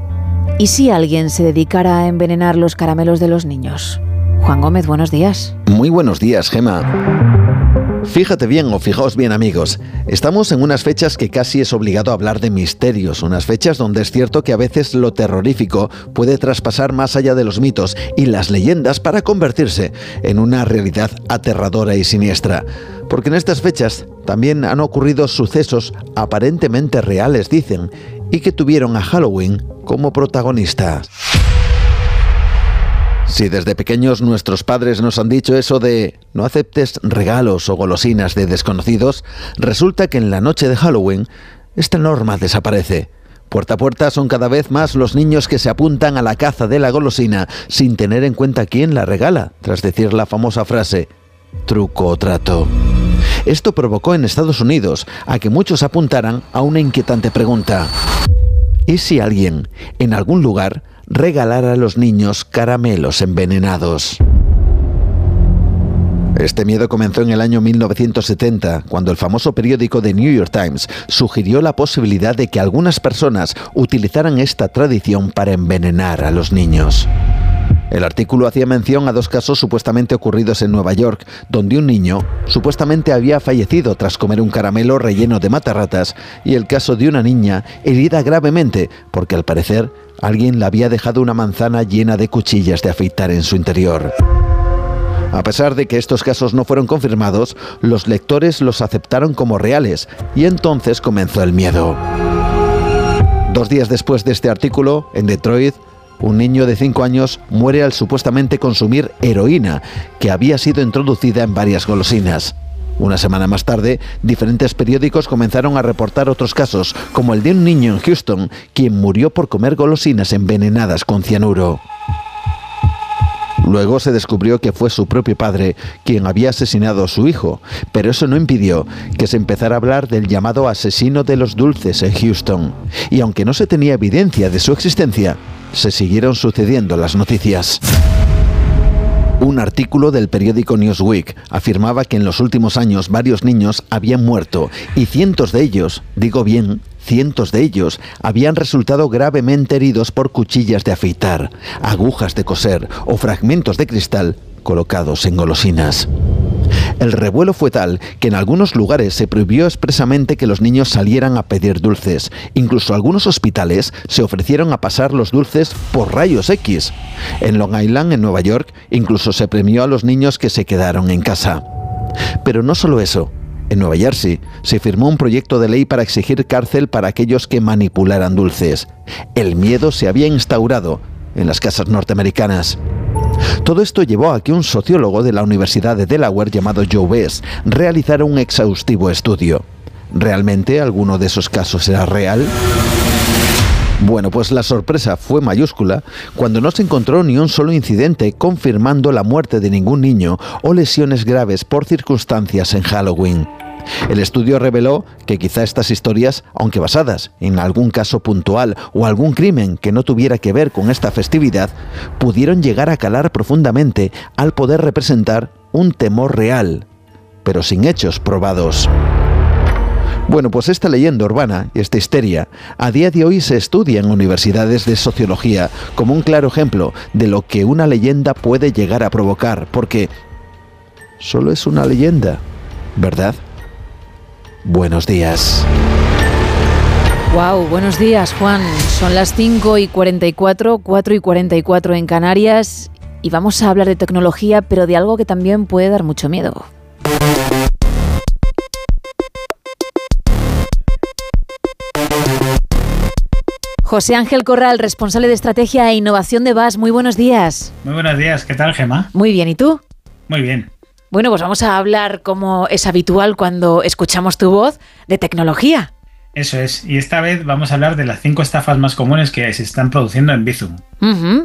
S4: ¿y si alguien se dedicara a envenenar los caramelos de los niños? Juan Gómez, buenos días.
S79: Muy buenos días, Gema. Fíjate bien o fijaos bien amigos, estamos en unas fechas que casi es obligado hablar de misterios, unas fechas donde es cierto que a veces lo terrorífico puede traspasar más allá de los mitos y las leyendas para convertirse en una realidad aterradora y siniestra. Porque en estas fechas también han ocurrido sucesos aparentemente reales, dicen, y que tuvieron a Halloween como protagonista. Si desde pequeños nuestros padres nos han dicho eso de no aceptes regalos o golosinas de desconocidos, resulta que en la noche de Halloween esta norma desaparece. Puerta a puerta son cada vez más los niños que se apuntan a la caza de la golosina sin tener en cuenta quién la regala, tras decir la famosa frase truco o trato. Esto provocó en Estados Unidos a que muchos apuntaran a una inquietante pregunta. ¿Y si alguien, en algún lugar, regalar a los niños caramelos envenenados. Este miedo comenzó en el año 1970, cuando el famoso periódico The New York Times sugirió la posibilidad de que algunas personas utilizaran esta tradición para envenenar a los niños. El artículo hacía mención a dos casos supuestamente ocurridos en Nueva York, donde un niño supuestamente había fallecido tras comer un caramelo relleno de matarratas, y el caso de una niña herida gravemente porque al parecer alguien le había dejado una manzana llena de cuchillas de afeitar en su interior. A pesar de que estos casos no fueron confirmados, los lectores los aceptaron como reales y entonces comenzó el miedo. Dos días después de este artículo, en Detroit, un niño de 5 años muere al supuestamente consumir heroína, que había sido introducida en varias golosinas. Una semana más tarde, diferentes periódicos comenzaron a reportar otros casos, como el de un niño en Houston, quien murió por comer golosinas envenenadas con cianuro. Luego se descubrió que fue su propio padre quien había asesinado a su hijo, pero eso no impidió que se empezara a hablar del llamado asesino de los dulces en Houston. Y aunque no se tenía evidencia de su existencia, se siguieron sucediendo las noticias. Un artículo del periódico Newsweek afirmaba que en los últimos años varios niños habían muerto y cientos de ellos, digo bien, cientos de ellos, habían resultado gravemente heridos por cuchillas de afeitar, agujas de coser o fragmentos de cristal colocados en golosinas. El revuelo fue tal que en algunos lugares se prohibió expresamente que los niños salieran a pedir dulces. Incluso algunos hospitales se ofrecieron a pasar los dulces por rayos X. En Long Island, en Nueva York, incluso se premió a los niños que se quedaron en casa. Pero no solo eso. En Nueva Jersey se firmó un proyecto de ley para exigir cárcel para aquellos que manipularan dulces. El miedo se había instaurado en las casas norteamericanas. Todo esto llevó a que un sociólogo de la Universidad de Delaware llamado Joe Bess realizara un exhaustivo estudio. ¿Realmente alguno de esos casos era real? Bueno, pues la sorpresa fue mayúscula cuando no se encontró ni un solo incidente confirmando la muerte de ningún niño o lesiones graves por circunstancias en Halloween. El estudio reveló que quizá estas historias, aunque basadas en algún caso puntual o algún crimen que no tuviera que ver con esta festividad, pudieron llegar a calar profundamente al poder representar un temor real, pero sin hechos probados. Bueno, pues esta leyenda urbana esta histeria a día de hoy se estudia en universidades de sociología como un claro ejemplo de lo que una leyenda puede llegar a provocar, porque solo es una leyenda, ¿verdad? Buenos días.
S4: Wow, buenos días Juan. Son las 5 y 44, 4 y 44 en Canarias y vamos a hablar de tecnología, pero de algo que también puede dar mucho miedo. José Ángel Corral, responsable de estrategia e innovación de VAS. Muy buenos días.
S80: Muy buenos días. ¿Qué tal, Gema?
S4: Muy bien. ¿Y tú?
S80: Muy bien.
S4: Bueno, pues vamos a hablar, como es habitual cuando escuchamos tu voz, de tecnología.
S80: Eso es, y esta vez vamos a hablar de las cinco estafas más comunes que se están produciendo en Bizum.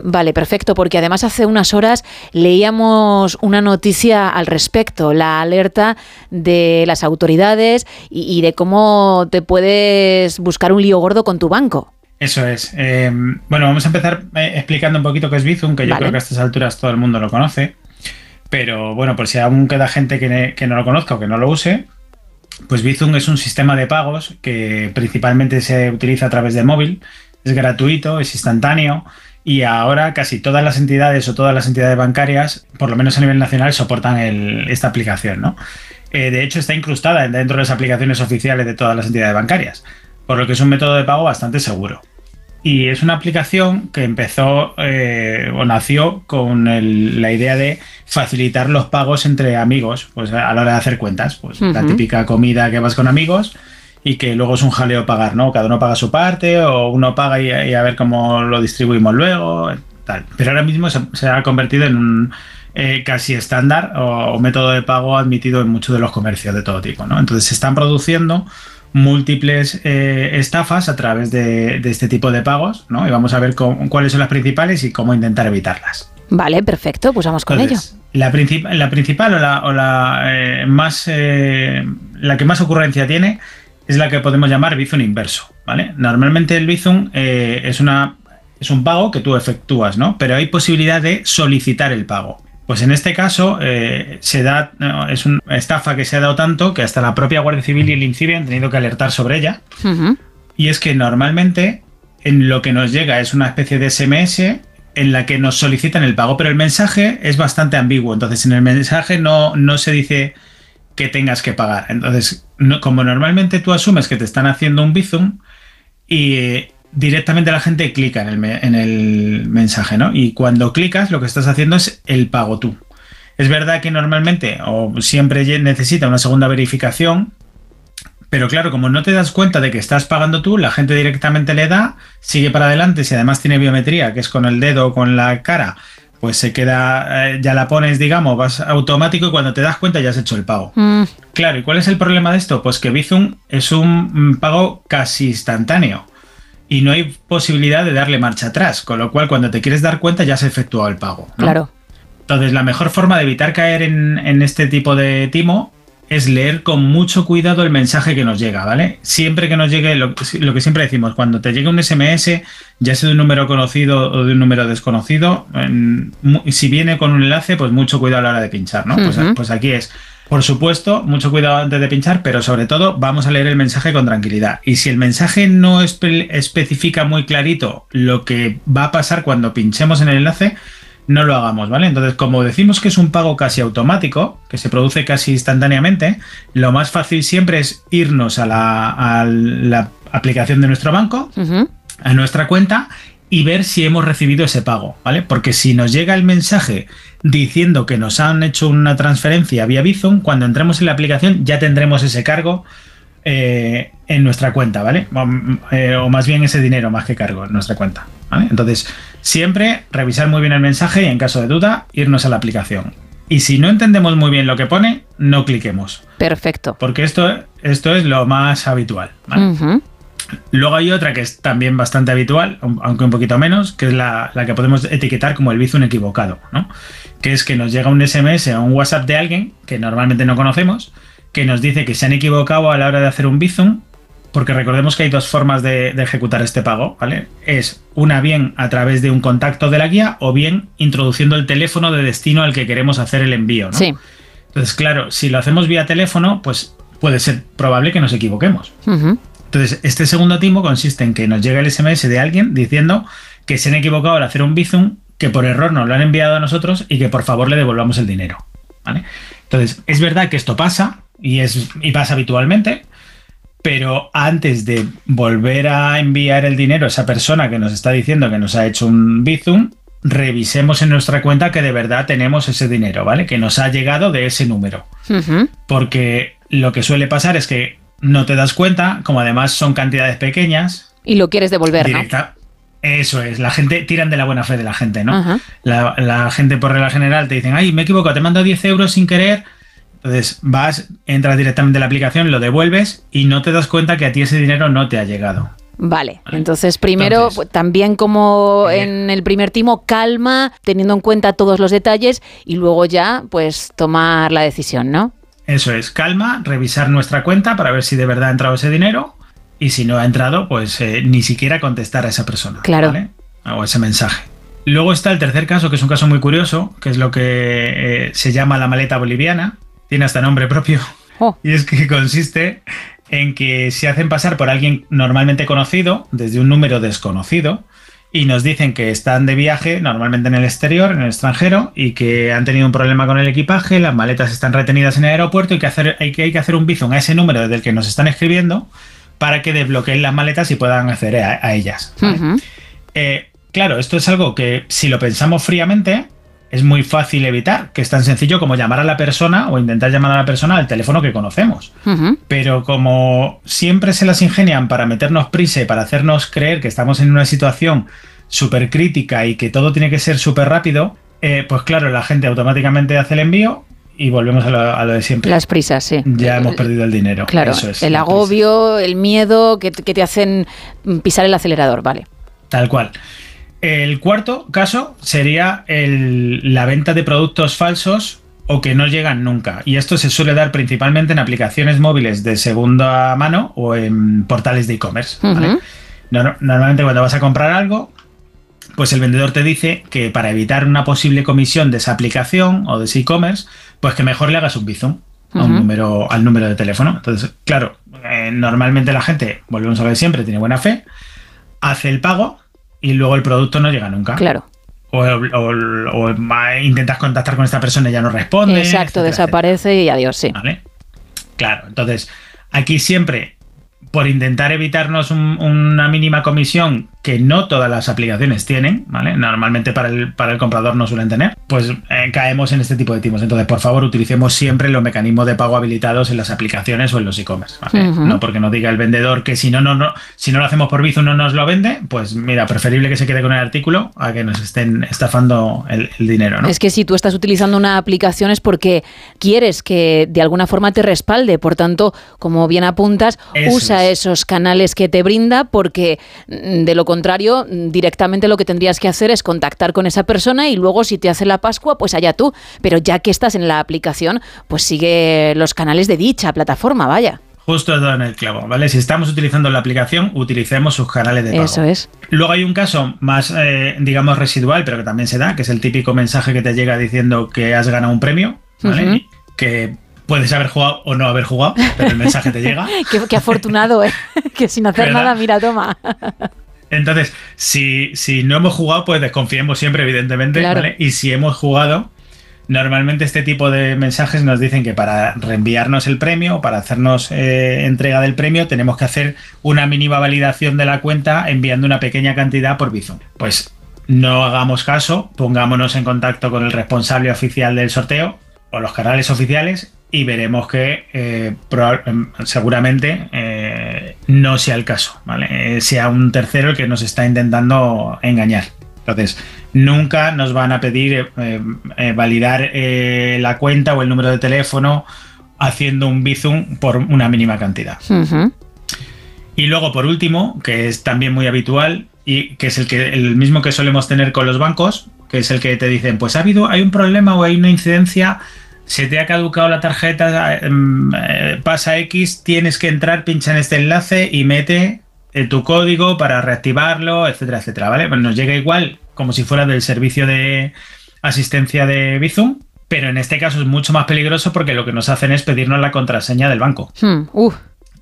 S4: vale, perfecto, porque además hace unas horas leíamos una noticia al respecto, la alerta de las autoridades y, de cómo te puedes buscar un lío gordo con tu banco.
S80: Eso es. Eh, bueno, vamos a empezar eh, explicando un poquito qué es Bizum, que yo creo que a estas alturas todo el mundo lo conoce. Pero bueno, por si aún queda gente que, no lo conozca o que no lo use, pues Bizum es un sistema de pagos que principalmente se utiliza a través de móvil, es gratuito, es instantáneo y ahora casi todas las entidades o todas las entidades bancarias, por lo menos a nivel nacional, soportan esta aplicación. Eh, de hecho, está incrustada dentro de las aplicaciones oficiales de todas las entidades bancarias, por lo que es un método de pago bastante seguro. Y es una aplicación que empezó eh, o nació con la idea de facilitar los pagos entre amigos, pues a la hora de hacer cuentas. Pues la típica comida que vas con amigos y que luego es un jaleo pagar, ¿no? Cada uno paga su parte o uno paga y, a ver cómo lo distribuimos luego, tal. Pero ahora mismo se, ha convertido en un eh, casi estándar o, o, método de pago admitido en muchos de los comercios de todo tipo, ¿no? Entonces se están produciendo múltiples eh, estafas a través de, este tipo de pagos, ¿no? Y vamos a ver cuáles son las principales y cómo intentar evitarlas.
S4: Vale, perfecto, pues vamos con ello.
S80: La, la, principal o la, eh, más eh, la que más ocurrencia tiene es la que podemos llamar Bizum inverso, ¿vale? Normalmente el Bizum es una es un pago que tú efectúas, ¿no? Pero hay posibilidad de solicitar el pago. Pues en este caso eh, se da, es una estafa que se ha dado tanto que hasta la propia Guardia Civil y el INCIBE han tenido que alertar sobre ella. Y es que normalmente en lo que nos llega es una especie de SMS en la que nos solicitan el pago, pero el mensaje es bastante ambiguo. Entonces en el mensaje no, no se dice que tengas que pagar. Entonces, como normalmente tú asumes que te están haciendo un bizum y directamente la gente clica en el, en el, mensaje, ¿no? Y cuando clicas, lo que estás haciendo es el pago tú. Es verdad que normalmente o siempre necesita una segunda verificación, pero claro, como no te das cuenta de que estás pagando tú, la gente directamente le da, sigue para adelante, si además tiene biometría, que es con el dedo o con la cara, pues se queda, eh, ya la pones, digamos, vas automático y cuando te das cuenta ya has hecho el pago. Mm. Claro, ¿y cuál es el problema de esto? Pues que Bizum es un pago casi instantáneo y no hay posibilidad de darle marcha atrás, con lo cual cuando te quieres dar cuenta ya se ha efectuado el pago.
S4: Claro.
S80: Entonces la mejor forma de evitar caer en, este tipo de timo es leer con mucho cuidado el mensaje que nos llega, ¿vale? Siempre que nos llegue, lo, que siempre decimos, cuando te llegue un SMS, ya sea de un número conocido o de un número desconocido, si viene con un enlace, pues mucho cuidado a la hora de pinchar, ¿no? pues, pues aquí es por supuesto, mucho cuidado antes de pinchar, pero sobre todo vamos a leer el mensaje con tranquilidad. Y si el mensaje no especifica muy clarito lo que va a pasar cuando pinchemos en el enlace, no lo hagamos, ¿vale? Entonces, como decimos que es un pago casi automático, que se produce casi instantáneamente, lo más fácil siempre es irnos a la, aplicación de nuestro banco, a nuestra cuenta y ver si hemos recibido ese pago, ¿vale? Porque si nos llega el mensaje diciendo que nos han hecho una transferencia vía Bizum, cuando entremos en la aplicación ya tendremos ese cargo eh, en nuestra cuenta, ¿vale? Eh, o, más bien ese dinero más que cargo en nuestra cuenta, ¿vale? Entonces, siempre revisar muy bien el mensaje y en caso de duda, irnos a la aplicación. Y si no entendemos muy bien lo que pone, no cliquemos.
S4: Perfecto.
S80: Porque esto, esto es lo más habitual, ¿vale? Luego hay otra que es también bastante habitual, aunque un poquito menos, que es la, que podemos etiquetar como el Bizum equivocado, ¿no? Que es que nos llega un SMS o un WhatsApp de alguien que normalmente no conocemos, que nos dice que se han equivocado a la hora de hacer un Bizum, porque recordemos que hay dos formas de, ejecutar este pago, ¿vale? Es una bien a través de un contacto de la guía o bien introduciendo el teléfono de destino al que queremos hacer el envío, ¿no?
S4: Sí.
S80: Entonces, claro, si lo hacemos vía teléfono, pues puede ser probable que nos equivoquemos. Entonces, este segundo timo consiste en que nos llega el SMS de alguien diciendo que se han equivocado al hacer un Bizum, que por error nos lo han enviado a nosotros y que por favor le devolvamos el dinero. Entonces, es verdad que esto pasa y, es, y pasa habitualmente, pero antes de volver a enviar el dinero a esa persona que nos está diciendo que nos ha hecho un Bizum, revisemos en nuestra cuenta que de verdad tenemos ese dinero, ¿vale? Que nos ha llegado de ese número. Porque lo que suele pasar es que no te das cuenta, como además son cantidades pequeñas.
S4: Y lo quieres devolver,
S80: directa, Eso es, la gente, tiran de la buena fe de la gente, ¿no? La, gente por regla general te dicen, ay, me equivoco, te mando 10 euros sin querer. Entonces vas, entras directamente en la aplicación, lo devuelves y no te das cuenta que a ti ese dinero no te ha llegado.
S4: Vale, entonces primero, también como en el primer timo, calma, teniendo en cuenta todos los detalles y luego ya, pues tomar la decisión, ¿no?
S80: Eso es, calma, revisar nuestra cuenta para ver si de verdad ha entrado ese dinero y si no ha entrado, pues eh, ni siquiera contestar a esa persona.
S4: Claro.
S80: O ese mensaje. Luego está el tercer caso, que es un caso muy curioso, que es lo que eh, se llama la maleta boliviana. Tiene hasta nombre propio. Oh. Y es que consiste en que se hacen pasar por alguien normalmente conocido desde un número desconocido y nos dicen que están de viaje, normalmente en el exterior, en el extranjero, y que han tenido un problema con el equipaje, las maletas están retenidas en el aeropuerto y que, hacer, hay, que, hay que hacer un bizum a ese número desde el que nos están escribiendo para que desbloqueen las maletas y puedan acceder a, ellas. Eh, claro, esto es algo que si lo pensamos fríamente, es muy fácil evitar, que es tan sencillo como llamar a la persona o intentar llamar a la persona al teléfono que conocemos. Pero como siempre se las ingenian para meternos prisa y para hacernos creer que estamos en una situación súper crítica y que todo tiene que ser súper rápido, eh, pues claro, la gente automáticamente hace el envío y volvemos a lo, de siempre.
S4: Las prisas, sí.
S80: Ya hemos perdido el dinero.
S4: Claro, el agobio, el miedo que, que te hacen pisar el acelerador, vale.
S80: Tal cual. El cuarto caso sería la venta de productos falsos o que no llegan nunca. Y esto se suele dar principalmente en aplicaciones móviles de segunda mano o en portales de e-commerce. Normalmente cuando vas a comprar algo, pues el vendedor te dice que para evitar una posible comisión de esa aplicación o de ese e-commerce, pues que mejor le hagas un bizum número, al número de teléfono. Entonces, claro, eh, normalmente la gente, volvemos a ver siempre, tiene buena fe, hace el pago y luego el producto no llega nunca.
S4: Claro.
S80: O, intentas contactar con esta persona y ya no responde.
S4: Exacto, desaparece y adiós, sí.
S80: Claro, entonces aquí siempre, por intentar evitarnos una mínima comisión que no todas las aplicaciones tienen, ¿vale? Normalmente para el, para el comprador no suelen tener, pues eh, caemos en este tipo de timos. Entonces, por favor, utilicemos siempre los mecanismos de pago habilitados en las aplicaciones o en los e-commerce, No porque nos diga el vendedor que si no, no, no, si no lo hacemos por Bizum no nos lo vende, pues mira, preferible que se quede con el artículo a que nos estén estafando el, dinero, ¿no?
S4: Es que si tú estás utilizando una aplicación es porque quieres que de alguna forma te respalde, por tanto, como bien apuntas, usa esos canales que te brinda porque mm, de lo contrario contrario, directamente lo que tendrías que hacer es contactar con esa persona y luego si te hace la Pascua, pues allá tú. Pero ya que estás en la aplicación, pues sigue los canales de dicha plataforma, vaya.
S80: Justo en el clavo, ¿vale? Si estamos utilizando la aplicación, utilicemos sus canales de pago.
S4: Eso es.
S80: Luego hay un caso más, eh, digamos, residual, pero que también se da, que es el típico mensaje que te llega diciendo que has ganado un premio, ¿vale? Que puedes haber jugado o no haber jugado, pero el mensaje te llega.
S4: qué, afortunado, ¿eh? que sin hacer nada, mira, toma.
S80: Entonces, si, si no hemos jugado, pues desconfiemos siempre, evidentemente. ¿vale? Y si hemos jugado, normalmente este tipo de mensajes nos dicen que para reenviarnos el premio o para hacernos eh, entrega del premio, tenemos que hacer una mínima validación de la cuenta enviando una pequeña cantidad por Bizum. Pues no hagamos caso, pongámonos en contacto con el responsable oficial del sorteo o los canales oficiales y veremos que eh, em, seguramente eh, no sea el caso, ¿vale? Eh, sea un tercero el que nos está intentando engañar. Entonces, nunca nos van a pedir validar la cuenta o el número de teléfono haciendo un Bizum por una mínima cantidad. Y luego, por último, que es también muy habitual y que es el, que, el mismo que solemos tener con los bancos, que es el que te dicen, pues ha habido, hay un problema o hay una incidencia, se te ha caducado la tarjeta, em, eh, pasa X, tienes que entrar, pincha en este enlace y mete eh, tu código para reactivarlo, etcétera, etcétera, ¿vale? Pues nos llega igual como si fuera del servicio de asistencia de Bizum, pero en este caso es mucho más peligroso porque lo que nos hacen es pedirnos la contraseña del banco.
S4: Hmm,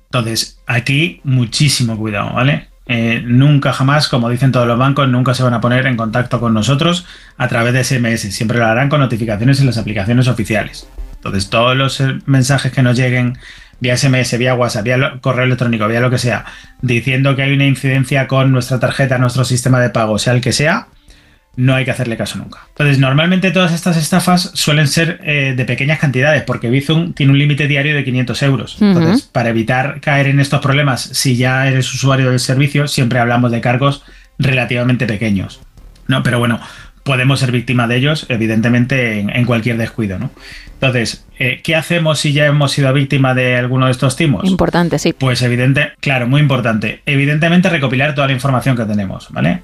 S80: Entonces, aquí muchísimo cuidado, ¿vale? Eh, nunca jamás, como dicen todos los bancos, nunca se van a poner en contacto con nosotros a través de SMS. Siempre lo harán con notificaciones en las aplicaciones oficiales. Entonces, todos los eh, mensajes que nos lleguen vía SMS, vía WhatsApp, vía correo electrónico, vía lo que sea, diciendo que hay una incidencia con nuestra tarjeta, nuestro sistema de pago, sea el que sea, no hay que hacerle caso nunca. Entonces, normalmente todas estas estafas suelen ser eh, de pequeñas cantidades, porque Bizum tiene un límite diario de 500 euros. Entonces, para evitar caer en estos problemas, si ya eres usuario del servicio, siempre hablamos de cargos relativamente pequeños. No, pero bueno, podemos ser víctimas de ellos, evidentemente, en, cualquier descuido, ¿no? Entonces, eh, ¿qué hacemos si ya hemos sido víctima de alguno de estos timos?
S4: Importante, sí.
S80: Pues evidente, claro, muy importante. Evidentemente recopilar toda la información que tenemos, ¿vale?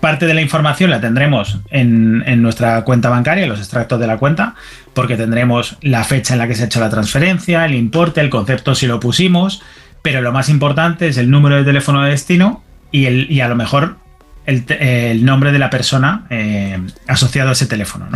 S80: Parte de la información la tendremos en, nuestra cuenta bancaria, los extractos de la cuenta, porque tendremos la fecha en la que se ha hecho la transferencia, el importe, el concepto si lo pusimos, pero lo más importante es el número de teléfono de destino y, el, y a lo mejor el, nombre de la persona eh, asociado a ese teléfono.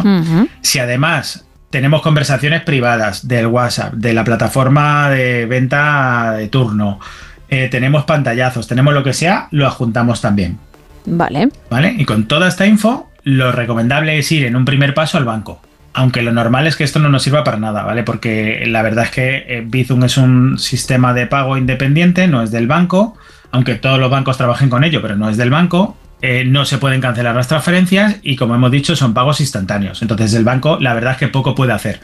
S80: Si además tenemos conversaciones privadas del WhatsApp, de la plataforma de venta de turno, eh, tenemos pantallazos, tenemos lo que sea, lo adjuntamos también.
S4: Vale.
S80: Vale, y con toda esta info, lo recomendable es ir en un primer paso al banco. Aunque lo normal es que esto no nos sirva para nada, ¿vale? Porque la verdad es que eh, Bizum es un sistema de pago independiente, no es del banco, aunque todos los bancos trabajen con ello, pero no es del banco. Eh, no se pueden cancelar las transferencias y como hemos dicho son pagos instantáneos. Entonces el banco la verdad es que poco puede hacer,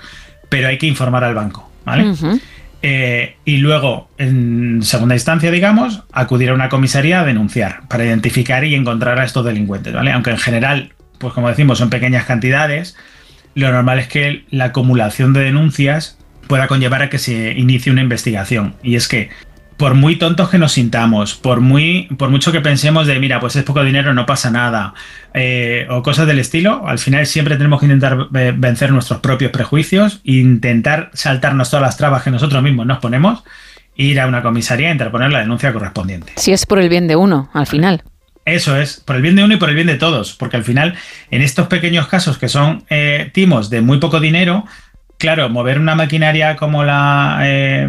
S80: pero hay que informar al banco, ¿vale? Eh, y luego, en segunda instancia, digamos, acudir a una comisaría a denunciar para identificar y encontrar a estos delincuentes, ¿vale? Aunque en general, pues como decimos, son pequeñas cantidades, lo normal es que la acumulación de denuncias pueda conllevar a que se inicie una investigación. Y es que por muy tontos que nos sintamos, por, muy, por mucho que pensemos de, mira, pues es poco dinero, no pasa nada, eh, o cosas del estilo, al final siempre tenemos que intentar vencer nuestros propios prejuicios, intentar saltarnos todas las trabas que nosotros mismos nos ponemos, ir a una comisaría e interponer la denuncia correspondiente.
S4: Si es por el bien de uno, al final.
S80: Eso es, por el bien de uno y por el bien de todos, porque al final, en estos pequeños casos que son eh, timos de muy poco dinero, claro, mover una maquinaria como la eh,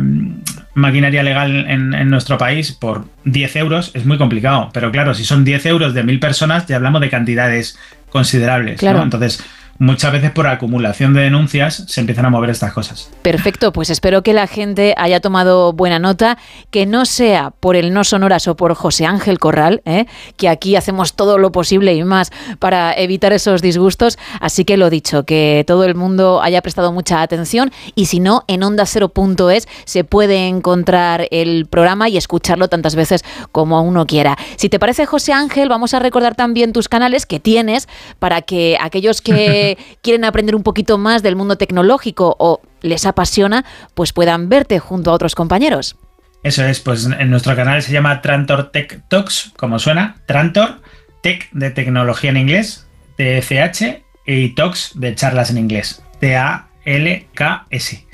S80: maquinaria legal en, nuestro país por 10 euros es muy complicado. Pero claro, si son 10 euros de mil personas, ya hablamos de cantidades considerables. Claro. Entonces, muchas veces por acumulación de denuncias se empiezan a mover estas cosas.
S4: Perfecto, pues espero que la gente haya tomado buena nota, que no sea por el no sonoras o por José Ángel Corral, ¿eh? que aquí hacemos todo lo posible y más para evitar esos disgustos. Así que lo dicho, que todo el mundo haya prestado mucha atención y si no, en onda ondacero.es se puede encontrar el programa y escucharlo tantas veces como uno quiera. Si te parece, José Ángel, vamos a recordar también tus canales que tienes para que aquellos quieren aprender un poquito más del mundo tecnológico o les apasiona, pues puedan verte junto a otros compañeros.
S80: Eso es, pues en nuestro canal se llama Trantor Tech Talks, como suena, Trantor Tech de tecnología en inglés, TCH, y Talks de charlas en inglés, T-A-L-K-S.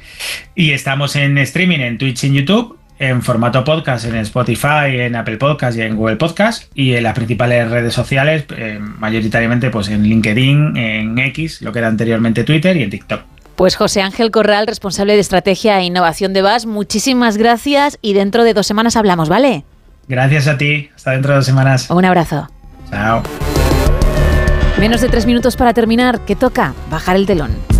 S80: Y estamos en streaming en Twitch y en YouTube en formato podcast en Spotify, en Apple Podcast y en Google Podcast y en las principales redes sociales, eh, mayoritariamente pues en LinkedIn, en X, lo que era anteriormente Twitter y en TikTok.
S4: Pues José Ángel Corral, responsable de estrategia e innovación de VAS, muchísimas gracias y dentro de dos semanas hablamos, ¿vale?
S80: Gracias a ti, hasta dentro de dos semanas.
S4: Un abrazo.
S80: Chao.
S4: Menos de tres minutos para terminar, ¿qué toca? Bajar el telón.